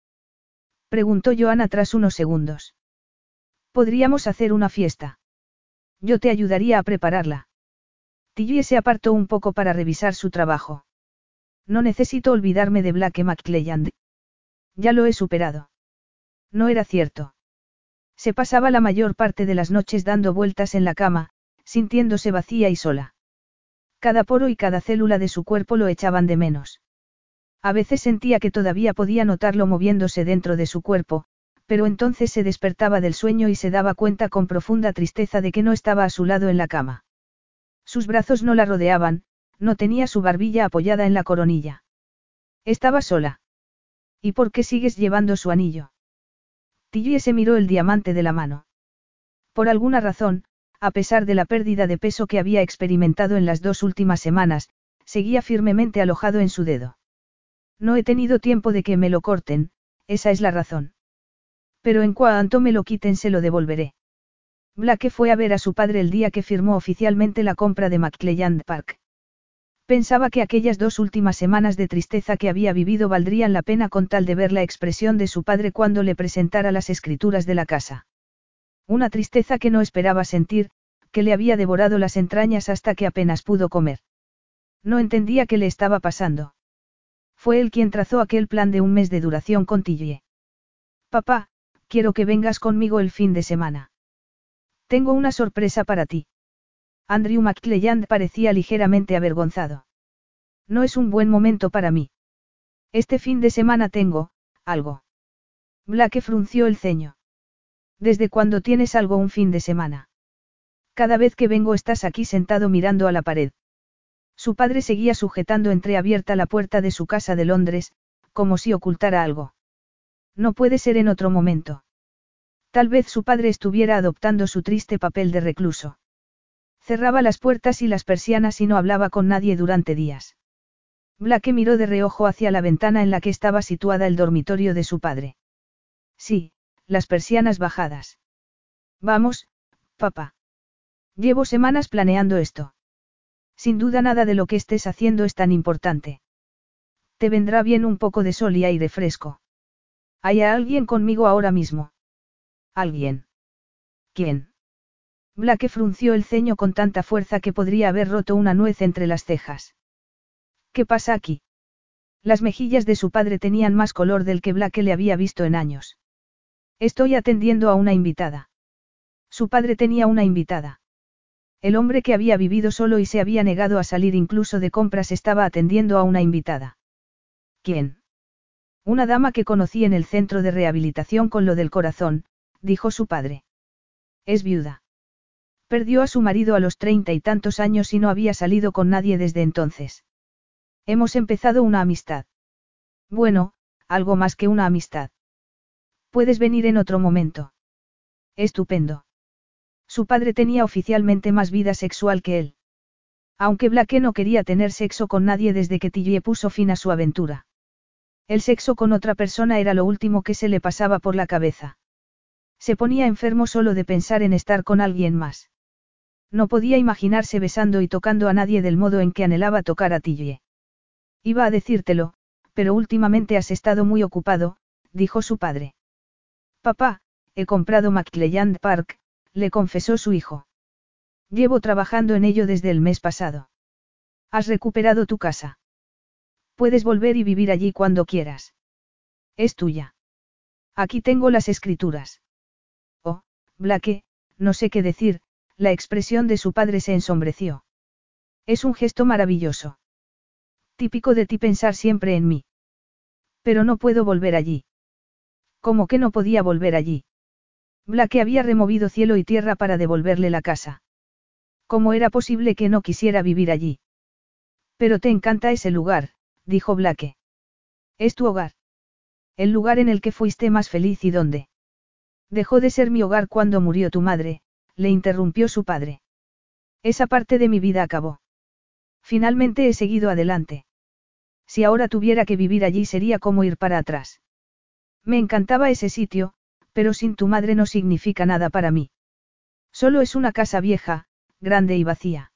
Preguntó Joana tras unos segundos. Podríamos hacer una fiesta. Yo te ayudaría a prepararla. Tilly se apartó un poco para revisar su trabajo. No necesito olvidarme de Blake McClelland. Ya lo he superado. No era cierto. Se pasaba la mayor parte de las noches dando vueltas en la cama, sintiéndose vacía y sola. Cada poro y cada célula de su cuerpo lo echaban de menos. A veces sentía que todavía podía notarlo moviéndose dentro de su cuerpo, pero entonces se despertaba del sueño y se daba cuenta con profunda tristeza de que no estaba a su lado en la cama. Sus brazos no la rodeaban, no tenía su barbilla apoyada en la coronilla. Estaba sola. ¿Y por qué sigues llevando su anillo? Tilly se miró el diamante de la mano. Por alguna razón, a pesar de la pérdida de peso que había experimentado en las dos últimas semanas, seguía firmemente alojado en su dedo. No he tenido tiempo de que me lo corten, esa es la razón. Pero en cuanto me lo quiten se lo devolveré. Blake fue a ver a su padre el día que firmó oficialmente la compra de McClelland Park. Pensaba que aquellas dos últimas semanas de tristeza que había vivido valdrían la pena con tal de ver la expresión de su padre cuando le presentara las escrituras de la casa. Una tristeza que no esperaba sentir, que le había devorado las entrañas hasta que apenas pudo comer. No entendía qué le estaba pasando. Fue él quien trazó aquel plan de un mes de duración con Tillie. Papá, quiero que vengas conmigo el fin de semana. Tengo una sorpresa para ti. Andrew McClelland parecía ligeramente avergonzado. No es un buen momento para mí. Este fin de semana tengo, algo. Blake frunció el ceño. ¿Desde cuándo tienes algo un fin de semana? Cada vez que vengo estás aquí sentado mirando a la pared. Su padre seguía sujetando entreabierta la puerta de su casa de Londres, como si ocultara algo. No puede ser en otro momento. Tal vez su padre estuviera adoptando su triste papel de recluso. Cerraba las puertas y las persianas y no hablaba con nadie durante días. Blake miró de reojo hacia la ventana en la que estaba situada el dormitorio de su padre. Sí, las persianas bajadas. Vamos, papá. Llevo semanas planeando esto. Sin duda nada de lo que estés haciendo es tan importante. Te vendrá bien un poco de sol y aire fresco. ¿Hay alguien conmigo ahora mismo? ¿Alguien? ¿Quién? Blake frunció el ceño con tanta fuerza que podría haber roto una nuez entre las cejas. ¿Qué pasa aquí? Las mejillas de su padre tenían más color del que Blake le había visto en años. Estoy atendiendo a una invitada. Su padre tenía una invitada. El hombre que había vivido solo y se había negado a salir incluso de compras estaba atendiendo a una invitada. ¿Quién? Una dama que conocí en el centro de rehabilitación con lo del corazón, dijo su padre. Es viuda. Perdió a su marido a los treinta y tantos años y no había salido con nadie desde entonces. Hemos empezado una amistad. Bueno, algo más que una amistad. Puedes venir en otro momento. Estupendo. Su padre tenía oficialmente más vida sexual que él. Aunque Blake no quería tener sexo con nadie desde que Tillie puso fin a su aventura. El sexo con otra persona era lo último que se le pasaba por la cabeza. Se ponía enfermo solo de pensar en estar con alguien más. No podía imaginarse besando y tocando a nadie del modo en que anhelaba tocar a Tillie. Iba a decírtelo, pero últimamente has estado muy ocupado, dijo su padre. Papá, he comprado McClelland Park, le confesó su hijo. Llevo trabajando en ello desde el mes pasado. Has recuperado tu casa. Puedes volver y vivir allí cuando quieras. Es tuya. Aquí tengo las escrituras. Oh, Blake, no sé qué decir, la expresión de su padre se ensombreció. Es un gesto maravilloso. Típico de ti pensar siempre en mí. Pero no puedo volver allí. ¿Cómo que no podía volver allí? Blake había removido cielo y tierra para devolverle la casa. ¿Cómo era posible que no quisiera vivir allí? Pero te encanta ese lugar, dijo Blake. Es tu hogar. El lugar en el que fuiste más feliz y dónde. Dejó de ser mi hogar cuando murió tu madre, le interrumpió su padre. Esa parte de mi vida acabó. Finalmente he seguido adelante. Si ahora tuviera que vivir allí sería como ir para atrás. Me encantaba ese sitio, pero sin tu madre no significa nada para mí. Solo es una casa vieja, grande y vacía.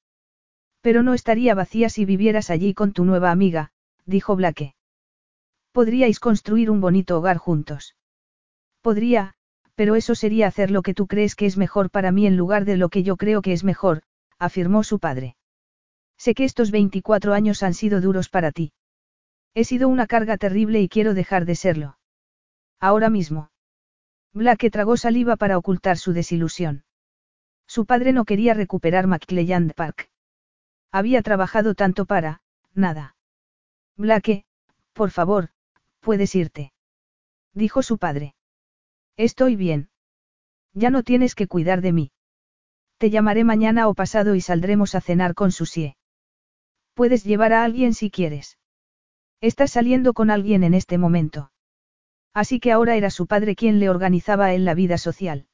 Pero no estaría vacía si vivieras allí con tu nueva amiga, dijo Blake. Podríais construir un bonito hogar juntos. Podría, pero eso sería hacer lo que tú crees que es mejor para mí en lugar de lo que yo creo que es mejor, afirmó su padre. Sé que estos 24 años han sido duros para ti. He sido una carga terrible y quiero dejar de serlo. Ahora mismo. Blake tragó saliva para ocultar su desilusión. Su padre no quería recuperar McClelland Park. Había trabajado tanto para, nada. Blake, por favor, puedes irte. Dijo su padre. Estoy bien. Ya no tienes que cuidar de mí. Te llamaré mañana o pasado y saldremos a cenar con Susie. Puedes llevar a alguien si quieres. Estás saliendo con alguien en este momento. Así que ahora era su padre quien le organizaba a él la vida social.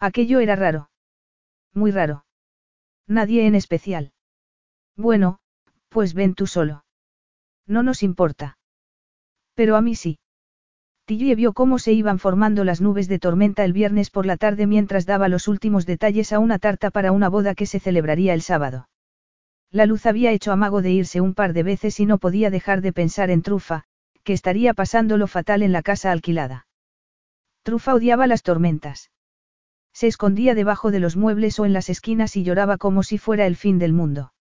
Aquello era raro. Muy raro. Nadie en especial. Bueno, pues ven tú solo. No nos importa. Pero a mí sí. Tilly vio cómo se iban formando las nubes de tormenta el viernes por la tarde mientras daba los últimos detalles a una tarta para una boda que se celebraría el sábado. La luz había hecho amago de irse un par de veces y no podía dejar de pensar en Trufa, que estaría pasando lo fatal en la casa alquilada. Trufa odiaba las tormentas. Se escondía debajo de los muebles o en las esquinas y lloraba como si fuera el fin del mundo.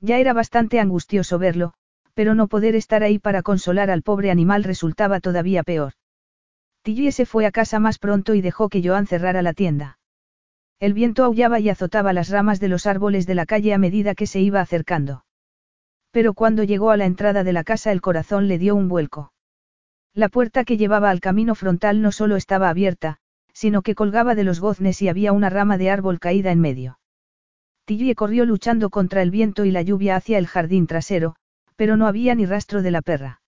Ya era bastante angustioso verlo, pero no poder estar ahí para consolar al pobre animal resultaba todavía peor. Tilly se fue a casa más pronto y dejó que Joan cerrara la tienda. El viento aullaba y azotaba las ramas de los árboles de la calle a medida que se iba acercando. Pero cuando llegó a la entrada de la casa el corazón le dio un vuelco. La puerta que llevaba al camino frontal no solo estaba abierta, sino que colgaba de los goznes y había una rama de árbol caída en medio. Tilly corrió luchando contra el viento y la lluvia hacia el jardín trasero, pero no había ni rastro de la perra.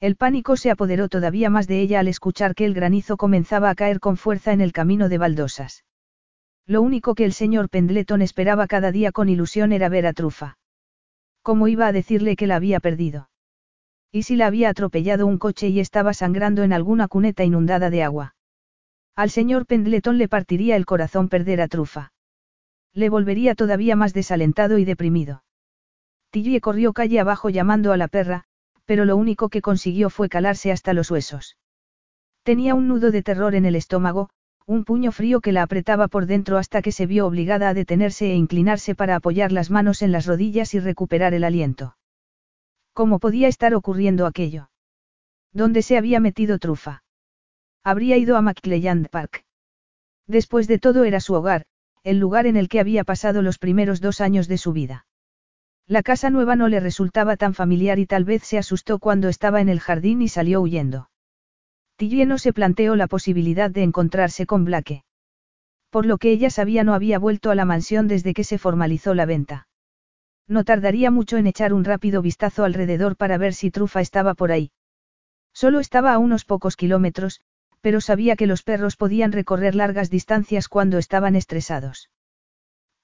El pánico se apoderó todavía más de ella al escuchar que el granizo comenzaba a caer con fuerza en el camino de baldosas. Lo único que el señor Pendleton esperaba cada día con ilusión era ver a Trufa. ¿Cómo iba a decirle que la había perdido? ¿Y si la había atropellado un coche y estaba sangrando en alguna cuneta inundada de agua? Al señor Pendleton le partiría el corazón perder a Trufa. Le volvería todavía más desalentado y deprimido. Tilly corrió calle abajo llamando a la perra, pero lo único que consiguió fue calarse hasta los huesos. Tenía un nudo de terror en el estómago, un puño frío que la apretaba por dentro hasta que se vio obligada a detenerse e inclinarse para apoyar las manos en las rodillas y recuperar el aliento. ¿Cómo podía estar ocurriendo aquello? ¿Dónde se había metido Trufa? Habría ido a McClelland Park. Después de todo era su hogar, el lugar en el que había pasado los primeros dos años de su vida. La casa nueva no le resultaba tan familiar y tal vez se asustó cuando estaba en el jardín y salió huyendo. Tillie no se planteó la posibilidad de encontrarse con Blake. Por lo que ella sabía no había vuelto a la mansión desde que se formalizó la venta. No tardaría mucho en echar un rápido vistazo alrededor para ver si Trufa estaba por ahí. Solo estaba a unos pocos kilómetros, pero sabía que los perros podían recorrer largas distancias cuando estaban estresados.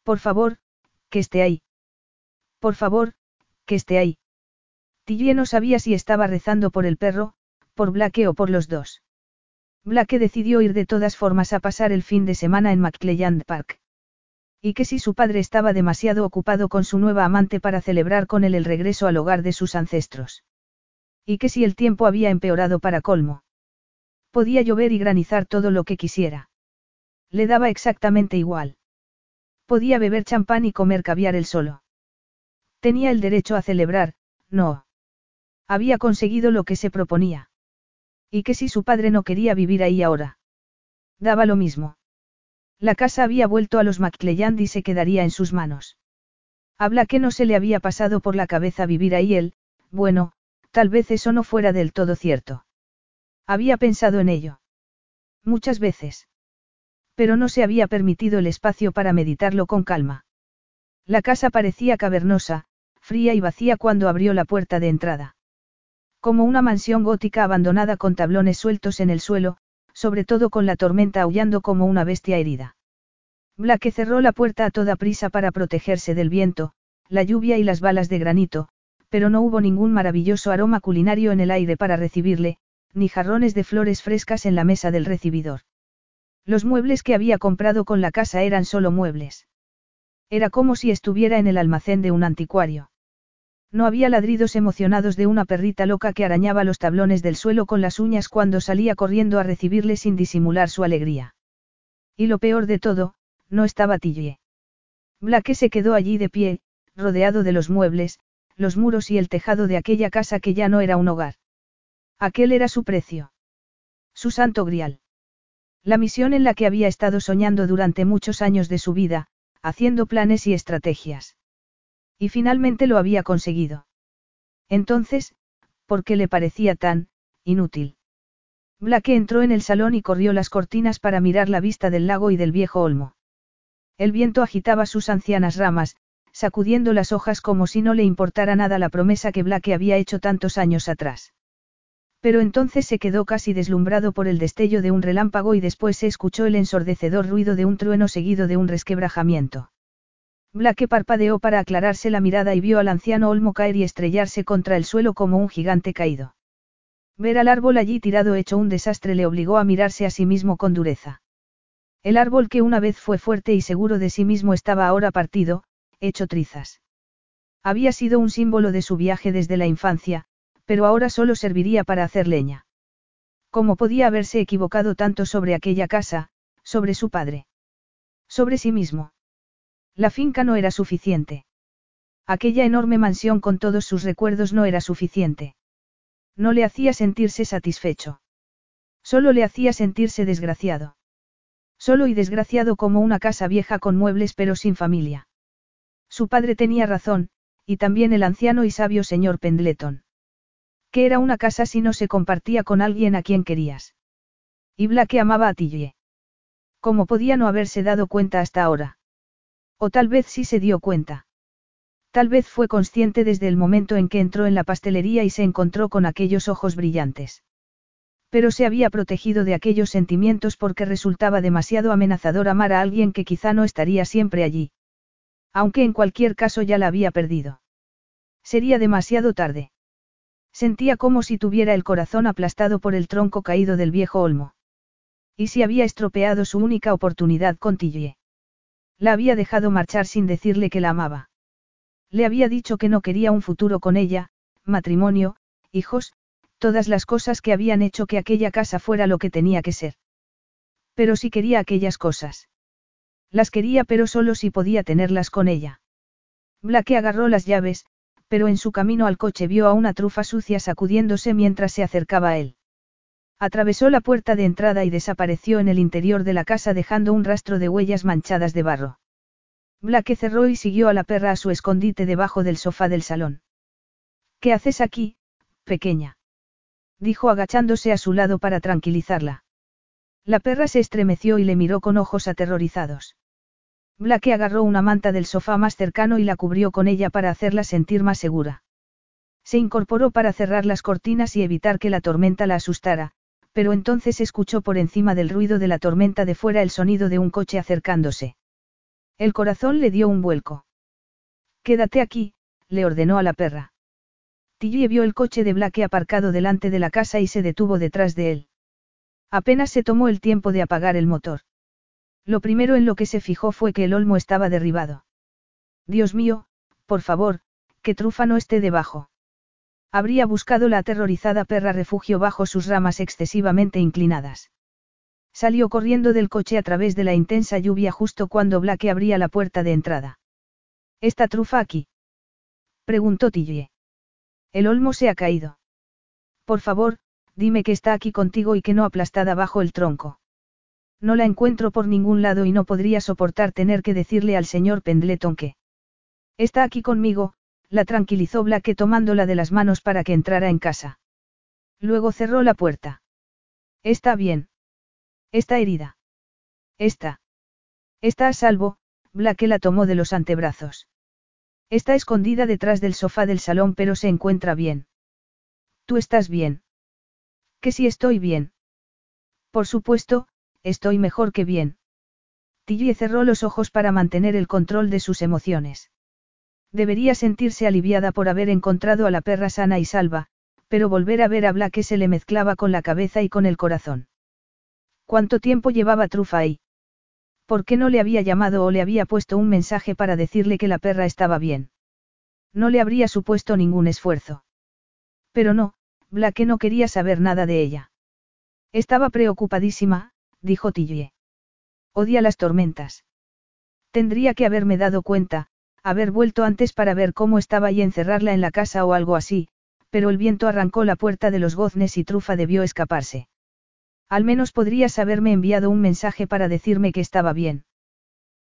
Por favor, que esté ahí. Por favor, que esté ahí. Tillie no sabía si estaba rezando por el perro, por Blake o por los dos. Blake decidió ir de todas formas a pasar el fin de semana en McClelland Park. Y que si su padre estaba demasiado ocupado con su nueva amante para celebrar con él el regreso al hogar de sus ancestros. Y que si el tiempo había empeorado para colmo. Podía llover y granizar todo lo que quisiera. Le daba exactamente igual. Podía beber champán y comer caviar él solo. Tenía el derecho a celebrar, no. Había conseguido lo que se proponía. ¿Y que si su padre no quería vivir ahí ahora? Daba lo mismo. La casa había vuelto a los McClelland y se quedaría en sus manos. Habla que no se le había pasado por la cabeza vivir ahí él, bueno, tal vez eso no fuera del todo cierto. Había pensado en ello. Muchas veces. Pero no se había permitido el espacio para meditarlo con calma. La casa parecía cavernosa, fría y vacía cuando abrió la puerta de entrada. Como una mansión gótica abandonada con tablones sueltos en el suelo, sobre todo con la tormenta aullando como una bestia herida. Blake cerró la puerta a toda prisa para protegerse del viento, la lluvia y las balas de granito, pero no hubo ningún maravilloso aroma culinario en el aire para recibirle, ni jarrones de flores frescas en la mesa del recibidor. Los muebles que había comprado con la casa eran solo muebles. Era como si estuviera en el almacén de un anticuario. No había ladridos emocionados de una perrita loca que arañaba los tablones del suelo con las uñas cuando salía corriendo a recibirle sin disimular su alegría. Y lo peor de todo, no estaba Tillie. Blake se quedó allí de pie, rodeado de los muebles, los muros y el tejado de aquella casa que ya no era un hogar. Aquel era su precio. Su santo grial. La misión en la que había estado soñando durante muchos años de su vida, haciendo planes y estrategias. Y finalmente lo había conseguido. Entonces, ¿por qué le parecía tan, inútil? Blake entró en el salón y corrió las cortinas para mirar la vista del lago y del viejo olmo. El viento agitaba sus ancianas ramas, sacudiendo las hojas como si no le importara nada la promesa que Blake había hecho tantos años atrás. Pero entonces se quedó casi deslumbrado por el destello de un relámpago y después se escuchó el ensordecedor ruido de un trueno seguido de un resquebrajamiento. Blake parpadeó para aclararse la mirada y vio al anciano Olmo caer y estrellarse contra el suelo como un gigante caído. Ver al árbol allí tirado hecho un desastre le obligó a mirarse a sí mismo con dureza. El árbol que una vez fue fuerte y seguro de sí mismo estaba ahora partido, hecho trizas. Había sido un símbolo de su viaje desde la infancia, pero ahora solo serviría para hacer leña. ¿Cómo podía haberse equivocado tanto sobre aquella casa, sobre su padre? Sobre sí mismo. La finca no era suficiente. Aquella enorme mansión con todos sus recuerdos no era suficiente. No le hacía sentirse satisfecho. Solo le hacía sentirse desgraciado. Solo y desgraciado como una casa vieja con muebles pero sin familia. Su padre tenía razón, y también el anciano y sabio señor Pendleton. Que era una casa si no se compartía con alguien a quien querías. Y Blake amaba a Tillie. ¿Cómo podía no haberse dado cuenta hasta ahora? O tal vez sí se dio cuenta. Tal vez fue consciente desde el momento en que entró en la pastelería y se encontró con aquellos ojos brillantes. Pero se había protegido de aquellos sentimientos porque resultaba demasiado amenazador amar a alguien que quizá no estaría siempre allí. Aunque en cualquier caso ya la había perdido. Sería demasiado tarde. Sentía como si tuviera el corazón aplastado por el tronco caído del viejo olmo. Y si había estropeado su única oportunidad con Tillie. La había dejado marchar sin decirle que la amaba. Le había dicho que no quería un futuro con ella, matrimonio, hijos, todas las cosas que habían hecho que aquella casa fuera lo que tenía que ser. Pero si quería aquellas cosas. Las quería pero solo si podía tenerlas con ella. Blake agarró las llaves, pero en su camino al coche vio a una trufa sucia sacudiéndose mientras se acercaba a él. Atravesó la puerta de entrada y desapareció en el interior de la casa dejando un rastro de huellas manchadas de barro. Blake cerró y siguió a la perra a su escondite debajo del sofá del salón. ¿Qué haces aquí, pequeña? dijo agachándose a su lado para tranquilizarla. La perra se estremeció y le miró con ojos aterrorizados. Blake agarró una manta del sofá más cercano y la cubrió con ella para hacerla sentir más segura. Se incorporó para cerrar las cortinas y evitar que la tormenta la asustara, pero entonces escuchó por encima del ruido de la tormenta de fuera el sonido de un coche acercándose. El corazón le dio un vuelco. Quédate aquí, le ordenó a la perra. Tillie vio el coche de Blake aparcado delante de la casa y se detuvo detrás de él. Apenas se tomó el tiempo de apagar el motor. Lo primero en lo que se fijó fue que el olmo estaba derribado. Dios mío, por favor, que Trufa no esté debajo. Habría buscado la aterrorizada perra refugio bajo sus ramas excesivamente inclinadas. Salió corriendo del coche a través de la intensa lluvia justo cuando Blake abría la puerta de entrada. ¿Está Trufa aquí? preguntó Tillie. El olmo se ha caído. Por favor, dime que está aquí contigo y que no aplastada bajo el tronco. No la encuentro por ningún lado y no podría soportar tener que decirle al señor Pendleton que. Está aquí conmigo, la tranquilizó Blake tomándola de las manos para que entrara en casa. Luego cerró la puerta. Está bien. Está herida. Está. Está a salvo, Blake la tomó de los antebrazos. Está escondida detrás del sofá del salón pero se encuentra bien. ¿Tú estás bien? Que si estoy bien. Por supuesto, Estoy mejor que bien. Tillie cerró los ojos para mantener el control de sus emociones. Debería sentirse aliviada por haber encontrado a la perra sana y salva, pero volver a ver a Blake se le mezclaba con la cabeza y con el corazón. ¿Cuánto tiempo llevaba Trufa ahí? ¿Por qué no le había llamado o le había puesto un mensaje para decirle que la perra estaba bien? No le habría supuesto ningún esfuerzo. Pero no, Blake no quería saber nada de ella. Estaba preocupadísima, dijo Tillie. Odia las tormentas. Tendría que haberme dado cuenta, haber vuelto antes para ver cómo estaba y encerrarla en la casa o algo así, pero el viento arrancó la puerta de los goznes y Trufa debió escaparse. Al menos podrías haberme enviado un mensaje para decirme que estaba bien.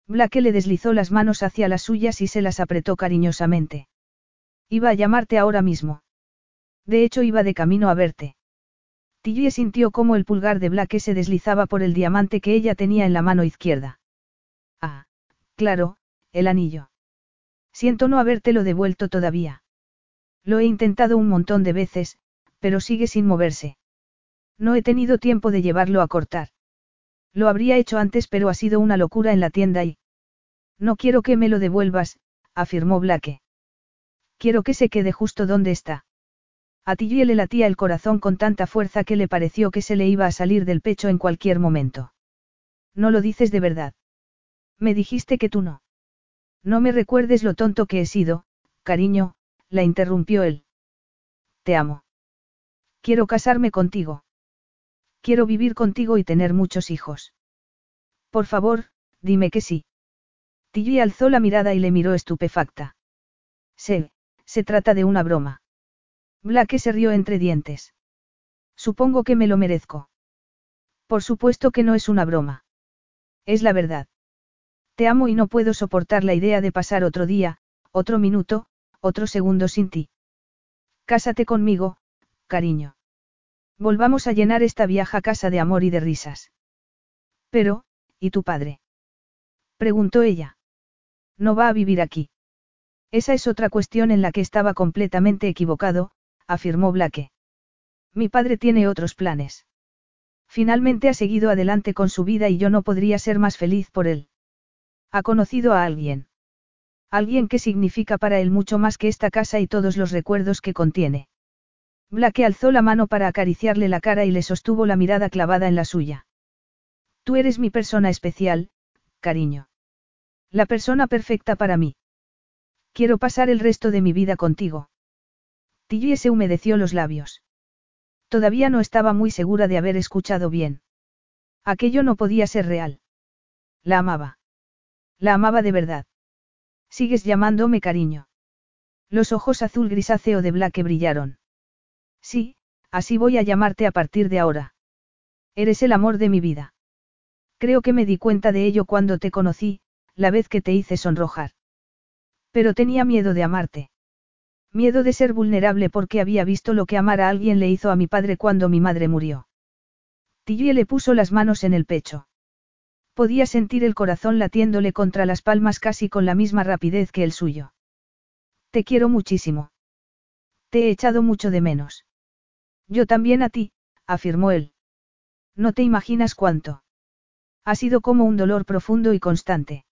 Blake le deslizó las manos hacia las suyas y se las apretó cariñosamente. Iba a llamarte ahora mismo. De hecho iba de camino a verte. Tillie sintió cómo el pulgar de Blake se deslizaba por el diamante que ella tenía en la mano izquierda. Ah, claro, el anillo. Siento no habértelo devuelto todavía. Lo he intentado un montón de veces, pero sigue sin moverse. No he tenido tiempo de llevarlo a cortar. Lo habría hecho antes pero ha sido una locura en la tienda y... No quiero que me lo devuelvas, afirmó Blake. Quiero que se quede justo donde está. A Tilly le latía el corazón con tanta fuerza que le pareció que se le iba a salir del pecho en cualquier momento. No lo dices de verdad. Me dijiste que tú no. No me recuerdes lo tonto que he sido, cariño, la interrumpió él. Te amo. Quiero casarme contigo. Quiero vivir contigo y tener muchos hijos. Por favor, dime que sí. Tilly alzó la mirada y le miró estupefacta. Sé, se trata de una broma. Blake se rió entre dientes. Supongo que me lo merezco. Por supuesto que no es una broma. Es la verdad. Te amo y no puedo soportar la idea de pasar otro día, otro minuto, otro segundo sin ti. Cásate conmigo, cariño. Volvamos a llenar esta vieja casa de amor y de risas. Pero, ¿y tu padre? Preguntó ella. No va a vivir aquí. Esa es otra cuestión en la que estaba completamente equivocado, afirmó Blake. Mi padre tiene otros planes. Finalmente ha seguido adelante con su vida y yo no podría ser más feliz por él. Ha conocido a alguien. Alguien que significa para él mucho más que esta casa y todos los recuerdos que contiene. Blake alzó la mano para acariciarle la cara y le sostuvo la mirada clavada en la suya. Tú eres mi persona especial, cariño. La persona perfecta para mí. Quiero pasar el resto de mi vida contigo. Tilly se humedeció los labios. Todavía no estaba muy segura de haber escuchado bien. Aquello no podía ser real. La amaba. La amaba de verdad. Sigues llamándome cariño. Los ojos azul grisáceo de Blake brillaron. Sí, así voy a llamarte a partir de ahora. Eres el amor de mi vida. Creo que me di cuenta de ello cuando te conocí, la vez que te hice sonrojar. Pero tenía miedo de amarte. Miedo de ser vulnerable porque había visto lo que amar a alguien le hizo a mi padre cuando mi madre murió. Tilly le puso las manos en el pecho. Podía sentir el corazón latiéndole contra las palmas casi con la misma rapidez que el suyo. Te quiero muchísimo. Te he echado mucho de menos. Yo también a ti, afirmó él. No te imaginas cuánto. Ha sido como un dolor profundo y constante.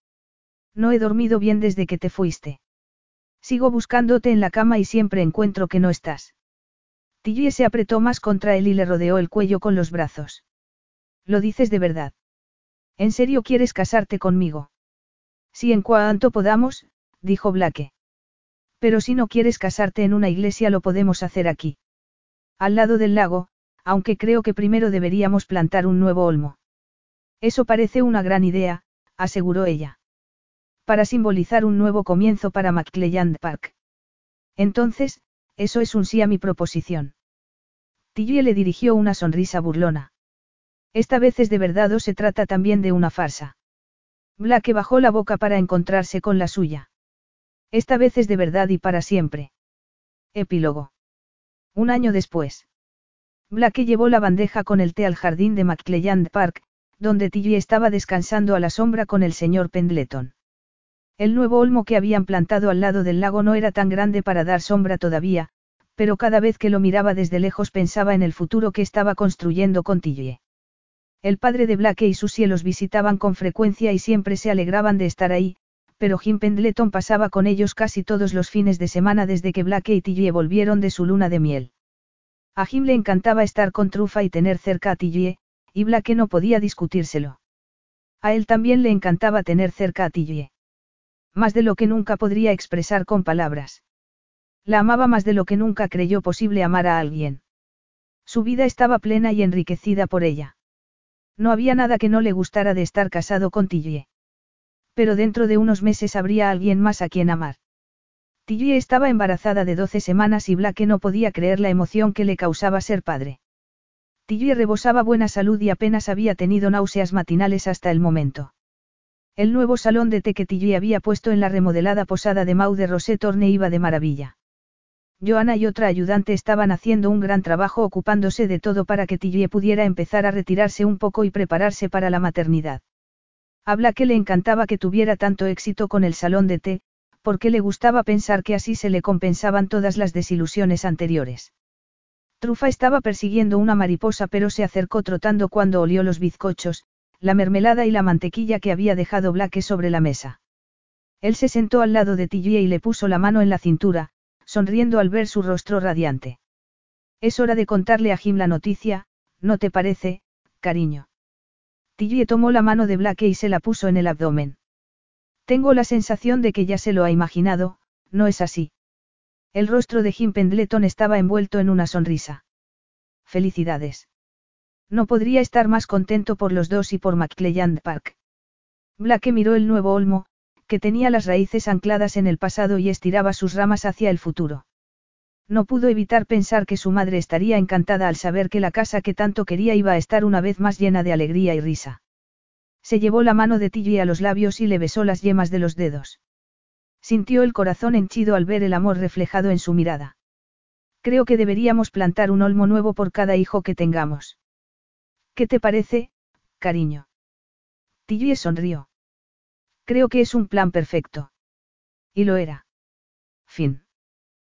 No he dormido bien desde que te fuiste. Sigo buscándote en la cama y siempre encuentro que no estás. Tilly se apretó más contra él y le rodeó el cuello con los brazos. Lo dices de verdad. ¿En serio quieres casarte conmigo? Sí, en cuanto podamos, dijo Blake. Pero si no quieres casarte en una iglesia lo podemos hacer aquí. Al lado del lago, aunque creo que primero deberíamos plantar un nuevo olmo. Eso parece una gran idea, aseguró ella. Para simbolizar un nuevo comienzo para McClelland Park. Entonces, eso es un sí a mi proposición. Tilly le dirigió una sonrisa burlona. Esta vez es de verdad o se trata también de una farsa. Blake bajó la boca para encontrarse con la suya. Esta vez es de verdad y para siempre. Epílogo. Un año después. Blake llevó la bandeja con el té al jardín de McClelland Park, donde Tilly estaba descansando a la sombra con el señor Pendleton. El nuevo olmo que habían plantado al lado del lago no era tan grande para dar sombra todavía, pero cada vez que lo miraba desde lejos pensaba en el futuro que estaba construyendo con Tilly. El padre de Blake y sus cielos visitaban con frecuencia y siempre se alegraban de estar ahí, pero Jim Pendleton pasaba con ellos casi todos los fines de semana desde que Blake y Tilly volvieron de su luna de miel. A Jim le encantaba estar con Trufa y tener cerca a Tillie, y Blake no podía discutírselo. A él también le encantaba tener cerca a Tillie. Más de lo que nunca podría expresar con palabras. La amaba más de lo que nunca creyó posible amar a alguien. Su vida estaba plena y enriquecida por ella. No había nada que no le gustara de estar casado con Tillie. Pero dentro de unos meses habría alguien más a quien amar. Tillie estaba embarazada de 12 semanas y Blake no podía creer la emoción que le causaba ser padre. Tillie rebosaba buena salud y apenas había tenido náuseas matinales hasta el momento. El nuevo salón de té que Tillie había puesto en la remodelada posada de Mau de Rosé Torne iba de maravilla. Joana y otra ayudante estaban haciendo un gran trabajo ocupándose de todo para que Tillie pudiera empezar a retirarse un poco y prepararse para la maternidad. Habla que le encantaba que tuviera tanto éxito con el salón de té, porque le gustaba pensar que así se le compensaban todas las desilusiones anteriores. Trufa estaba persiguiendo una mariposa pero se acercó trotando cuando olió los bizcochos, la mermelada y la mantequilla que había dejado Blake sobre la mesa. Él se sentó al lado de Tillie y le puso la mano en la cintura, sonriendo al ver su rostro radiante. Es hora de contarle a Jim la noticia, ¿no te parece, cariño? Tillie tomó la mano de Blake y se la puso en el abdomen. Tengo la sensación de que ya se lo ha imaginado, ¿no es así? El rostro de Jim Pendleton estaba envuelto en una sonrisa. Felicidades. No podría estar más contento por los dos y por McClelland Park. Blake miró el nuevo olmo, que tenía las raíces ancladas en el pasado y estiraba sus ramas hacia el futuro. No pudo evitar pensar que su madre estaría encantada al saber que la casa que tanto quería iba a estar una vez más llena de alegría y risa. Se llevó la mano de Tilly a los labios y le besó las yemas de los dedos. Sintió el corazón henchido al ver el amor reflejado en su mirada. Creo que deberíamos plantar un olmo nuevo por cada hijo que tengamos. ¿Qué te parece, cariño? Tilly sonrió. Creo que es un plan perfecto. Y lo era. Fin.